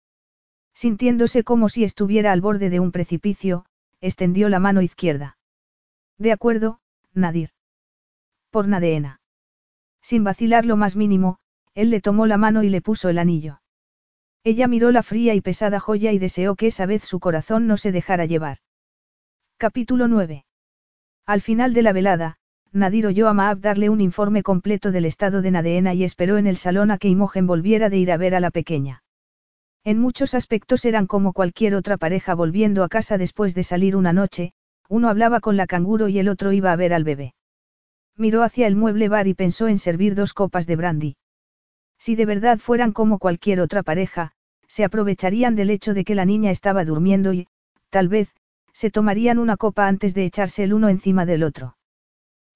Sintiéndose como si estuviera al borde de un precipicio, extendió la mano izquierda. De acuerdo, Nadir. Por Nadeena. Sin vacilar lo más mínimo, él le tomó la mano y le puso el anillo. Ella miró la fría y pesada joya y deseó que esa vez su corazón no se dejara llevar. Capítulo 9. Al final de la velada, Nadir oyó a Maab darle un informe completo del estado de Nadeena y esperó en el salón a que Imogen volviera de ir a ver a la pequeña. En muchos aspectos eran como cualquier otra pareja volviendo a casa después de salir una noche, uno hablaba con la canguro y el otro iba a ver al bebé. Miró hacia el mueble bar y pensó en servir dos copas de brandy. Si de verdad fueran como cualquier otra pareja, se aprovecharían del hecho de que la niña estaba durmiendo y, tal vez, se tomarían una copa antes de echarse el uno encima del otro.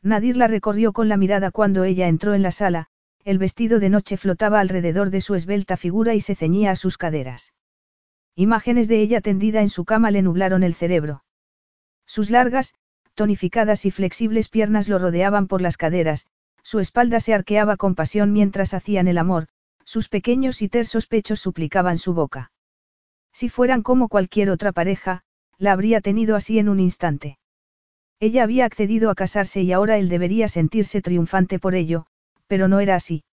Nadir la recorrió con la mirada cuando ella entró en la sala, el vestido de noche flotaba alrededor de su esbelta figura y se ceñía a sus caderas. Imágenes de ella tendida en su cama le nublaron el cerebro. Sus largas, tonificadas y flexibles piernas lo rodeaban por las caderas, su espalda se arqueaba con pasión mientras hacían el amor, sus pequeños y tersos pechos suplicaban su boca. Si fueran como cualquier otra pareja, la habría tenido así en un instante. Ella había accedido a casarse y ahora él debería sentirse triunfante por ello, pero no era así.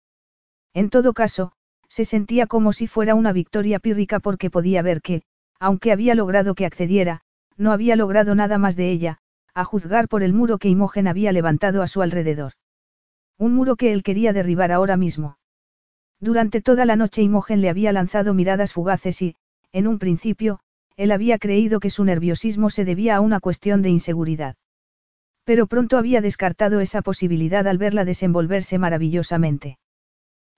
En todo caso, se sentía como si fuera una victoria pírrica porque podía ver que, aunque había logrado que accediera, no había logrado nada más de ella, a juzgar por el muro que Imogen había levantado a su alrededor. Un muro que él quería derribar ahora mismo. Durante toda la noche Imogen le había lanzado miradas fugaces y, en un principio, él había creído que su nerviosismo se debía a una cuestión de inseguridad. Pero pronto había descartado esa posibilidad al verla desenvolverse maravillosamente.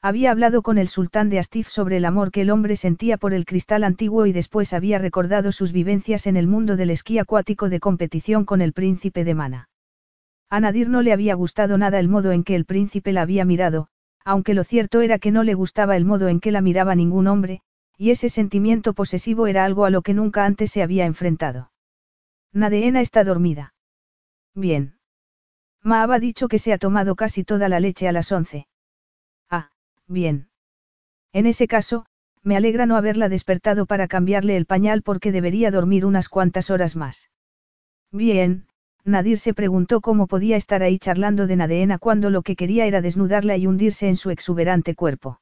Había hablado con el sultán de Astif sobre el amor que el hombre sentía por el cristal antiguo y después había recordado sus vivencias en el mundo del esquí acuático de competición con el príncipe de Mana. A Nadir no le había gustado nada el modo en que el príncipe la había mirado, aunque lo cierto era que no le gustaba el modo en que la miraba ningún hombre, y ese sentimiento posesivo era algo a lo que nunca antes se había enfrentado. Nadeena está dormida. Bien. Maab ha dicho que se ha tomado casi toda la leche a las once. Bien. En ese caso, me alegra no haberla despertado para cambiarle el pañal porque debería dormir unas cuantas horas más. Bien, Nadir se preguntó cómo podía estar ahí charlando de Nadeena cuando lo que quería era desnudarla y hundirse en su exuberante cuerpo.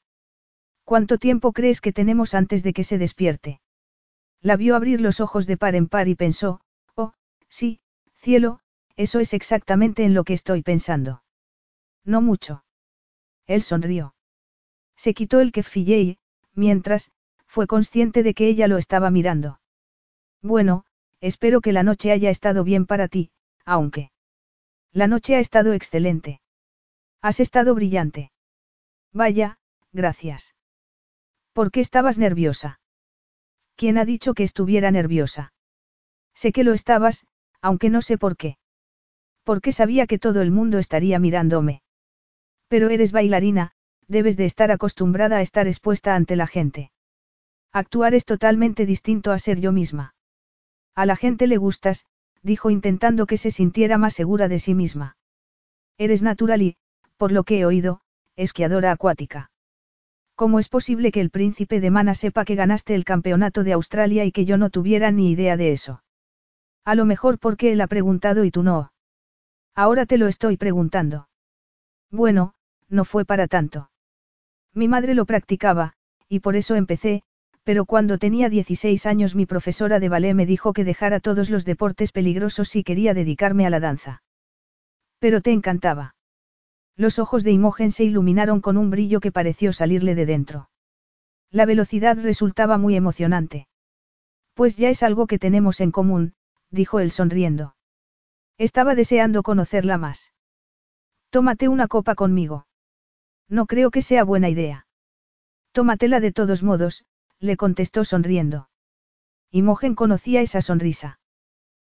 ¿Cuánto tiempo crees que tenemos antes de que se despierte? La vio abrir los ojos de par en par y pensó, oh, sí, cielo, eso es exactamente en lo que estoy pensando. No mucho. Él sonrió. Se quitó el kefille y, mientras, fue consciente de que ella lo estaba mirando. Bueno, espero que la noche haya estado bien para ti, aunque. La noche ha estado excelente. Has estado brillante. Vaya, gracias. ¿Por qué estabas nerviosa? ¿Quién ha dicho que estuviera nerviosa? Sé que lo estabas, aunque no sé por qué. Porque sabía que todo el mundo estaría mirándome. Pero eres bailarina, debes de estar acostumbrada a estar expuesta ante la gente. Actuar es totalmente distinto a ser yo misma. A la gente le gustas, dijo intentando que se sintiera más segura de sí misma. Eres natural y, por lo que he oído, esquiadora acuática. ¿Cómo es posible que el príncipe de Mana sepa que ganaste el campeonato de Australia y que yo no tuviera ni idea de eso? A lo mejor porque él ha preguntado y tú no. Ahora te lo estoy preguntando. Bueno, no fue para tanto. Mi madre lo practicaba, y por eso empecé, pero cuando tenía 16 años mi profesora de ballet me dijo que dejara todos los deportes peligrosos si quería dedicarme a la danza. Pero te encantaba. Los ojos de Imogen se iluminaron con un brillo que pareció salirle de dentro. La velocidad resultaba muy emocionante. Pues ya es algo que tenemos en común, dijo él sonriendo. Estaba deseando conocerla más. Tómate una copa conmigo. No creo que sea buena idea. Tómatela de todos modos, le contestó sonriendo. Imogen conocía esa sonrisa.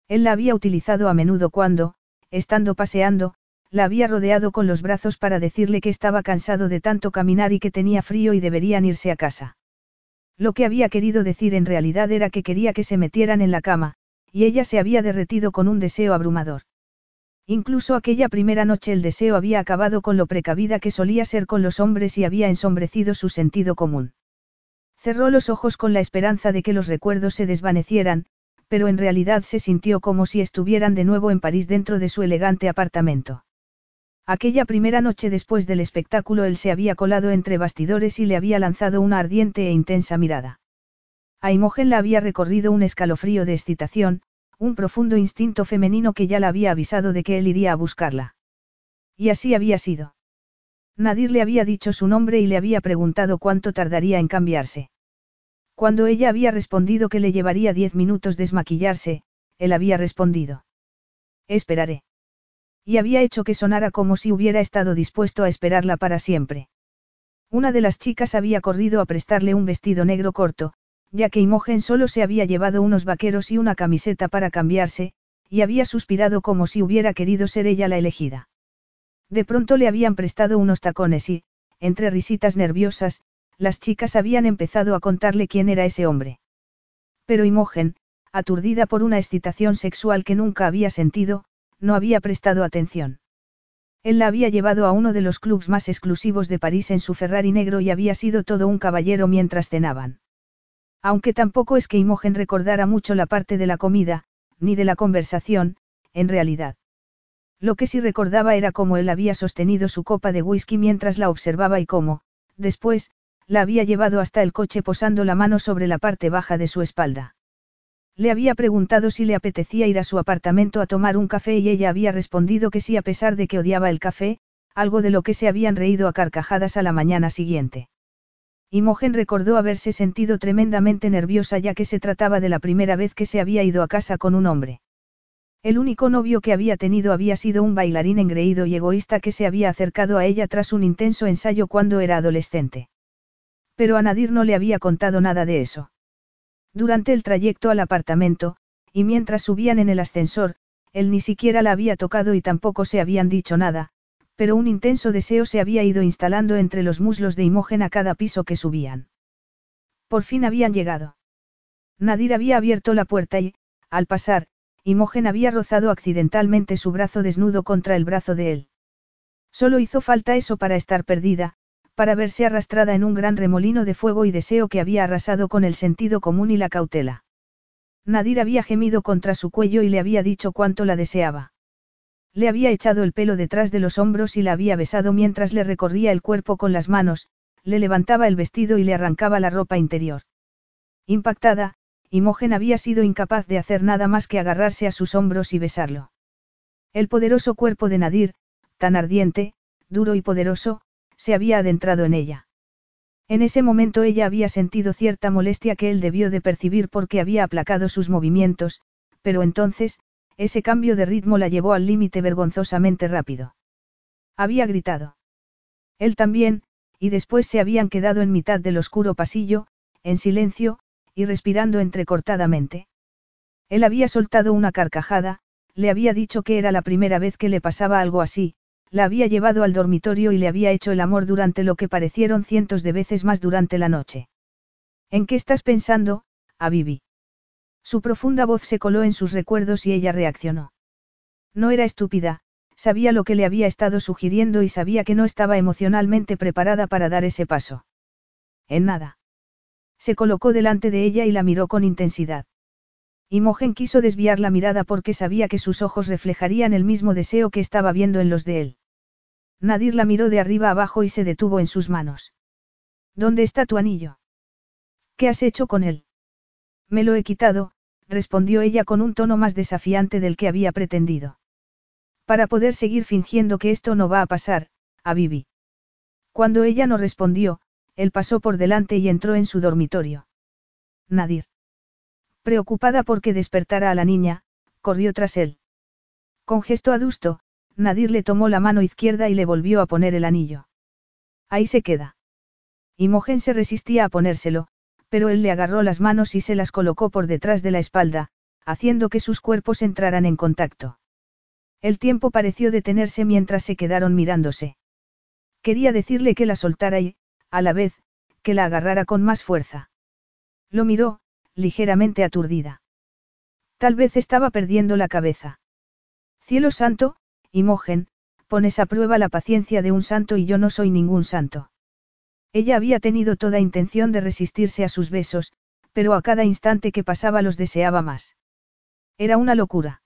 Él la había utilizado a menudo cuando, estando paseando, la había rodeado con los brazos para decirle que estaba cansado de tanto caminar y que tenía frío y deberían irse a casa. Lo que había querido decir en realidad era que quería que se metieran en la cama, y ella se había derretido con un deseo abrumador. Incluso aquella primera noche el deseo había acabado con lo precavida que solía ser con los hombres y había ensombrecido su sentido común. Cerró los ojos con la esperanza de que los recuerdos se desvanecieran, pero en realidad se sintió como si estuvieran de nuevo en París dentro de su elegante apartamento. Aquella primera noche después del espectáculo él se había colado entre bastidores y le había lanzado una ardiente e intensa mirada. A Imogen la había recorrido un escalofrío de excitación, un profundo instinto femenino que ya la había avisado de que él iría a buscarla. Y así había sido. Nadir le había dicho su nombre y le había preguntado cuánto tardaría en cambiarse. Cuando ella había respondido que le llevaría diez minutos desmaquillarse, él había respondido. Esperaré. Y había hecho que sonara como si hubiera estado dispuesto a esperarla para siempre. Una de las chicas había corrido a prestarle un vestido negro corto, ya que Imogen solo se había llevado unos vaqueros y una camiseta para cambiarse, y había suspirado como si hubiera querido ser ella la elegida. De pronto le habían prestado unos tacones y, entre risitas nerviosas, las chicas habían empezado a contarle quién era ese hombre. Pero Imogen, aturdida por una excitación sexual que nunca había sentido, no había prestado atención. Él la había llevado a uno de los clubs más exclusivos de París en su Ferrari negro y había sido todo un caballero mientras cenaban. Aunque tampoco es que Imogen recordara mucho la parte de la comida, ni de la conversación, en realidad. Lo que sí recordaba era cómo él había sostenido su copa de whisky mientras la observaba y cómo, después, la había llevado hasta el coche posando la mano sobre la parte baja de su espalda. Le había preguntado si le apetecía ir a su apartamento a tomar un café y ella había respondido que sí a pesar de que odiaba el café, algo de lo que se habían reído a carcajadas a la mañana siguiente. Imogen recordó haberse sentido tremendamente nerviosa ya que se trataba de la primera vez que se había ido a casa con un hombre. El único novio que había tenido había sido un bailarín engreído y egoísta que se había acercado a ella tras un intenso ensayo cuando era adolescente. Pero a Nadir no le había contado nada de eso. Durante el trayecto al apartamento, y mientras subían en el ascensor, él ni siquiera la había tocado y tampoco se habían dicho nada, pero un intenso deseo se había ido instalando entre los muslos de Imogen a cada piso que subían. Por fin habían llegado. Nadir había abierto la puerta y, al pasar, Imogen había rozado accidentalmente su brazo desnudo contra el brazo de él. Solo hizo falta eso para estar perdida, para verse arrastrada en un gran remolino de fuego y deseo que había arrasado con el sentido común y la cautela. Nadir había gemido contra su cuello y le había dicho cuánto la deseaba. Le había echado el pelo detrás de los hombros y la había besado mientras le recorría el cuerpo con las manos, le levantaba el vestido y le arrancaba la ropa interior. Impactada, Imogen había sido incapaz de hacer nada más que agarrarse a sus hombros y besarlo. El poderoso cuerpo de Nadir, tan ardiente, duro y poderoso, se había adentrado en ella. En ese momento ella había sentido cierta molestia que él debió de percibir porque había aplacado sus movimientos, pero entonces, ese cambio de ritmo la llevó al límite vergonzosamente rápido. Había gritado. Él también, y después se habían quedado en mitad del oscuro pasillo, en silencio, y respirando entrecortadamente. Él había soltado una carcajada, le había dicho que era la primera vez que le pasaba algo así, la había llevado al dormitorio y le había hecho el amor durante lo que parecieron cientos de veces más durante la noche. ¿En qué estás pensando, a Bibi? Su profunda voz se coló en sus recuerdos y ella reaccionó. No era estúpida, sabía lo que le había estado sugiriendo y sabía que no estaba emocionalmente preparada para dar ese paso. En nada. Se colocó delante de ella y la miró con intensidad. Imogen quiso desviar la mirada porque sabía que sus ojos reflejarían el mismo deseo que estaba viendo en los de él. Nadir la miró de arriba abajo y se detuvo en sus manos. ¿Dónde está tu anillo? ¿Qué has hecho con él? Me lo he quitado, respondió ella con un tono más desafiante del que había pretendido. Para poder seguir fingiendo que esto no va a pasar, a Vivi. Cuando ella no respondió, él pasó por delante y entró en su dormitorio. Nadir. Preocupada porque despertara a la niña, corrió tras él. Con gesto adusto, Nadir le tomó la mano izquierda y le volvió a poner el anillo. Ahí se queda. Imogen se resistía a ponérselo, pero él le agarró las manos y se las colocó por detrás de la espalda, haciendo que sus cuerpos entraran en contacto. El tiempo pareció detenerse mientras se quedaron mirándose. Quería decirle que la soltara y, a la vez, que la agarrara con más fuerza. Lo miró, ligeramente aturdida. Tal vez estaba perdiendo la cabeza. Cielo santo, Imogen, pones a prueba la paciencia de un santo y yo no soy ningún santo. Ella había tenido toda intención de resistirse a sus besos, pero a cada instante que pasaba los deseaba más. Era una locura.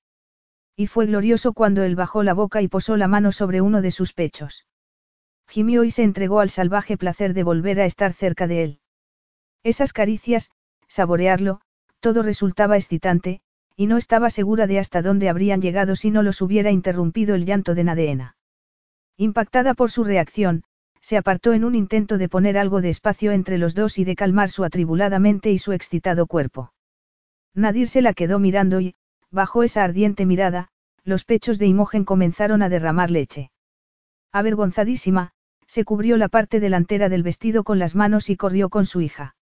Y fue glorioso cuando él bajó la boca y posó la mano sobre uno de sus pechos. Gimió y se entregó al salvaje placer de volver a estar cerca de él. Esas caricias, saborearlo, todo resultaba excitante, y no estaba segura de hasta dónde habrían llegado si no los hubiera interrumpido el llanto de Nadeena. Impactada por su reacción, se apartó en un intento de poner algo de espacio entre los dos y de calmar su atribulada mente y su excitado cuerpo. Nadir se la quedó mirando y, bajo esa ardiente mirada, los pechos de Imogen comenzaron a derramar leche. Avergonzadísima, se cubrió la parte delantera del vestido con las manos y corrió con su hija.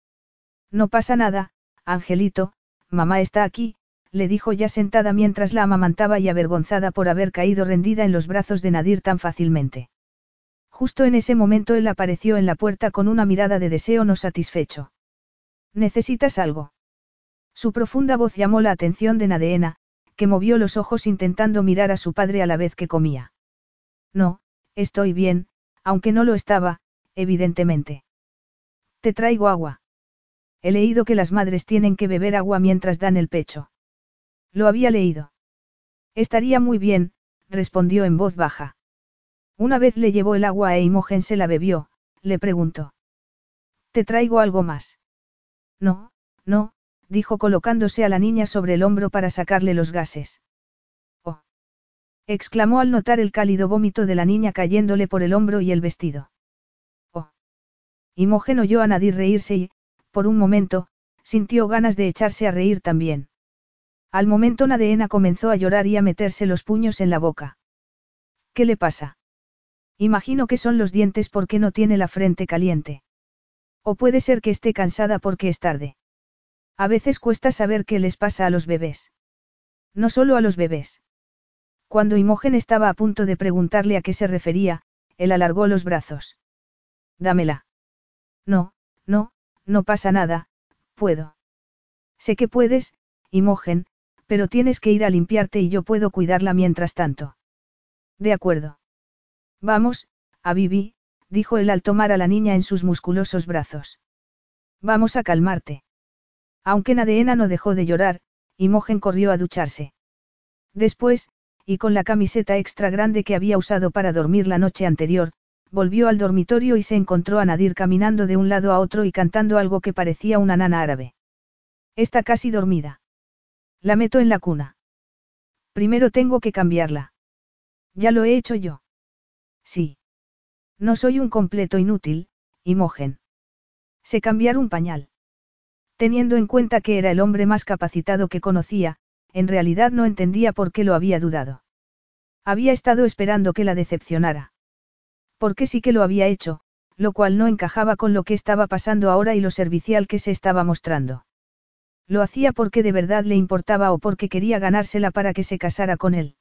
No pasa nada, Angelito, mamá está aquí, le dijo ya sentada mientras la amamantaba y avergonzada por haber caído rendida en los brazos de Nadir tan fácilmente. Justo en ese momento él apareció en la puerta con una mirada de deseo no satisfecho. ¿Necesitas algo? Su profunda voz llamó la atención de Nadeena, que movió los ojos intentando mirar a su padre a la vez que comía. No, estoy bien, aunque no lo estaba, evidentemente. Te traigo agua. He leído que las madres tienen que beber agua mientras dan el pecho. Lo había leído. Estaría muy bien, respondió en voz baja. Una vez le llevó el agua a Imogen se la bebió, le preguntó. ¿Te traigo algo más? No, no, dijo colocándose a la niña sobre el hombro para sacarle los gases. Oh. exclamó al notar el cálido vómito de la niña cayéndole por el hombro y el vestido. Oh. Imogen oyó a Nadir reírse y, por un momento, sintió ganas de echarse a reír también. Al momento Nadeena comenzó a llorar y a meterse los puños en la boca. ¿Qué le pasa? Imagino que son los dientes porque no tiene la frente caliente. O puede ser que esté cansada porque es tarde. A veces cuesta saber qué les pasa a los bebés. No solo a los bebés. Cuando Imogen estaba a punto de preguntarle a qué se refería, él alargó los brazos. Dámela. No, no, no pasa nada, puedo. Sé que puedes, Imogen, pero tienes que ir a limpiarte y yo puedo cuidarla mientras tanto. De acuerdo. Vamos, a Vivi, dijo él al tomar a la niña en sus musculosos brazos. Vamos a calmarte. Aunque Nadeena no dejó de llorar, Imogen corrió a ducharse. Después, y con la camiseta extra grande que había usado para dormir la noche anterior, volvió al dormitorio y se encontró a Nadir caminando de un lado a otro y cantando algo que parecía una nana árabe. Está casi dormida. La meto en la cuna. Primero tengo que cambiarla. Ya lo he hecho yo. Sí. No soy un completo inútil, Imogen. Sé cambiar un pañal. Teniendo en cuenta que era el hombre más capacitado que conocía, en realidad no entendía por qué lo había dudado. Había estado esperando que la decepcionara. Porque sí que lo había hecho, lo cual no encajaba con lo que estaba pasando ahora y lo servicial que se estaba mostrando. Lo hacía porque de verdad le importaba o porque quería ganársela para que se casara con él.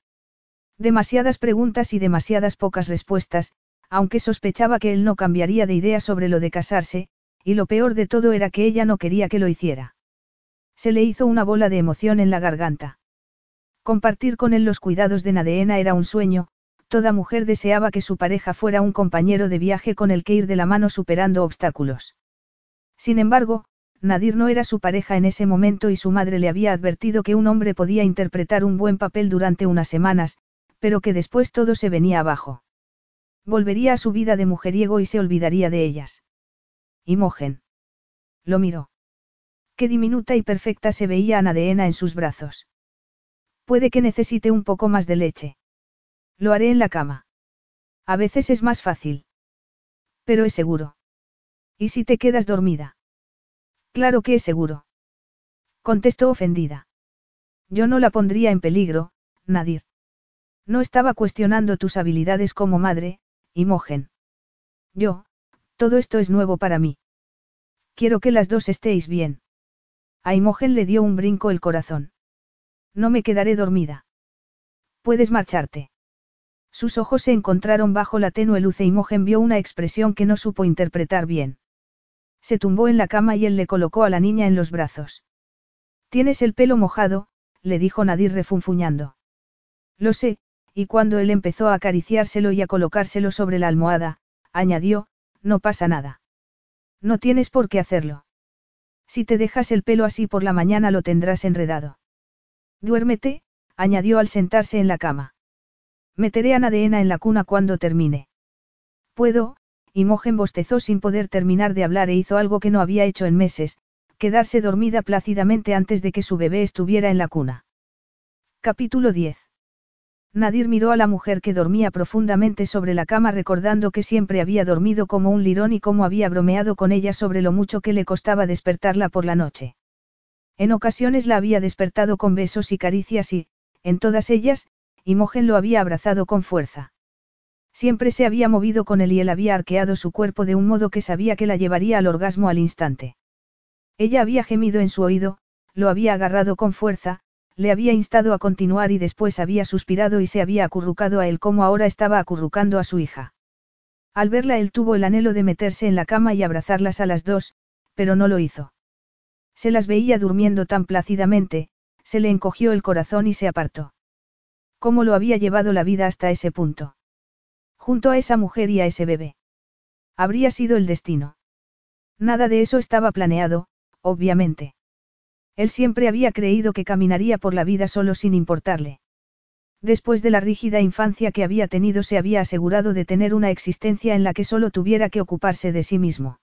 Demasiadas preguntas y demasiadas pocas respuestas, aunque sospechaba que él no cambiaría de idea sobre lo de casarse, y lo peor de todo era que ella no quería que lo hiciera. Se le hizo una bola de emoción en la garganta. Compartir con él los cuidados de Nadeena era un sueño, toda mujer deseaba que su pareja fuera un compañero de viaje con el que ir de la mano superando obstáculos. Sin embargo, Nadir no era su pareja en ese momento y su madre le había advertido que un hombre podía interpretar un buen papel durante unas semanas, pero que después todo se venía abajo. Volvería a su vida de mujeriego y se olvidaría de ellas. Imogen. Lo miró. Qué diminuta y perfecta se veía Ana de Ena en sus brazos. Puede que necesite un poco más de leche. Lo haré en la cama. A veces es más fácil. Pero es seguro. ¿Y si te quedas dormida? Claro que es seguro. Contestó ofendida. Yo no la pondría en peligro, Nadir. No estaba cuestionando tus habilidades como madre, Imogen. Yo, todo esto es nuevo para mí. Quiero que las dos estéis bien. A Imogen le dio un brinco el corazón. No me quedaré dormida. Puedes marcharte. Sus ojos se encontraron bajo la tenue luz e Imogen vio una expresión que no supo interpretar bien. Se tumbó en la cama y él le colocó a la niña en los brazos. Tienes el pelo mojado, le dijo Nadir refunfuñando. Lo sé, y cuando él empezó a acariciárselo y a colocárselo sobre la almohada, añadió, no pasa nada. No tienes por qué hacerlo. Si te dejas el pelo así por la mañana lo tendrás enredado. Duérmete, añadió al sentarse en la cama. Meteré a Nadeena en la cuna cuando termine. Puedo, y Mojen bostezó sin poder terminar de hablar e hizo algo que no había hecho en meses, quedarse dormida plácidamente antes de que su bebé estuviera en la cuna. Capítulo 10. Nadir miró a la mujer que dormía profundamente sobre la cama recordando que siempre había dormido como un lirón y cómo había bromeado con ella sobre lo mucho que le costaba despertarla por la noche. En ocasiones la había despertado con besos y caricias y, en todas ellas, Imogen lo había abrazado con fuerza. Siempre se había movido con él y él había arqueado su cuerpo de un modo que sabía que la llevaría al orgasmo al instante. Ella había gemido en su oído, lo había agarrado con fuerza, le había instado a continuar y después había suspirado y se había acurrucado a él como ahora estaba acurrucando a su hija. Al verla él tuvo el anhelo de meterse en la cama y abrazarlas a las dos, pero no lo hizo. Se las veía durmiendo tan plácidamente, se le encogió el corazón y se apartó. ¿Cómo lo había llevado la vida hasta ese punto? Junto a esa mujer y a ese bebé. Habría sido el destino. Nada de eso estaba planeado, obviamente. Él siempre había creído que caminaría por la vida solo sin importarle. Después de la rígida infancia que había tenido se había asegurado de tener una existencia en la que solo tuviera que ocuparse de sí mismo.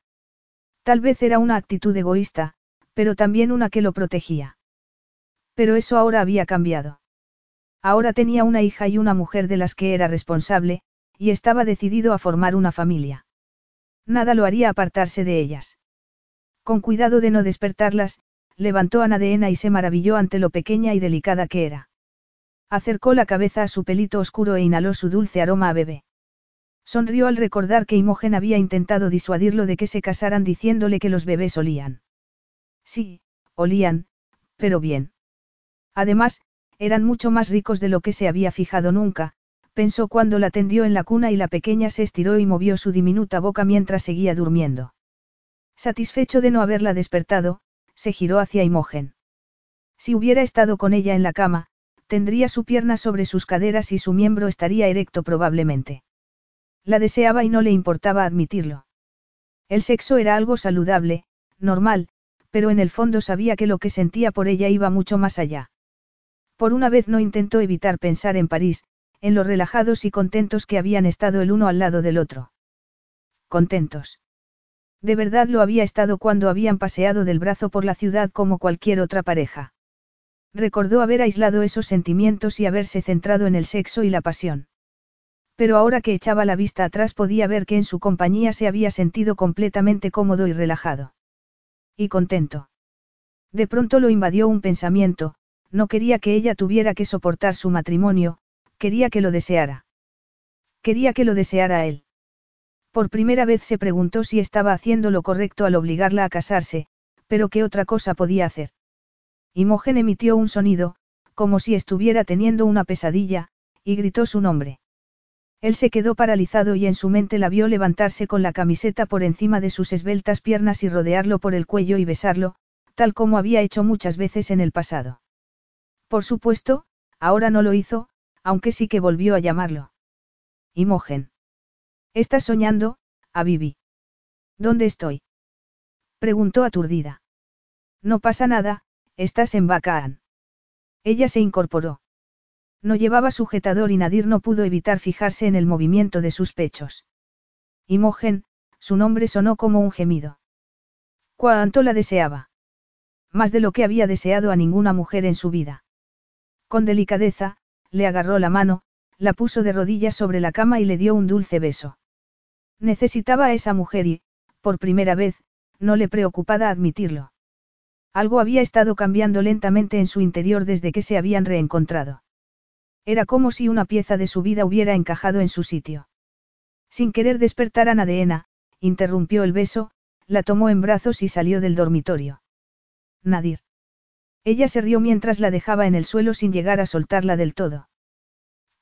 Tal vez era una actitud egoísta, pero también una que lo protegía. Pero eso ahora había cambiado. Ahora tenía una hija y una mujer de las que era responsable, y estaba decidido a formar una familia. Nada lo haría apartarse de ellas. Con cuidado de no despertarlas, levantó a Nadeena y se maravilló ante lo pequeña y delicada que era. Acercó la cabeza a su pelito oscuro e inhaló su dulce aroma a bebé. Sonrió al recordar que Imogen había intentado disuadirlo de que se casaran diciéndole que los bebés olían. Sí, olían, pero bien. Además, eran mucho más ricos de lo que se había fijado nunca, pensó cuando la tendió en la cuna y la pequeña se estiró y movió su diminuta boca mientras seguía durmiendo. Satisfecho de no haberla despertado, se giró hacia Imogen. Si hubiera estado con ella en la cama, tendría su pierna sobre sus caderas y su miembro estaría erecto probablemente. La deseaba y no le importaba admitirlo. El sexo era algo saludable, normal, pero en el fondo sabía que lo que sentía por ella iba mucho más allá. Por una vez no intentó evitar pensar en París, en lo relajados y contentos que habían estado el uno al lado del otro. Contentos. De verdad lo había estado cuando habían paseado del brazo por la ciudad como cualquier otra pareja. Recordó haber aislado esos sentimientos y haberse centrado en el sexo y la pasión. Pero ahora que echaba la vista atrás podía ver que en su compañía se había sentido completamente cómodo y relajado. Y contento. De pronto lo invadió un pensamiento, no quería que ella tuviera que soportar su matrimonio, quería que lo deseara. Quería que lo deseara él. Por primera vez se preguntó si estaba haciendo lo correcto al obligarla a casarse, pero qué otra cosa podía hacer. Imogen emitió un sonido, como si estuviera teniendo una pesadilla, y gritó su nombre. Él se quedó paralizado y en su mente la vio levantarse con la camiseta por encima de sus esbeltas piernas y rodearlo por el cuello y besarlo, tal como había hecho muchas veces en el pasado. Por supuesto, ahora no lo hizo, aunque sí que volvió a llamarlo. Imogen. Estás soñando, a Vivi. ¿Dónde estoy? Preguntó aturdida. No pasa nada, estás en Bacaan. Ella se incorporó. No llevaba sujetador y Nadir no pudo evitar fijarse en el movimiento de sus pechos. Imogen, su nombre sonó como un gemido. Cuánto la deseaba. más de lo que había deseado a ninguna mujer en su vida. Con delicadeza, le agarró la mano, la puso de rodillas sobre la cama y le dio un dulce beso. Necesitaba a esa mujer y, por primera vez, no le preocupaba admitirlo. Algo había estado cambiando lentamente en su interior desde que se habían reencontrado. Era como si una pieza de su vida hubiera encajado en su sitio. Sin querer despertar a Nadeena, interrumpió el beso, la tomó en brazos y salió del dormitorio. Nadir. Ella se rió mientras la dejaba en el suelo sin llegar a soltarla del todo.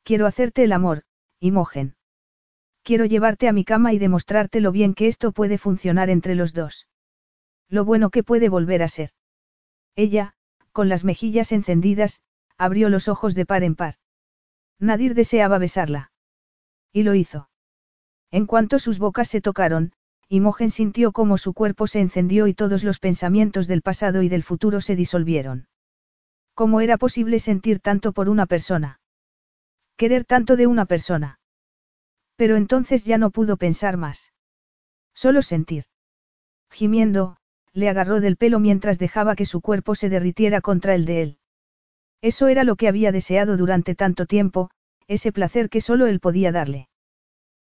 Quiero hacerte el amor, Imogen. Quiero llevarte a mi cama y demostrarte lo bien que esto puede funcionar entre los dos. Lo bueno que puede volver a ser. Ella, con las mejillas encendidas, abrió los ojos de par en par. Nadir deseaba besarla. Y lo hizo. En cuanto sus bocas se tocaron, Imogen sintió cómo su cuerpo se encendió y todos los pensamientos del pasado y del futuro se disolvieron. ¿Cómo era posible sentir tanto por una persona? Querer tanto de una persona. Pero entonces ya no pudo pensar más. Solo sentir. Gimiendo, le agarró del pelo mientras dejaba que su cuerpo se derritiera contra el de él. Eso era lo que había deseado durante tanto tiempo, ese placer que solo él podía darle.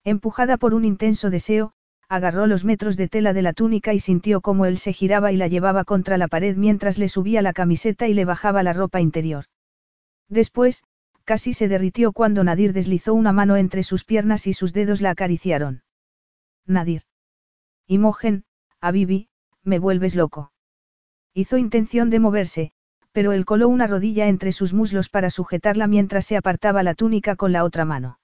Empujada por un intenso deseo, agarró los metros de tela de la túnica y sintió cómo él se giraba y la llevaba contra la pared mientras le subía la camiseta y le bajaba la ropa interior. Después, casi se derritió cuando Nadir deslizó una mano entre sus piernas y sus dedos la acariciaron. Nadir. Imogen, a Bibi, me vuelves loco. Hizo intención de moverse, pero él coló una rodilla entre sus muslos para sujetarla mientras se apartaba la túnica con la otra mano.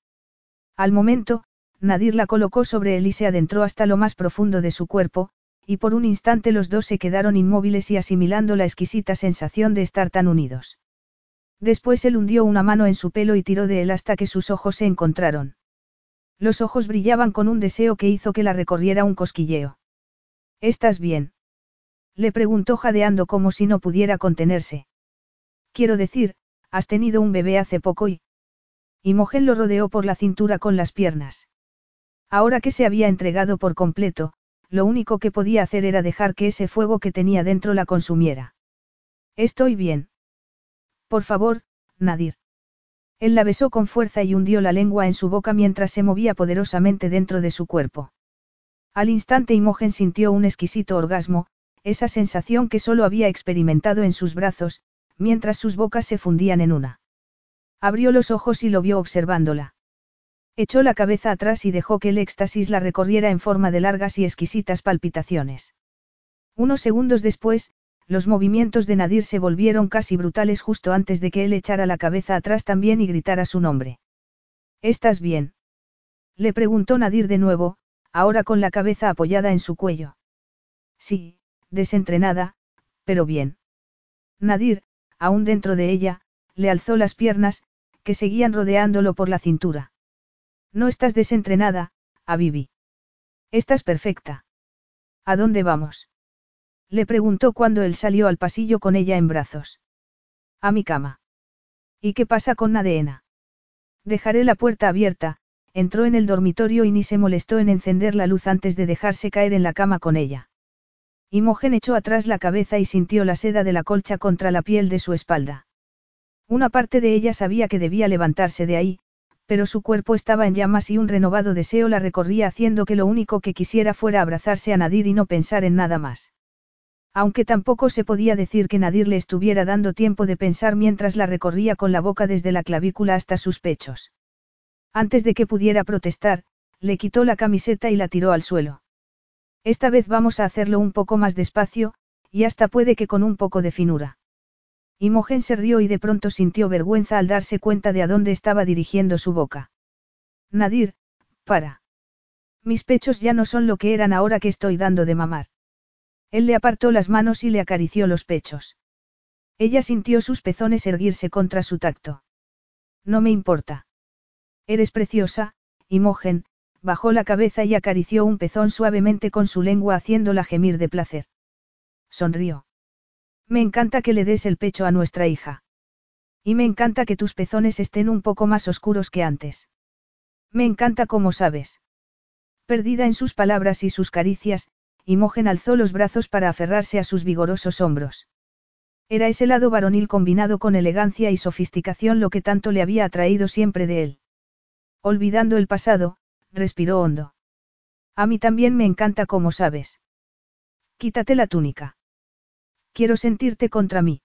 Al momento, Nadir la colocó sobre él y se adentró hasta lo más profundo de su cuerpo, y por un instante los dos se quedaron inmóviles y asimilando la exquisita sensación de estar tan unidos. Después él hundió una mano en su pelo y tiró de él hasta que sus ojos se encontraron. Los ojos brillaban con un deseo que hizo que la recorriera un cosquilleo. ¿Estás bien? Le preguntó jadeando como si no pudiera contenerse. Quiero decir, has tenido un bebé hace poco y... Imogen lo rodeó por la cintura con las piernas. Ahora que se había entregado por completo, lo único que podía hacer era dejar que ese fuego que tenía dentro la consumiera. Estoy bien. Por favor, Nadir. Él la besó con fuerza y hundió la lengua en su boca mientras se movía poderosamente dentro de su cuerpo. Al instante Imogen sintió un exquisito orgasmo, esa sensación que solo había experimentado en sus brazos, mientras sus bocas se fundían en una. Abrió los ojos y lo vio observándola. Echó la cabeza atrás y dejó que el éxtasis la recorriera en forma de largas y exquisitas palpitaciones. Unos segundos después, los movimientos de Nadir se volvieron casi brutales justo antes de que él echara la cabeza atrás también y gritara su nombre. ¿Estás bien? Le preguntó Nadir de nuevo, ahora con la cabeza apoyada en su cuello. Sí, desentrenada, pero bien. Nadir, aún dentro de ella, le alzó las piernas, que seguían rodeándolo por la cintura. No estás desentrenada, Abibi. Estás perfecta. ¿A dónde vamos? Le preguntó cuando él salió al pasillo con ella en brazos. A mi cama. ¿Y qué pasa con Nadeena? Dejaré la puerta abierta, entró en el dormitorio y ni se molestó en encender la luz antes de dejarse caer en la cama con ella. Imogen echó atrás la cabeza y sintió la seda de la colcha contra la piel de su espalda. Una parte de ella sabía que debía levantarse de ahí, pero su cuerpo estaba en llamas y un renovado deseo la recorría haciendo que lo único que quisiera fuera abrazarse a Nadir y no pensar en nada más. Aunque tampoco se podía decir que Nadir le estuviera dando tiempo de pensar mientras la recorría con la boca desde la clavícula hasta sus pechos. Antes de que pudiera protestar, le quitó la camiseta y la tiró al suelo. Esta vez vamos a hacerlo un poco más despacio, y hasta puede que con un poco de finura. Imogen se rió y de pronto sintió vergüenza al darse cuenta de a dónde estaba dirigiendo su boca. Nadir, para. Mis pechos ya no son lo que eran ahora que estoy dando de mamar. Él le apartó las manos y le acarició los pechos. Ella sintió sus pezones erguirse contra su tacto. No me importa. Eres preciosa, Imogen, bajó la cabeza y acarició un pezón suavemente con su lengua haciéndola gemir de placer. Sonrió. Me encanta que le des el pecho a nuestra hija. Y me encanta que tus pezones estén un poco más oscuros que antes. Me encanta como sabes. Perdida en sus palabras y sus caricias, Imogen alzó los brazos para aferrarse a sus vigorosos hombros. Era ese lado varonil combinado con elegancia y sofisticación lo que tanto le había atraído siempre de él. Olvidando el pasado, respiró hondo. A mí también me encanta como sabes. Quítate la túnica. Quiero sentirte contra mí.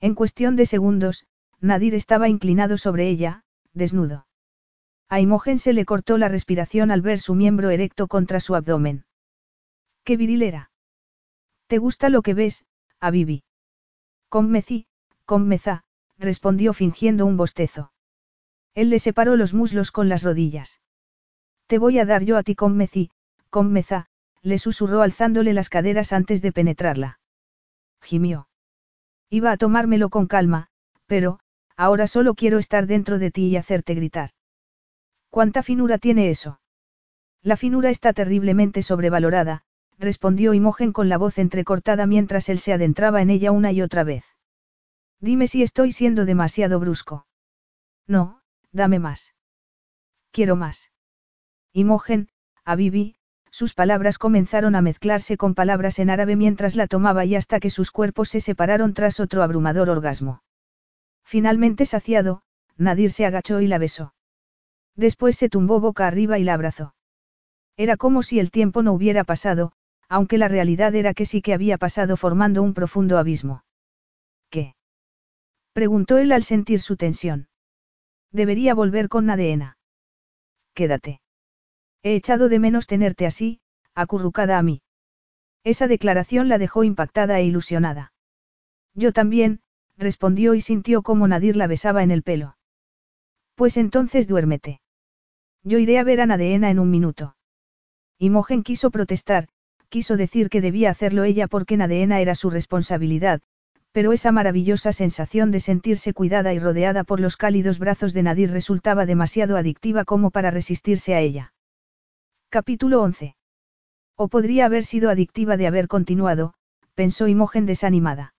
En cuestión de segundos, Nadir estaba inclinado sobre ella, desnudo. A Imogen se le cortó la respiración al ver su miembro erecto contra su abdomen. ¡Qué viril era! ¿Te gusta lo que ves, Abibi? Conmecí, conmeza, respondió fingiendo un bostezo. Él le separó los muslos con las rodillas. Te voy a dar yo a ti conmecí, conmeza, le susurró alzándole las caderas antes de penetrarla. Gimió. Iba a tomármelo con calma, pero, ahora solo quiero estar dentro de ti y hacerte gritar. ¿Cuánta finura tiene eso? La finura está terriblemente sobrevalorada, respondió Imogen con la voz entrecortada mientras él se adentraba en ella una y otra vez. Dime si estoy siendo demasiado brusco. No, dame más. Quiero más. Imogen, a Bibi, sus palabras comenzaron a mezclarse con palabras en árabe mientras la tomaba y hasta que sus cuerpos se separaron tras otro abrumador orgasmo. Finalmente saciado, Nadir se agachó y la besó. Después se tumbó boca arriba y la abrazó. Era como si el tiempo no hubiera pasado, aunque la realidad era que sí que había pasado formando un profundo abismo. ¿Qué? preguntó él al sentir su tensión. Debería volver con Nadeena. Quédate. He echado de menos tenerte así, acurrucada a mí. Esa declaración la dejó impactada e ilusionada. Yo también, respondió y sintió cómo Nadir la besaba en el pelo. Pues entonces duérmete. Yo iré a ver a Nadeena en un minuto. Imogen quiso protestar, quiso decir que debía hacerlo ella porque Nadeena era su responsabilidad, pero esa maravillosa sensación de sentirse cuidada y rodeada por los cálidos brazos de Nadir resultaba demasiado adictiva como para resistirse a ella. Capítulo 11. O podría haber sido adictiva de haber continuado, pensó Imogen desanimada.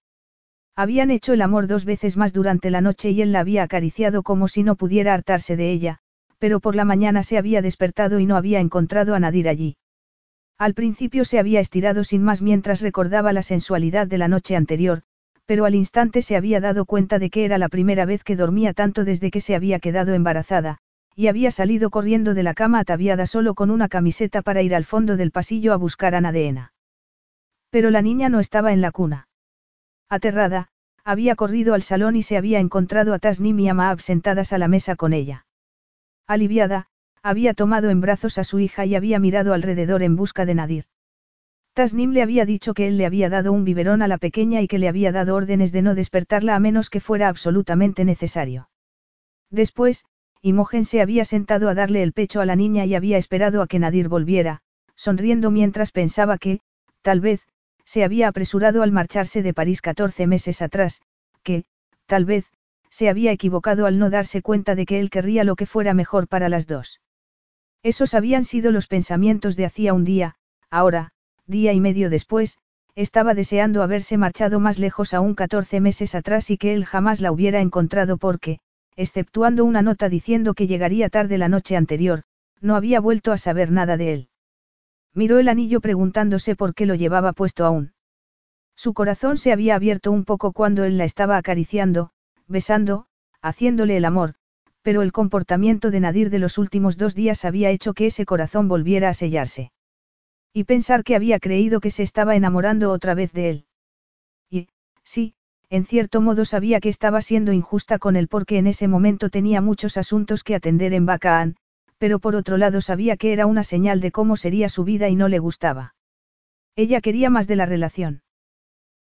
Habían hecho el amor dos veces más durante la noche y él la había acariciado como si no pudiera hartarse de ella, pero por la mañana se había despertado y no había encontrado a Nadir allí. Al principio se había estirado sin más mientras recordaba la sensualidad de la noche anterior, pero al instante se había dado cuenta de que era la primera vez que dormía tanto desde que se había quedado embarazada, y había salido corriendo de la cama ataviada solo con una camiseta para ir al fondo del pasillo a buscar a Nadeena. Pero la niña no estaba en la cuna. Aterrada, había corrido al salón y se había encontrado a Tasnim y a sentadas a la mesa con ella. Aliviada, había tomado en brazos a su hija y había mirado alrededor en busca de Nadir. Tasnim le había dicho que él le había dado un biberón a la pequeña y que le había dado órdenes de no despertarla a menos que fuera absolutamente necesario. Después, Imogen se había sentado a darle el pecho a la niña y había esperado a que Nadir volviera, sonriendo mientras pensaba que, tal vez, se había apresurado al marcharse de París 14 meses atrás, que, tal vez, se había equivocado al no darse cuenta de que él querría lo que fuera mejor para las dos. Esos habían sido los pensamientos de hacía un día, ahora, día y medio después, estaba deseando haberse marchado más lejos aún 14 meses atrás y que él jamás la hubiera encontrado porque, exceptuando una nota diciendo que llegaría tarde la noche anterior, no había vuelto a saber nada de él. Miró el anillo preguntándose por qué lo llevaba puesto aún. Su corazón se había abierto un poco cuando él la estaba acariciando, besando, haciéndole el amor, pero el comportamiento de Nadir de los últimos dos días había hecho que ese corazón volviera a sellarse. Y pensar que había creído que se estaba enamorando otra vez de él. Y, sí, en cierto modo sabía que estaba siendo injusta con él porque en ese momento tenía muchos asuntos que atender en Bacaan, pero por otro lado sabía que era una señal de cómo sería su vida y no le gustaba. Ella quería más de la relación.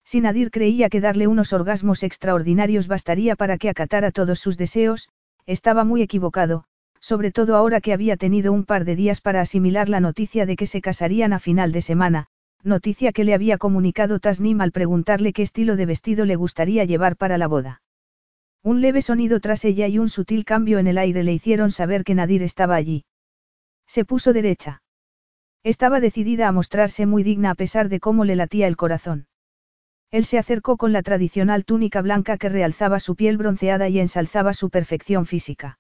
Si Nadir creía que darle unos orgasmos extraordinarios bastaría para que acatara todos sus deseos, estaba muy equivocado, sobre todo ahora que había tenido un par de días para asimilar la noticia de que se casarían a final de semana, noticia que le había comunicado Tasnim al preguntarle qué estilo de vestido le gustaría llevar para la boda. Un leve sonido tras ella y un sutil cambio en el aire le hicieron saber que Nadir estaba allí. Se puso derecha. Estaba decidida a mostrarse muy digna a pesar de cómo le latía el corazón. Él se acercó con la tradicional túnica blanca que realzaba su piel bronceada y ensalzaba su perfección física.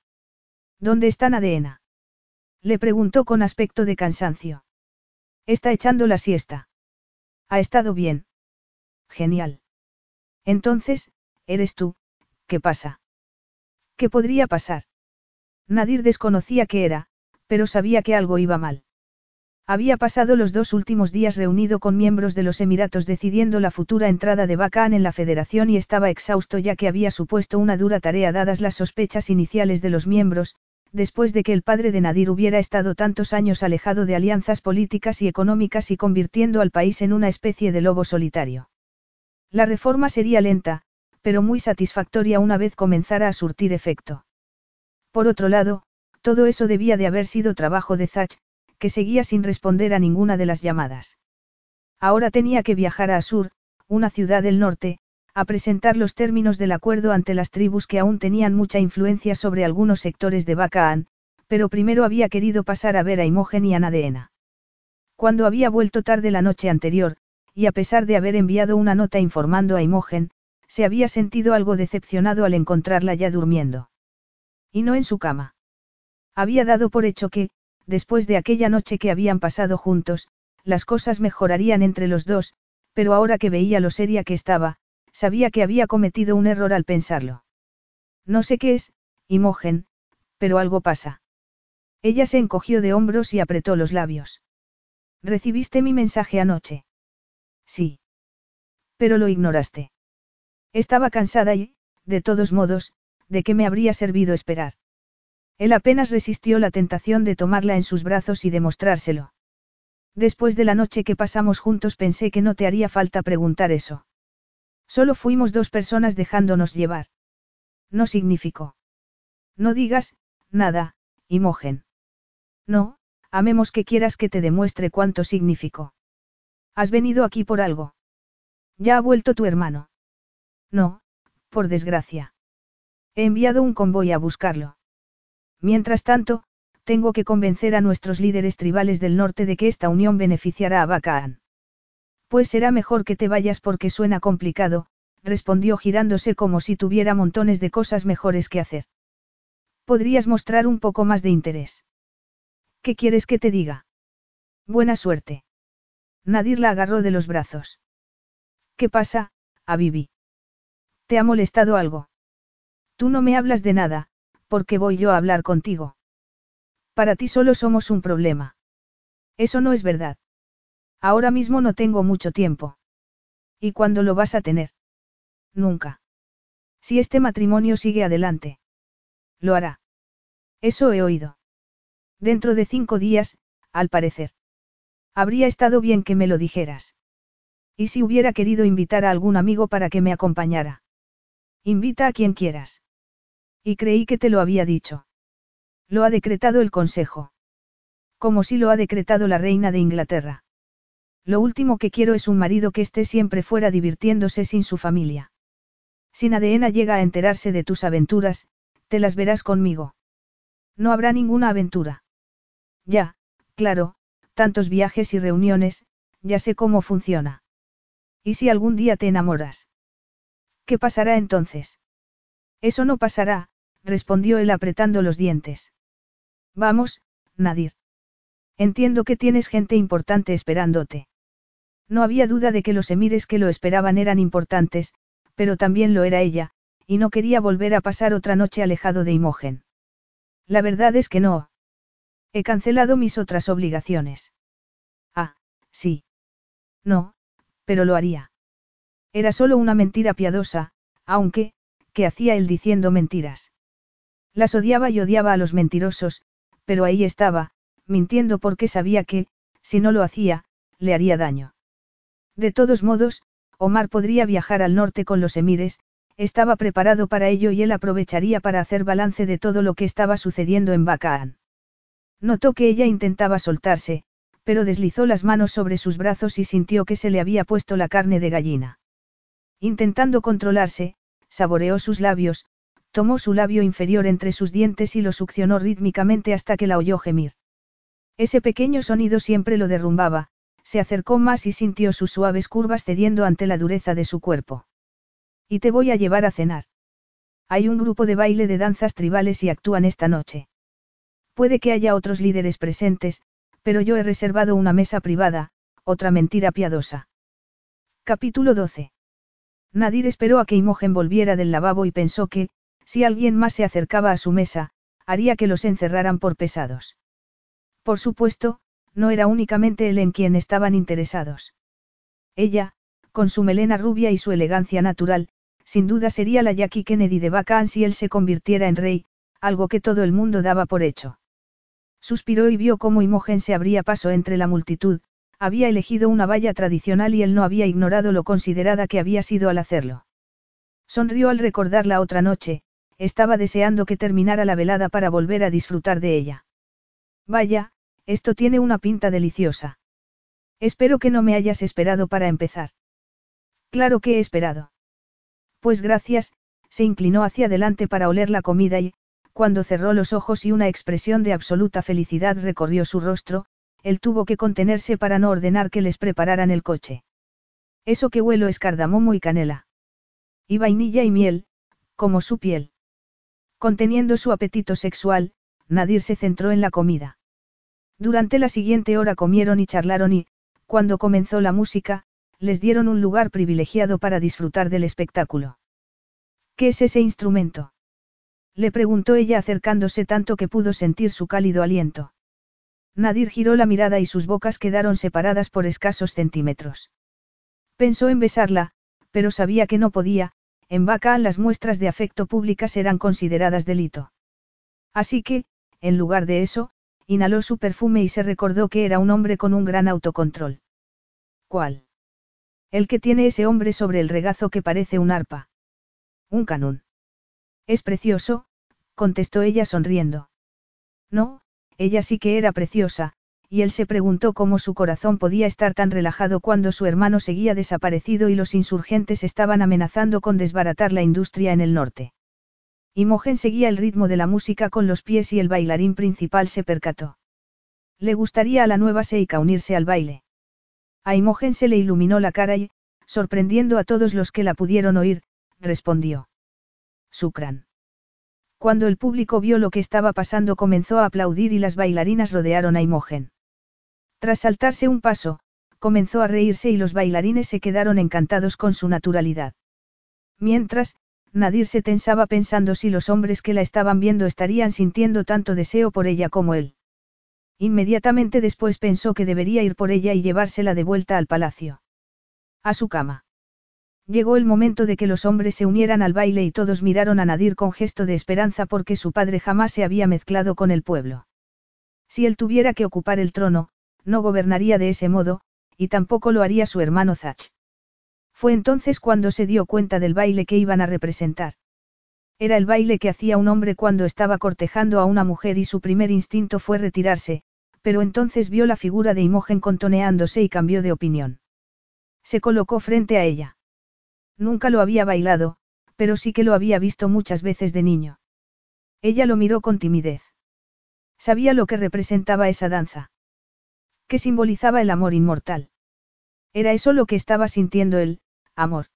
¿Dónde está Nadeena? Le preguntó con aspecto de cansancio. Está echando la siesta. Ha estado bien. Genial. Entonces, eres tú, ¿qué pasa? ¿Qué podría pasar? Nadir desconocía qué era, pero sabía que algo iba mal. Había pasado los dos últimos días reunido con miembros de los Emiratos decidiendo la futura entrada de Bacán en la federación y estaba exhausto ya que había supuesto una dura tarea dadas las sospechas iniciales de los miembros, después de que el padre de Nadir hubiera estado tantos años alejado de alianzas políticas y económicas y convirtiendo al país en una especie de lobo solitario. La reforma sería lenta, pero muy satisfactoria una vez comenzara a surtir efecto. Por otro lado, todo eso debía de haber sido trabajo de Zach, que seguía sin responder a ninguna de las llamadas. Ahora tenía que viajar a Asur, una ciudad del norte, a presentar los términos del acuerdo ante las tribus que aún tenían mucha influencia sobre algunos sectores de Bacaan, pero primero había querido pasar a ver a Imogen y a Nadeena. Cuando había vuelto tarde la noche anterior, y a pesar de haber enviado una nota informando a Imogen, se había sentido algo decepcionado al encontrarla ya durmiendo. Y no en su cama. Había dado por hecho que, después de aquella noche que habían pasado juntos, las cosas mejorarían entre los dos, pero ahora que veía lo seria que estaba, sabía que había cometido un error al pensarlo. No sé qué es, Imogen, pero algo pasa. Ella se encogió de hombros y apretó los labios. ¿Recibiste mi mensaje anoche? Sí. Pero lo ignoraste. Estaba cansada y, de todos modos, ¿de qué me habría servido esperar? Él apenas resistió la tentación de tomarla en sus brazos y demostrárselo. Después de la noche que pasamos juntos pensé que no te haría falta preguntar eso. Solo fuimos dos personas dejándonos llevar. No significó. No digas, nada, Imogen. No, amemos que quieras que te demuestre cuánto significó. Has venido aquí por algo. Ya ha vuelto tu hermano. No, por desgracia. He enviado un convoy a buscarlo. Mientras tanto, tengo que convencer a nuestros líderes tribales del norte de que esta unión beneficiará a Bacaan. Pues será mejor que te vayas porque suena complicado, respondió girándose como si tuviera montones de cosas mejores que hacer. Podrías mostrar un poco más de interés. ¿Qué quieres que te diga? Buena suerte. Nadir la agarró de los brazos. ¿Qué pasa, Abibi? ¿Te ha molestado algo? Tú no me hablas de nada, porque voy yo a hablar contigo. Para ti solo somos un problema. Eso no es verdad. Ahora mismo no tengo mucho tiempo. ¿Y cuándo lo vas a tener? Nunca. Si este matrimonio sigue adelante. Lo hará. Eso he oído. Dentro de cinco días, al parecer. Habría estado bien que me lo dijeras. ¿Y si hubiera querido invitar a algún amigo para que me acompañara? Invita a quien quieras. Y creí que te lo había dicho. Lo ha decretado el Consejo. Como si lo ha decretado la reina de Inglaterra. Lo último que quiero es un marido que esté siempre fuera divirtiéndose sin su familia. Si Nadeena llega a enterarse de tus aventuras, te las verás conmigo. No habrá ninguna aventura. Ya, claro, tantos viajes y reuniones, ya sé cómo funciona. ¿Y si algún día te enamoras? ¿Qué pasará entonces? Eso no pasará, respondió él apretando los dientes. Vamos, Nadir. Entiendo que tienes gente importante esperándote. No había duda de que los emires que lo esperaban eran importantes, pero también lo era ella, y no quería volver a pasar otra noche alejado de Imogen. La verdad es que no. He cancelado mis otras obligaciones. Ah, sí. No, pero lo haría. Era solo una mentira piadosa, aunque, ¿qué hacía él diciendo mentiras? Las odiaba y odiaba a los mentirosos, pero ahí estaba, mintiendo porque sabía que, si no lo hacía, le haría daño. De todos modos, Omar podría viajar al norte con los emires, estaba preparado para ello y él aprovecharía para hacer balance de todo lo que estaba sucediendo en Bacaan. Notó que ella intentaba soltarse, pero deslizó las manos sobre sus brazos y sintió que se le había puesto la carne de gallina. Intentando controlarse, saboreó sus labios, tomó su labio inferior entre sus dientes y lo succionó rítmicamente hasta que la oyó gemir. Ese pequeño sonido siempre lo derrumbaba, se acercó más y sintió sus suaves curvas cediendo ante la dureza de su cuerpo. Y te voy a llevar a cenar. Hay un grupo de baile de danzas tribales y actúan esta noche. Puede que haya otros líderes presentes, pero yo he reservado una mesa privada, otra mentira piadosa. Capítulo 12. Nadir esperó a que Imogen volviera del lavabo y pensó que, si alguien más se acercaba a su mesa, haría que los encerraran por pesados. Por supuesto, no era únicamente él en quien estaban interesados. Ella, con su melena rubia y su elegancia natural, sin duda sería la Jackie Kennedy de Bacán si él se convirtiera en rey, algo que todo el mundo daba por hecho. Suspiró y vio cómo Imogen se abría paso entre la multitud, había elegido una valla tradicional y él no había ignorado lo considerada que había sido al hacerlo. Sonrió al recordar la otra noche, estaba deseando que terminara la velada para volver a disfrutar de ella. Vaya, esto tiene una pinta deliciosa. Espero que no me hayas esperado para empezar. Claro que he esperado. Pues gracias, se inclinó hacia adelante para oler la comida y, cuando cerró los ojos y una expresión de absoluta felicidad recorrió su rostro, él tuvo que contenerse para no ordenar que les prepararan el coche. Eso que huelo es cardamomo y canela. Y vainilla y miel, como su piel. Conteniendo su apetito sexual, Nadir se centró en la comida. Durante la siguiente hora comieron y charlaron y, cuando comenzó la música, les dieron un lugar privilegiado para disfrutar del espectáculo. ¿Qué es ese instrumento? Le preguntó ella acercándose tanto que pudo sentir su cálido aliento. Nadir giró la mirada y sus bocas quedaron separadas por escasos centímetros. Pensó en besarla, pero sabía que no podía, en Bacán las muestras de afecto públicas eran consideradas delito. Así que, en lugar de eso, inhaló su perfume y se recordó que era un hombre con un gran autocontrol. ¿Cuál? El que tiene ese hombre sobre el regazo que parece un arpa. Un canún. Es precioso, contestó ella sonriendo. No, ella sí que era preciosa, y él se preguntó cómo su corazón podía estar tan relajado cuando su hermano seguía desaparecido y los insurgentes estaban amenazando con desbaratar la industria en el norte. Imogen seguía el ritmo de la música con los pies y el bailarín principal se percató. Le gustaría a la nueva Seika unirse al baile. A Imogen se le iluminó la cara y, sorprendiendo a todos los que la pudieron oír, respondió. Sucran. Cuando el público vio lo que estaba pasando comenzó a aplaudir y las bailarinas rodearon a Imogen. Tras saltarse un paso, comenzó a reírse y los bailarines se quedaron encantados con su naturalidad. Mientras, Nadir se tensaba pensando si los hombres que la estaban viendo estarían sintiendo tanto deseo por ella como él. Inmediatamente después pensó que debería ir por ella y llevársela de vuelta al palacio. A su cama. Llegó el momento de que los hombres se unieran al baile y todos miraron a Nadir con gesto de esperanza porque su padre jamás se había mezclado con el pueblo. Si él tuviera que ocupar el trono, no gobernaría de ese modo, y tampoco lo haría su hermano Zach. Fue entonces cuando se dio cuenta del baile que iban a representar. Era el baile que hacía un hombre cuando estaba cortejando a una mujer y su primer instinto fue retirarse, pero entonces vio la figura de Imogen contoneándose y cambió de opinión. Se colocó frente a ella. Nunca lo había bailado, pero sí que lo había visto muchas veces de niño. Ella lo miró con timidez. Sabía lo que representaba esa danza. Que simbolizaba el amor inmortal. Era eso lo que estaba sintiendo él, amor.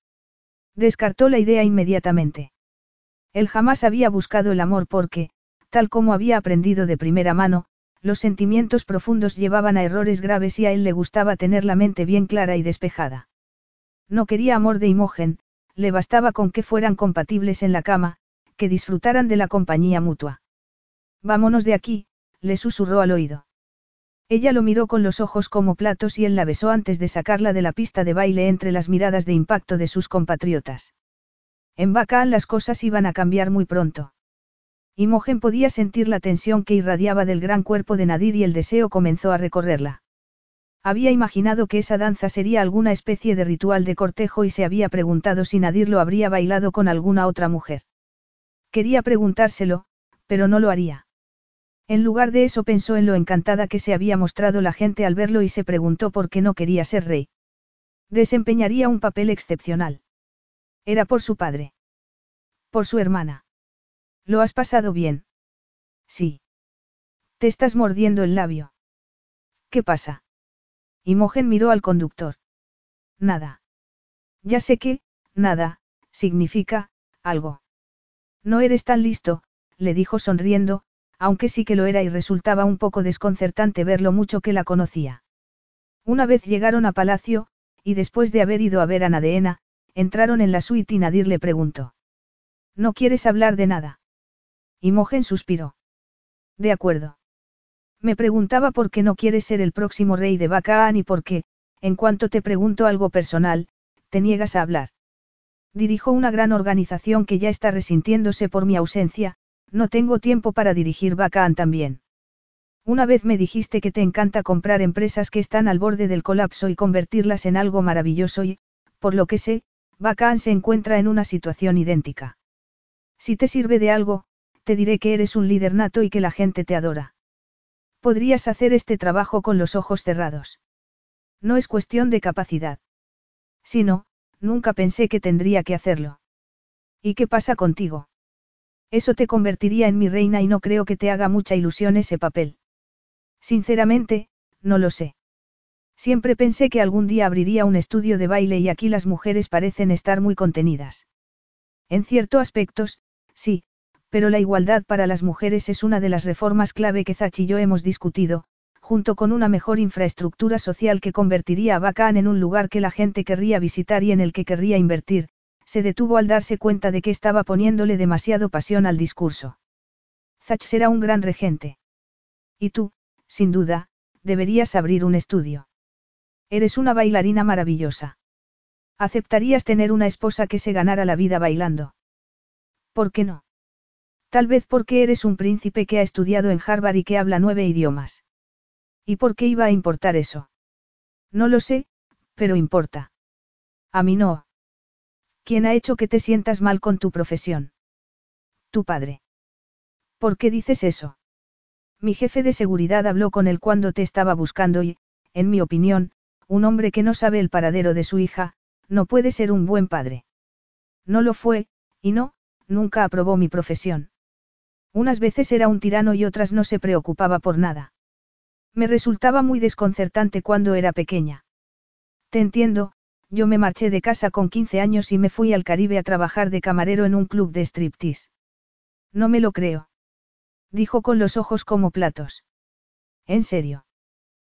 Descartó la idea inmediatamente. Él jamás había buscado el amor porque, tal como había aprendido de primera mano, los sentimientos profundos llevaban a errores graves y a él le gustaba tener la mente bien clara y despejada. No quería amor de Imogen, le bastaba con que fueran compatibles en la cama, que disfrutaran de la compañía mutua. Vámonos de aquí, le susurró al oído. Ella lo miró con los ojos como platos y él la besó antes de sacarla de la pista de baile entre las miradas de impacto de sus compatriotas. En Bacán las cosas iban a cambiar muy pronto. Imogen podía sentir la tensión que irradiaba del gran cuerpo de Nadir y el deseo comenzó a recorrerla. Había imaginado que esa danza sería alguna especie de ritual de cortejo y se había preguntado si Nadir lo habría bailado con alguna otra mujer. Quería preguntárselo, pero no lo haría. En lugar de eso pensó en lo encantada que se había mostrado la gente al verlo y se preguntó por qué no quería ser rey. Desempeñaría un papel excepcional. Era por su padre. Por su hermana. ¿Lo has pasado bien? Sí. Te estás mordiendo el labio. ¿Qué pasa? Imogen miró al conductor. Nada. Ya sé que, nada, significa, algo. No eres tan listo, le dijo sonriendo, aunque sí que lo era y resultaba un poco desconcertante ver lo mucho que la conocía. Una vez llegaron a palacio, y después de haber ido a ver a Nadeena, entraron en la suite y Nadir le preguntó. ¿No quieres hablar de nada? Imogen suspiró. De acuerdo. Me preguntaba por qué no quieres ser el próximo rey de Bacaan y por qué, en cuanto te pregunto algo personal, te niegas a hablar. Dirijo una gran organización que ya está resintiéndose por mi ausencia, no tengo tiempo para dirigir Bacaan también. Una vez me dijiste que te encanta comprar empresas que están al borde del colapso y convertirlas en algo maravilloso y, por lo que sé, Bacaan se encuentra en una situación idéntica. Si te sirve de algo, te diré que eres un líder nato y que la gente te adora. Podrías hacer este trabajo con los ojos cerrados. No es cuestión de capacidad. Si no, nunca pensé que tendría que hacerlo. ¿Y qué pasa contigo? Eso te convertiría en mi reina y no creo que te haga mucha ilusión ese papel. Sinceramente, no lo sé. Siempre pensé que algún día abriría un estudio de baile y aquí las mujeres parecen estar muy contenidas. En ciertos aspectos, sí, pero la igualdad para las mujeres es una de las reformas clave que Zach y yo hemos discutido, junto con una mejor infraestructura social que convertiría a Bacán en un lugar que la gente querría visitar y en el que querría invertir, se detuvo al darse cuenta de que estaba poniéndole demasiado pasión al discurso. Zach será un gran regente. Y tú, sin duda, deberías abrir un estudio. Eres una bailarina maravillosa. ¿Aceptarías tener una esposa que se ganara la vida bailando? ¿Por qué no? Tal vez porque eres un príncipe que ha estudiado en Harvard y que habla nueve idiomas. ¿Y por qué iba a importar eso? No lo sé, pero importa. A mí no. ¿Quién ha hecho que te sientas mal con tu profesión? Tu padre. ¿Por qué dices eso? Mi jefe de seguridad habló con él cuando te estaba buscando y, en mi opinión, un hombre que no sabe el paradero de su hija, no puede ser un buen padre. No lo fue, y no, nunca aprobó mi profesión. Unas veces era un tirano y otras no se preocupaba por nada. Me resultaba muy desconcertante cuando era pequeña. Te entiendo, yo me marché de casa con 15 años y me fui al Caribe a trabajar de camarero en un club de striptease. No me lo creo. Dijo con los ojos como platos. ¿En serio?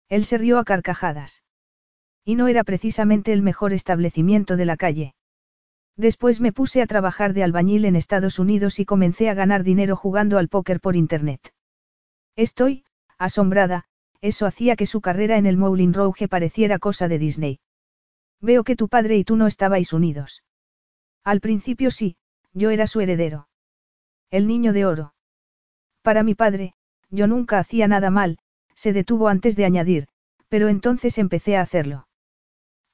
Él se rió a carcajadas. Y no era precisamente el mejor establecimiento de la calle. Después me puse a trabajar de albañil en Estados Unidos y comencé a ganar dinero jugando al póker por Internet. Estoy, asombrada, eso hacía que su carrera en el Moulin Rouge pareciera cosa de Disney. Veo que tu padre y tú no estabais unidos. Al principio sí, yo era su heredero. El niño de oro. Para mi padre, yo nunca hacía nada mal, se detuvo antes de añadir, pero entonces empecé a hacerlo.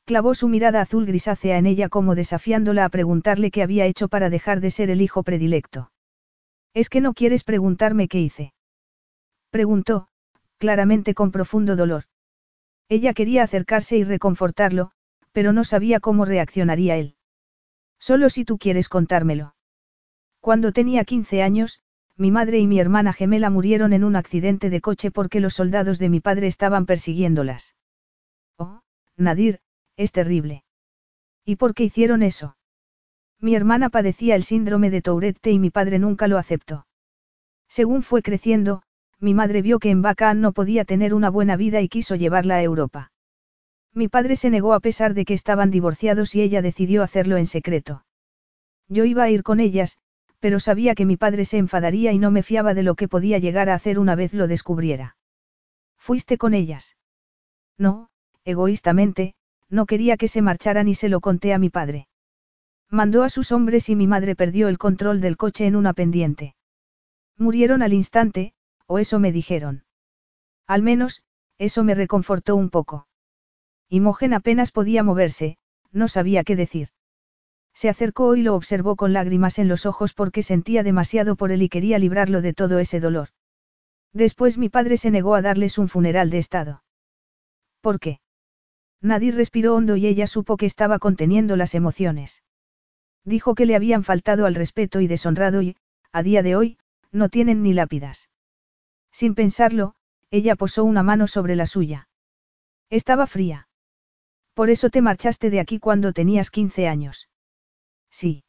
Clavó su mirada azul grisácea en ella como desafiándola a preguntarle qué había hecho para dejar de ser el hijo predilecto. ¿Es que no quieres preguntarme qué hice? Preguntó, claramente con profundo dolor. Ella quería acercarse y reconfortarlo, pero no sabía cómo reaccionaría él. Solo si tú quieres contármelo. Cuando tenía 15 años, mi madre y mi hermana gemela murieron en un accidente de coche porque los soldados de mi padre estaban persiguiéndolas. Oh, Nadir, es terrible. ¿Y por qué hicieron eso? Mi hermana padecía el síndrome de Tourette y mi padre nunca lo aceptó. Según fue creciendo, mi madre vio que en Bacán no podía tener una buena vida y quiso llevarla a Europa. Mi padre se negó a pesar de que estaban divorciados y ella decidió hacerlo en secreto. Yo iba a ir con ellas, pero sabía que mi padre se enfadaría y no me fiaba de lo que podía llegar a hacer una vez lo descubriera. ¿Fuiste con ellas? No, egoístamente, no quería que se marcharan y se lo conté a mi padre. Mandó a sus hombres y mi madre perdió el control del coche en una pendiente. Murieron al instante, o eso me dijeron. Al menos, eso me reconfortó un poco. Imogen apenas podía moverse, no sabía qué decir. Se acercó y lo observó con lágrimas en los ojos porque sentía demasiado por él y quería librarlo de todo ese dolor. Después mi padre se negó a darles un funeral de estado. ¿Por qué? Nadir respiró hondo y ella supo que estaba conteniendo las emociones. Dijo que le habían faltado al respeto y deshonrado y, a día de hoy, no tienen ni lápidas. Sin pensarlo, ella posó una mano sobre la suya. Estaba fría. Por eso te marchaste de aquí cuando tenías 15 años. Sí.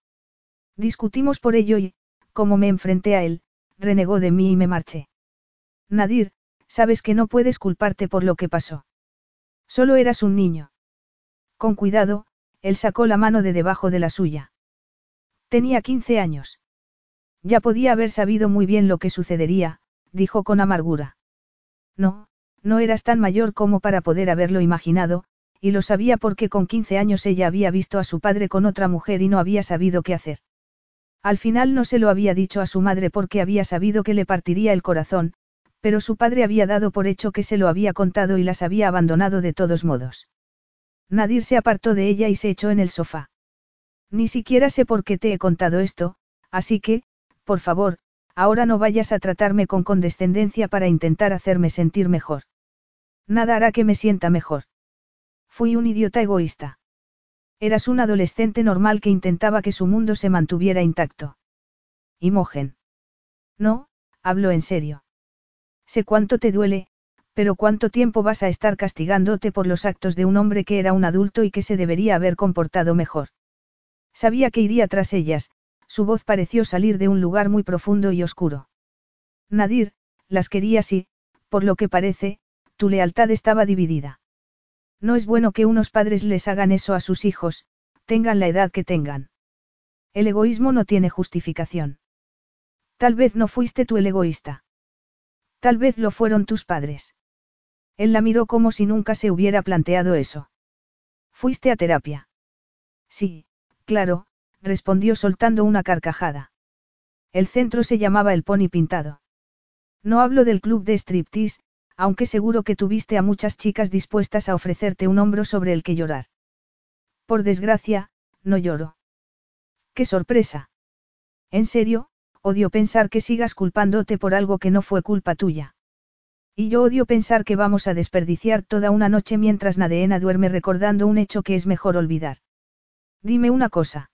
Discutimos por ello y, como me enfrenté a él, renegó de mí y me marché. Nadir, sabes que no puedes culparte por lo que pasó. Solo eras un niño. Con cuidado, él sacó la mano de debajo de la suya. Tenía 15 años. Ya podía haber sabido muy bien lo que sucedería, dijo con amargura. No, no eras tan mayor como para poder haberlo imaginado, y lo sabía porque con 15 años ella había visto a su padre con otra mujer y no había sabido qué hacer. Al final no se lo había dicho a su madre porque había sabido que le partiría el corazón, pero su padre había dado por hecho que se lo había contado y las había abandonado de todos modos. Nadir se apartó de ella y se echó en el sofá. Ni siquiera sé por qué te he contado esto, así que, por favor, ahora no vayas a tratarme con condescendencia para intentar hacerme sentir mejor. Nada hará que me sienta mejor. Fui un idiota egoísta. Eras un adolescente normal que intentaba que su mundo se mantuviera intacto. Imogen. No, hablo en serio. Sé cuánto te duele, pero cuánto tiempo vas a estar castigándote por los actos de un hombre que era un adulto y que se debería haber comportado mejor. Sabía que iría tras ellas, su voz pareció salir de un lugar muy profundo y oscuro. Nadir, las querías y, por lo que parece, tu lealtad estaba dividida. No es bueno que unos padres les hagan eso a sus hijos, tengan la edad que tengan. El egoísmo no tiene justificación. Tal vez no fuiste tú el egoísta. Tal vez lo fueron tus padres. Él la miró como si nunca se hubiera planteado eso. ¿Fuiste a terapia? Sí, claro, respondió soltando una carcajada. El centro se llamaba El Pony Pintado. No hablo del club de striptease, aunque seguro que tuviste a muchas chicas dispuestas a ofrecerte un hombro sobre el que llorar. Por desgracia, no lloro. ¡Qué sorpresa! En serio, odio pensar que sigas culpándote por algo que no fue culpa tuya. Y yo odio pensar que vamos a desperdiciar toda una noche mientras Nadeena duerme recordando un hecho que es mejor olvidar. Dime una cosa.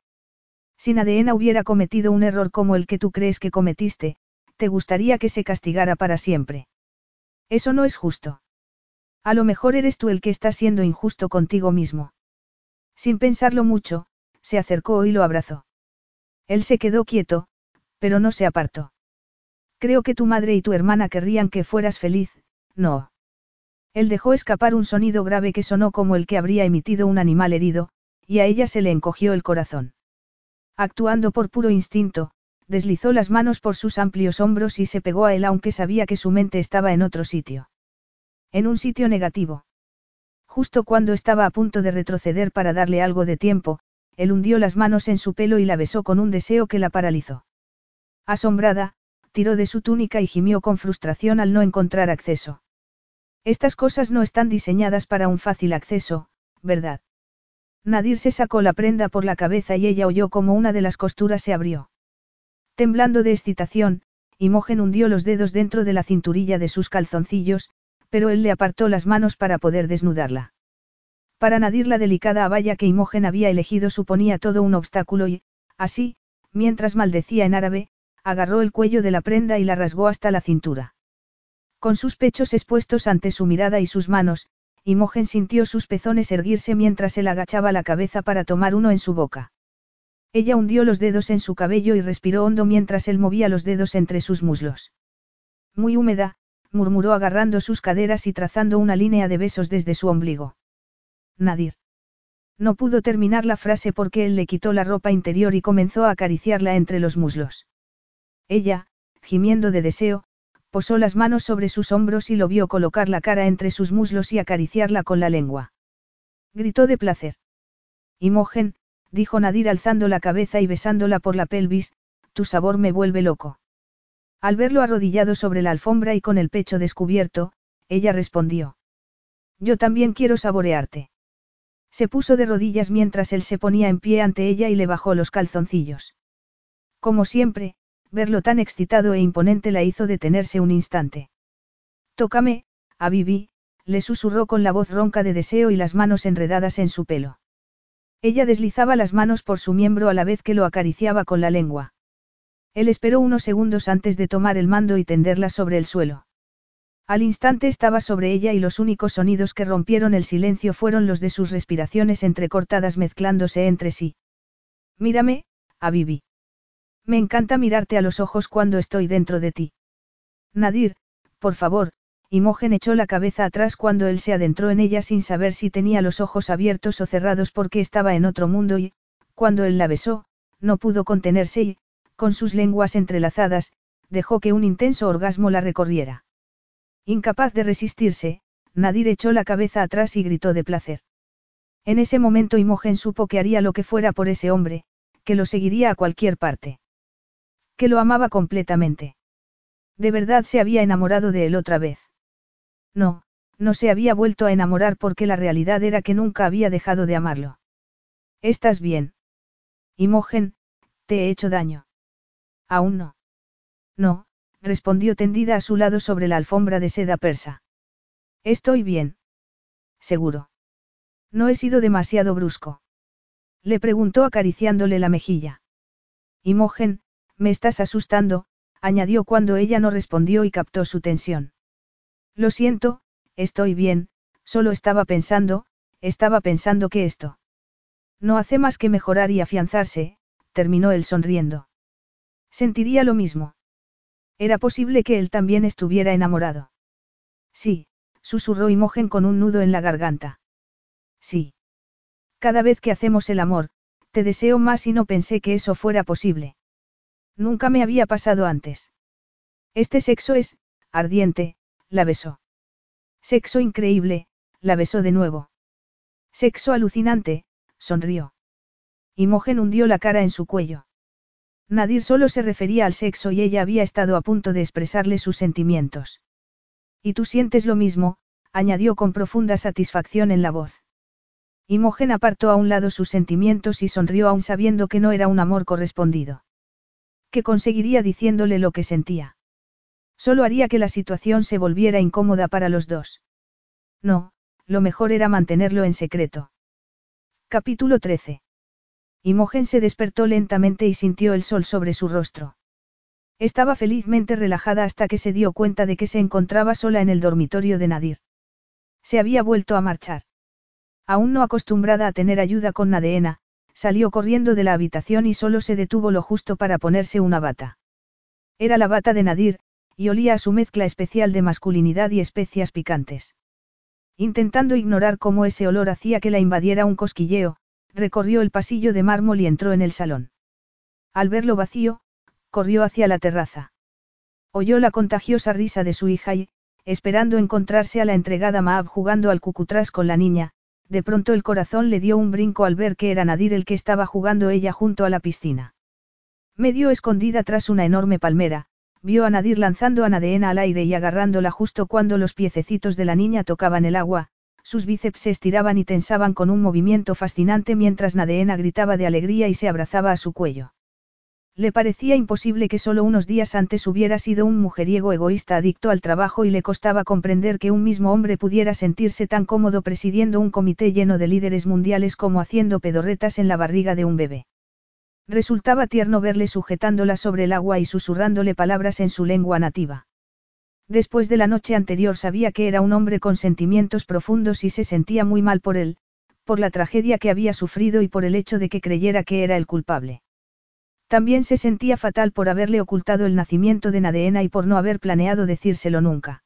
Si Nadeena hubiera cometido un error como el que tú crees que cometiste, ¿te gustaría que se castigara para siempre? Eso no es justo. A lo mejor eres tú el que está siendo injusto contigo mismo. Sin pensarlo mucho, se acercó y lo abrazó. Él se quedó quieto, pero no se apartó. Creo que tu madre y tu hermana querrían que fueras feliz, no. Él dejó escapar un sonido grave que sonó como el que habría emitido un animal herido, y a ella se le encogió el corazón. Actuando por puro instinto, deslizó las manos por sus amplios hombros y se pegó a él aunque sabía que su mente estaba en otro sitio. En un sitio negativo. Justo cuando estaba a punto de retroceder para darle algo de tiempo, él hundió las manos en su pelo y la besó con un deseo que la paralizó. Asombrada, tiró de su túnica y gimió con frustración al no encontrar acceso. Estas cosas no están diseñadas para un fácil acceso, ¿verdad? Nadir se sacó la prenda por la cabeza y ella oyó como una de las costuras se abrió. Temblando de excitación, Imogen hundió los dedos dentro de la cinturilla de sus calzoncillos, pero él le apartó las manos para poder desnudarla. Para Nadir la delicada abaya que Imogen había elegido suponía todo un obstáculo y, así, mientras maldecía en árabe, agarró el cuello de la prenda y la rasgó hasta la cintura. Con sus pechos expuestos ante su mirada y sus manos, Imogen sintió sus pezones erguirse mientras él agachaba la cabeza para tomar uno en su boca. Ella hundió los dedos en su cabello y respiró hondo mientras él movía los dedos entre sus muslos. Muy húmeda, murmuró agarrando sus caderas y trazando una línea de besos desde su ombligo. Nadir. No pudo terminar la frase porque él le quitó la ropa interior y comenzó a acariciarla entre los muslos. Ella, gimiendo de deseo, posó las manos sobre sus hombros y lo vio colocar la cara entre sus muslos y acariciarla con la lengua. Gritó de placer. Imogen, dijo Nadir alzando la cabeza y besándola por la pelvis, tu sabor me vuelve loco. Al verlo arrodillado sobre la alfombra y con el pecho descubierto, ella respondió. Yo también quiero saborearte. Se puso de rodillas mientras él se ponía en pie ante ella y le bajó los calzoncillos. Como siempre, verlo tan excitado e imponente la hizo detenerse un instante. Tócame, a Bibi, le susurró con la voz ronca de deseo y las manos enredadas en su pelo. Ella deslizaba las manos por su miembro a la vez que lo acariciaba con la lengua. Él esperó unos segundos antes de tomar el mando y tenderla sobre el suelo. Al instante estaba sobre ella y los únicos sonidos que rompieron el silencio fueron los de sus respiraciones entrecortadas mezclándose entre sí. Mírame, Abibi. Me encanta mirarte a los ojos cuando estoy dentro de ti. Nadir, por favor, Imogen echó la cabeza atrás cuando él se adentró en ella sin saber si tenía los ojos abiertos o cerrados porque estaba en otro mundo y, cuando él la besó, no pudo contenerse y, con sus lenguas entrelazadas, dejó que un intenso orgasmo la recorriera. Incapaz de resistirse, Nadir echó la cabeza atrás y gritó de placer. En ese momento Imogen supo que haría lo que fuera por ese hombre, que lo seguiría a cualquier parte. Que lo amaba completamente. De verdad se había enamorado de él otra vez. No, no se había vuelto a enamorar porque la realidad era que nunca había dejado de amarlo. ¿Estás bien? Imogen, te he hecho daño. Aún no. No, respondió tendida a su lado sobre la alfombra de seda persa. Estoy bien. Seguro. No he sido demasiado brusco. Le preguntó acariciándole la mejilla. Imogen, me estás asustando, añadió cuando ella no respondió y captó su tensión. Lo siento, estoy bien, solo estaba pensando, estaba pensando que esto. No hace más que mejorar y afianzarse, terminó él sonriendo. Sentiría lo mismo. Era posible que él también estuviera enamorado. Sí, susurró Imogen con un nudo en la garganta. Sí. Cada vez que hacemos el amor, te deseo más y no pensé que eso fuera posible. Nunca me había pasado antes. Este sexo es, ardiente, la besó. Sexo increíble, la besó de nuevo. Sexo alucinante, sonrió. Imogen hundió la cara en su cuello. Nadir solo se refería al sexo y ella había estado a punto de expresarle sus sentimientos. Y tú sientes lo mismo, añadió con profunda satisfacción en la voz. Imogen apartó a un lado sus sentimientos y sonrió aún sabiendo que no era un amor correspondido. Que conseguiría diciéndole lo que sentía. Solo haría que la situación se volviera incómoda para los dos. No, lo mejor era mantenerlo en secreto. Capítulo 13. Imogen se despertó lentamente y sintió el sol sobre su rostro. Estaba felizmente relajada hasta que se dio cuenta de que se encontraba sola en el dormitorio de Nadir. Se había vuelto a marchar. Aún no acostumbrada a tener ayuda con Nadeena, salió corriendo de la habitación y solo se detuvo lo justo para ponerse una bata. Era la bata de Nadir, y olía a su mezcla especial de masculinidad y especias picantes. Intentando ignorar cómo ese olor hacía que la invadiera un cosquilleo, recorrió el pasillo de mármol y entró en el salón. Al verlo vacío, corrió hacia la terraza. Oyó la contagiosa risa de su hija y, esperando encontrarse a la entregada Maab jugando al cucutrás con la niña, de pronto el corazón le dio un brinco al ver que era Nadir el que estaba jugando ella junto a la piscina. Medio escondida tras una enorme palmera, vio a Nadir lanzando a Nadeena al aire y agarrándola justo cuando los piececitos de la niña tocaban el agua, sus bíceps se estiraban y tensaban con un movimiento fascinante mientras Nadeena gritaba de alegría y se abrazaba a su cuello. Le parecía imposible que solo unos días antes hubiera sido un mujeriego egoísta adicto al trabajo y le costaba comprender que un mismo hombre pudiera sentirse tan cómodo presidiendo un comité lleno de líderes mundiales como haciendo pedorretas en la barriga de un bebé. Resultaba tierno verle sujetándola sobre el agua y susurrándole palabras en su lengua nativa. Después de la noche anterior sabía que era un hombre con sentimientos profundos y se sentía muy mal por él, por la tragedia que había sufrido y por el hecho de que creyera que era el culpable. También se sentía fatal por haberle ocultado el nacimiento de Nadeena y por no haber planeado decírselo nunca.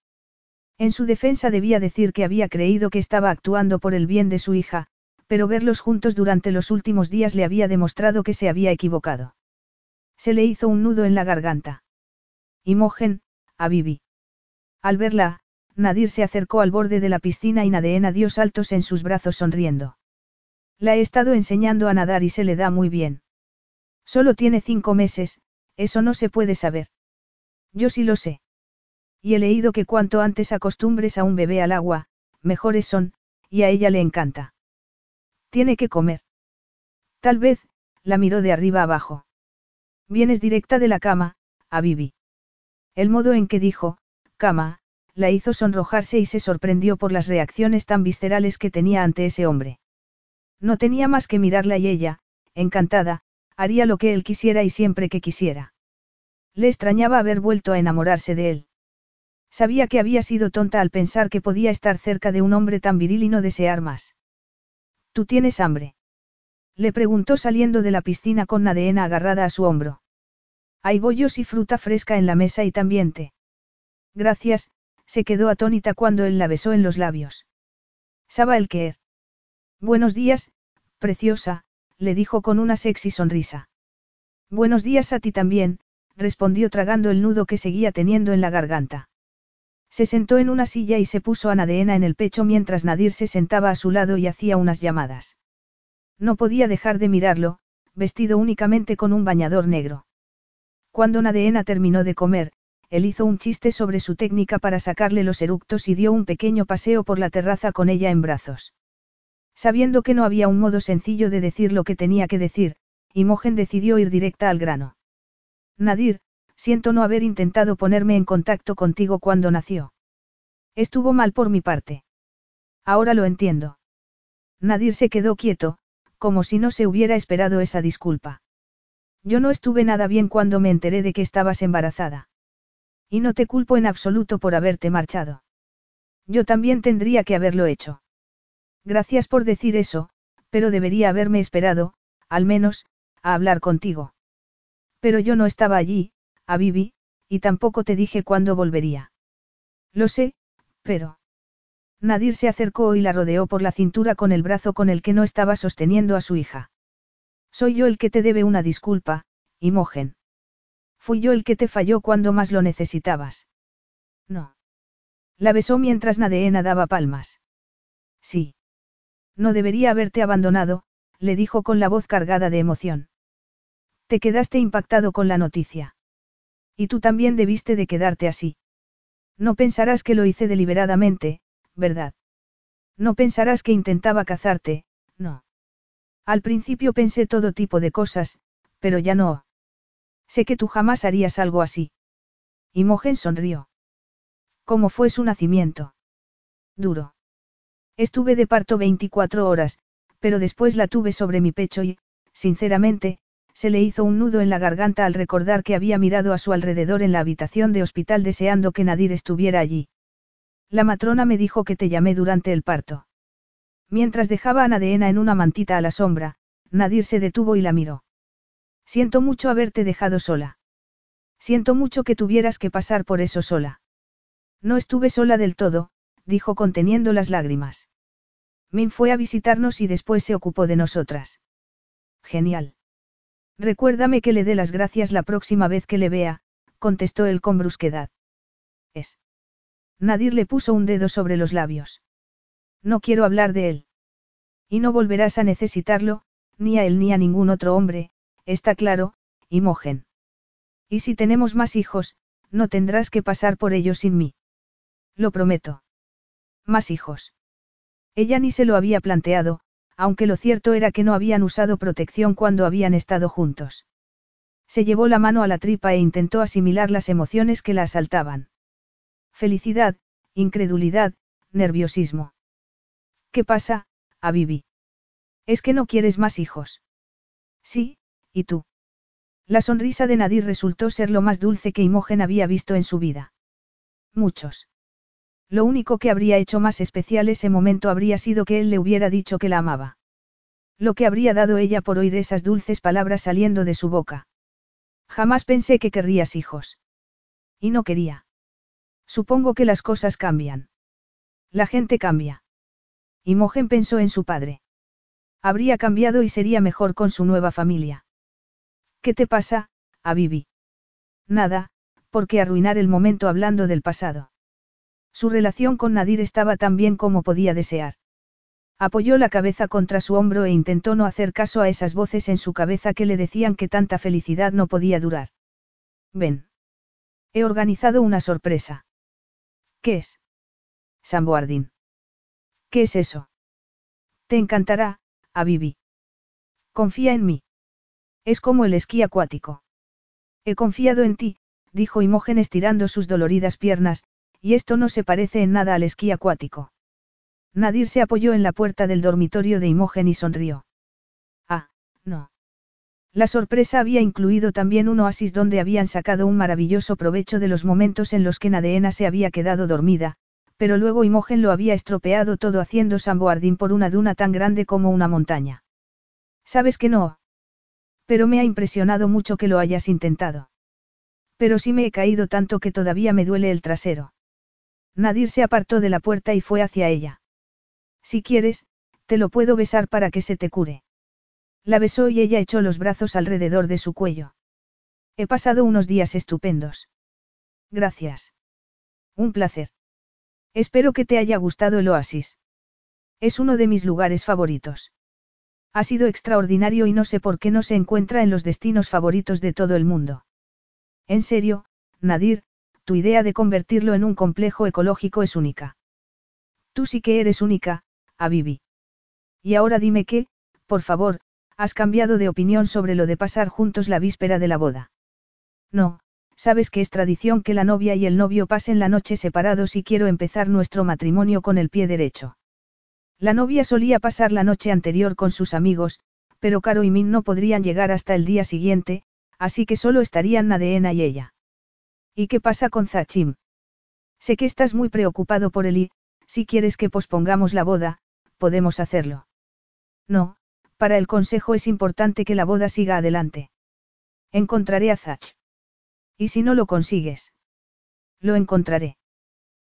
En su defensa debía decir que había creído que estaba actuando por el bien de su hija, pero verlos juntos durante los últimos días le había demostrado que se había equivocado. Se le hizo un nudo en la garganta. Imogen, a Bibi. Al verla, Nadir se acercó al borde de la piscina y Nadeena dio saltos en sus brazos sonriendo. La he estado enseñando a nadar y se le da muy bien. Solo tiene cinco meses, eso no se puede saber. Yo sí lo sé. Y he leído que cuanto antes acostumbres a un bebé al agua, mejores son, y a ella le encanta. Tiene que comer. Tal vez, la miró de arriba abajo. Vienes directa de la cama, a. El modo en que dijo, cama, la hizo sonrojarse y se sorprendió por las reacciones tan viscerales que tenía ante ese hombre. No tenía más que mirarla y ella, encantada, haría lo que él quisiera y siempre que quisiera. Le extrañaba haber vuelto a enamorarse de él. Sabía que había sido tonta al pensar que podía estar cerca de un hombre tan viril y no desear más. ¿Tú tienes hambre? Le preguntó saliendo de la piscina con Nadeena agarrada a su hombro. Hay bollos y fruta fresca en la mesa y también té. Gracias, se quedó atónita cuando él la besó en los labios. Saba el queer. Buenos días, preciosa, le dijo con una sexy sonrisa. Buenos días a ti también, respondió tragando el nudo que seguía teniendo en la garganta. Se sentó en una silla y se puso a Nadeena en el pecho mientras Nadir se sentaba a su lado y hacía unas llamadas. No podía dejar de mirarlo, vestido únicamente con un bañador negro. Cuando Nadeena terminó de comer, él hizo un chiste sobre su técnica para sacarle los eructos y dio un pequeño paseo por la terraza con ella en brazos. Sabiendo que no había un modo sencillo de decir lo que tenía que decir, Imogen decidió ir directa al grano. Nadir, siento no haber intentado ponerme en contacto contigo cuando nació. Estuvo mal por mi parte. Ahora lo entiendo. Nadir se quedó quieto, como si no se hubiera esperado esa disculpa. Yo no estuve nada bien cuando me enteré de que estabas embarazada. Y no te culpo en absoluto por haberte marchado. Yo también tendría que haberlo hecho. Gracias por decir eso, pero debería haberme esperado, al menos, a hablar contigo. Pero yo no estaba allí, a Vivi, y tampoco te dije cuándo volvería. Lo sé, pero... Nadir se acercó y la rodeó por la cintura con el brazo con el que no estaba sosteniendo a su hija. Soy yo el que te debe una disculpa, Imogen. Fui yo el que te falló cuando más lo necesitabas. No. La besó mientras Nadeena daba palmas. Sí. No debería haberte abandonado, le dijo con la voz cargada de emoción. Te quedaste impactado con la noticia. Y tú también debiste de quedarte así. No pensarás que lo hice deliberadamente, ¿verdad? No pensarás que intentaba cazarte, no. Al principio pensé todo tipo de cosas, pero ya no. Sé que tú jamás harías algo así. Imogen sonrió. ¿Cómo fue su nacimiento? Duro. Estuve de parto 24 horas, pero después la tuve sobre mi pecho y, sinceramente, se le hizo un nudo en la garganta al recordar que había mirado a su alrededor en la habitación de hospital deseando que Nadir estuviera allí. La matrona me dijo que te llamé durante el parto. Mientras dejaba a Nadeena en una mantita a la sombra, Nadir se detuvo y la miró. Siento mucho haberte dejado sola. Siento mucho que tuvieras que pasar por eso sola. No estuve sola del todo, dijo conteniendo las lágrimas. Min fue a visitarnos y después se ocupó de nosotras. Genial. Recuérdame que le dé las gracias la próxima vez que le vea, contestó él con brusquedad. Es. Nadir le puso un dedo sobre los labios. No quiero hablar de él. Y no volverás a necesitarlo, ni a él ni a ningún otro hombre, está claro, Imogen. Y si tenemos más hijos, no tendrás que pasar por ellos sin mí. Lo prometo. Más hijos. Ella ni se lo había planteado, aunque lo cierto era que no habían usado protección cuando habían estado juntos. Se llevó la mano a la tripa e intentó asimilar las emociones que la asaltaban. Felicidad, incredulidad, nerviosismo. ¿Qué pasa, Abibi? ¿Es que no quieres más hijos? Sí, ¿y tú? La sonrisa de Nadir resultó ser lo más dulce que Imogen había visto en su vida. Muchos. Lo único que habría hecho más especial ese momento habría sido que él le hubiera dicho que la amaba. Lo que habría dado ella por oír esas dulces palabras saliendo de su boca. Jamás pensé que querrías hijos. Y no quería. Supongo que las cosas cambian. La gente cambia. Imogen pensó en su padre. Habría cambiado y sería mejor con su nueva familia. ¿Qué te pasa, Abibi? Nada, porque arruinar el momento hablando del pasado. Su relación con Nadir estaba tan bien como podía desear. Apoyó la cabeza contra su hombro e intentó no hacer caso a esas voces en su cabeza que le decían que tanta felicidad no podía durar. Ven. He organizado una sorpresa. ¿Qué es? Samboardín. ¿Qué es eso? Te encantará, Abibi. Confía en mí. Es como el esquí acuático. He confiado en ti, dijo Imogen estirando sus doloridas piernas, y esto no se parece en nada al esquí acuático. Nadir se apoyó en la puerta del dormitorio de Imogen y sonrió. Ah, no. La sorpresa había incluido también un oasis donde habían sacado un maravilloso provecho de los momentos en los que Nadeena se había quedado dormida, pero luego Imogen lo había estropeado todo haciendo samboardín por una duna tan grande como una montaña. ¿Sabes que no? Pero me ha impresionado mucho que lo hayas intentado. Pero sí me he caído tanto que todavía me duele el trasero. Nadir se apartó de la puerta y fue hacia ella. Si quieres, te lo puedo besar para que se te cure. La besó y ella echó los brazos alrededor de su cuello. He pasado unos días estupendos. Gracias. Un placer. Espero que te haya gustado el oasis. Es uno de mis lugares favoritos. Ha sido extraordinario y no sé por qué no se encuentra en los destinos favoritos de todo el mundo. En serio, Nadir, tu idea de convertirlo en un complejo ecológico es única. Tú sí que eres única, Abibi. Y ahora dime qué, por favor, has cambiado de opinión sobre lo de pasar juntos la víspera de la boda. No, sabes que es tradición que la novia y el novio pasen la noche separados y quiero empezar nuestro matrimonio con el pie derecho. La novia solía pasar la noche anterior con sus amigos, pero Caro y Min no podrían llegar hasta el día siguiente, así que solo estarían Nadeena y ella. ¿Y qué pasa con Zachim? Sé que estás muy preocupado por él y, si quieres que pospongamos la boda, podemos hacerlo. No, para el consejo es importante que la boda siga adelante. Encontraré a Zach. ¿Y si no lo consigues? Lo encontraré.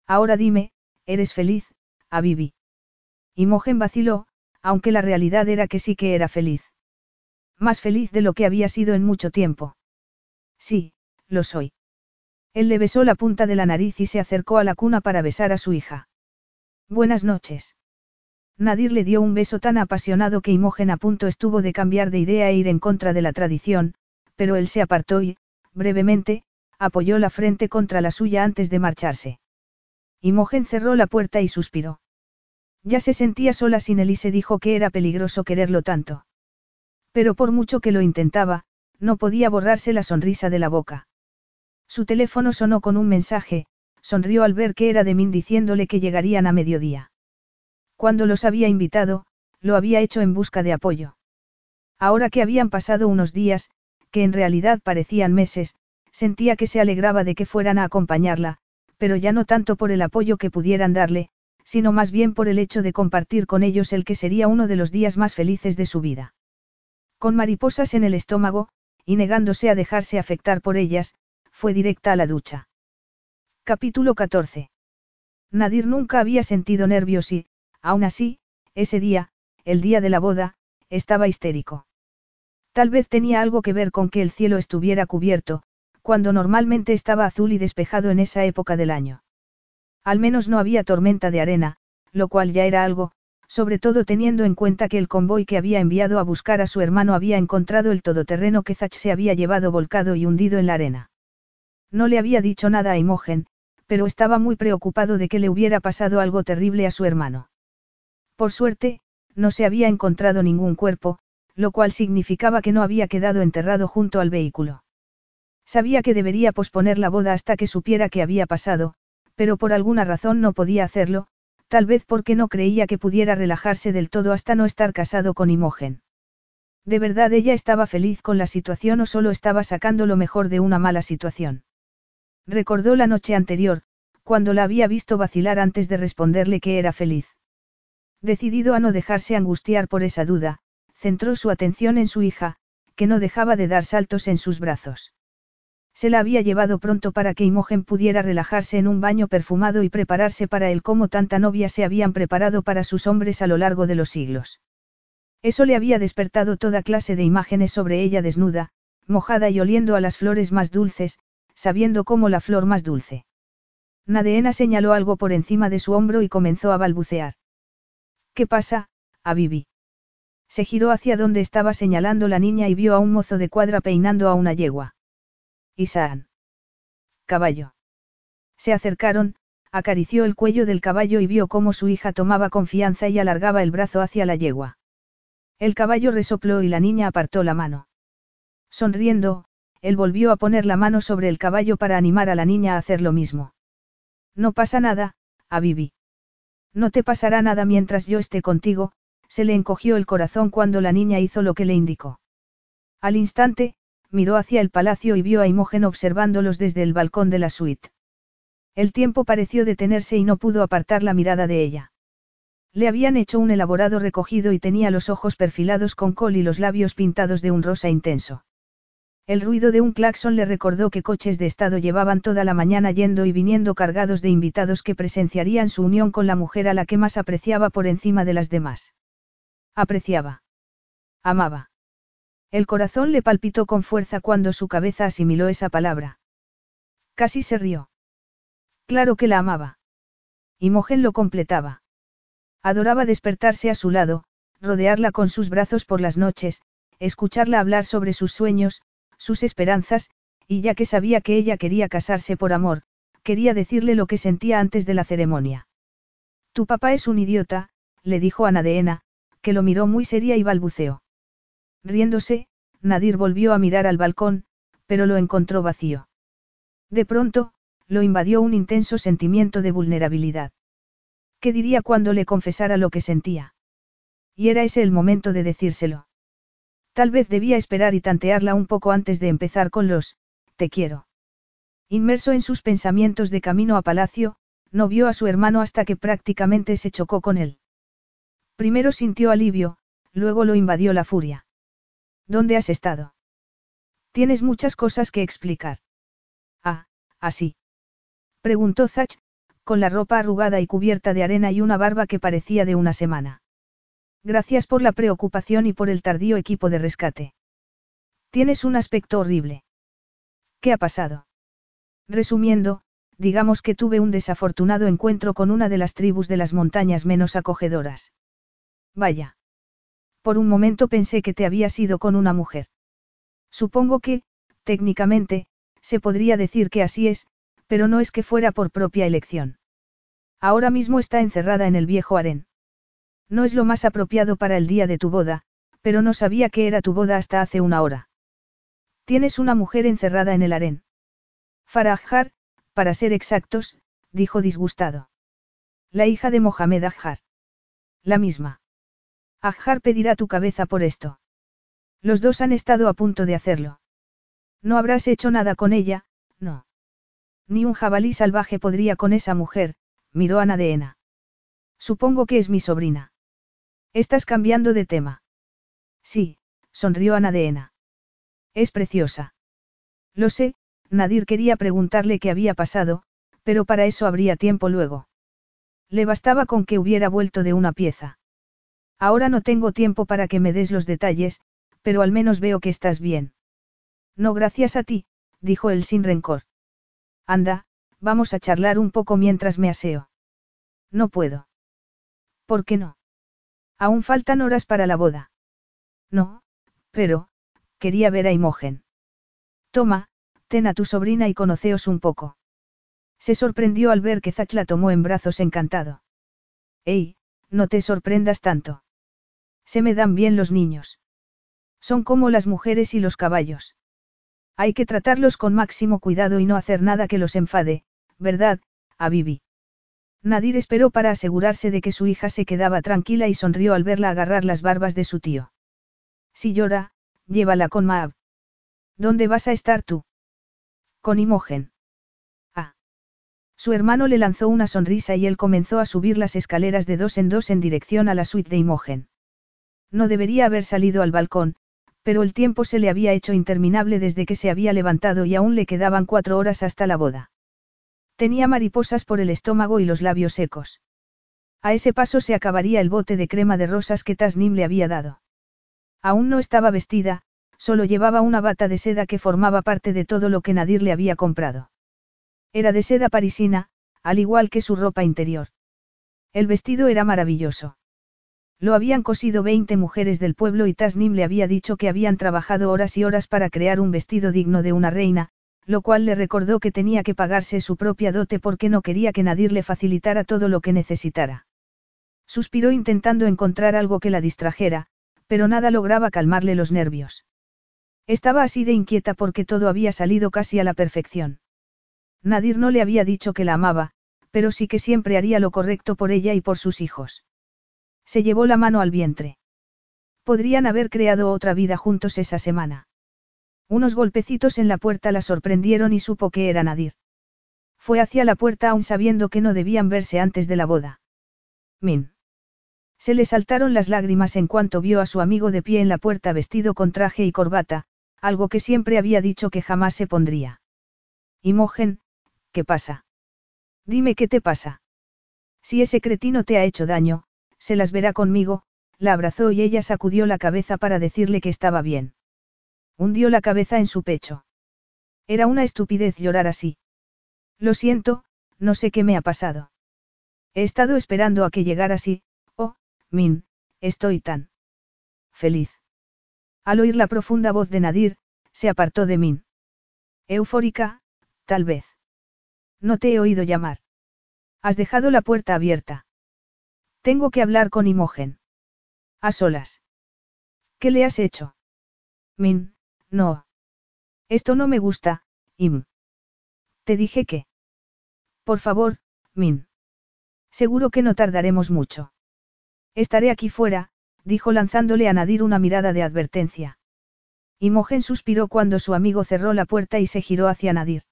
Ahora dime, ¿eres feliz, Abibi? Imogen vaciló, aunque la realidad era que sí que era feliz. Más feliz de lo que había sido en mucho tiempo. Sí, lo soy. Él le besó la punta de la nariz y se acercó a la cuna para besar a su hija. Buenas noches. Nadir le dio un beso tan apasionado que Imogen a punto estuvo de cambiar de idea e ir en contra de la tradición, pero él se apartó y, brevemente, apoyó la frente contra la suya antes de marcharse. Imogen cerró la puerta y suspiró. Ya se sentía sola sin él y se dijo que era peligroso quererlo tanto. Pero por mucho que lo intentaba, no podía borrarse la sonrisa de la boca. Su teléfono sonó con un mensaje, sonrió al ver que era de Min diciéndole que llegarían a mediodía. Cuando los había invitado, lo había hecho en busca de apoyo. Ahora que habían pasado unos días, que en realidad parecían meses, sentía que se alegraba de que fueran a acompañarla, pero ya no tanto por el apoyo que pudieran darle, sino más bien por el hecho de compartir con ellos el que sería uno de los días más felices de su vida. Con mariposas en el estómago, y negándose a dejarse afectar por ellas, fue directa a la ducha. Capítulo 14. Nadir nunca había sentido nervios y, aún así, ese día, el día de la boda, estaba histérico. Tal vez tenía algo que ver con que el cielo estuviera cubierto, cuando normalmente estaba azul y despejado en esa época del año. Al menos no había tormenta de arena, lo cual ya era algo, sobre todo teniendo en cuenta que el convoy que había enviado a buscar a su hermano había encontrado el todoterreno que Zach se había llevado volcado y hundido en la arena. No le había dicho nada a Imogen, pero estaba muy preocupado de que le hubiera pasado algo terrible a su hermano. Por suerte, no se había encontrado ningún cuerpo, lo cual significaba que no había quedado enterrado junto al vehículo. Sabía que debería posponer la boda hasta que supiera qué había pasado, pero por alguna razón no podía hacerlo, tal vez porque no creía que pudiera relajarse del todo hasta no estar casado con Imogen. ¿De verdad ella estaba feliz con la situación o solo estaba sacando lo mejor de una mala situación? Recordó la noche anterior, cuando la había visto vacilar antes de responderle que era feliz. Decidido a no dejarse angustiar por esa duda, centró su atención en su hija, que no dejaba de dar saltos en sus brazos. Se la había llevado pronto para que Imogen pudiera relajarse en un baño perfumado y prepararse para él como tanta novia se habían preparado para sus hombres a lo largo de los siglos. Eso le había despertado toda clase de imágenes sobre ella desnuda, mojada y oliendo a las flores más dulces, sabiendo cómo la flor más dulce. Nadeena señaló algo por encima de su hombro y comenzó a balbucear. ¿Qué pasa, Abibi? Se giró hacia donde estaba señalando la niña y vio a un mozo de cuadra peinando a una yegua. Isaan. Caballo. Se acercaron, acarició el cuello del caballo y vio cómo su hija tomaba confianza y alargaba el brazo hacia la yegua. El caballo resopló y la niña apartó la mano. Sonriendo, él volvió a poner la mano sobre el caballo para animar a la niña a hacer lo mismo. No pasa nada, Abibi. No te pasará nada mientras yo esté contigo, se le encogió el corazón cuando la niña hizo lo que le indicó. Al instante, miró hacia el palacio y vio a Imogen observándolos desde el balcón de la suite. El tiempo pareció detenerse y no pudo apartar la mirada de ella. Le habían hecho un elaborado recogido y tenía los ojos perfilados con col y los labios pintados de un rosa intenso. El ruido de un claxon le recordó que coches de Estado llevaban toda la mañana yendo y viniendo cargados de invitados que presenciarían su unión con la mujer a la que más apreciaba por encima de las demás. Apreciaba. Amaba. El corazón le palpitó con fuerza cuando su cabeza asimiló esa palabra. Casi se rió. Claro que la amaba. Imogen lo completaba. Adoraba despertarse a su lado, rodearla con sus brazos por las noches, escucharla hablar sobre sus sueños, sus esperanzas, y ya que sabía que ella quería casarse por amor, quería decirle lo que sentía antes de la ceremonia. Tu papá es un idiota, le dijo a Nadeena, que lo miró muy seria y balbuceó. Riéndose, Nadir volvió a mirar al balcón, pero lo encontró vacío. De pronto, lo invadió un intenso sentimiento de vulnerabilidad. ¿Qué diría cuando le confesara lo que sentía? Y era ese el momento de decírselo. Tal vez debía esperar y tantearla un poco antes de empezar con los, te quiero. Inmerso en sus pensamientos de camino a palacio, no vio a su hermano hasta que prácticamente se chocó con él. Primero sintió alivio, luego lo invadió la furia. ¿Dónde has estado? Tienes muchas cosas que explicar. Ah, así. Preguntó Zach, con la ropa arrugada y cubierta de arena y una barba que parecía de una semana. Gracias por la preocupación y por el tardío equipo de rescate. Tienes un aspecto horrible. ¿Qué ha pasado? Resumiendo, digamos que tuve un desafortunado encuentro con una de las tribus de las montañas menos acogedoras. Vaya. Por un momento pensé que te habías ido con una mujer. Supongo que, técnicamente, se podría decir que así es, pero no es que fuera por propia elección. Ahora mismo está encerrada en el viejo harén. No es lo más apropiado para el día de tu boda, pero no sabía que era tu boda hasta hace una hora. Tienes una mujer encerrada en el harén. Farahjar, para ser exactos, dijo disgustado. La hija de Mohamed Ajjar. La misma. Ajjar pedirá tu cabeza por esto. Los dos han estado a punto de hacerlo. No habrás hecho nada con ella, no. Ni un jabalí salvaje podría con esa mujer, miró a Nadeena. Supongo que es mi sobrina. Estás cambiando de tema. Sí, sonrió Anadeena. Es preciosa. Lo sé, Nadir quería preguntarle qué había pasado, pero para eso habría tiempo luego. Le bastaba con que hubiera vuelto de una pieza. Ahora no tengo tiempo para que me des los detalles, pero al menos veo que estás bien. No gracias a ti, dijo él sin rencor. Anda, vamos a charlar un poco mientras me aseo. No puedo. ¿Por qué no? Aún faltan horas para la boda. No, pero, quería ver a Imogen. Toma, ten a tu sobrina y conoceos un poco. Se sorprendió al ver que Zach la tomó en brazos encantado. Ey, no te sorprendas tanto. Se me dan bien los niños. Son como las mujeres y los caballos. Hay que tratarlos con máximo cuidado y no hacer nada que los enfade, ¿verdad, Abibi? Nadir esperó para asegurarse de que su hija se quedaba tranquila y sonrió al verla agarrar las barbas de su tío. Si llora, llévala con Maab. ¿Dónde vas a estar tú? Con Imogen. Ah. Su hermano le lanzó una sonrisa y él comenzó a subir las escaleras de dos en dos en dirección a la suite de Imogen. No debería haber salido al balcón, pero el tiempo se le había hecho interminable desde que se había levantado y aún le quedaban cuatro horas hasta la boda. Tenía mariposas por el estómago y los labios secos. A ese paso se acabaría el bote de crema de rosas que Tasnim le había dado. Aún no estaba vestida, solo llevaba una bata de seda que formaba parte de todo lo que Nadir le había comprado. Era de seda parisina, al igual que su ropa interior. El vestido era maravilloso. Lo habían cosido 20 mujeres del pueblo y Tasnim le había dicho que habían trabajado horas y horas para crear un vestido digno de una reina, lo cual le recordó que tenía que pagarse su propia dote porque no quería que Nadir le facilitara todo lo que necesitara. Suspiró intentando encontrar algo que la distrajera, pero nada lograba calmarle los nervios. Estaba así de inquieta porque todo había salido casi a la perfección. Nadir no le había dicho que la amaba, pero sí que siempre haría lo correcto por ella y por sus hijos. Se llevó la mano al vientre. Podrían haber creado otra vida juntos esa semana. Unos golpecitos en la puerta la sorprendieron y supo que era Nadir. Fue hacia la puerta aún sabiendo que no debían verse antes de la boda. Min. Se le saltaron las lágrimas en cuanto vio a su amigo de pie en la puerta vestido con traje y corbata, Algo que siempre había dicho que jamás se pondría. Imogen, ¿qué pasa? Dime qué te pasa. Si ese cretino te ha hecho daño, se las verá conmigo, la abrazó y ella sacudió la cabeza para decirle que estaba bien. Hundió la cabeza en su pecho. Era una estupidez llorar así. Lo siento, no sé qué me ha pasado. He estado esperando a que llegaras y, oh, Min, estoy tan feliz. Al oír la profunda voz de Nadir, se apartó de Min. Eufórica, tal vez. No te he oído llamar. Has dejado la puerta abierta. Tengo que hablar con Imogen. A solas. ¿Qué le has hecho? Min, no. Esto no me gusta, Im. Te dije que. Por favor, Min. Seguro que no tardaremos mucho. Estaré aquí fuera, dijo lanzándole a Nadir una mirada de advertencia. Imogen suspiró cuando su amigo cerró la puerta y se giró hacia Nadir.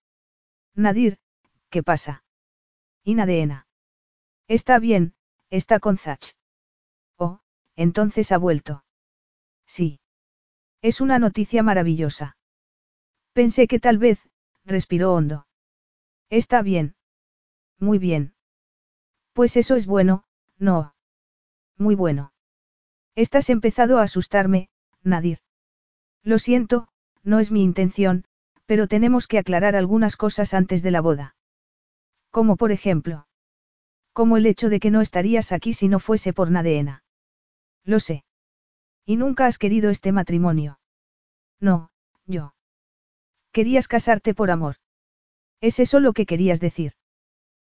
Nadir, ¿qué pasa? Inadeena. Está bien, está con Zach. Oh, entonces ha vuelto. Sí. Es una noticia maravillosa. Pensé que tal vez, respiró hondo. Está bien. Muy bien. Pues eso es bueno, no. Muy bueno. Estás empezado a asustarme, Nadir. Lo siento, no es mi intención, pero tenemos que aclarar algunas cosas antes de la boda. Como por ejemplo. Como el hecho de que no estarías aquí si no fuese por Nadeena. Lo sé. Y nunca has querido este matrimonio. No, yo. Querías casarte por amor. ¿Es eso lo que querías decir?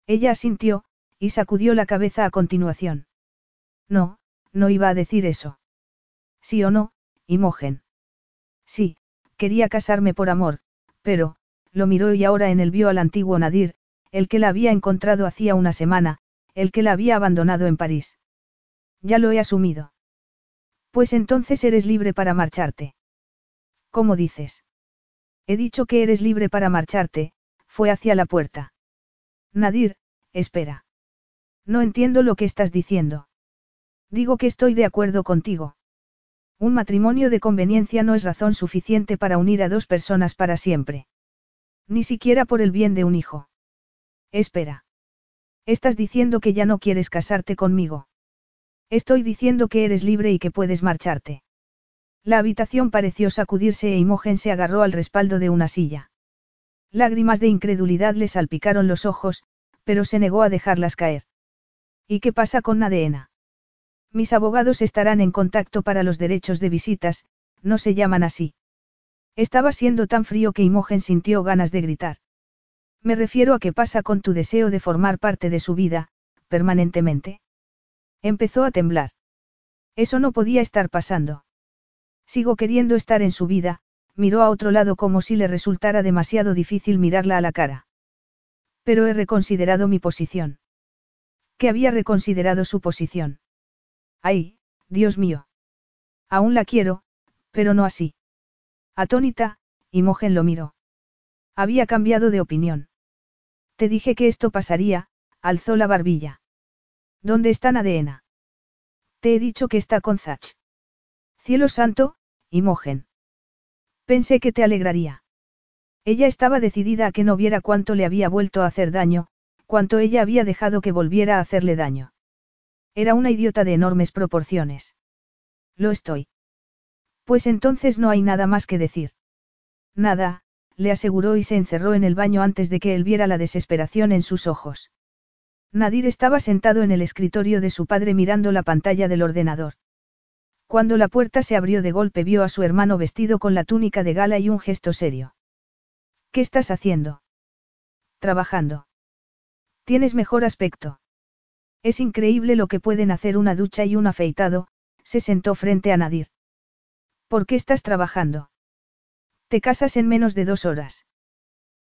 Ella asintió, y sacudió la cabeza a continuación. No, no iba a decir eso. Sí o no, Imogen. Sí, quería casarme por amor, pero, lo miró y ahora en él vio al antiguo Nadir, el que la había encontrado hacía una semana, el que la había abandonado en París. Ya lo he asumido. Pues entonces eres libre para marcharte. ¿Cómo dices? He dicho que eres libre para marcharte, fue hacia la puerta. Nadir, espera. No entiendo lo que estás diciendo. Digo que estoy de acuerdo contigo. Un matrimonio de conveniencia no es razón suficiente para unir a dos personas para siempre. Ni siquiera por el bien de un hijo. Espera. Estás diciendo que ya no quieres casarte conmigo. Estoy diciendo que eres libre y que puedes marcharte. La habitación pareció sacudirse e Imogen se agarró al respaldo de una silla. Lágrimas de incredulidad le salpicaron los ojos, pero se negó a dejarlas caer. ¿Y qué pasa con Nadeena? Mis abogados estarán en contacto para los derechos de visitas, no se llaman así. Estaba siendo tan frío que Imogen sintió ganas de gritar. Me refiero a qué pasa con tu deseo de formar parte de su vida, permanentemente. Empezó a temblar. Eso no podía estar pasando. Sigo queriendo estar en su vida, miró a otro lado como si le resultara demasiado difícil mirarla a la cara. Pero he reconsiderado mi posición. ¿Qué había reconsiderado su posición? Ay, Dios mío. Aún la quiero, pero no así. Atónita, Imogen lo miró. Había cambiado de opinión. Te dije que esto pasaría, alzó la barbilla. ¿Dónde está Nadeena? Te he dicho que está con Zach. Cielo santo, Imogen. Pensé que te alegraría. Ella estaba decidida a que no viera cuánto le había vuelto a hacer daño, cuánto ella había dejado que volviera a hacerle daño. Era una idiota de enormes proporciones. Lo estoy. Pues entonces no hay nada más que decir. Nada, le aseguró y se encerró en el baño antes de que él viera la desesperación en sus ojos. Nadir estaba sentado en el escritorio de su padre mirando la pantalla del ordenador. Cuando la puerta se abrió de golpe vio a su hermano vestido con la túnica de gala y un gesto serio. ¿Qué estás haciendo? Trabajando. Tienes mejor aspecto. Es increíble lo que pueden hacer una ducha y un afeitado, se sentó frente a Nadir. ¿Por qué estás trabajando? Te casas en menos de dos horas.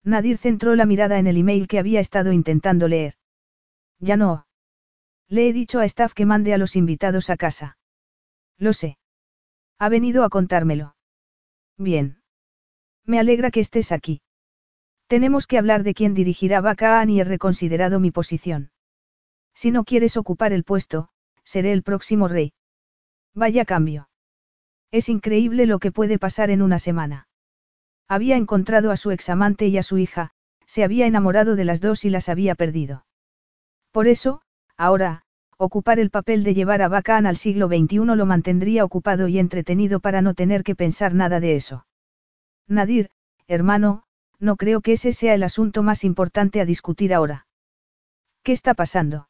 Nadir centró la mirada en el email que había estado intentando leer. Ya no. Le he dicho a Staff que mande a los invitados a casa. Lo sé. Ha venido a contármelo. Bien. Me alegra que estés aquí. Tenemos que hablar de quién dirigirá Bacaan y he reconsiderado mi posición. Si no quieres ocupar el puesto, seré el próximo rey. Vaya cambio. Es increíble lo que puede pasar en una semana. Había encontrado a su examante y a su hija, se había enamorado de las dos y las había perdido. Por eso, ahora, ocupar el papel de llevar a Bacán al siglo XXI lo mantendría ocupado y entretenido para no tener que pensar nada de eso. Nadir, hermano, no creo que ese sea el asunto más importante a discutir ahora. ¿Qué está pasando?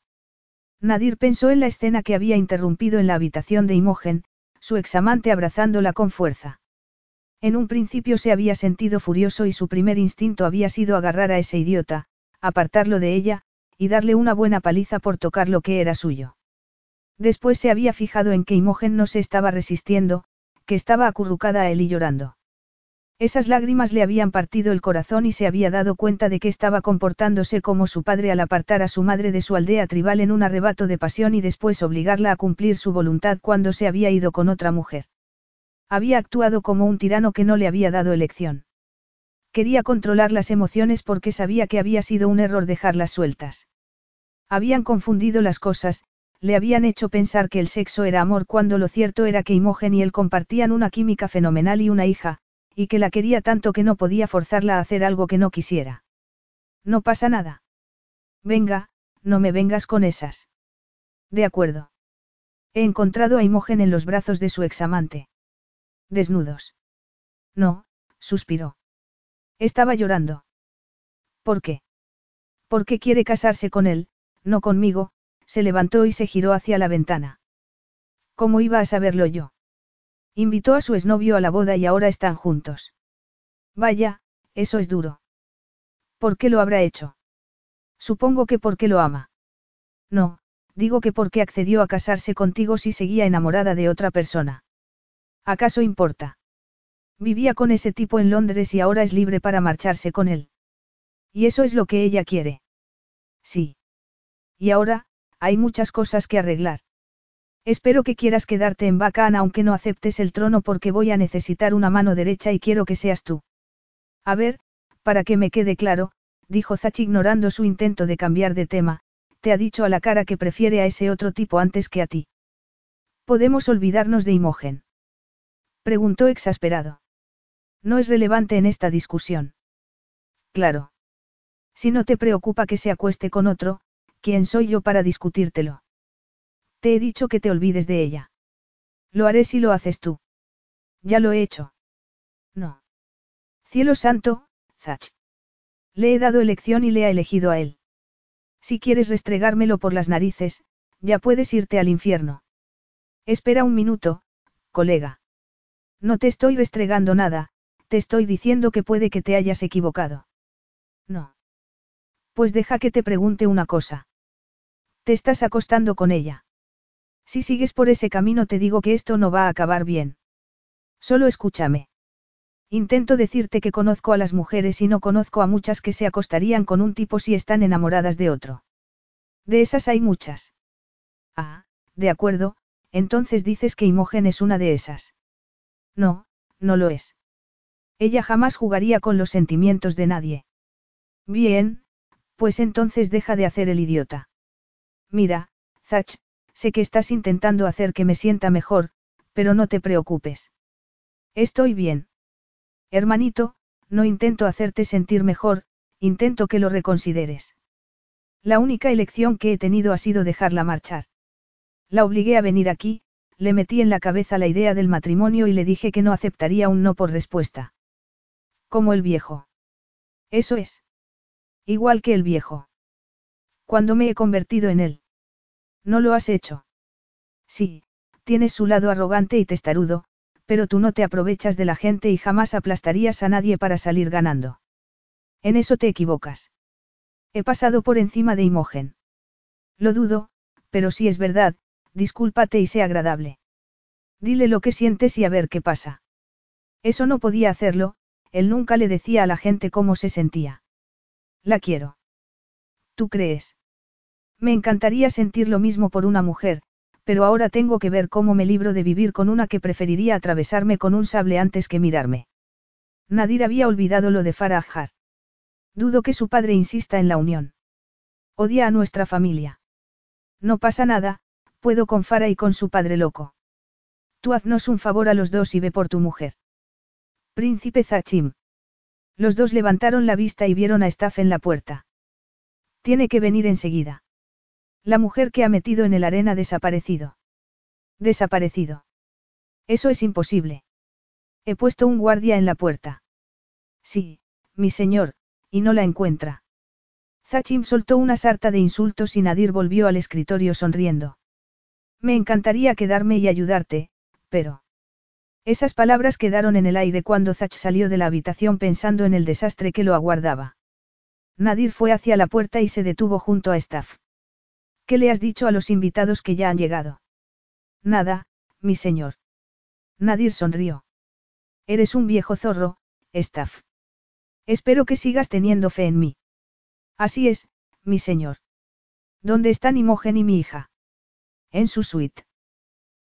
Nadir pensó en la escena que había interrumpido en la habitación de Imogen, su examante abrazándola con fuerza. En un principio se había sentido furioso y su primer instinto había sido agarrar a ese idiota, apartarlo de ella, y darle una buena paliza por tocar lo que era suyo. Después se había fijado en que Imogen no se estaba resistiendo, que estaba acurrucada a él y llorando. Esas lágrimas le habían partido el corazón y se había dado cuenta de que estaba comportándose como su padre al apartar a su madre de su aldea tribal en un arrebato de pasión y después obligarla a cumplir su voluntad cuando se había ido con otra mujer. Había actuado como un tirano que no le había dado elección. Quería controlar las emociones porque sabía que había sido un error dejarlas sueltas. Habían confundido las cosas, le habían hecho pensar que el sexo era amor cuando lo cierto era que Imogen y él compartían una química fenomenal y una hija, y que la quería tanto que no podía forzarla a hacer algo que no quisiera. No pasa nada. Venga, no me vengas con esas. De acuerdo. He encontrado a Imogen en los brazos de su examante. Desnudos. No, suspiró. Estaba llorando. ¿Por qué? Porque quiere casarse con él, no conmigo, se levantó y se giró hacia la ventana. ¿Cómo iba a saberlo yo? Invitó a su exnovio a la boda y ahora están juntos. Vaya, eso es duro. ¿Por qué lo habrá hecho? Supongo que porque lo ama. No, digo que porque accedió a casarse contigo si seguía enamorada de otra persona. ¿Acaso importa? Vivía con ese tipo en Londres y ahora es libre para marcharse con él. Y eso es lo que ella quiere. Sí. Y ahora, hay muchas cosas que arreglar. Espero que quieras quedarte en Bacán aunque no aceptes el trono porque voy a necesitar una mano derecha y quiero que seas tú. A ver, para que me quede claro, dijo Zach ignorando su intento de cambiar de tema, te ha dicho a la cara que prefiere a ese otro tipo antes que a ti. Podemos olvidarnos de Imogen. Preguntó exasperado. No es relevante en esta discusión. Claro. Si no te preocupa que se acueste con otro, ¿quién soy yo para discutírtelo? Te he dicho que te olvides de ella. Lo haré si lo haces tú. Ya lo he hecho. No. Cielo santo, Zach. Le he dado elección y le ha elegido a él. Si quieres restregármelo por las narices, ya puedes irte al infierno. Espera un minuto, colega. No te estoy restregando nada, te estoy diciendo que puede que te hayas equivocado. No. Pues deja que te pregunte una cosa. Te estás acostando con ella. Si sigues por ese camino te digo que esto no va a acabar bien. Solo escúchame. Intento decirte que conozco a las mujeres y no conozco a muchas que se acostarían con un tipo si están enamoradas de otro. De esas hay muchas. Ah, de acuerdo, entonces dices que Imogen es una de esas. No, no lo es. Ella jamás jugaría con los sentimientos de nadie. Bien, pues entonces deja de hacer el idiota. Mira, Zach, sé que estás intentando hacer que me sienta mejor, pero no te preocupes. Estoy bien. Hermanito, no intento hacerte sentir mejor, intento que lo reconsideres. La única elección que he tenido ha sido dejarla marchar. La obligué a venir aquí, le metí en la cabeza la idea del matrimonio y le dije que no aceptaría un no por respuesta. Como el viejo. Eso es. Igual que el viejo. Cuando me he convertido en él. No lo has hecho. Sí, tienes su lado arrogante y testarudo, pero tú no te aprovechas de la gente y jamás aplastarías a nadie para salir ganando. En eso te equivocas. He pasado por encima de Imogen. Lo dudo, pero si es verdad, discúlpate y sé agradable. Dile lo que sientes y a ver qué pasa. Eso no podía hacerlo, él nunca le decía a la gente cómo se sentía. La quiero. ¿Tú crees? Me encantaría sentir lo mismo por una mujer, pero ahora tengo que ver cómo me libro de vivir con una que preferiría atravesarme con un sable antes que mirarme. Nadir había olvidado lo de Farah Dudo que su padre insista en la unión. Odia a nuestra familia. No pasa nada, puedo con Farah y con su padre loco. Tú haznos un favor a los dos y ve por tu mujer. Príncipe Zachim. Los dos levantaron la vista y vieron a Staff en la puerta. Tiene que venir enseguida. La mujer que ha metido en el arena desaparecido. Desaparecido. Eso es imposible. He puesto un guardia en la puerta. Sí, mi señor, y no la encuentra. Zachim soltó una sarta de insultos y Nadir volvió al escritorio sonriendo. Me encantaría quedarme y ayudarte, pero... Esas palabras quedaron en el aire cuando Zach salió de la habitación pensando en el desastre que lo aguardaba. Nadir fue hacia la puerta y se detuvo junto a Staff. ¿Qué le has dicho a los invitados que ya han llegado? Nada, mi señor. Nadir sonrió. Eres un viejo zorro, Staff. Espero que sigas teniendo fe en mí. Así es, mi señor. ¿Dónde están Imogen y mi hija? En su suite.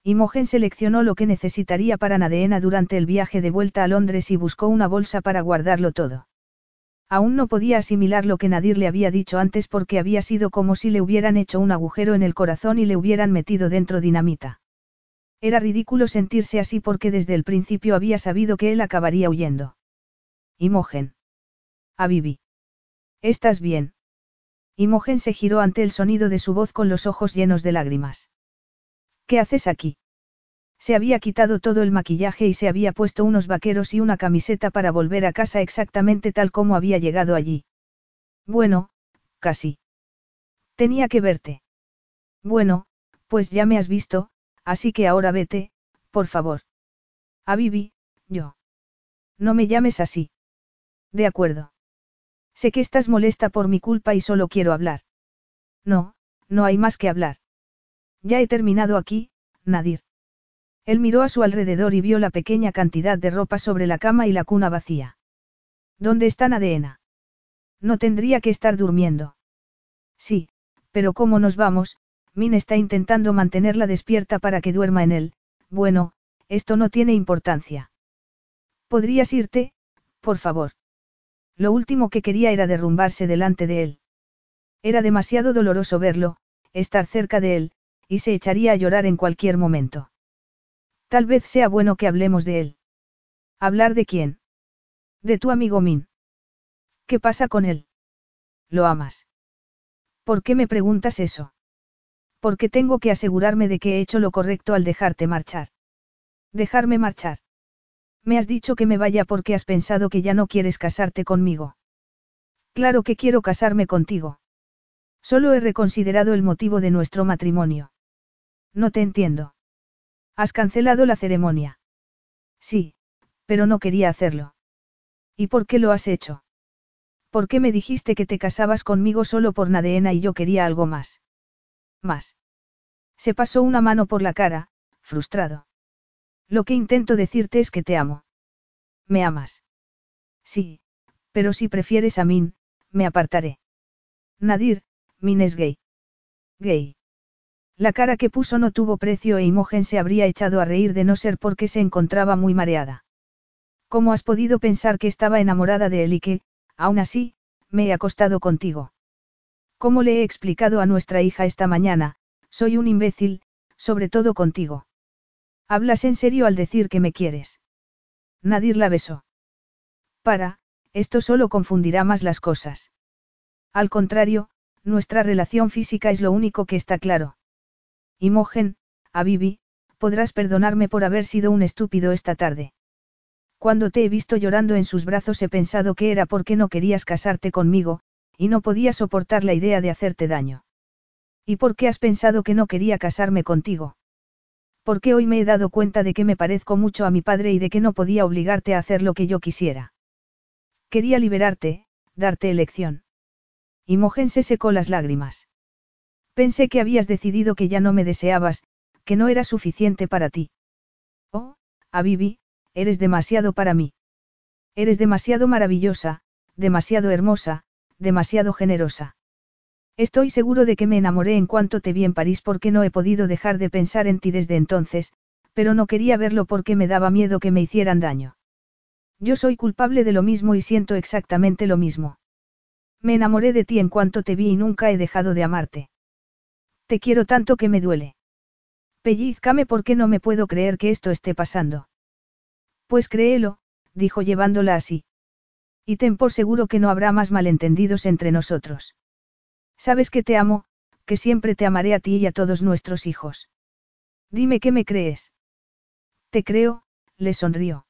Imogen seleccionó lo que necesitaría para Nadeena durante el viaje de vuelta a Londres y buscó una bolsa para guardarlo todo. Aún no podía asimilar lo que Nadir le había dicho antes porque había sido como si le hubieran hecho un agujero en el corazón y le hubieran metido dentro dinamita. Era ridículo sentirse así porque desde el principio había sabido que él acabaría huyendo. Imogen. A Bibi. ¿Estás bien? Imogen se giró ante el sonido de su voz con los ojos llenos de lágrimas. ¿Qué haces aquí? Se había quitado todo el maquillaje y se había puesto unos vaqueros y una camiseta para volver a casa exactamente tal como había llegado allí. Bueno, casi. Tenía que verte. Bueno, pues ya me has visto, así que ahora vete, por favor. A Bibi, yo. No me llames así. De acuerdo. Sé que estás molesta por mi culpa y solo quiero hablar. No, no hay más que hablar. Ya he terminado aquí, Nadir. Él miró a su alrededor y vio la pequeña cantidad de ropa sobre la cama y la cuna vacía. ¿Dónde está Nadeena? No tendría que estar durmiendo. Sí, pero ¿cómo nos vamos? Min está intentando mantenerla despierta para que duerma en él. Bueno, esto no tiene importancia. ¿Podrías irte, por favor? Lo último que quería era derrumbarse delante de él. Era demasiado doloroso verlo, estar cerca de él, y se echaría a llorar en cualquier momento. Tal vez sea bueno que hablemos de él. ¿Hablar de quién? De tu amigo Min. ¿Qué pasa con él? ¿Lo amas? ¿Por qué me preguntas eso? Porque tengo que asegurarme de que he hecho lo correcto al dejarte marchar. Dejarme marchar. Me has dicho que me vaya porque has pensado que ya no quieres casarte conmigo. Claro que quiero casarme contigo. Solo he reconsiderado el motivo de nuestro matrimonio. No te entiendo. ¿Has cancelado la ceremonia? Sí, pero no quería hacerlo. ¿Y por qué lo has hecho? ¿Por qué me dijiste que te casabas conmigo solo por Nadeena y yo quería algo más? Más. Se pasó una mano por la cara, frustrado. Lo que intento decirte es que te amo. ¿Me amas? Sí, pero si prefieres a Min, me apartaré. Nadir, Min es gay. Gay. La cara que puso no tuvo precio e Imogen se habría echado a reír de no ser porque se encontraba muy mareada. ¿Cómo has podido pensar que estaba enamorada de él y que, aún así, me he acostado contigo? ¿Cómo le he explicado a nuestra hija esta mañana, soy un imbécil, sobre todo contigo? Hablas en serio al decir que me quieres. Nadir la besó. Para, esto solo confundirá más las cosas. Al contrario, nuestra relación física es lo único que está claro. Imogen, a Bibi, podrás perdonarme por haber sido un estúpido esta tarde. Cuando te he visto llorando en sus brazos he pensado que era porque no querías casarte conmigo, y no podía soportar la idea de hacerte daño. ¿Y por qué has pensado que no quería casarme contigo? Porque hoy me he dado cuenta de que me parezco mucho a mi padre y de que no podía obligarte a hacer lo que yo quisiera. Quería liberarte, darte elección. Imogen se secó las lágrimas. Pensé que habías decidido que ya no me deseabas, que no era suficiente para ti. Oh, Abibi, eres demasiado para mí. Eres demasiado maravillosa, demasiado hermosa, demasiado generosa. Estoy seguro de que me enamoré en cuanto te vi en París porque no he podido dejar de pensar en ti desde entonces, pero no quería verlo porque me daba miedo que me hicieran daño. Yo soy culpable de lo mismo y siento exactamente lo mismo. Me enamoré de ti en cuanto te vi y nunca he dejado de amarte. Te quiero tanto que me duele. Pellizcame porque no me puedo creer que esto esté pasando. Pues créelo, dijo llevándola así. Y ten por seguro que no habrá más malentendidos entre nosotros. Sabes que te amo, que siempre te amaré a ti y a todos nuestros hijos. Dime que me crees. Te creo, le sonrió.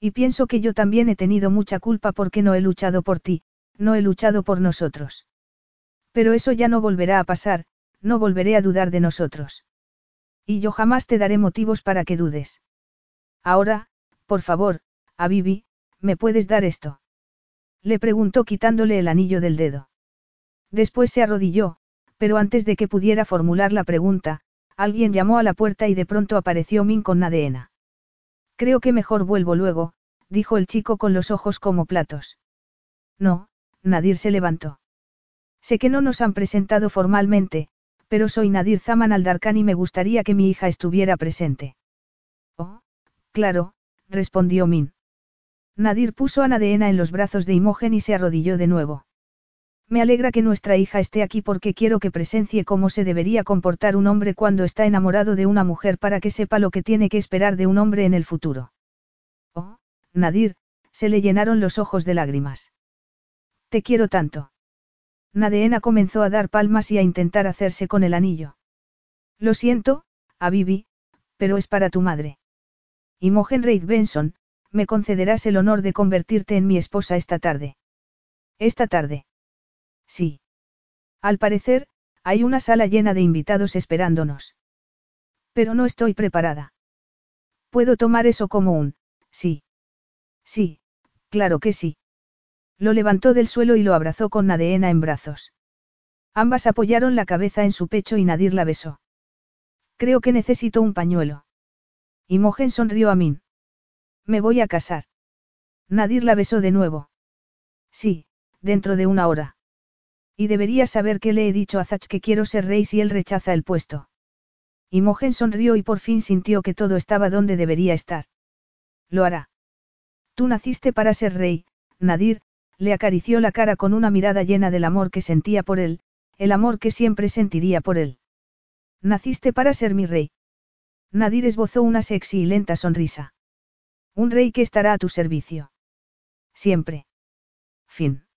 Y pienso que yo también he tenido mucha culpa porque no he luchado por ti, no he luchado por nosotros. Pero eso ya no volverá a pasar, no volveré a dudar de nosotros. Y yo jamás te daré motivos para que dudes. Ahora, por favor, a Bibi, ¿me puedes dar esto? Le preguntó quitándole el anillo del dedo. Después se arrodilló, pero antes de que pudiera formular la pregunta, alguien llamó a la puerta y de pronto apareció Min con Nadeena. Creo que mejor vuelvo luego, dijo el chico con los ojos como platos. No, Nadir se levantó. Sé que no nos han presentado formalmente, pero soy Nadir Zaman Aldarkan y me gustaría que mi hija estuviera presente. Oh, claro, respondió Min. Nadir puso a Nadeena en los brazos de Imogen y se arrodilló de nuevo. Me alegra que nuestra hija esté aquí porque quiero que presencie cómo se debería comportar un hombre cuando está enamorado de una mujer para que sepa lo que tiene que esperar de un hombre en el futuro. Oh, Nadir, se le llenaron los ojos de lágrimas. Te quiero tanto. Nadeena comenzó a dar palmas y a intentar hacerse con el anillo. Lo siento, Abibi, pero es para tu madre. Imogen Reid Benson, me concederás el honor de convertirte en mi esposa esta tarde. Esta tarde. Sí. Al parecer, hay una sala llena de invitados esperándonos. Pero no estoy preparada. Puedo tomar eso como un, sí. Sí, claro que sí. Lo levantó del suelo y lo abrazó con Nadeena en brazos. Ambas apoyaron la cabeza en su pecho y Nadir la besó. Creo que necesito un pañuelo. Imogen sonrió a Min. Me voy a casar. Nadir la besó de nuevo. Sí, dentro de una hora. Y debería saber que le he dicho a Zach que quiero ser rey si él rechaza el puesto. Imogen sonrió y por fin sintió que todo estaba donde debería estar. Lo hará. Tú naciste para ser rey, Nadir, le acarició la cara con una mirada llena del amor que sentía por él, el amor que siempre sentiría por él. Naciste para ser mi rey. Nadir esbozó una sexy y lenta sonrisa. Un rey que estará a tu servicio. Siempre. Fin.